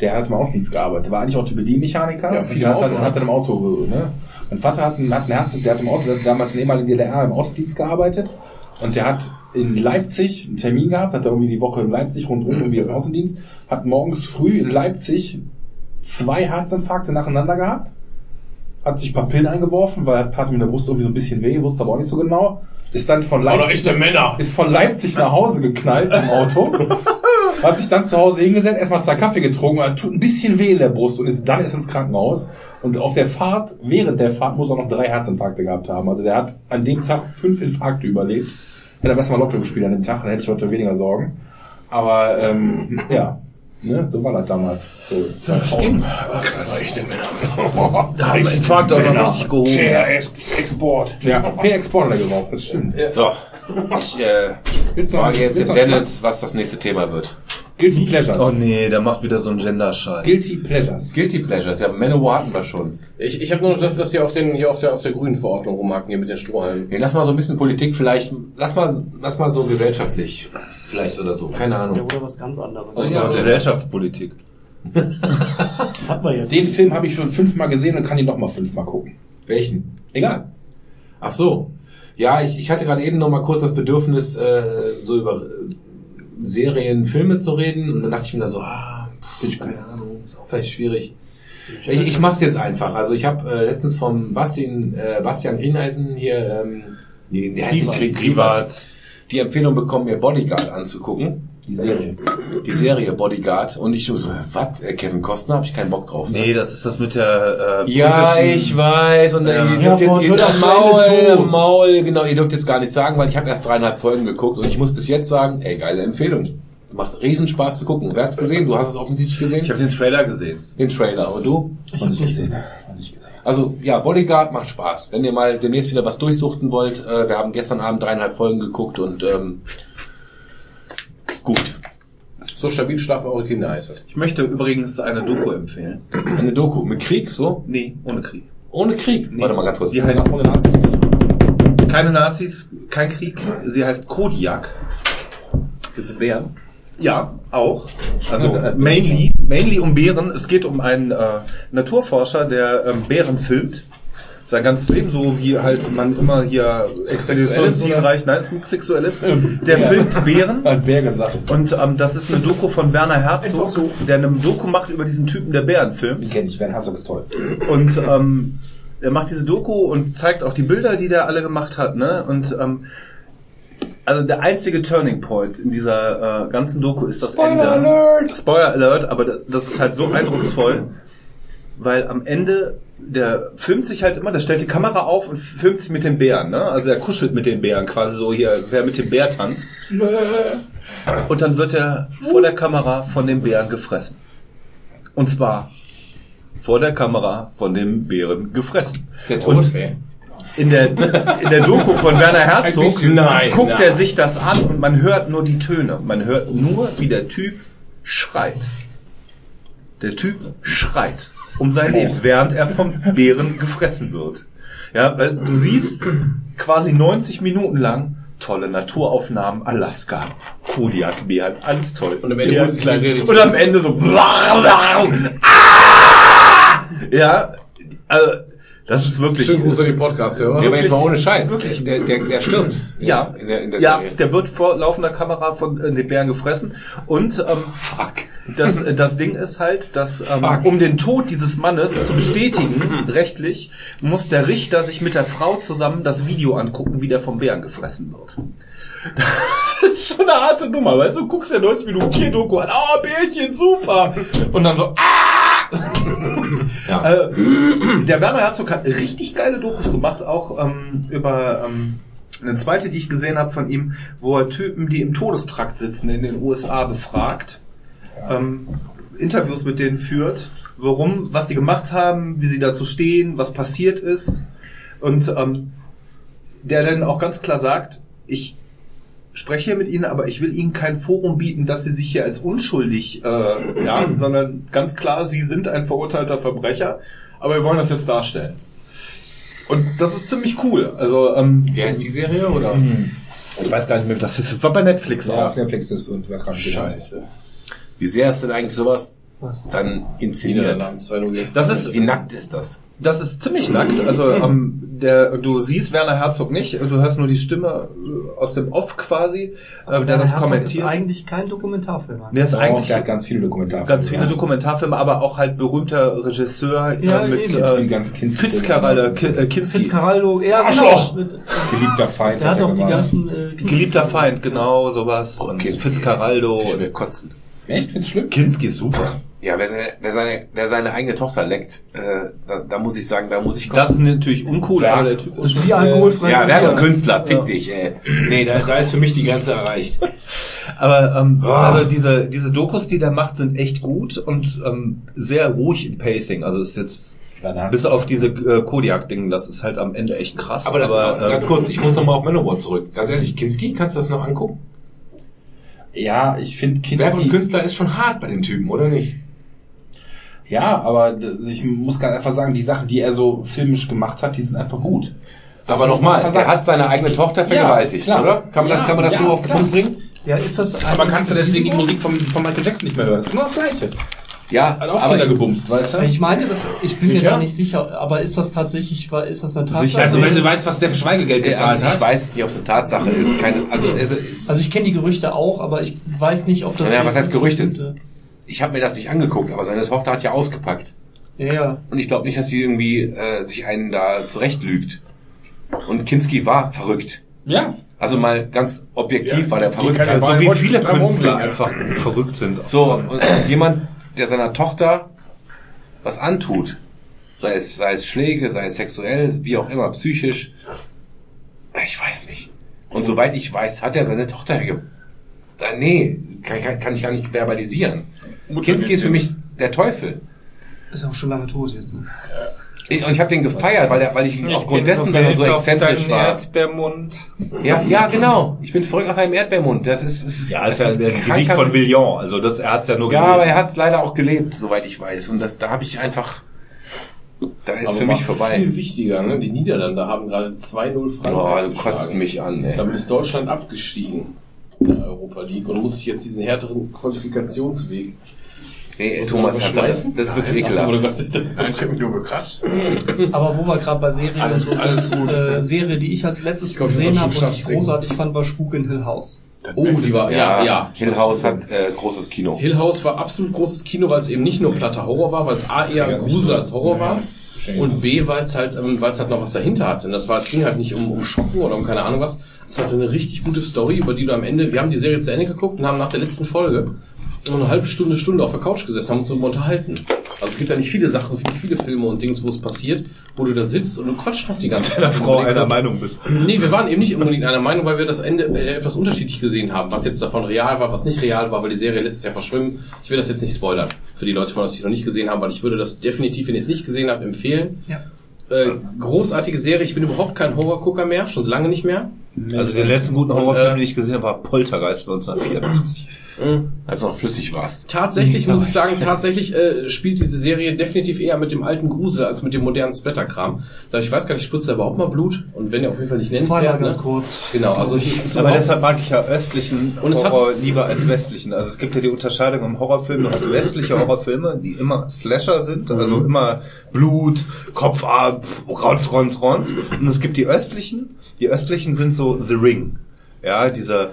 Der hat im Außendienst gearbeitet. War eigentlich Orthopädie-Mechaniker. Ja, viel im hat, Auto, hat dann im Auto, ne? Mein Vater hat einen, hat einen Herz, der hat im Außendienst, damals in der ehemaligen DDR im Außendienst gearbeitet. Und der hat in Leipzig einen Termin gehabt, hat da irgendwie die Woche in Leipzig rundum irgendwie im Außendienst, hat morgens früh in Leipzig zwei Herzinfarkte nacheinander gehabt, hat sich ein paar Pillen eingeworfen, weil er tat ihm in der Brust irgendwie so ein bisschen weh, wusste aber auch nicht so genau. Ist dann von Leipzig, ist von Leipzig nach Hause geknallt im Auto. Hat sich dann zu Hause hingesetzt, erstmal zwei Kaffee getrunken, hat tut ein bisschen weh in der Brust und ist dann ist ins Krankenhaus. Und auf der Fahrt, während der Fahrt, muss er noch drei Herzinfarkte gehabt haben. Also der hat an dem Tag fünf Infarkte überlebt. Hätte er besser mal Lotto gespielt an dem Tag, dann hätte ich heute weniger Sorgen. Aber ähm, ja, ne, so war das damals. So 2000. Echte Männer. Da haben wir Infarkt auch noch richtig gehoben. Export. Ja, P-Exporter geraucht, das stimmt. So, ich äh, Willst du noch- frage jetzt willst den du noch Dennis, was das nächste Thema wird. Guilty Pleasures. Oh nee, der macht wieder so einen Gender-Scheiß. Guilty Pleasures. Guilty Pleasures, ja, Manowar hatten wir schon. Ich, ich habe nur noch das, das hier auf den hier auf der auf der grünen Verordnung rumhaken hier mit den Strohhalmen. Nee, lass mal so ein bisschen Politik vielleicht, lass mal, lass mal so gesellschaftlich vielleicht oder so, keine Ja, Ahnung. oder was ganz anderes. Oh, ja. Gesellschaftspolitik. Das hat man jetzt. Den Film habe ich schon fünfmal gesehen und kann ihn noch mal fünfmal gucken. Welchen? Egal. Ach so. Ja, ich, ich hatte gerade eben noch mal kurz das Bedürfnis, äh, so über äh, Serien, Filme zu reden und dann dachte ich mir da so, ah, pff, keine Ahnung, ist auch vielleicht schwierig. Ich, ich mache es jetzt einfach. Also ich habe äh, letztens vom Bastian, äh, Bastian Grieneisen hier, ähm, nee, der heißt nicht Grie- Grieberts, die Empfehlung bekommen, mir Bodyguard anzugucken. Die Serie. Die Serie Bodyguard. Und ich so, was, äh, Kevin Costner, habe ich keinen Bock drauf. Ne? Nee, das ist das mit der äh, Ja, ich weiß. Und Ja. äh, ihr Ja, dürft jetzt, ihr Ende Maul, zu. Maul, genau, ihr dürft jetzt gar nicht sagen, weil ich habe erst dreieinhalb Folgen geguckt und ich muss bis jetzt sagen, ey, geile Empfehlung. Macht riesen Spaß zu gucken. Wer hat's gesehen? Du hast es offensichtlich gesehen? Ich habe den Trailer gesehen. den Trailer. Und du? Ich hab's nicht gesehen. Nicht gesehen. Also ja, Bodyguard macht Spaß. Wenn ihr mal demnächst wieder was durchsuchten wollt, äh, wir haben gestern Abend dreieinhalb Folgen geguckt und ähm, gut. So stabil schlafen eure Kinder heißt das. Ich möchte übrigens eine Doku empfehlen. Eine Doku mit Krieg, so? Nee, ohne Krieg. Ohne Krieg. Nee. Warte mal ganz kurz. Die heißt Ohne Nazis keine Nazis, kein Krieg. Sie heißt Kodiak. Willst du Bären? Ja, auch. Also mainly, mainly um Bären. Es geht um einen äh, Naturforscher, der ähm, Bären filmt. Sein ganzes Leben, so wie halt man immer hier Expeditionsziel reicht. Nein, es ist nichts Sexuelles. Der filmt Bären. Hat Bär gesagt. Und ähm, das ist eine Doku von Werner Herzog, der eine Doku macht über diesen Typen, der Bären filmt. Die kenne ich, Werner Herzog ist toll. Und ähm, er macht diese Doku und zeigt auch die Bilder, die der alle gemacht hat. Ne? Und ähm, also der einzige Turning Point in dieser äh, ganzen Doku ist das Spoiler Ende. Alert! Spoiler Alert, aber da- das ist halt so eindrucksvoll, weil am Ende der filmt sich halt immer, der stellt die Kamera auf und filmt sich mit den Bären, ne? Also er kuschelt mit den Bären, quasi so hier, wer mit dem Bär tanzt. Und dann wird er vor der Kamera von dem Bären gefressen. Und zwar vor der Kamera von dem Bären gefressen. Ist der tot? Und in der, in der Doku von Werner Herzog bisschen, nein, guckt nein. er sich das an und man hört nur die Töne. Man hört nur, wie der Typ schreit. Der Typ schreit um sein Leben, während er vom Bären gefressen wird. Ja, weil du siehst quasi 90 Minuten lang tolle Naturaufnahmen, Alaska, Kodiakbären, alles toll. Und am Ende Bären sich klein. Und am Ende so ah! Ja, also das ist wirklich Schönen Gruß an die Podcast-Hörer. Ja, aber jetzt mal ohne Scheiß. wirklich. Der, der, der stirbt. Ja, In der, in der ja, Serie. der wird vor laufender Kamera von äh, den Bären gefressen. Und ähm, Fuck. das, äh, das Ding ist halt, dass ähm, Fuck. um den Tod dieses Mannes zu bestätigen, rechtlich, muss der Richter sich mit der Frau zusammen das Video angucken, wie der vom Bären gefressen wird. Das ist schon eine harte Nummer, weißt du? Du guckst ja 90 Minuten Tierdoku an, oh, Bärchen, super! Und dann so, ah! Äh, der Werner Herzog hat richtig geile Dokus gemacht, auch ähm, über ähm, eine zweite, die ich gesehen habe von ihm, wo er Typen, die im Todestrakt sitzen in den USA, befragt, ähm, Interviews mit denen führt, warum, was die gemacht haben, wie sie dazu stehen, was passiert ist. Und ähm, der dann auch ganz klar sagt, ich spreche hier mit Ihnen, aber ich will Ihnen kein Forum bieten, dass Sie sich hier als unschuldig, äh, ja, sondern ganz klar, Sie sind ein verurteilter Verbrecher, aber wir wollen das jetzt darstellen. Und das ist ziemlich cool. Also, ähm, Wie heißt die Serie, oder? ich weiß gar nicht mehr, das ist. Das war bei Netflix Ja, auch. auf Netflix ist und wer kann Scheiße. Wie sehr ist denn eigentlich sowas dann inszeniert? Niederlanden 2-0. Das ist, Wie nackt ist das? Das ist ziemlich nackt. Also, ähm, der, du siehst Werner Herzog nicht. Du hörst nur die Stimme äh, aus dem Off quasi, äh, der das Herzog kommentiert. ist eigentlich kein Dokumentarfilm. Der ist eigentlich der hat ganz viele Dokumentarfilme. ganz viele Dokumentarfilme, aber auch halt berühmter Regisseur Ja, äh, mit äh, Fitzcarraldo, äh, Kinski. Fitzcarraldo, ja, Arschloch! genau. Mit- Geliebter Feind. Der hat er auch die ganzen... Äh, Geliebter Feind, genau, sowas. Und Kinski. Fitzcarraldo. Ich will kotzen. Echt? Findest du schlimm? Kinski ist super. Ja, wer seine, wer seine, wer seine eigene Tochter leckt, äh, da, da muss ich sagen, da muss ich kotzen. Das ist natürlich uncool, Werk. aber der Typ das ist wie alkoholfrei. ja, und Bier. Künstler, fick dich, ey. Nee, da, da ist für mich die Grenze erreicht. Aber ähm, Oh. also diese diese Dokus, die der macht, sind echt gut und ähm, sehr ruhig im Pacing. Also ist jetzt Danach. bis auf diese äh, Kodiak-Ding, das ist halt am Ende echt krass. Aber, das, äh, ganz kurz, ich muss nochmal auf Manowar zurück. Ganz ehrlich, Kinski, kannst du das noch angucken? Ja, ich finde Werk und Kinski... Künstler ist schon hart bei dem Typen, oder nicht? Ja, aber ich muss ganz einfach sagen, die Sachen, die er so filmisch gemacht hat, die sind einfach gut. Das Aber nochmal, er hat seine eigene Tochter Ja, vergewaltigt, klar. oder? Kann man das, Ja, kann man das ja, so auf den. Punkt bringen? Ja, ist das... Aber kannst du deswegen die Musik von, von Michael Jackson nicht mehr hören? Das ist genau das Gleiche. Ja, Hat auch aber Kinder gebumst, weißt du? Ich meine, das, ich bin mir Sicher? da nicht sicher, aber ist das tatsächlich, war- ist das eine Tatsache? Sicher, Also wenn du weißt, was der für Schweigegeld also gezahlt ich hat. weiß es nicht, ob es eine Tatsache ist. Keine, also, es ist, Also ich kenne die Gerüchte auch, aber ich weiß nicht, ob das... Ja, was heißt Gerüchte? Ich habe mir das nicht angeguckt, aber seine Tochter hat ja ausgepackt. Ja, ja. Und ich glaube nicht, dass sie irgendwie äh, sich einen da zurecht lügt. Und Kinski war verrückt. Ja. Also mal ganz objektiv Ja, war der verrückt. ja so wie viele Künstler einfach verrückt sind. So, und jemand, der seiner Tochter was antut, sei es, sei es Schläge, sei es sexuell, wie auch immer, psychisch, ich weiß nicht. Und soweit ich weiß, hat er seine Tochter ge äh, Nee, kann, kann, kann ich gar nicht verbalisieren. Kinski ist für mich der Teufel. Ist auch schon lange tot jetzt. Ne? Ich, und ich habe den gefeiert, weil, er, weil ich ihn aufgrund dessen, weil er so exzentrisch war. Erdbeermund. Ja, ja, genau. Ich bin verrückt nach einem Erdbeermund. Das ist, ist, Ja, ist das ja der Gedicht von Villion. Also das, er hat's ja nur Ja, gelesen. aber er hat es leider auch gelebt, soweit ich weiß. Und das, da habe ich einfach, da ist Aber für mich vorbei. Viel wichtiger, ne? Die Niederlande haben gerade 2-0 Oh, Frankreich du kotzt geschlagen. mich an, ey. Damit ist Deutschland abgestiegen in der Europa League und muss sich jetzt diesen härteren Qualifikationsweg. Nee, Muss Thomas, Alter, das, das ist wirklich ekelhaft. mich nur gekratzt. Aber wo wir gerade bei Serien Alles- und so alles sind, gut. äh, Serie, die ich als letztes Ich glaub, das gesehen habe und ich großartig fand, war Spuk in Hill House. oh, die war, ja, ja. Hill House hat äh, großes Kino. Hill House war absolut großes Kino, weil es eben nicht nur platter Horror war, weil es A eher Grusel als Horror war. Und B, weil es halt, ähm, weil es halt noch was dahinter hatte. Und das war, es ging halt nicht um, um Schocken oder um keine Ahnung was. Es hatte eine richtig gute Story, über die du am Ende, wir haben die Serie zu Ende geguckt und haben nach der letzten Folge nur eine halbe Stunde, Stunde auf der Couch gesessen, haben uns darüber unterhalten. Also es gibt ja nicht viele Sachen, viele Filme und Dings, wo es passiert, wo du da sitzt und du quatscht noch die ganze Zeit. Deiner Frau einer so, Meinung bist. Nee, wir waren eben nicht unbedingt einer Meinung, weil wir das Ende äh, etwas unterschiedlich gesehen haben, was jetzt davon real war, was nicht real war, weil die Serie lässt es ja verschwimmen. Ich will das jetzt nicht spoilern für die Leute, von euch, die es noch nicht gesehen haben, weil ich würde das definitiv, wenn ihr es nicht gesehen habt, empfehlen. Ja. Äh, großartige Serie. Ich bin überhaupt kein Horrorgucker mehr, schon lange nicht mehr. Also den letzten guten Horrorfilm, äh, den ich gesehen habe, war Poltergeist 1984. mhm. als auch flüssig warst. Tatsächlich mhm. muss ich sagen, tatsächlich äh, spielt diese Serie definitiv eher mit dem alten Grusel als mit dem modernen Splatter-Kram. Ich weiß gar nicht, spritzt er überhaupt mal Blut und wenn ihr auf jeden Fall nicht nennt. das war ja ganz ne? kurz. Genau, also es ist Aber deshalb mag ich ja östlichen und Horror lieber als westlichen. Also es gibt ja die Unterscheidung im Horrorfilm, du hast westliche Horrorfilme, die immer Slasher sind, mhm. also mhm. immer Blut, Kopf ab, Rons, Rons, Rons. Und es gibt die östlichen, die östlichen sind so The Ring. Ja, dieser,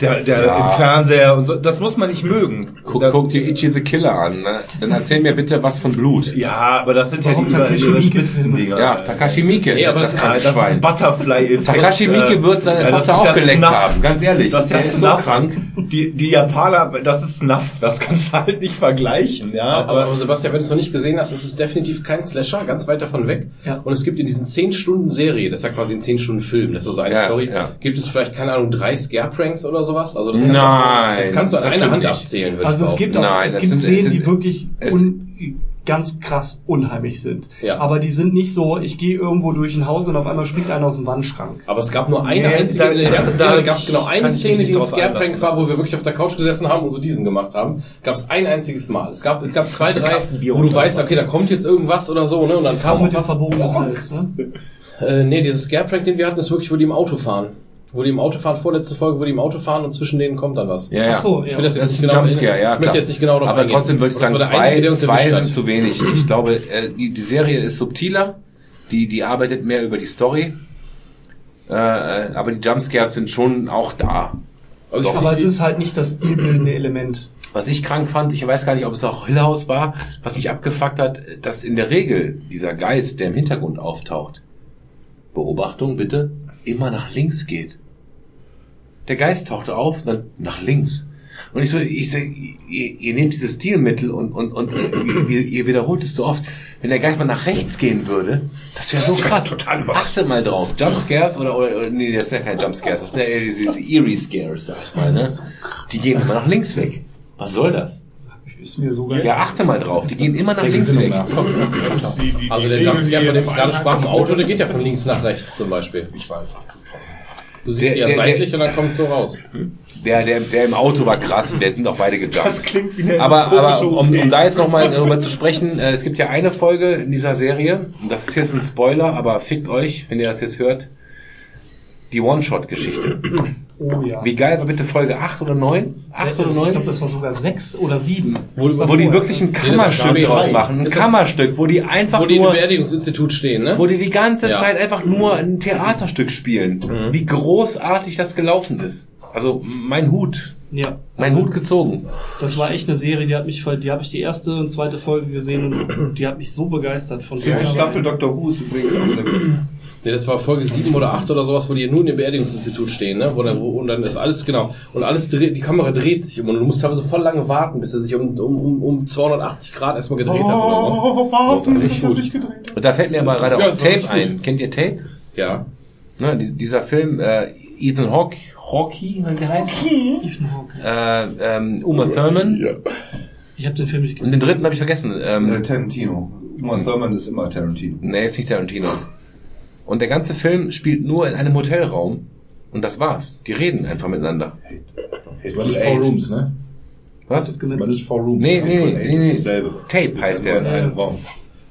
der, der Ja. im Fernseher und so. Das muss man nicht mögen. Guck, Da- guck dir Ichi the Killer an. Ne? Dann erzähl mir bitte was von Blut. Ja, aber das sind ja Warum die über, Takashi überspitzten? Dinger. Ja, Takashi Miike. Nee, aber das ist- Ah, das ist Schwein. Butterfly-Effekt. Takashi Miike Äh, wird seine ja, das Tochter ist auch ja geleckt Snuff. haben. Ganz ehrlich. Das ist der ja ist so krank. Die, die Japaner, das ist Snuff. Das kannst du halt nicht vergleichen, ja. Aber, aber Sebastian, wenn du es noch nicht gesehen hast, ist es definitiv kein Slasher, ganz weit davon weg. Ja. Und es gibt in diesen 10 Stunden Serie, das ist ja quasi ein 10 Stunden Film, das ist also eine Ja, Story, ja. gibt es vielleicht, keine Ahnung, drei Scare-Pranks oder sowas? Also das Nein, kannst du, das kannst du an einer Hand nicht. abzählen, würde Also ich es gibt auch, Nein, es gibt sind- es Szenen, sind- die wirklich ganz krass unheimlich sind. Ja. Aber die sind nicht so, ich gehe irgendwo durch ein Haus und auf einmal springt einer aus dem Wandschrank. Aber es gab nur eine Nee, einzige, da- in der ganzen da- Serie gab es genau eine Szene, die ein Scare-Prank war, wo wir wirklich auf der Couch gesessen haben und so diesen gemacht haben. Gab es ein einziges Mal. Es gab, es gab zwei, drei, wo du weißt, okay, da kommt jetzt irgendwas oder so, ne? Und dann kam Auch mit dem was. verbogenen Hals, ne? Äh, nee, dieses Scareprank, den wir hatten, ist wirklich, wo die im Auto fahren. Wo die im Auto fahren, vorletzte Folge, wo die im Auto fahren und zwischen denen kommt dann was. Ja, ja. Ach so, Ich ja. will das jetzt Das nicht genau Jumpscare, ja. Ich möchte klar. jetzt nicht genau darauf Aber eingehen. trotzdem würde ich sagen, zwei, Einzige, zwei sind zu wenig. Ich glaube, äh, die, die Serie ist subtiler. Die, die arbeitet mehr über die Story. Äh, äh, aber die Jumpscares sind schon auch da. Also ich Aber es ist halt nicht das stilbildende Element. Was ich krank fand, ich weiß gar nicht, ob es auch Hill House war, was mich abgefuckt hat, dass in der Regel dieser Geist, der im Hintergrund auftaucht, Beobachtung bitte, immer nach links geht. Der Geist taucht auf, dann nach links. Und ich so, ich so, ihr, ihr nehmt dieses Stilmittel und, und, und ihr, ihr wiederholt es so oft. Wenn der Geist mal nach rechts gehen würde, das wäre so Das wär krass. total. Achtet mal drauf. Jumpscares oder, oder, oder, nee, das sind ja keine Jumpscares, das sind ja diese Eerie Scares, sag ich mal, ne? Die gehen immer nach links weg. Was soll das? Ist mir sogar Ja, achte mal drauf. Die gehen immer nach Der links weg. nach. Das ist die- die- Also der Jumpscare, von dem ich gerade sprach im Auto, der geht ja von links nach rechts zum Beispiel. Ich weiß. Du siehst Der- sie ja der- seitlich der- und dann es so raus. Der, der, der im Auto war krass. Wir sind auch beide Das gejumpt. klingt wie eine Aber, aber um, um da jetzt nochmal darüber zu sprechen, äh, es gibt ja eine Folge in dieser Serie, und das ist jetzt ein Spoiler, aber fickt euch, wenn ihr das jetzt hört, die One-Shot-Geschichte. Oh ja. Wie geil war bitte Folge 8 oder 9? 8 oder Ich glaube, 9? das war sogar sechs oder sieben. Wo, Das war Wo die wirklich ein Nee, Kammerstück drei. draus machen. Ein das- Kammerstück, wo die einfach wo die im nur... Beerdigungsinstitut stehen, ne? wo die die ganze Ja. Zeit einfach nur ein Theaterstück spielen. Mhm. Wie großartig das gelaufen ist. Also mein Hut, Ja. mein Hut gezogen. Das war echt eine Serie, die hat mich, voll- die habe ich die erste und zweite Folge gesehen und die hat mich so begeistert von Die Staffel Dr. Who ist übrigens auch. Nee, das war Folge 7 oder 8 oder sowas, wo die nun im Beerdigungsinstitut stehen, ne? Wo dann, wo, und dann ist alles, genau. Und alles dreht, die Kamera dreht sich immer und du musst teilweise voll lange warten, bis er sich um, um, um, um 280 Grad erstmal gedreht hat oder so. Oh, warten, bis er sich gedreht hat. Und da fällt mir aber gerade Ja, auch Tape ein. Kennt ihr Tape? Ja. Ne, dies- dieser Film, äh, Ethan Hawke, Hawkey, wie der heißt? Ethan Hawke. Äh, ähm, Uma Thurman. Ich habe den Film nicht Und gesehen. den dritten habe ich vergessen. Äh, Ähm, Tarantino. Uma Thurman ist immer Tarantino. nee, ist nicht Tarantino. Und der ganze Film spielt nur in einem Hotelraum. Und das war's. Die reden einfach miteinander. War nicht Four Rooms, ne? Was? War nicht Four Rooms. Nee, nee, nee, nee. Tape heißt In der. einem Raum.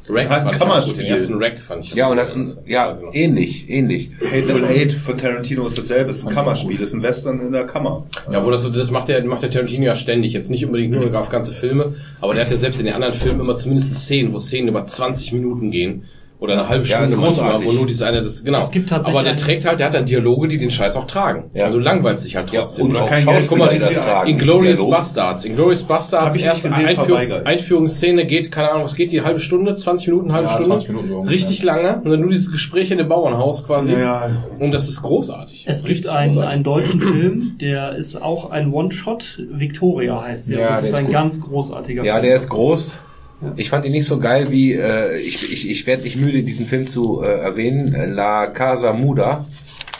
Rack Das hat ein. Kammerspiel. Den ersten Rack fand ich Ja, und, dann, ja, ähnlich, ähnlich. Hateful Eight von Tarantino ist dasselbe. ist ein Kammerspiel. ist ein Western in der Kammer. Ja, wo das, das macht der, macht der Tarantino ja ständig. Jetzt nicht unbedingt nur auf ganze Filme, aber der hat ja selbst in den anderen Filmen immer zumindest Szenen, wo Szenen über 20 Minuten gehen. Oder eine halbe Ja, Stunde ist manchmal, großartig. wo nur dieses eine, das, genau. Es gibt tatsächlich aber der trägt halt, der hat dann Dialoge, die den Scheiß auch tragen. Ja. Also langweilt sich halt trotzdem. und auch Geld Guck mal, das tragen. Inglorious. Bastards. Inglorious Bastards, erste gesehen, Einführ verweigert. Einführungsszene geht, keine Ahnung, was geht die, halbe Stunde, 20 Minuten, halbe Ja, Stunde? 20 Minuten. Richtig lange. Und dann nur dieses Gespräch in dem Bauernhaus quasi. Ja, Und das ist großartig. Es gibt einen, großartig. einen deutschen Film, der ist auch ein One-Shot. Victoria heißt der. Ja, das der ist ist ein gut. ganz großartiger Ja, Film. der ist groß. Ja. Ich fand ihn nicht so geil wie, äh, ich, ich, ich werde nicht müde, diesen Film zu äh, erwähnen. Äh, La Casa Muda,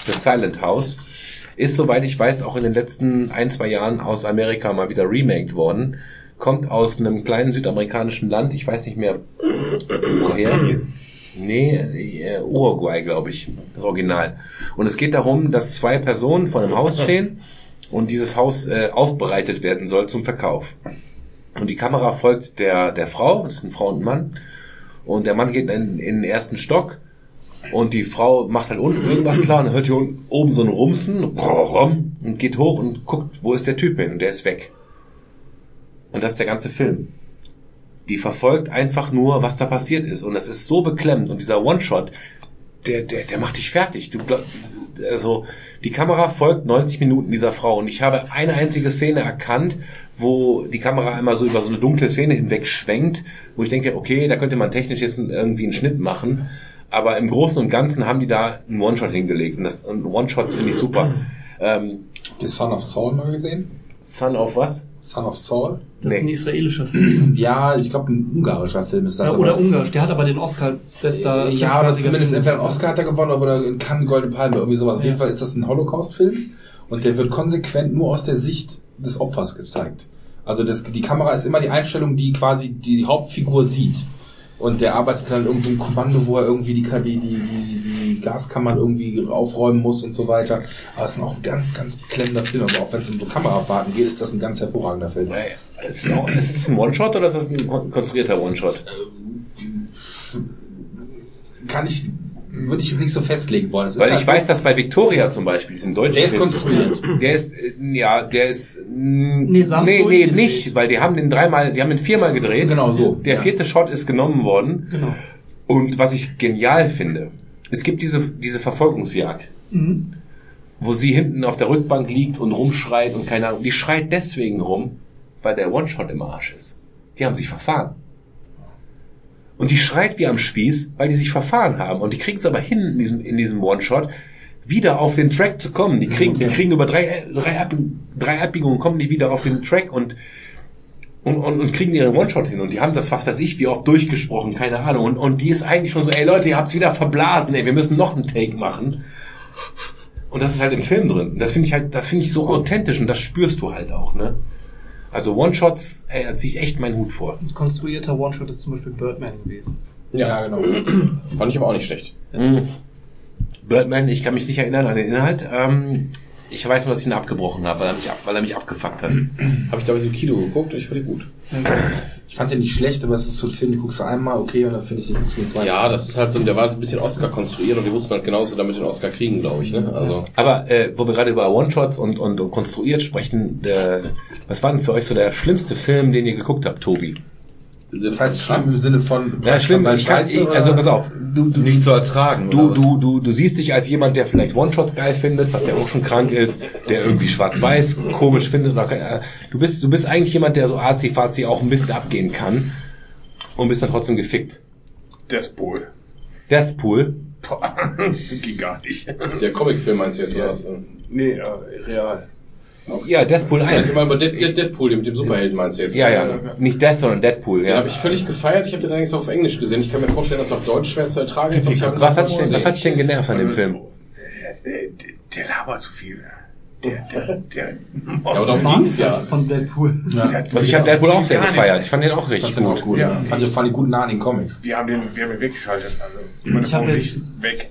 The Silent House, ist, soweit ich weiß, auch in den letzten ein, zwei Jahren aus Amerika mal wieder remaked worden. Kommt aus einem kleinen südamerikanischen Land, ich weiß nicht mehr woher. Nee, äh, Uruguay, glaube ich, das Original. Und es geht darum, dass zwei Personen vor einem Haus stehen und dieses Haus äh, aufbereitet werden soll zum Verkauf. Und die Kamera folgt der, der Frau, das sind Frau und Mann. Und der Mann geht in, in den ersten Stock und die Frau macht halt unten irgendwas klar und hört hier oben so ein Rumsen und geht hoch und guckt, wo ist der Typ hin und der ist weg. Und das ist der ganze Film. Die verfolgt einfach nur, was da passiert ist. Und das ist so beklemmend. Und dieser One-Shot, der, der, der macht dich fertig. Du, glaub- also, die Kamera folgt 90 Minuten dieser Frau. Und ich habe eine einzige Szene erkannt, wo die Kamera einmal so über so eine dunkle Szene hinweg schwenkt, wo ich denke, okay, da könnte man technisch jetzt irgendwie einen Schnitt machen. Aber im Großen und Ganzen haben die da einen One-Shot hingelegt. Und das One-Shots finde ich super. Ähm, Die Son of Saul mal gesehen? Son of was? Son of Saul? Das ist ein Nee. israelischer Film. Ja, ich glaube ein ungarischer Film ist das. Ja, aber- oder Ungarisch. Der hat aber den Oscar als bester. Ja, oder zumindest entweder einen Oscar hat er gewonnen oder in Cannes Goldene Palme, irgendwie sowas. Auf Ja. jeden Fall ist das ein Holocaust-Film und der wird konsequent nur aus der Sicht des Opfers gezeigt. Also das, die Kamera ist immer die Einstellung, die quasi die Hauptfigur sieht. Und der arbeitet dann in irgendeinem Kommando, wo er irgendwie die, die, die, die, Gaskammern irgendwie aufräumen muss und so weiter. Aber es ist auch ein ganz, ganz beklemmender Film. Aber auch wenn es um so Kamerafahrten geht, ist das ein ganz hervorragender Film. Naja, Ist es es ein One-Shot oder ist das ein kon- konstruierter One-Shot? Kann ich würde ich nicht so festlegen wollen. Es ist Weil halt ich so- weiß, dass bei Victoria zum Beispiel, diesem deutschen Der ist Film, konstruiert. Der ist, äh, ja, der ist, nee, Nee, nee, nee, nicht, weil die haben den dreimal, die haben den viermal gedreht. Genau so, Der ja. vierte Shot ist genommen worden. Genau. Und was ich genial finde, es gibt diese, diese Verfolgungsjagd, Mhm. wo sie hinten auf der Rückbank liegt und rumschreit und keine Ahnung. Die schreit deswegen rum, weil der One-Shot im Arsch ist. Die haben sich verfahren. Und die schreit wie am Spieß, weil die sich verfahren haben. Und die kriegen es aber hin in diesem, in diesem One-Shot, wieder auf den Track zu kommen. Die kriegen, die kriegen über drei, drei, Ab, drei Abbiegungen kommen die wieder auf den Track und, und, und, und kriegen ihren One-Shot hin. Und die haben das, was weiß ich, wie oft durchgesprochen, keine Ahnung. Und, und die ist eigentlich schon so, ey Leute, ihr habt's wieder verblasen, ey, wir müssen noch einen Take machen. Und das ist halt im Film drin. Und Das finde ich halt, das finde ich so authentisch und das spürst du halt auch, ne? Also One-Shots, ey, da ziehe ich echt meinen Hut vor. Ein konstruierter One-Shot ist zum Beispiel Birdman gewesen. Ja, genau. Fand ich aber auch nicht schlecht. Mhm. Birdman, ich kann mich nicht erinnern an den Inhalt. Ähm, ich weiß nur, dass ich ihn abgebrochen habe, weil er mich, ab, weil er mich abgefuckt hat. Habe ich damals im Kino geguckt, ich fand die gut. Ich fand den nicht schlecht, aber es ist so ein Film, den guckst du einmal, okay, und dann finde ich den guckst du zweite. Ja, das ist halt so, der war ein bisschen Oscar konstruiert und die wussten halt genauso damit den Oscar kriegen, glaube ich, ne? Also. Aber äh, wo wir gerade über One-Shots und, und, und konstruiert sprechen, der, was war denn für euch so der schlimmste Film, den ihr geguckt habt, Tobi? Das heißt schlimm im Sinne von... Ja, schlimm, ich kann, ich, also pass auf, du, du, Nicht zu ertragen. Du, du, du, du siehst dich als jemand, der vielleicht One-Shots geil findet, was ja auch schon krank ist, der irgendwie schwarz-weiß komisch findet. Oder, äh, du, bist, du bist eigentlich jemand, der so arzi-fazi auch ein bisschen abgehen kann und bist dann trotzdem gefickt. Deathpool. Deathpool. Boah, Ging gar nicht. Der Comicfilm meinst du jetzt, oder was? Nee, äh, real. Ja, Deathpool Ich 1. mal über Dead, Dead, Deadpool, mit dem Superhelden meinst du jetzt? Ja, ja, nicht Death, sondern Deadpool, Den ja. habe ich völlig gefeiert. Ich habe den eigentlich auch auf Englisch gesehen. Ich kann mir vorstellen, dass er auf Deutsch schwer zu ertragen ist. ich Was hat dich denn, was hat dich denn genervt an dem Film? Der, der, der labert zu viel. Der, der, der, Ja, aber darum ging's ja. Von Deadpool. Ja. Also ich habe Deadpool auch sehr gefeiert. Ich fand den auch Ich richtig fand den auch gut. gut. Ja. Fand, ich, fand ich gut nah an den Comics. Wir haben den, wir haben ihn weggeschaltet. Also, meine Ich hab Frau jetzt- weg.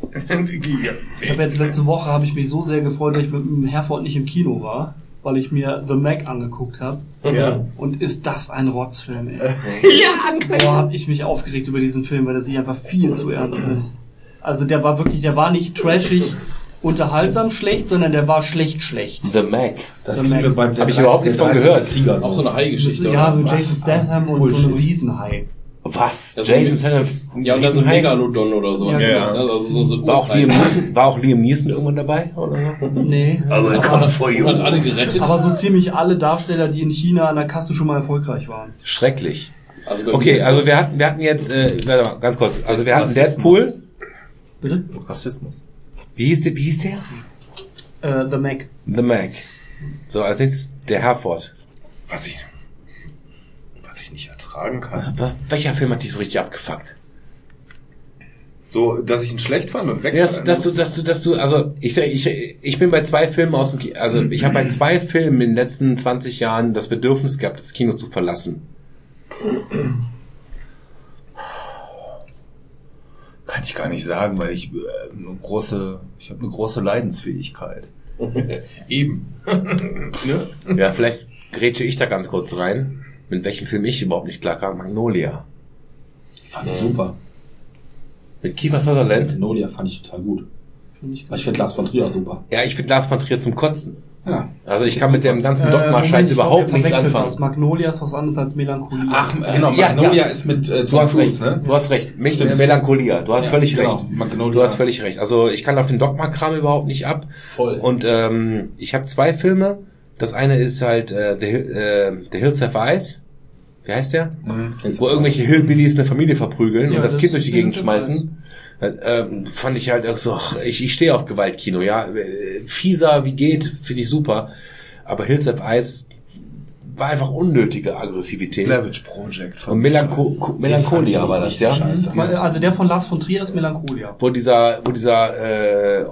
Ich habe jetzt letzte Woche habe ich mich so sehr gefreut, dass ich mit dem Herford nicht im Kino war, weil ich mir The Mac angeguckt habe. Ja. Und ist das ein Rotzfilm, ey. ja, Boah, hab ich mich aufgeregt über diesen Film, weil das sich einfach viel zu ernst nimmt. Also der war wirklich, der war nicht trashig, unterhaltsam schlecht, sondern der war schlecht schlecht. The Mac. Das The kriegen wir beim Hab ich überhaupt nichts von gehört. Krieger Auch so eine Hai-Geschichte. ja, mit Jason Statham und so einem Riesenhai. Was? Also Jason Statham? Ja, und das ist ein Megalodon oder sowas. Ja, das, ne? Also so, so War auch, Liam. Neeson, war auch Liam Neeson irgendwann dabei? Oder? so? Nee. Aber aber, come for you. Und hat alle gerettet. aber so ziemlich alle Darsteller, die in China an der Kasse schon mal erfolgreich waren. Schrecklich. Also Okay, also wir hatten, wir hatten jetzt, äh, warte mal, ganz kurz, also wir hatten Rassismus. Deadpool. Bitte? Rassismus. Wie hieß der? Wie hieß der? Äh, The Mac. The Mac. So, als nächstes der Herford. Was ich, was ich nicht ertragen kann. Was, welcher Film hat dich so richtig abgefuckt? So, dass ich ihn schlecht fand und weg. Ja, dass, dass du, dass du, dass du, also ich, ich, ich bin bei zwei Filmen aus dem Kino, also ich habe bei zwei Filmen in den letzten 20 Jahren das Bedürfnis gehabt, das Kino zu verlassen. Kann ich gar nicht sagen, weil ich äh, eine große, ich habe eine große Leidensfähigkeit. Eben. Ne? Ja, vielleicht grätsche ich da ganz kurz rein, mit welchem Film ich überhaupt nicht klar kam. Magnolia. Fand ich super. Mit Kiefer Sutherland. Nolia fand ich total gut. Ich finde Lars von Trier super. Ja, ich finde Lars von Trier zum Kotzen. Ja. Also ich kann mit dem ganzen Äh, Dogma-Scheiß ich überhaupt nichts anfangen. Was. Magnolia ist was anderes als Melancholie. Ach, genau, ja, Magnolia ja. ist mit äh, Du hast recht, ne? du hast recht. Mit Stimmt. Melancholia, du hast Ja, völlig genau. recht. Magnolia. Du hast völlig recht. Also ich kann auf den Dogma-Kram überhaupt nicht ab. Voll. Und ähm, ich habe zwei Filme. Das eine ist halt äh, The, Hill- äh, The Hills Have Eyes. Wie heißt der? Mhm. Wo irgendwelche Hillbillies eine Familie verprügeln Ja, und das, das Kind durch die Gegend schmeißen. Äh, ähm, fand ich halt auch so, ach, ich, ich stehe auf Gewaltkino, ja. Äh, Fieser wie geht, finde ich super. Aber Hills Have Eyes war einfach unnötige Aggressivität. Savage Project. Und Melancho Melancholia war das, ja? Scheiße. Also der von Lars von Trier ist Melancholia. Wo dieser, wo dieser äh,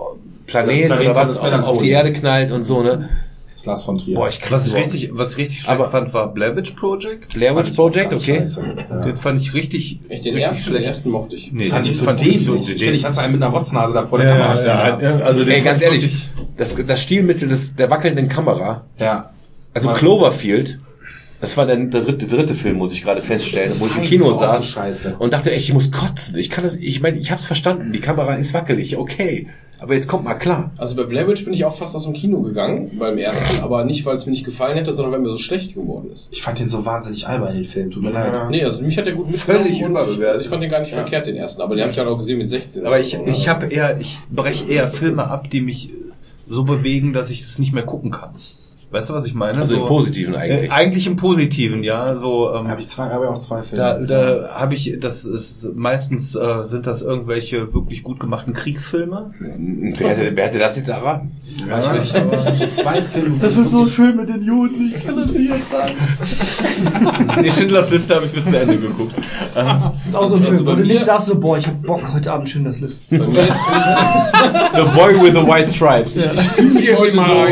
Planet Planet oder was auf die Erde knallt und so, ne? Das ist Lars von Trier. Boah, ich Was ich so- richtig, was ich richtig schlecht Aber- fand, war Blavich Project. Blair Witch Fand ich auch Project, okay. Ja. Den fand ich richtig, Echt, den richtig ersten, den schlecht. ersten mochte ich. Nee, Fand den ich so fand dämlich. den- Stell dich, hast du einen mit einer Rotznase da vor der Ja, Kamera ja, stehen. ja, ja, also den Ey, ganz ich ehrlich, das, das Stilmittel des, der wackelnden Kamera, Ja. also Mal- Cloverfield, Das war der, der dritte, dritte Film, muss ich gerade feststellen, wo ich im Kino so saß scheiße. und dachte echt, ich muss kotzen. Ich kann das, ich meine, ich hab's verstanden, die Kamera ist wackelig, okay. Aber jetzt kommt mal klar. Also bei Blair Witch bin ich auch fast aus dem Kino gegangen, beim ersten, aber nicht, weil es mir nicht gefallen hätte, sondern weil mir so schlecht geworden ist. Ich fand den so wahnsinnig albern, den Film. Tut mir leid. Nee, also mich hat der gut Völlig überbewertet. ich fand den gar nicht verkehrt, den ersten, aber den habe ich halt auch gesehen mit 16. Aber ich, ich habe eher, ich breche eher Filme ab, die mich so bewegen, dass ich es nicht mehr gucken kann. Weißt du, was ich meine? Also so, im Positiven eigentlich. Äh, eigentlich im Positiven, ja. So, ähm, Habe ich zwei, habe ich auch zwei Filme. da, da habe ich, das ist meistens äh, sind das irgendwelche wirklich gut gemachten Kriegsfilme. Wer hätte, wer hätte das jetzt erraten? Ja, ich, ich, habe- ich habe so zwei Filme. Das ist so Film mit den Juden, ich kann das nicht jetzt sagen. nee, Schindlers Liste habe ich bis zu Ende geguckt. Das ist auch so ein Film, wo du nicht sagst so, boah, ich hab Bock heute Abend Schindlers Liste. The Boy with the White Stripes. Ja. Ich heute mal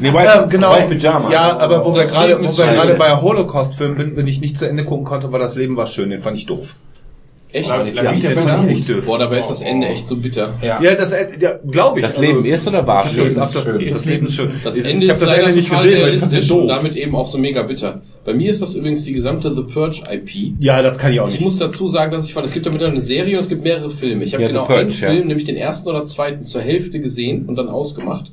Nee, White, Ja, genau. White Pyjamas. Ja, aber wo wir Das gerade, Leben wo ist wir gerade bei Holocaust-Filmen bin, wenn ich nicht zu Ende gucken konnte, war das Leben war schön. Den fand ich doof. echt? Ja, Ja, den fand ich echt doof. Boah, dabei ist das Ende echt so bitter. Ja. Ja, das, ja, glaube ich. Das Leben ist oder war das, schön? Leben, das, das, das Leben ist schön. Das ich Ende ich ist habe das leider Ende nicht total gesehen, weil ich fand realistisch und doof. damit eben auch so mega bitter. Bei mir ist das übrigens die gesamte The Purge IP. Ja, das kann ich auch Ich nicht. muss dazu sagen, dass ich fand, es gibt ja mittlerweile eine Serie und es gibt mehrere Filme. Ich habe Ja, genau Purge, einen ja. Film, nämlich den ersten oder zweiten, zur Hälfte gesehen und dann ausgemacht.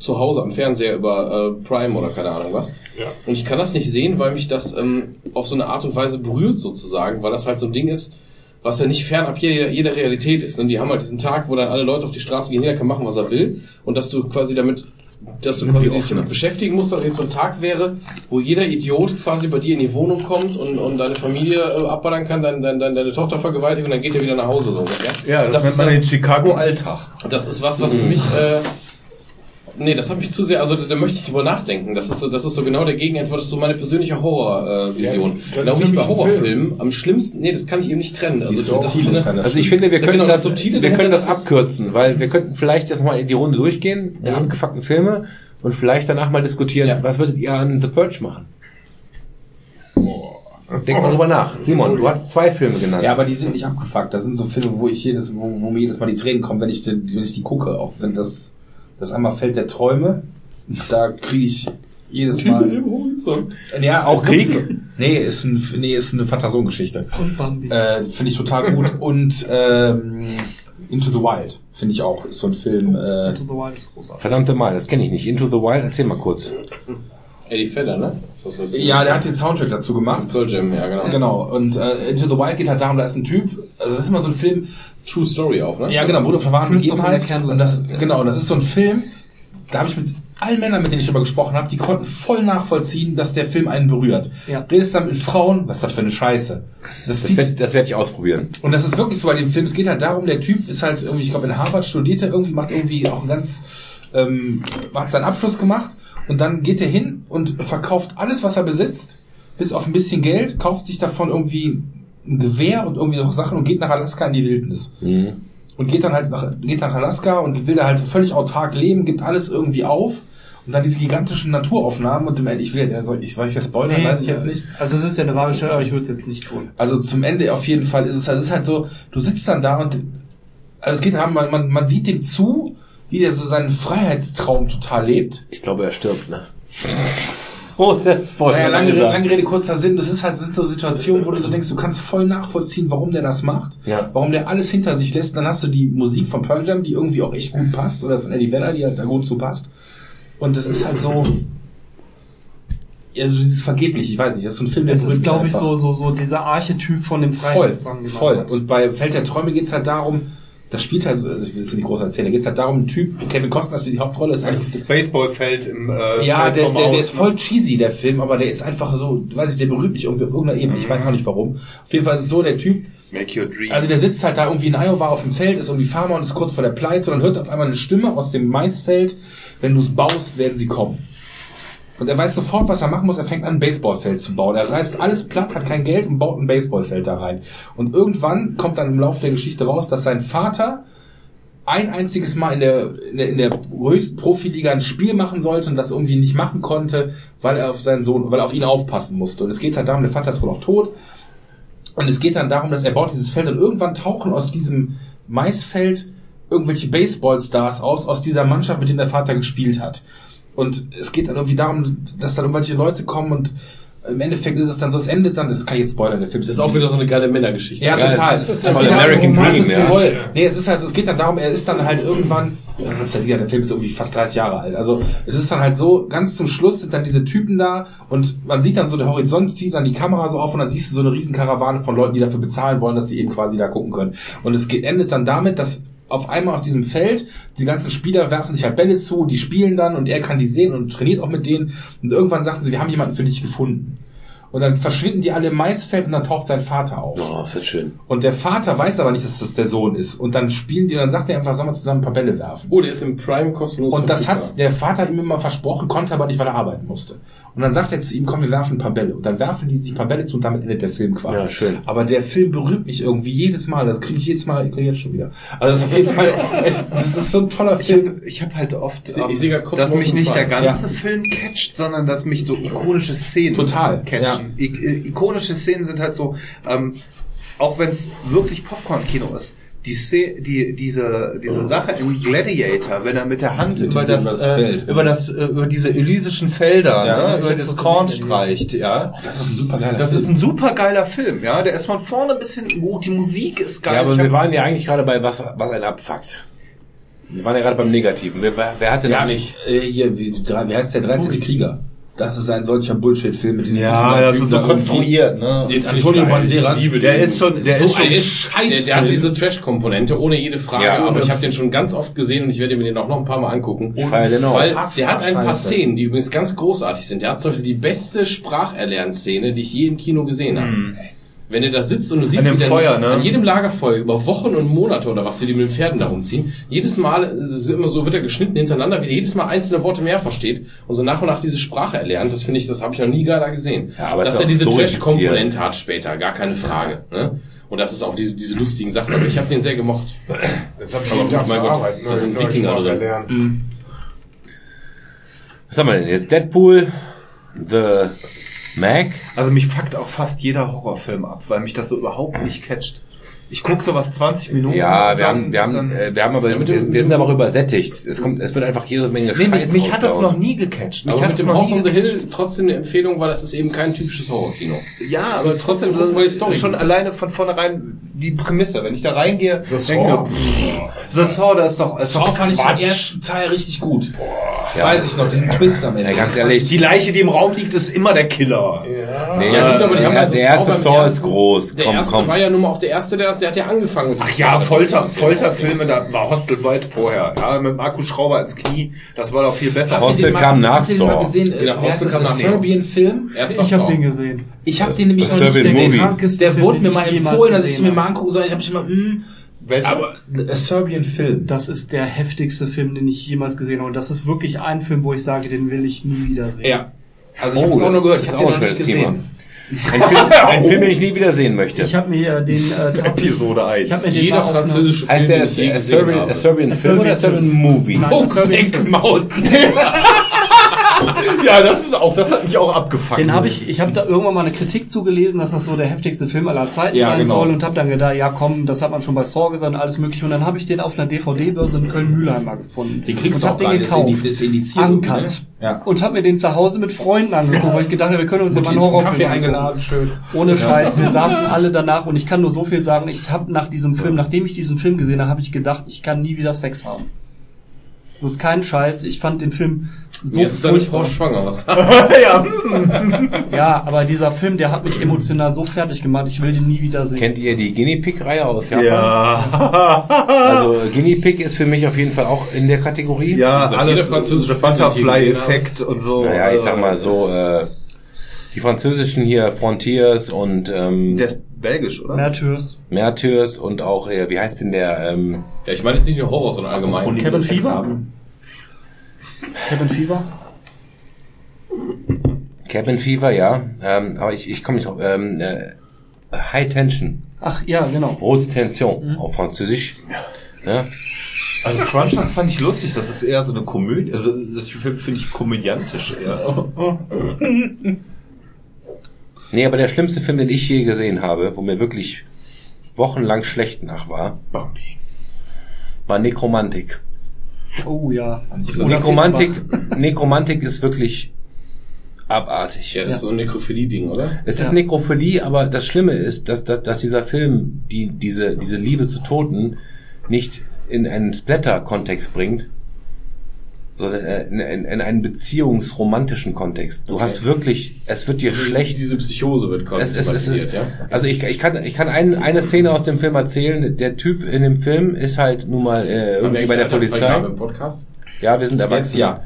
Zu Hause am Fernseher über äh, Prime oder keine Ahnung was. Und ich kann das nicht sehen, weil mich das ähm, auf so eine Art und Weise berührt sozusagen, weil das halt so ein Ding ist, was ja nicht fernab jeder, jeder Realität ist. Und die haben halt diesen Tag, wo dann alle Leute auf die Straße gehen, jeder kann machen, was er will. Und dass du quasi damit, dass du quasi dich damit beschäftigen musst, dass jetzt so ein Tag wäre, wo jeder Idiot quasi bei dir in die Wohnung kommt und, und deine Familie äh, abballern kann, dein, dein, dein, deine Tochter vergewaltigt und dann geht er wieder nach Hause. So, Ja, das, das nennt ist man ja- den Chicago Alltag. das ist was, was für mich. Äh, nee, das habe ich zu sehr. Also da, da möchte ich drüber nachdenken. Das ist so, das ist so genau der Gegenentwurf. Das ist so meine persönliche Horrorvision. Äh. Ja, das genau ist wie ich bei Horrorfilmen am schlimmsten. Nee, das kann ich eben nicht trennen. Also das ist eine, Also ich finde, wir Ja, können genau, das, das Subtile wir können das abkürzen, weil wir könnten vielleicht jetzt mal in die Runde durchgehen, der Mhm. abgefuckten Filme, und vielleicht danach mal diskutieren, Ja. was würdet ihr an The Purge machen? Denk mal drüber nach. Simon, du hast zwei Filme genannt. Ja, aber die sind nicht abgefuckt. Das sind so Filme, wo ich jedes, wo, wo mir jedes Mal die Tränen kommen, wenn ich, die, wenn ich die gucke. Auch wenn das, das einmal Feld der Träume, da kriege ich jedes Mal. Ja, auch Krieg? Nee, ist ein, nee, ist eine Phantasongeschichte. Und Bambi. Äh, finde ich total gut. Und ähm, Into the Wild finde ich auch. Ist so ein Film. Äh, Into the Wild ist großartig. Verdammte Mal, das kenne ich nicht. Into the Wild, erzähl mal kurz. Eddie Vedder, ne? Ja, der hat den Soundtrack dazu gemacht. Soul Jam, ja genau. Genau. Und äh, Into the Wild geht halt darum, da ist ein Typ. Also das ist immer so ein Film. True Story auch, ne? Ja, genau, Bruder von wahren Christopher Begebenheit. McCandless Und das, genau, und das ist so ein Film, da habe ich mit allen Männern, mit denen ich darüber gesprochen habe, die konnten voll nachvollziehen, dass der Film einen berührt. Ja. Redest dann mit Frauen, was ist das für eine Scheiße? Das Das werde das werd ich ausprobieren. und das ist wirklich so bei dem Film, es geht halt darum, der Typ ist halt irgendwie, ich glaube in Harvard studiert er irgendwie, macht irgendwie auch einen ganz, ähm, hat seinen Abschluss gemacht und dann geht er hin und verkauft alles, was er besitzt, bis auf ein bisschen Geld, kauft sich davon irgendwie ein Gewehr und irgendwie noch Sachen und geht nach Alaska in die Wildnis Mhm. und geht dann halt nach, geht nach Alaska und will da halt völlig autark leben, gibt alles irgendwie auf und dann diese gigantischen Naturaufnahmen und im Ende, ich will, also ich, weil ich das spoilern, weiß ich jetzt nicht. Also es ist ja eine wahre Stelle, aber ich würde es jetzt nicht tun. Also zum Ende auf jeden Fall ist es, also es ist halt so, du sitzt dann da und, also es geht darum, man, man, man sieht dem zu, wie der so seinen Freiheitstraum total lebt. Ich glaube, er stirbt, ne? oh, der Spoiler. Naja, lange, Rede, lange Rede, kurzer Sinn, das ist halt, so Situationen, wo du so denkst, du kannst voll nachvollziehen, warum der das macht, Ja. warum der alles hinter sich lässt. Dann hast du die Musik von Pearl Jam, die irgendwie auch echt gut passt, oder von Eddie Vedder, die halt da gut zu passt. Und das ist halt so, ja, so dieses vergeblich, ich weiß nicht, das ist so ein Film, der Es ist, glaube ich, so, so, so dieser Archetyp von dem Voll, Freiheitsdrang, man voll. hat. Und bei Feld der Träume geht's halt darum, das spielt halt, so- also ich will es nicht groß erzählen, da geht's halt darum, ein Typ, Kevin Costner spielt die Hauptrolle, ist eigentlich Das Baseballfeld im äh, ja, der ist, der, der ist ne? voll cheesy, der Film, aber der ist einfach so, weiß ich, der berührt mich irgendwie auf irgendeiner Ebene. Ich weiß noch nicht warum. Auf jeden Fall ist es so, der Typ, Make your dream. also der sitzt halt da irgendwie in Iowa auf dem Feld, ist irgendwie Farmer und ist kurz vor der Pleite und dann hört auf einmal eine Stimme aus dem Maisfeld, wenn du es baust, werden sie kommen. Und er weiß sofort, was er machen muss. Er fängt an, ein Baseballfeld zu bauen. Er reißt alles platt, hat kein Geld und baut ein Baseballfeld da rein. Und irgendwann kommt dann im Laufe der Geschichte raus, dass sein Vater ein einziges Mal in der, in der, in der höchsten Profiliga ein Spiel machen sollte und das irgendwie nicht machen konnte, weil er auf seinen Sohn, weil er auf ihn aufpassen musste. Und es geht halt darum, der Vater ist wohl auch tot. Und es geht dann darum, dass er baut dieses Feld und irgendwann tauchen aus diesem Maisfeld irgendwelche Baseballstars aus, aus dieser Mannschaft, mit dem der Vater gespielt hat. Und es geht dann irgendwie darum, dass dann irgendwelche Leute kommen und Im Endeffekt ist es dann so, es endet dann, das kann ich jetzt spoilern, der Film Das ist auch wieder so eine geile Männergeschichte. Ja, Ja, total. es ist es American darum, Dream, ja. voll- Nee, es ist halt, es geht dann darum, er ist dann halt irgendwann, das ist ja wieder, der Film ist irgendwie fast 30 Jahre alt. Also, es ist dann halt so, ganz zum Schluss sind dann diese Typen da und man sieht dann so der Horizont, zieht dann die Kamera so auf und dann siehst du so eine riesen Karawane von Leuten, die dafür bezahlen wollen, dass sie eben quasi da gucken können. Und es endet dann damit, dass auf einmal auf diesem Feld, die ganzen Spieler werfen sich halt Bälle zu, die spielen dann und er kann die sehen und trainiert auch mit denen und irgendwann sagten sie, wir haben jemanden für dich gefunden. Und dann verschwinden die alle im Maisfeld und dann taucht sein Vater auf. Oh, ist das schön. Und der Vater weiß aber nicht, dass das der Sohn ist. Und dann spielen die, und dann sagt er einfach, sollen wir zusammen ein paar Bälle werfen. Oh, der ist im Prime kostenlos. Und das hat der Vater ihm immer versprochen, konnte aber nicht, weil er arbeiten musste. Und dann sagt er zu ihm, komm, wir werfen ein paar Bälle. Und dann werfen die sich ein paar Bälle zu und damit endet der Film quasi. Ja, schön. Aber der Film berührt mich irgendwie jedes Mal. Das kriege ich jedes Mal, ich kriege jetzt schon wieder. Also das ist auf jeden Fall, es, das ist so ein toller Ich Film. habe ich hab halt oft, Ich ich ähm, Kosmos dass mich nicht der ganze Ja. Film catcht, sondern dass mich so ikonische Szenen Total, catchen. I i- ikonische Szenen sind halt so, ähm, auch wenn es wirklich Popcorn-Kino ist. Die, Szene, die diese diese Sache in Gladiator, wenn er mit der Hand über das, das äh, Feld. über das äh, über diese elysischen Felder, Ja, ne, über das Korn streicht, ja. Das ist ein super geiler Das Film. ist ein super geiler Film, ja. Der ist von vorne bis hinten gut. Die Musik ist geil. Ja, aber Ich wir waren ja eigentlich gerade bei was, was ein abfuckt. Wir waren ja gerade beim Negativen. Wer, wer hatte ja, noch nicht? Äh, hier, wie, drei- wie heißt der 13. Krieger? Das ist ein solcher Bullshit-Film mit diesem ja, das ist so da konstruiert, ne? Den Antonio. Banderas. Der ist schon, der so ist schon ein Scheiß der, der hat diese Trash-Komponente, ohne jede Frage, Ja, aber und- ich habe den schon ganz oft gesehen und ich werde mir den auch noch ein paar Mal angucken. Den auch. Weil Unfassbar der hat ein paar scheiße. Szenen, die übrigens ganz großartig sind. Der hat zum Beispiel die beste Spracherlernszene, die ich je im Kino gesehen habe. Wenn er da sitzt und du siehst, An wie der Feuer, ne? an jedem Lagerfeuer über Wochen und Monate oder was, wie die mit den Pferden da rumziehen, jedes Mal, es ist immer so, wird er geschnitten hintereinander, wie er jedes Mal einzelne Worte mehr versteht und so nach und nach diese Sprache erlernt. Das finde ich, das habe ich noch nie geiler gesehen. Ja, aber Dass er diese glorifiziert. Trash-Komponente hat später, gar keine Frage. Ne? Und das ist auch diese, diese lustigen Sachen. Aber ich habe den sehr gemocht. Jetzt hab ich Aber gut, mein Gott, ne? das sind Wikinger drin. lernen. Was haben wir denn jetzt? Deadpool, The Mac. Also mich fuckt auch fast jeder Horrorfilm ab, weil mich das so überhaupt nicht catcht. Ich gucke sowas 20 Minuten. Ja, wir dann- haben, wir haben, dann- äh, wir haben aber, wir, wir sind aber auch übersättigt. Es kommt, es wird einfach jede Menge nee, mich, Scheiß mich hat das noch nie gecatcht. Mich Aber hat mit das dem noch House on the gecatcht. Hill trotzdem eine Empfehlung, weil das ist eben kein typisches Horrorkino. Ja, aber trotzdem gucken, weil die Story schon ist. alleine von vornherein die Prämisse. Wenn ich da reingehe, The denke Saw. ich, The Saw, das ist doch, ist Saw doch fand ich den ersten Teil richtig gut. Ja. Weiß ich noch, diesen Twist am Ende. Ja, ganz ehrlich. Die Leiche, die im Raum liegt, ist immer der Killer. Nee, Ja, stimmt, aber die haben der, also der erste Saw ist groß. Der Komm, erste komm. war ja nun mal auch der erste, der, der hat ja angefangen. Ach ja, Folter, Folterfilme, da war Hostel weit vorher. Ja, mit dem Akkuschrauber ins Knie, das war doch viel besser. Hostel kam nach Saw. Äh, Genau, Hostel kam nach. Serbian-Film? Ich habe Saw. den gesehen. Ich habe den nämlich A noch nicht gesehen. Der wurde mir mal empfohlen, dass ich mir mal angucken soll. Ich habe immer, mm, Welcher? aber a Serbian-Film. Das ist der heftigste Film, den ich jemals gesehen habe. Und das ist wirklich ein Film, wo ich sage, den will ich nie wieder sehen. Ja. Also ich Oh, habe auch nur gehört. Ich das habe den auch noch ein nicht gesehen. Ein Film, ein Film, den ich nie wieder sehen möchte. Ich habe mir den äh, Episode 1. Ich habe mir den Jeder französische Heißt Film, der den ich Serbian, Serbian Film oder A Serbian Serbian Movie? Nein, Oh, A Serbian Big Mountain. ja, das ist auch, das hat mich auch abgefuckt. Den habe ich, ich habe da irgendwann mal eine Kritik zugelesen, dass das so der heftigste Film aller Zeiten Ja, sein genau. soll und habe dann gedacht, ja komm, das hat man schon bei Saw gesagt, alles mögliche. Und dann habe ich den auf einer DVD-Börse in Köln-Mühlheim mal gefunden. Den kriegst und du auch gar gekauft. Ist indiziert. Uncut. Ne? Ja. Und habe mir den zu Hause mit Freunden angeguckt, weil ich gedacht habe, wir können uns ja mal einen Horrorfilm eingeladen, schön. Ohne Scheiß, wir saßen alle danach und ich kann nur so viel sagen, ich habe nach diesem Film, nachdem ich diesen Film gesehen habe, habe ich gedacht, ich kann nie wieder Sex haben. Das ist kein Scheiß, ich fand den Film so Jetzt ist deine Frau schwanger, was? ja. Ja, aber dieser Film, der hat mich emotional so fertig gemacht, ich will den nie wieder sehen. Kennt ihr die Guinea Pig Reihe aus Japan? Ja. Also Guinea Pig ist für mich auf jeden Fall auch in der Kategorie. ja, Also alles französische je Butterfly-Effekt und so. Naja, ich sag mal so, äh, die französischen hier Frontiers und ähm, Der ist belgisch, oder? Märtyrs. Märtyrs und auch, äh, wie heißt denn der? Ähm, Ja, ich meine jetzt nicht nur Horror, sondern allgemein. Und Kevin Sex Fever? haben. Kevin Fever? Cabin Fever, ja. Ähm, aber ich, ich komme nicht drauf. Ähm, äh, High Tension, Ach ja, genau. Haute Tension auf Französisch. Ja. Also Franchise fand ich lustig, das ist eher so eine Komödie, also das Film finde ich komödiantisch eher. Nee, aber der schlimmste Film, den ich je gesehen habe, wo mir wirklich wochenlang schlecht nach war, Bambi. war Nekromantik. Oh ja. Nekromantik, Nekromantik ist wirklich abartig. Ja, das ist so ein Nekrophilie-Ding, oder? Es ist Nekrophilie, aber das Schlimme ist, dass, dass, dass dieser Film die, diese, diese Liebe zu Toten nicht in einen Splatter-Kontext bringt, sondern äh, in, in, in einen beziehungsromantischen Kontext. Du Okay. hast wirklich, es wird dir schlecht. Diese Psychose wird quasi Es, es, es ist, ja? also ich, ich kann, ich kann ein, eine Szene aus dem Film erzählen. Der Typ in dem Film ist halt nun mal äh, irgendwie bei der Polizei. Altersfreigabe im Podcast? Ja, wir sind erwachsen. Ja.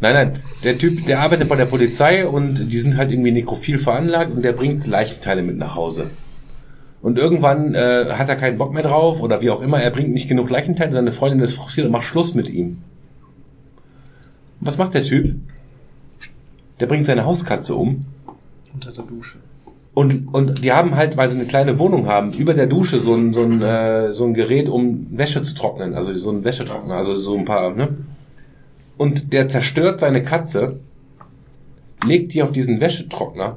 Nein, nein. Der Typ, der arbeitet bei der Polizei und die sind halt irgendwie nekrophil veranlagt und der bringt Leichenteile mit nach Hause. Und irgendwann äh, hat er keinen Bock mehr drauf oder wie auch immer, er bringt nicht genug Leichenteile, seine Freundin ist frustriert und macht Schluss mit ihm. Was macht der Typ? Der bringt seine Hauskatze um Unter der Dusche. und, und die haben halt, weil sie eine kleine Wohnung haben, über der Dusche so ein, so ein, äh, so ein Gerät, um Wäsche zu trocknen. Also so ein Wäschetrockner, also so ein paar, ne? Und der zerstört seine Katze, legt die auf diesen Wäschetrockner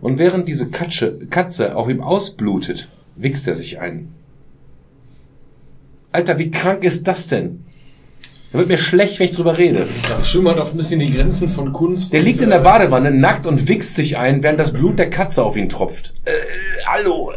und während diese Katze, Katze auf ihm ausblutet, wichst er sich ein. Alter, wie krank ist das denn? Da wird mir schlecht, wenn ich drüber rede. Da schimmern auch ein bisschen die Grenzen von Kunst. Der liegt in der Badewanne nackt und wichst sich ein, während das Blut der Katze auf ihn tropft. Äh, hallo.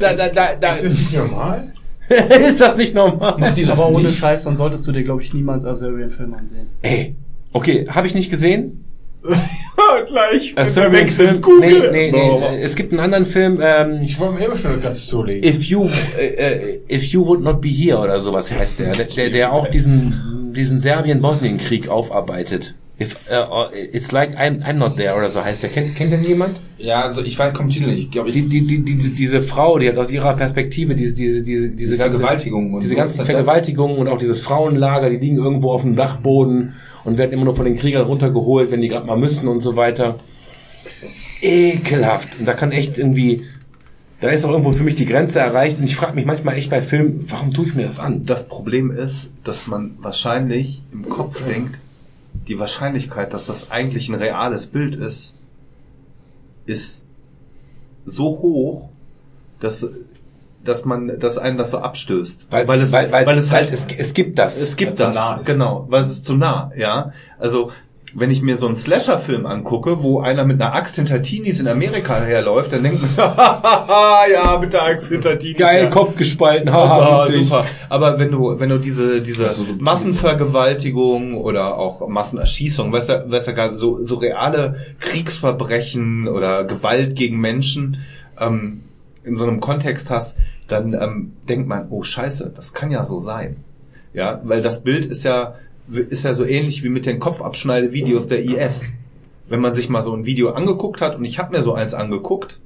Da, da, da, da. Ist das nicht normal? ist das nicht normal? Aber ohne Scheiß, dann solltest du dir, glaube ich, niemals Assyrian-Film ansehen. Ey, okay, habe ich nicht gesehen? Gleich. A Serbian Film? Nee, nee, nee. Es gibt einen anderen Film, ähm, Ich wollte mir immer schon eine Katze zulegen. If You, äh, äh, If You Would Not Be Here oder sowas heißt der, der, der, der auch diesen, diesen Serbien-Bosnien-Krieg aufarbeitet. If, uh, it's like I'm, I'm not there oder so heißt der. Kennt, kennt den jemand? Ja, also ich weiß, kommt Titel nicht. Ich glaube, ich Die, die, die, die, diese Frau, die hat aus ihrer Perspektive diese, diese, diese, diese Diese Vergewaltigung und diese so ganzen Vergewaltigungen und auch dieses Frauenlager, die liegen irgendwo auf dem Dachboden und werden immer nur von den Kriegern runtergeholt, wenn die gerade mal müssen und so weiter. Ekelhaft. Und da kann echt irgendwie, da ist auch irgendwo für mich die Grenze erreicht und ich frage mich manchmal echt bei Filmen, warum tue ich mir das an? Das Problem ist, dass man wahrscheinlich im Kopf denkt, die Wahrscheinlichkeit, dass das eigentlich ein reales Bild ist, ist so hoch, dass, dass man, dass einen das so abstößt. Weil, weil es, weil, weil, weil es halt, es, es gibt das. es gibt es das, nah genau, weil es ist zu nah, ja. Also, wenn ich mir so einen Slasher-Film angucke, wo einer mit einer Axt hinter Teenies in Amerika herläuft, dann denkt man, ja, mit der Axt hinter Teenies. Geil, ja. Kopf gespalten, Ah, haha, super. Aber wenn du, wenn du diese, diese Also so. Massenvergewaltigung oder auch Massenerschießung, weißt du, weißt du, gar so, so reale Kriegsverbrechen oder Gewalt gegen Menschen ähm, in so einem Kontext hast, dann ähm, denkt man, oh Scheiße, das kann ja so sein. Ja, weil das Bild ist ja, ist ja so ähnlich wie mit den Kopfabschneidevideos der IS. Wenn man sich mal so ein Video angeguckt hat, und ich habe mir so eins angeguckt,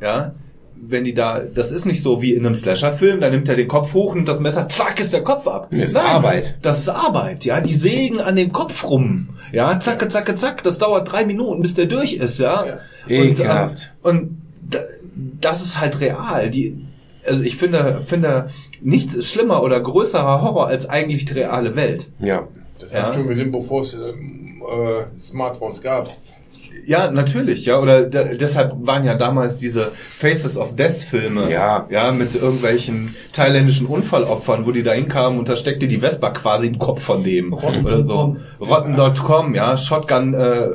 ja, wenn die da, das ist nicht so wie in einem Slasher-Film, da nimmt er den Kopf hoch und das Messer, zack, ist der Kopf ab. Das ist Arbeit. Das ist Arbeit, ja. Die sägen an dem Kopf rum. Ja, zacke, zacke, zack. Das dauert drei Minuten, bis der durch ist, ja. Ja. Und, ähm, Ekelhaft. und da, das ist halt real. Die, also ich finde, finde, nichts ist schlimmer oder größerer Horror als eigentlich die reale Welt. Ja. Das Ja. hat schon gesehen, bevor es ähm, äh, Smartphones gab. Ja, natürlich, ja. Oder da, deshalb waren ja damals diese Faces of Death Filme. Ja. Ja, mit irgendwelchen thailändischen Unfallopfern, wo die da hinkamen und da steckte die Vespa quasi im Kopf von dem. Oder so. Rotten.com, ja, Shotgun äh,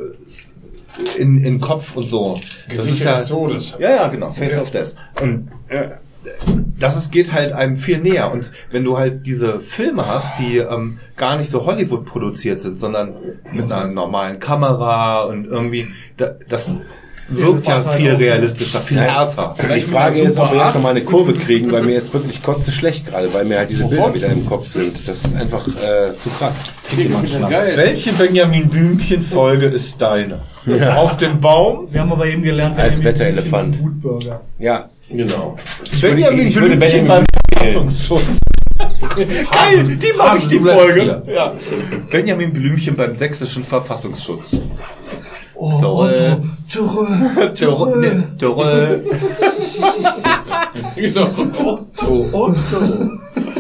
in, in Kopf und so. Das ist Gesichter ja, des Todes. ja, ja, genau, Face of Death. Und das ist, geht halt einem viel näher. Und wenn du halt diese Filme hast, die ähm, gar nicht so Hollywood produziert sind, sondern mit einer normalen Kamera und irgendwie, da, das wirkt ja halt viel auch. realistischer, viel härter. Die Frage ist, ob wir jetzt noch mal eine Kurve kriegen, weil mir ist wirklich kotze schlecht gerade, weil mir halt diese Bilder wieder im Kopf sind. Das ist einfach äh, zu krass. Welche Benjamin Blümchen Folge ist deine? Auf dem Baum? Wir haben aber eben gelernt, Als Wetterelefant. Ja, Genau. Benjamin ich würde Blümchen beim Verfassungsschutz. Geil, die mag ich die Folge. Ja. Benjamin Blümchen beim sächsischen Verfassungsschutz. Oh, Dörre. Dörre. ne, Dörre. Genau. Otto, Otto.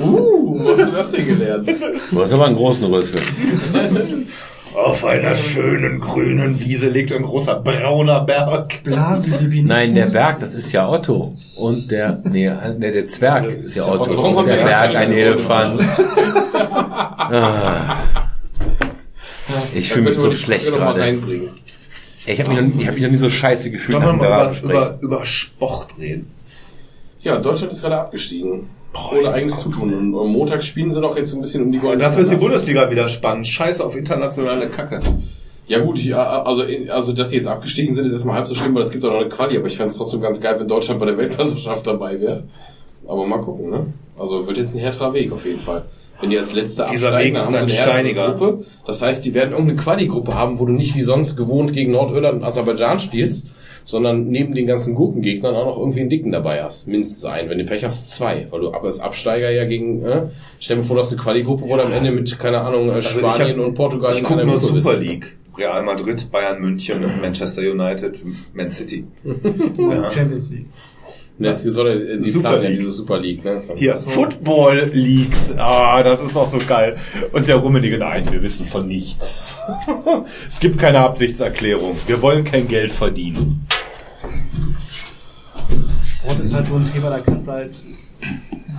Uh, wo hast du das denn gelernt? du hast aber einen großen Rüssel. Auf einer schönen grünen Wiese liegt ein großer brauner Berg. Blasen, Nein, der Berg, das ist ja Otto. Und der, nee, nee der Zwerg ist ja Otto. Warum Und der Berg ein Elefant. Ah. Ich fühle mich so schlecht gerade. Ich habe mich, noch nie- ich hab mich noch nie so scheiße gefühlt Sollen wir mal über, über Sport reden? Ja, Deutschland ist gerade abgestiegen. Ohne eigenes Zutun. Und am Montag spielen sie doch jetzt ein bisschen um die Und goldene dafür ist die. Bundesliga wieder spannend. Scheiße auf internationale Kacke. Ja gut, ich, also, also dass sie jetzt abgestiegen sind, ist erstmal halb so schlimm, weil es gibt auch noch eine Quali, aber ich fände es trotzdem ganz geil, wenn Deutschland bei der Weltmeisterschaft dabei wäre. Aber mal gucken, ne? Also wird jetzt ein härterer Weg auf jeden Fall. Wenn die als letzte Dieser absteigen, Weg dann ist haben sie ein eine härtere steiniger. Gruppe. Das heißt, die werden irgendeine Quali-Gruppe haben, wo du nicht wie sonst gewohnt gegen Nordirland und Aserbaidschan spielst, sondern neben den ganzen Gurkengegnern auch noch irgendwie einen Dicken dabei hast. Mindestens einen. Wenn du Pech hast, zwei. Weil du aber als Absteiger ja gegen, äh, stell dir vor, du hast eine Quali-Gruppe, wo du am Ende mit, keine Ahnung, äh, Also Spanien hab- und Portugal in einer Gruppe bist. Super League. Real Madrid, Bayern München, Manchester United, Man City. Ja. Champions League. Ne, es soll ja, die Super planen ja League. diese Super League, ne? Das ist Hier, Football Leagues. Ah, das ist auch so geil. Und der Rummenige, nein, wir wissen von nichts. es gibt keine Absichtserklärung. Wir wollen kein Geld verdienen. Sport ist halt so ein Thema, da kannst du halt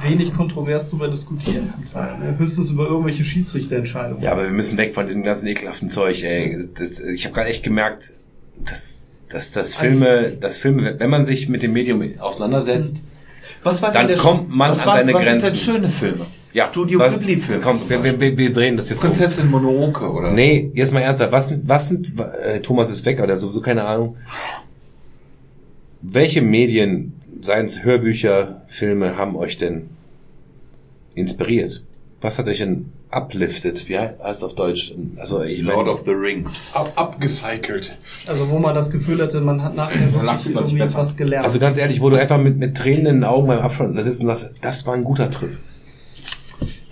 wenig kontrovers drüber diskutieren zum Teil. Ne? Höchstens über irgendwelche Schiedsrichterentscheidungen. Ja, aber wir müssen weg von diesem ganzen ekelhaften Zeug, ey. Das, ich habe gerade echt gemerkt, dass, dass das Filme, das Filme, wenn man sich mit dem Medium auseinandersetzt, Was war Dann kommt man was an war, seine was Grenzen. sind denn schöne Filme? ja, Studio was- Ghibli-Filme Komm, wir, wir, wir, wir drehen das jetzt um. Prinzessin Mononoke oder so. Nee, jetzt mal ernsthaft. Was sind, was sind, äh, Thomas ist weg, oder sowieso keine Ahnung. Welche Medien, seien es Hörbücher, Filme, haben euch denn inspiriert? Was hat euch denn uplifted? Wie heißt es auf Deutsch? Also, ich Lord mein, of the Rings. Ab, abgecycelt. Also wo man das Gefühl hatte, man hat nachher wirklich irgendwie was gelernt. also ganz ehrlich, wo du einfach mit, mit Tränen in den Augen beim Abspann da sitzt und sagst, das war ein guter Trip.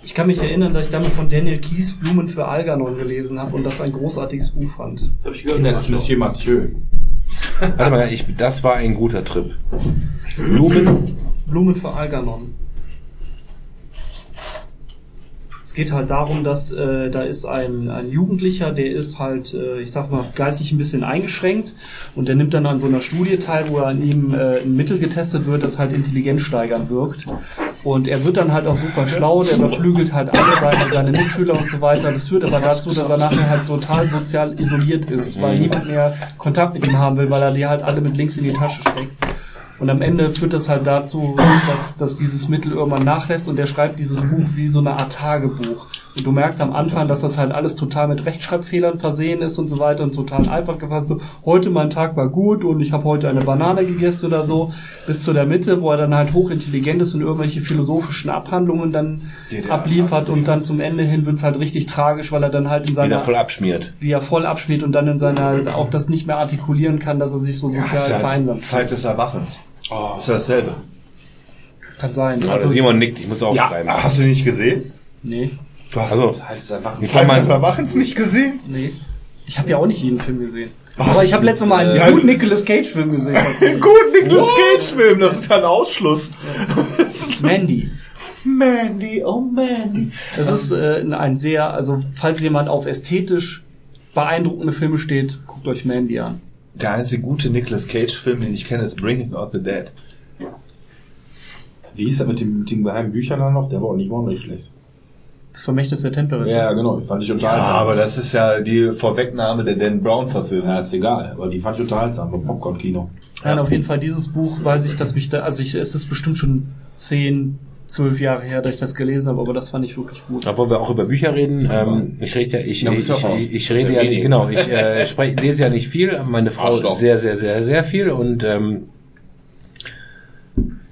ich kann mich erinnern, dass ich damit von Daniel Kies Blumen für Algernon gelesen habe und das ein großartiges Buch fand. Das habe ich gehört. Das ist Monsieur Mathieu. Warte mal, ich, das war ein guter Trip. Blumen, Blumen für Algernon. Es geht halt darum, dass äh, da ist ein, ein Jugendlicher, der ist halt, äh, ich sag mal, geistig ein bisschen eingeschränkt und der nimmt dann an so einer Studie teil, wo an ihm äh, ein Mittel getestet wird, das halt intelligenzsteigernd wirkt. Und er wird dann halt auch super schlau, der überflügelt halt alle seine, seine Mitschüler und so weiter. Das führt aber dazu, dass er nachher halt total sozial isoliert ist, weil niemand mehr Kontakt mit ihm haben will, weil er die halt alle mit links in die Tasche steckt. Und am Ende führt das halt dazu, dass, dass dieses Mittel irgendwann nachlässt und der schreibt dieses Buch wie so eine Art Tagebuch. Und du merkst am Anfang, dass das halt alles total mit Rechtschreibfehlern versehen ist und so weiter und total einfach gefasst. So, heute mein Tag war gut und ich habe heute eine Banane gegessen oder so. Bis zu der Mitte, wo er dann halt hochintelligent ist und irgendwelche philosophischen Abhandlungen dann abliefert und dann zum Ende hin wird's halt richtig tragisch, weil er dann halt in wieder seiner voll abschmiert. wie er voll abspielt und dann in seiner auch das nicht mehr artikulieren kann, dass er sich so Ja, sozial ist ja vereinsamt. Zeit des Erwachens. Ist ja dasselbe. Kann sein. Aber Also, Simon nickt, ich muss Ja, aufschreiben. hast du nicht gesehen? nee, Du hast Also, Erwachens. in Zeit des Klammern, Erwachens nicht gesehen? nee. Ich habe ja auch nicht jeden Film gesehen. Was? Aber ich habe letztes Mal einen Ja, guten Nicolas Cage Film gesehen. tatsächlich. Gut, Nicolas Cage-Film, das ist ja ein Ausschluss. Mandy. Mandy, oh Mandy. Das ist äh, ein sehr, also falls jemand auf ästhetisch beeindruckende Filme steht, guckt euch Mandy an. Der einzige gute Nicolas Cage-Film, den ich kenne, ist Bringing Out the Dead. Wie hieß der mit, dem, mit den geheimen Büchern dann noch? Der war auch nicht, war auch nicht schlecht. Das Vermächtnis der Tempelritter. Ja, genau. Fand ich Ja, unterhaltsam. aber das ist ja die Vorwegnahme der Dan Brown-Verfilmung. Ja, ist egal. Aber die fand ich unterhaltsam beim Popcorn-Kino. Nein, auf jeden Fall dieses Buch weiß ich, dass mich da, also ich, es ist bestimmt schon zehn, zwölf Jahre her, dass ich das gelesen habe, aber das fand ich wirklich gut. obwohl wir auch über Bücher reden, ähm, ich rede ja, ich, Da ich, ich, ich rede Ja, ja, genau, ich äh, sprech, lese ja nicht viel, meine Frau Arschloch. sehr, sehr, sehr, sehr viel und ähm,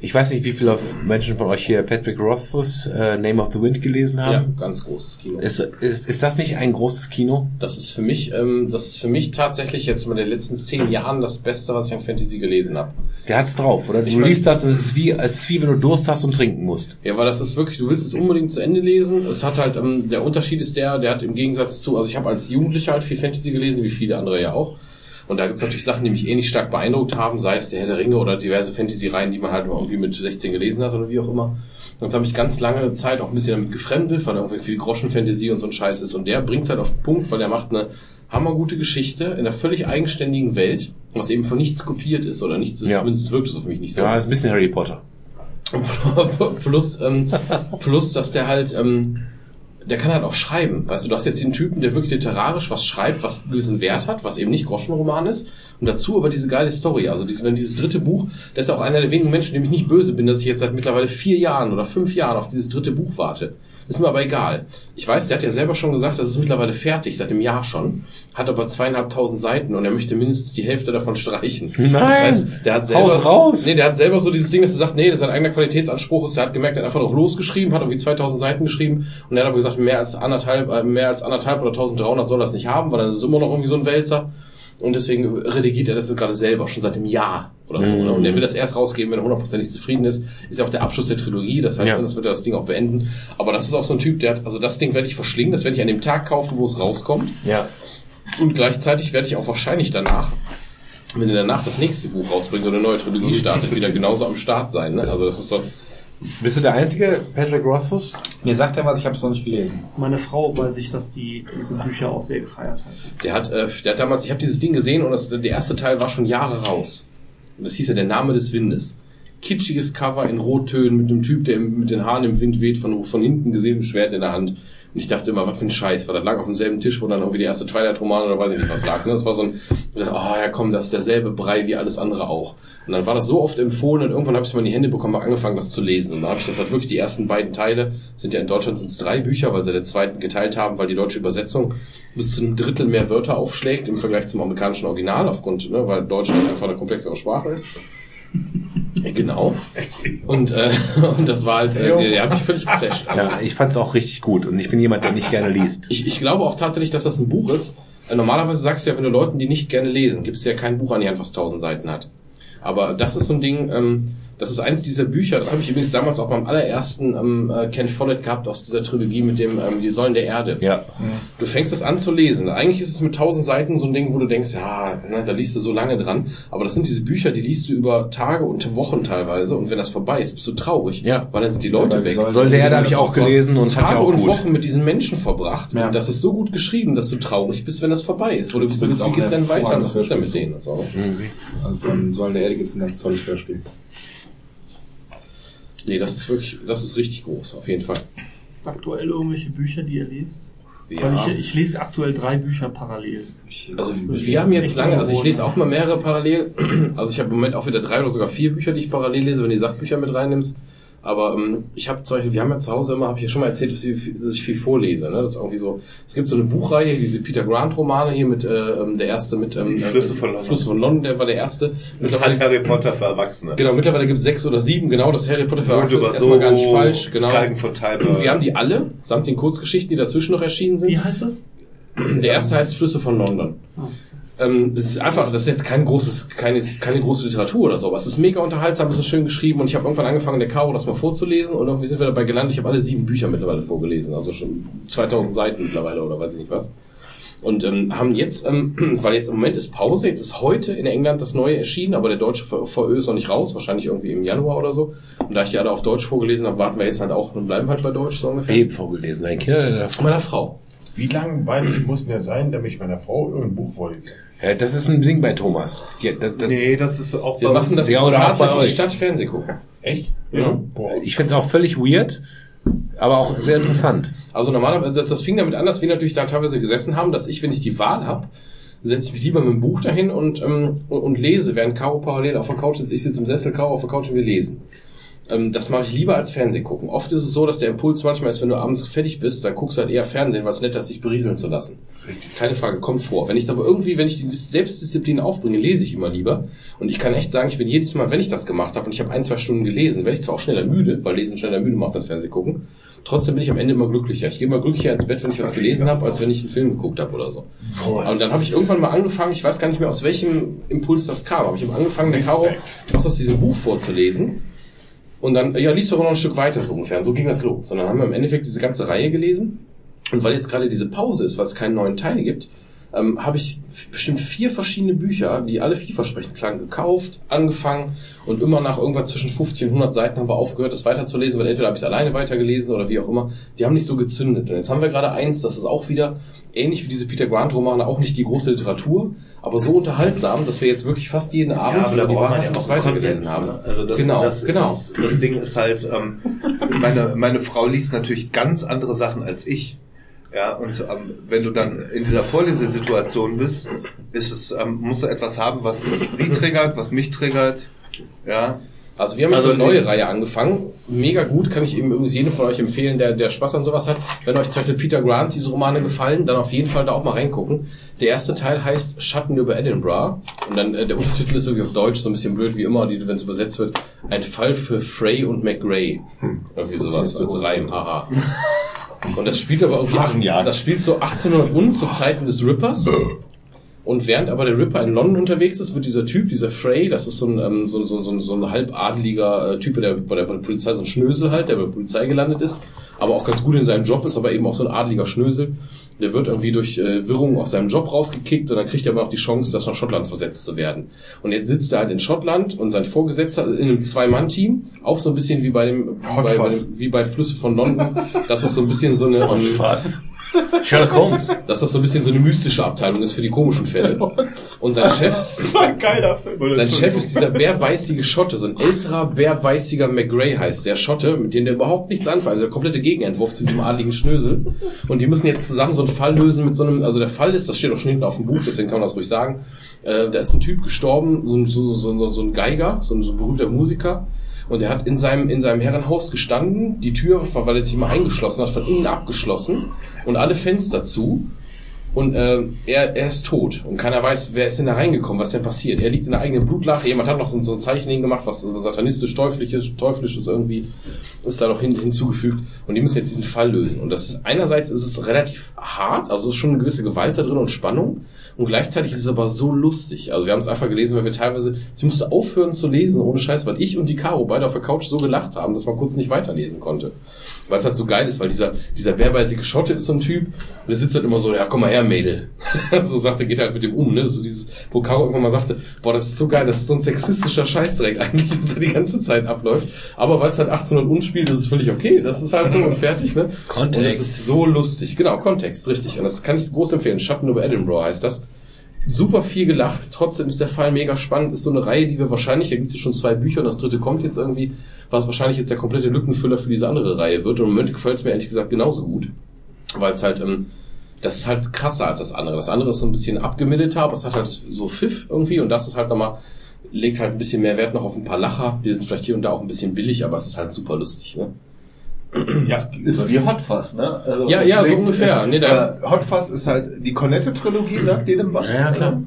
ich weiß nicht, wie viele Menschen von euch hier Patrick Rothfuss äh, Name of the Wind gelesen Ja, haben. ganz großes Kino. Ist, ist, ist das nicht ein großes Kino? Das ist für mich, ähm, das ist für mich tatsächlich jetzt mal in den letzten zehn Jahren das Beste, was ich an Fantasy gelesen habe. Der hat's drauf, oder? Du Ich mein- liest das und es ist wie, es ist wie wenn du Durst hast und trinken musst. Ja, weil das ist wirklich, du willst es unbedingt zu Ende lesen. Es hat halt, ähm, der Unterschied ist der, der hat im Gegensatz zu, also ich habe als Jugendlicher halt viel Fantasy gelesen, wie viele andere ja auch. Und da gibt's natürlich Sachen, die mich eh nicht stark beeindruckt haben, sei es der Herr der Ringe oder diverse Fantasy-Reihen, die man halt mal irgendwie mit 16 gelesen hat oder wie auch immer. Und das habe ich ganz lange Zeit auch ein bisschen damit gefremdet, weil da irgendwie viel Groschen-Fantasy und so ein Scheiß ist. Und der bringt's halt auf den Punkt, weil der macht eine hammergute Geschichte in einer völlig eigenständigen Welt, was eben von nichts kopiert ist oder nicht, Ja. zumindest wirkt es auf mich nicht so. Ja, ist ein bisschen Harry Potter. plus, ähm, plus, dass der halt, ähm, der kann halt auch schreiben. Weißt du, du hast jetzt den Typen, der wirklich literarisch was schreibt, was einen gewissen Wert hat, was eben nicht Groschenroman ist. Und dazu aber diese geile Story. Also diese, wenn dieses dritte Buch, der ist auch einer der wenigen Menschen, dem ich nicht böse bin, dass ich jetzt seit mittlerweile vier Jahren oder fünf Jahren auf dieses dritte Buch warte. Ist mir aber egal. Ich weiß, der hat ja selber schon gesagt, das ist mittlerweile fertig, seit einem Jahr schon. Hat aber zweieinhalbtausend Seiten und er möchte mindestens die Hälfte davon streichen. Nein! Das heißt, der hat selber, Haus raus! Nee, der hat selber so dieses Ding, dass er sagt, nee, das ist ein eigener Qualitätsanspruch ist. Er hat gemerkt, er hat einfach drauf losgeschrieben, hat irgendwie 2000 Seiten geschrieben und er hat aber gesagt, mehr als anderthalb, äh, mehr als anderthalb oder 1300 soll das nicht haben, weil dann ist es immer noch irgendwie so ein Wälzer. Und deswegen redigiert er das jetzt gerade selber, schon seit einem Jahr oder so. Mhm. Ne? Und er will das erst rausgeben, wenn er hundertprozentig zufrieden ist. Ist ja auch der Abschluss der Trilogie, das heißt, Ja. das wird er das Ding auch beenden. Aber das ist auch so ein Typ, der hat, also das Ding werde ich verschlingen, das werde ich an dem Tag kaufen, wo es rauskommt. Ja. Und gleichzeitig werde ich auch wahrscheinlich danach, wenn er danach das nächste Buch rausbringt oder eine neue Trilogie startet, wieder genauso am Start sein. Ne? Also das ist so. Bist du der einzige Patrick Rothfuss? Mir sagt er was, ich habe es noch nicht gelesen. Meine Frau weiß ich, dass die diese Bücher auch sehr gefeiert hat. Der hat, äh, der hat damals, ich habe dieses Ding gesehen und das, der erste Teil war schon Jahre raus. Und das hieß ja der Name des Windes. Kitschiges Cover in Rottönen mit einem Typ, der mit den Haaren im Wind weht, von, von hinten gesehen, ein Schwert in der Hand. Und ich dachte immer, was für ein Scheiß, weil das lag auf demselben Tisch, wo dann irgendwie die erste Twilight-Roman oder weiß ich nicht was lag. Ne? Das war so ein, dachte, ah ja komm, das ist derselbe Brei wie alles andere auch. Und dann war das so oft empfohlen und irgendwann habe ich es mal in die Hände bekommen, habe angefangen, das zu lesen. Und dann habe ich das halt wirklich die ersten beiden Teile, sind ja in Deutschland sind es drei Bücher, weil sie den zweiten geteilt haben, weil die deutsche Übersetzung bis zu einem Drittel mehr Wörter aufschlägt im Vergleich zum amerikanischen Original, aufgrund, ne, weil Deutsch halt einfach eine komplexere Sprache ist. Genau. Und, äh, und das war halt, äh, der, der hat mich völlig geflasht. Also, Ja, ich fand's auch richtig gut und ich bin jemand, der nicht gerne liest. ich, ich glaube auch tatsächlich, dass das ein Buch ist. Äh, Normalerweise sagst du ja, wenn du Leuten, die nicht gerne lesen, gibst du ja kein Buch an die Hand, was tausend Seiten hat. Aber das ist so ein Ding, ähm, das ist eins dieser Bücher, das habe ich übrigens damals auch beim allerersten ähm, äh, Ken Follett gehabt aus dieser Trilogie mit dem ähm, Die Säulen der Erde. Ja. Du fängst das an zu lesen. Eigentlich ist es mit tausend Seiten so ein Ding, wo du denkst, ja, ne, da liest du so lange dran. Aber das sind diese Bücher, die liest du über Tage und Wochen teilweise. Und wenn das vorbei ist, bist du traurig. Ja. Weil dann sind die Leute Dabei weg. Soll der Erde habe ich auch gelesen und Tage auch und gut. Wochen mit diesen Menschen verbracht. Ja. Und das ist so gut geschrieben, dass du traurig bist, wenn das vorbei ist. Wo du bist, wie geht's denn weiter? Was ist denn mit denen? und So. Also von Säulen der Erde gibt es ein ganz tolles Hörspiel. Nee, das ist wirklich, das ist richtig groß, auf jeden Fall. Gibt's aktuell irgendwelche Bücher, die ihr lest? Ja. Weil ich, ich lese aktuell drei Bücher parallel. Also wir haben jetzt lange, also ich lese auch mal mehrere parallel. Also ich habe im Moment auch wieder drei oder sogar vier Bücher, die ich parallel lese, wenn du die Sachbücher mit reinnimmst. Aber ähm, ich habe zum Beispiel, wir haben ja zu Hause immer, habe ich ja schon mal erzählt, dass ich, dass ich viel vorlese. Ne? Das ist irgendwie so. Es gibt so eine Buchreihe, diese Peter Grant Romane hier mit äh, ähm, der erste mit ähm, Die Flüsse von London. Flüsse von London, der war der erste. Das ist halt Harry Potter für Erwachsene. Genau, mittlerweile gibt es sechs oder sieben, genau, das Harry Potter für Erwachsene ist erstmal gar nicht falsch, genau. Galgen von Thalberg. Wir haben die alle, samt den Kurzgeschichten, die dazwischen noch erschienen sind. Wie heißt das? Der erste heißt Flüsse von London. Ah. Ähm, das ist einfach, das ist jetzt kein großes, keine, keine große Literatur oder so, aber es ist mega unterhaltsam, es ist schön geschrieben und ich habe irgendwann angefangen, der Caro das mal vorzulesen und irgendwie sind wir dabei gelandet, ich habe alle sieben Bücher mittlerweile vorgelesen, also schon 2000 Seiten mittlerweile oder weiß ich nicht was. Und ähm, haben jetzt, ähm, weil jetzt im Moment ist Pause, jetzt ist heute in England das neue erschienen, aber der deutsche VÖ ist noch nicht raus, wahrscheinlich irgendwie im Januar oder so. Und da ich die alle auf Deutsch vorgelesen habe, warten wir jetzt halt auch und bleiben halt bei Deutsch so ungefähr. Wem vorgelesen? Ein Kind oder Von meiner Frau. Wie langweilig muss mir sein, damit ich meiner Frau irgendein Buch vorlese? Ja, das ist ein Ding bei Thomas. Die, das, das, Nee, das ist auch Wir bei machen das Ja, oder auch bei euch. Fernseh gucken. Echt? Ja. Boah. Ich find's auch völlig weird, aber auch sehr interessant. Also normalerweise, das, das fing damit an, dass wir natürlich da teilweise gesessen haben, dass ich, wenn ich die Wahl habe, setze ich mich lieber mit dem Buch dahin und, ähm, und, und lese, während Caro parallel auf der Couch sitzt. Ich sitze im Sessel, Caro auf der Couch und wir lesen. Ähm, das mache ich lieber als Fernsehen gucken. Oft ist es so, dass der Impuls manchmal ist, wenn du abends fertig bist, dann guckst du halt eher Fernsehen, weil es nett ist, sich berieseln zu lassen. Keine Frage, kommt vor. Wenn ich aber irgendwie, wenn ich die Selbstdisziplin aufbringe, lese ich immer lieber. Und ich kann echt sagen, ich bin jedes Mal, wenn ich das gemacht habe und ich habe ein, zwei Stunden gelesen, werde ich zwar auch schneller müde, weil Lesen schneller müde macht als Fernsehen gucken. Trotzdem bin ich am Ende immer glücklicher. Ich gehe immer glücklicher ins Bett, wenn ich was gelesen habe, als wenn ich einen Film geguckt habe oder so. Und dann habe ich irgendwann mal angefangen, ich weiß gar nicht mehr, aus welchem Impuls das kam, aber ich habe angefangen, der Caro was aus diesem Buch vorzulesen. Und dann, ja, liest doch noch ein Stück weiter so ungefähr. Und so ging das los. Und dann haben wir im Endeffekt diese ganze Reihe gelesen. Und weil jetzt gerade diese Pause ist, weil es keinen neuen Teil gibt, ähm, habe ich bestimmt vier verschiedene Bücher, die alle vielversprechend klangen, gekauft, angefangen und immer nach irgendwas zwischen 50 und 100 Seiten haben wir aufgehört, das weiterzulesen, weil entweder habe ich es alleine weitergelesen oder wie auch immer. Die haben nicht so gezündet. Und jetzt haben wir gerade eins, das ist auch wieder ähnlich wie diese Peter Grant-Romane, auch nicht die große Literatur, aber so unterhaltsam, dass wir jetzt wirklich fast jeden Abend aber da über die Wahrheit ja Konsens, haben. ne? Also das, genau, das, genau. Das, das Ding ist halt, ähm, meine, meine Frau liest natürlich ganz andere Sachen als ich. Ja, und ähm, wenn du dann in dieser Vorlesesituation bist, ist es, ähm, musst du etwas haben, was sie triggert, was mich triggert. Ja. Also wir haben jetzt Also eine neue Reihe angefangen. Mega gut, kann ich eben übrigens jedem von euch empfehlen, der, der Spaß an sowas hat. Wenn euch zum Beispiel Peter Grant diese Romane gefallen, dann auf jeden Fall da auch mal reingucken. Der erste Teil heißt Schatten über Edinburgh. Und dann äh, der Untertitel ist irgendwie auf Deutsch so ein bisschen blöd wie immer, wenn es übersetzt wird. Ein Fall für Frey und McGray. Irgendwie sowas als Reim, haha. Und das spielt aber irgendwie, das spielt so 1800 und zu Zeiten des Rippers. Und während aber der Ripper in London unterwegs ist, wird dieser Typ, dieser Frey, das ist so ein, ähm, so, so, so, so ein halbadeliger äh, Typ der, bei, der, bei der Polizei, so ein Schnösel halt, der bei der Polizei gelandet ist, aber auch ganz gut in seinem Job ist, aber eben auch so ein adeliger Schnösel. Der wird irgendwie durch äh, Wirrungen aus seinem Job rausgekickt und dann kriegt er aber auch die Chance, das nach Schottland versetzt zu werden. Und jetzt sitzt er halt in Schottland und sein Vorgesetzter in einem Zwei-Mann-Team, auch so ein bisschen wie bei dem, wie bei, bei dem wie bei Flüsse von London. Das ist so ein bisschen so eine ähm, Sherlock Holmes. dass das so ein bisschen so eine mystische Abteilung ist für die komischen Fälle. Und sein Chef, Film. sein Chef ist dieser bärbeißige Schotte, so ein älterer, bärbeißiger McGray heißt der Schotte, mit dem der überhaupt nichts anfällt. Also der komplette Gegenentwurf zu diesem adligen Schnösel. Und die müssen jetzt zusammen so einen Fall lösen mit so einem, also der Fall ist, das steht auch schon hinten auf dem Buch, deswegen kann man das ruhig sagen, äh, da ist ein Typ gestorben, so, ein- so, so, so, so ein Geiger, so ein, so ein berühmter Musiker. Und er hat in seinem, in seinem Herrenhaus gestanden, die Tür, weil er sich mal eingeschlossen hat, von innen abgeschlossen und alle Fenster zu. Und äh, er, er ist tot und keiner weiß, wer ist denn da reingekommen, was denn passiert. Er liegt in der eigenen Blutlache, jemand hat noch so, so ein Zeichen hingemacht, was satanistisch, teuflisches, teuflisches irgendwie ist da noch hin, hinzugefügt und die müssen jetzt diesen Fall lösen. Und das ist einerseits ist es relativ hart, also ist schon eine gewisse Gewalt da drin und Spannung und gleichzeitig ist es aber so lustig. Also wir haben es einfach gelesen, weil wir teilweise, ich musste aufhören zu lesen, ohne Scheiß, weil ich und die Caro beide auf der Couch so gelacht haben, dass man kurz nicht weiterlesen konnte. Weil es halt so geil ist, weil dieser, dieser bärbeißige Schotte ist so ein Typ, und der sitzt halt immer so, ja, komm mal her, Mädel. so sagt er, geht halt mit dem um, ne? So dieses, wo Caro irgendwann mal sagte, boah, das ist so geil, das ist so ein sexistischer Scheißdreck eigentlich, was da die ganze Zeit abläuft. Aber weil es halt 1800 und spielt, ist es völlig okay. Das ist halt so und fertig, ne? Kontext. Und es ist so lustig. Genau, Kontext, richtig. Und das kann ich groß empfehlen. Schatten über Edinburgh heißt das. Super viel gelacht. Trotzdem ist der Fall mega spannend. Ist so eine Reihe, die wir wahrscheinlich, da gibt es schon zwei Bücher und das dritte kommt jetzt irgendwie, was wahrscheinlich jetzt der komplette Lückenfüller für diese andere Reihe wird. Und im Moment gefällt es mir ehrlich gesagt genauso gut. Weil es halt, ähm, das ist halt krasser als das andere. Das andere ist so ein bisschen abgemilderter, aber es hat halt so Pfiff irgendwie und das ist halt nochmal, legt halt ein bisschen mehr Wert noch auf ein paar Lacher. Die sind vielleicht hier und da auch ein bisschen billig, aber es ist halt super lustig, ne? Ja, Ist wie Hot Fuzz, ne? Also Ja, ja, so ungefähr. Nee, da äh, Hot Fuzz ist halt die Cornetto-Trilogie, sagt jedem was. Ja, klar.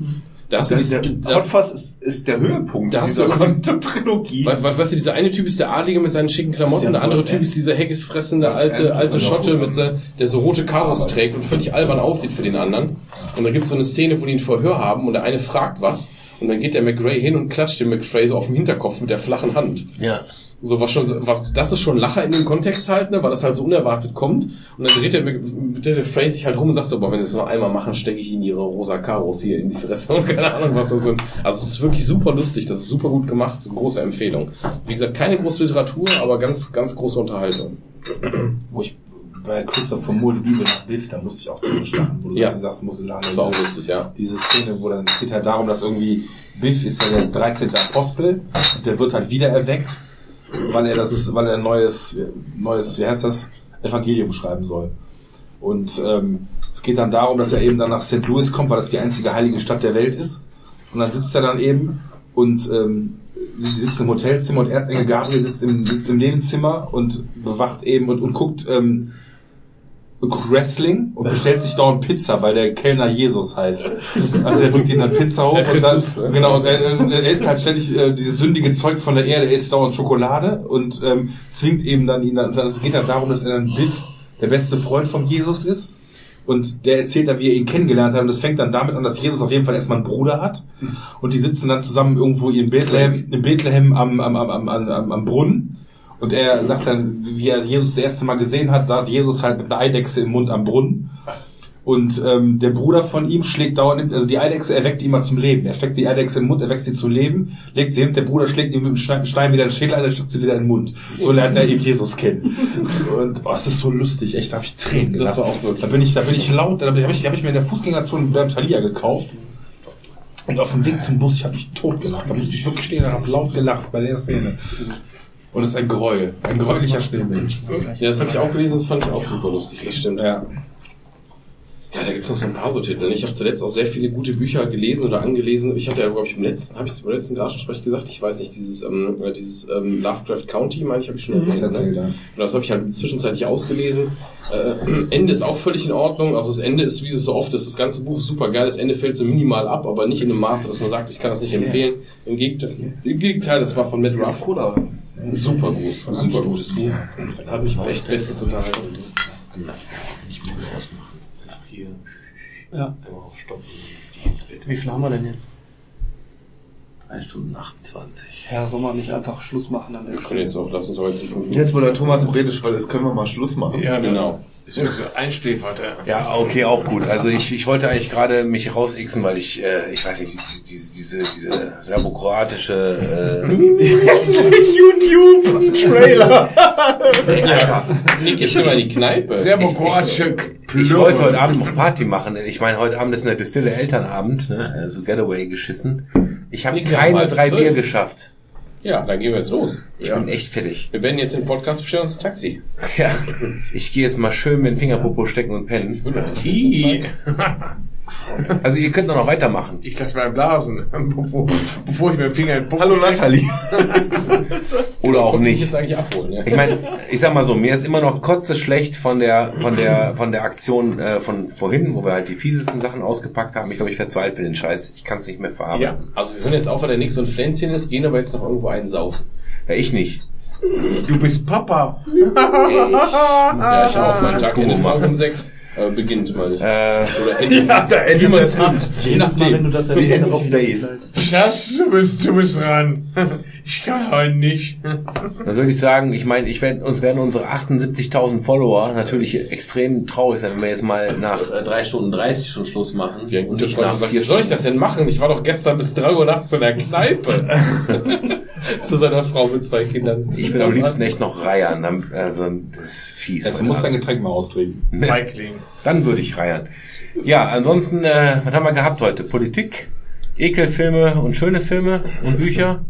Da hast du Der, dieses, der, Hot Fuzz ist, ist der Höhepunkt Da dieser Cornetto-Trilogie. We- we- Weißt du, dieser eine Typ ist der Adlige mit seinen schicken Klamotten, ja der andere Typ ist dieser heckigsfressende Wolf alte, alte das Schotte, mit sein, der so rote Karos trägt und völlig albern aussieht für den anderen. Und dann gibt es so eine Szene, wo die ein Verhör haben und der eine fragt was und dann geht der McRae hin und klatscht dem McFray so auf den Hinterkopf mit der flachen Hand. Ja. So was schon, was, das ist schon Lacher in dem Kontext halt, ne, weil das halt so unerwartet kommt. Und dann dreht der, dreht der Frey sich halt rum und sagt so, boah, wenn sie es noch einmal machen, stecke ich ihnen ihre rosa Karos hier in die Fresse und keine Ahnung, was das sind. Also es ist wirklich super lustig, das ist super gut gemacht, das ist eine große Empfehlung. Wie gesagt, keine große Literatur, aber ganz, ganz große Unterhaltung. Wo ich bei Christopher Moore die Bibel nach Biff, da musste ich auch drüber lachen, wo du Ja. sagst, musst du lachen. Das war auch lustig, ja. Diese Szene, wo dann es geht halt darum, dass irgendwie Biff ist ja der 13. Apostel und der wird halt wieder erweckt, weil er das, weil er ein neues, neues, wie heißt das, Evangelium schreiben soll. Und ähm, es geht dann darum, dass er eben dann nach St. Louis kommt, weil das die einzige heilige Stadt der Welt ist. Und dann sitzt er dann eben und ähm, sie sitzen im Hotelzimmer und Erzengel Gabriel sitzt im, sitzt im Nebenzimmer und bewacht eben und, und guckt, ähm, guckt Wrestling und bestellt sich dauernd Pizza, weil der Kellner Jesus heißt. Also er bringt ihm dann Pizza hoch und dann, ne? genau, und er, er isst halt ständig äh, dieses sündige Zeug von der Erde, er isst dauernd Schokolade und ähm, zwingt eben dann ihn dann es geht dann darum, dass er dann Biff der beste Freund von Jesus ist. Und der erzählt dann, wie er ihn kennengelernt hat. Und das fängt dann damit an, dass Jesus auf jeden Fall erstmal einen Bruder hat. Und die sitzen dann zusammen irgendwo in Bethlehem, in Bethlehem am, am, am, am, am, am Brunnen. Und er sagt dann, wie er Jesus das erste Mal gesehen hat, saß Jesus halt mit einer Eidechse im Mund am Brunnen. Und ähm, der Bruder von ihm schlägt dauernd, also die Eidechse erweckt ihn mal zum Leben. Er steckt die Eidechse den Mund, erweckt sie zum Leben, legt sie hin, der Bruder schlägt ihm mit dem Stein wieder in den Schädel ein, dann steckt sie wieder in den Mund. So lernt er eben Jesus kennen. Und oh, es ist so lustig, echt, da habe ich Tränen gelacht. Das war auch wirklich. Da bin ich, da bin ich laut, da habe ich, da hab ich mir in der Fußgängerzone beim Thalia gekauft. Und auf dem Weg zum Bus, ich habe mich tot gelacht. Da musste ich wirklich stehen und habe laut gelacht bei der Szene. Und es ist ein Gräuel, ein gräulicher Schneemensch. Ja, das habe ich auch gelesen, das fand ich auch super lustig, das stimmt. Ja. Ja, da gibt es noch so ein paar so Titel. Ich habe zuletzt auch sehr viele gute Bücher gelesen oder angelesen. Ich hatte ja, glaube ich, im letzten, habe ich es im letzten Garagensprech gesagt, ich weiß nicht, dieses, ähm, äh, dieses ähm, Lovecraft County, meine ich, habe ich schon erwähnt. erzählt Ne? Und das habe ich halt zwischenzeitlich ausgelesen. Äh, Ende ist auch völlig in Ordnung. Also das Ende ist, wie es so oft ist, das ganze Buch ist super geil. Das Ende fällt so minimal ab, aber nicht in einem Maße, dass man sagt, ich kann das nicht empfehlen. Im Gegenteil, im Gegenteil das war von Matt Ruff. Super groß, super gutes Buch. Hat mich echt bestens unterhalten. Ja. Wie viel haben wir denn jetzt? 3 Stunden 28. Ja, soll man nicht einfach Schluss machen an der Wir können jetzt auch, lass uns heute nicht fünf Jetzt, wo der Thomas im Redeschwall ist, können wir mal Schluss machen. Ja, Genau. Ist ja so einschläfert, ja. Ja, okay, auch gut. Also ich, ich wollte eigentlich gerade mich rausixen, weil ich, äh, ich weiß nicht, diese, diese, diese serbokroatische, YouTube-Trailer. äh, Alter, Nick, jetzt geh mal in die Kneipe. Serbokroatische ich wollte heute Abend noch Party machen. Ich meine, heute Abend ist eine Distille Elternabend, ne? also Getaway geschissen. Ich habe keine drei. Bier geschafft. Ja, dann gehen wir jetzt los. Ich bin echt fertig. Wir werden jetzt den Podcast bestellen ein Taxi. Ja, ich gehe jetzt mal schön mit dem Fingerpopo stecken und pennen. I. Also ihr könnt doch noch weitermachen. Ich lasse mal blasen, bevor, bevor ich mit dem Finger in den Popo Hallo. Nathalie. Oder auch nicht. jetzt eigentlich abholen, ne? Ich meine, ich sag mal so, mir ist immer noch kotze schlecht von der von der von der Aktion äh, von vorhin, wo wir halt die fiesesten Sachen ausgepackt haben. Ich glaube, ich werde zu alt für den Scheiß. Ich kann es nicht mehr Ja, verarbeiten. also wir hören jetzt auf, weil der Nix so ein Pflänzchen ist, gehen aber jetzt noch irgendwo einen saufen. Ja. ich nicht. Du bist Papa. Ja, ich auch. Mein Tag Guck endet mal. morgen um sechs. Äh, beginnt, meine ich. Äh, Oder endet. Ja, da endet Wie es. Je Mal, wenn du nachdem. das erwähnst, end of days. Schatz, du bist, du bist dran. Ich kann heute nicht. was soll ich sagen? Ich meine, ich werd, uns werden unsere 78.000 Follower natürlich extrem traurig sein, wenn wir jetzt mal nach äh, 3 Stunden 30 schon Schluss machen. Ja, und Freund nach sagt, wie soll ich das denn machen? Ich war doch gestern bis drei Uhr nachts in der Kneipe. Zu seiner Frau mit zwei Kindern. Ich will am liebsten echt noch reiern. Also, das ist fies. Also heute muss dein. Getränk mal austrinken. Feigling. Dann würde ich reiern. Ja, ansonsten, äh, was haben wir gehabt heute? Politik, Ekelfilme und schöne Filme und Bücher.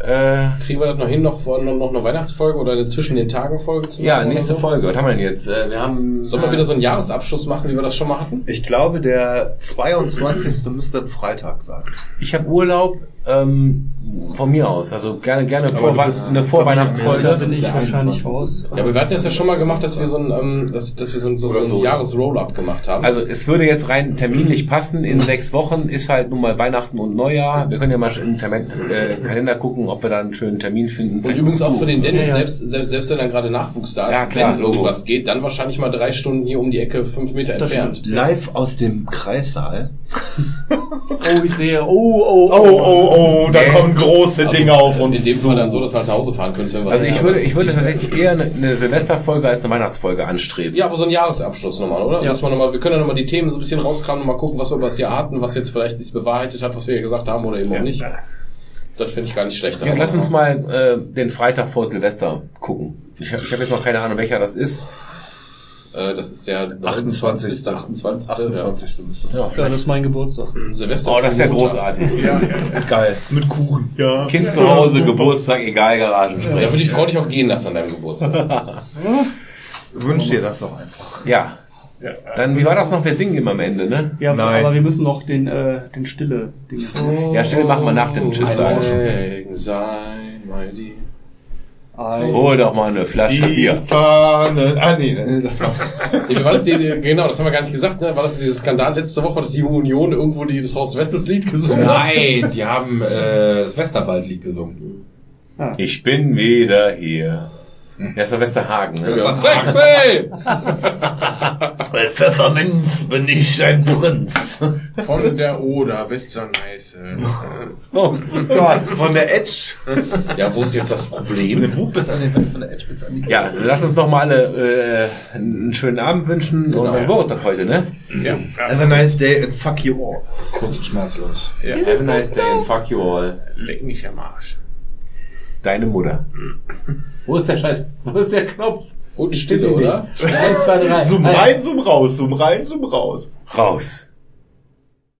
Äh, Kriegen wir das noch hin, noch, vor, noch, noch eine Weihnachtsfolge oder eine zwischen den Tagen Folge zu ja, nächste so? Folge. Was haben wir denn jetzt? Äh, wir haben. Sollen wir wieder so einen Jahresabschluss machen, wie wir das schon mal hatten? Ich glaube, der 22. müsste ein Freitag sein. Ich habe Urlaub ähm, von mir aus. Also gerne, gerne vor, was, eine Da Vorweihnachtsfolge. bin ich wahrscheinlich 21. raus. Ja, aber wir hatten das ja schon mal gemacht, dass wir so ein, ähm, dass, dass wir so ein, so Oder ein so. Jahres-Roll-Up gemacht haben. Also es würde jetzt rein terminlich passen. In sechs Wochen ist halt nun mal Weihnachten und Neujahr. Wir können ja mal im Termin, äh, Kalender gucken, ob wir da einen schönen Termin finden. und übrigens auch für den Dennis, Ja, ja. selbst, selbst, selbst wenn da gerade Nachwuchs da ist, Ja, klar, wenn irgendwas geht, dann wahrscheinlich mal drei Stunden hier um die Ecke, fünf Meter Das entfernt. Live aus dem Kreissaal. Oh, ich sehe. Oh, oh, Oh, oh, oh, da Nee. kommen große Dinge auf uns In dem zu. Fall dann so, dass wir halt nach Hause fahren können. wenn wir Also was ich würde, ich würde tatsächlich eher eine, eine Silvesterfolge als eine Weihnachtsfolge anstreben. Ja, aber so ein Jahresabschluss nochmal, oder? Ja. Dass man nochmal, wir können ja nochmal die Themen so ein bisschen rauskramen und mal gucken, was wir über das Jahr hatten, was jetzt vielleicht sich bewahrheitet hat, was wir ja gesagt haben oder eben auch nicht. Das finde ich gar nicht schlecht. Ja, lass uns mal äh, den Freitag vor Silvester gucken. Ich habe ich hab jetzt noch keine Ahnung, welcher das ist. Äh, das ist der 28. 28. 28. müsste das Ja, Ja, das ist mein Geburtstag. Ja. Silvester. Oh, das wäre großartig. Ja, Geil. Mit Kuchen. Ja. Kind zu Hause, Geburtstag, egal, Da Garagensprech. würde die Frau dich auch gehen lassen an deinem Geburtstag. Wünsch dir das doch einfach. Ja. Dann, wie war das noch? Wir singen immer am Ende, ne? Ja, Nein. aber wir müssen noch den, äh, den stille Ding. Ja, still machen wir nach dem Tschüss sagen. Sein, mein Lieb. Ein- Hol doch mal eine Flasche Bier. Fahnen. Ah, nee, nee, das war. Nee, war das die, genau, das haben wir gar nicht gesagt, ne? War das dieser Skandal letzte Woche, dass die Junge Union irgendwo die, das Horst Wessels Lied gesungen hat? Nein, die haben äh, das Westerwaldlied gesungen. Ich bin wieder hier. Ja, ist doch Westerhagen, ne? Ja, sexy! Bei Pfefferminz bin ich ein Prinz. Von der Oder bis zur Neiße. Oh Gott. Von der Edge. Ja, wo ist jetzt das Von Problem? dem Buch bis an den von der Edge bis an die. Ja, lass uns noch mal alle äh, einen schönen Abend wünschen und dann war es das heute, ne? Ja. Have a nice day and fuck you all. Kurz und schmerzlos. ja. Have a nice day and fuck you all. Leck mich am Arsch. Deine Mutter. Wo ist der Scheiß? Wo ist der Knopf? Und Stille, oder? Eins, zwei, drei. Zoom rein, zoom raus, zoom rein, zoom raus. Raus.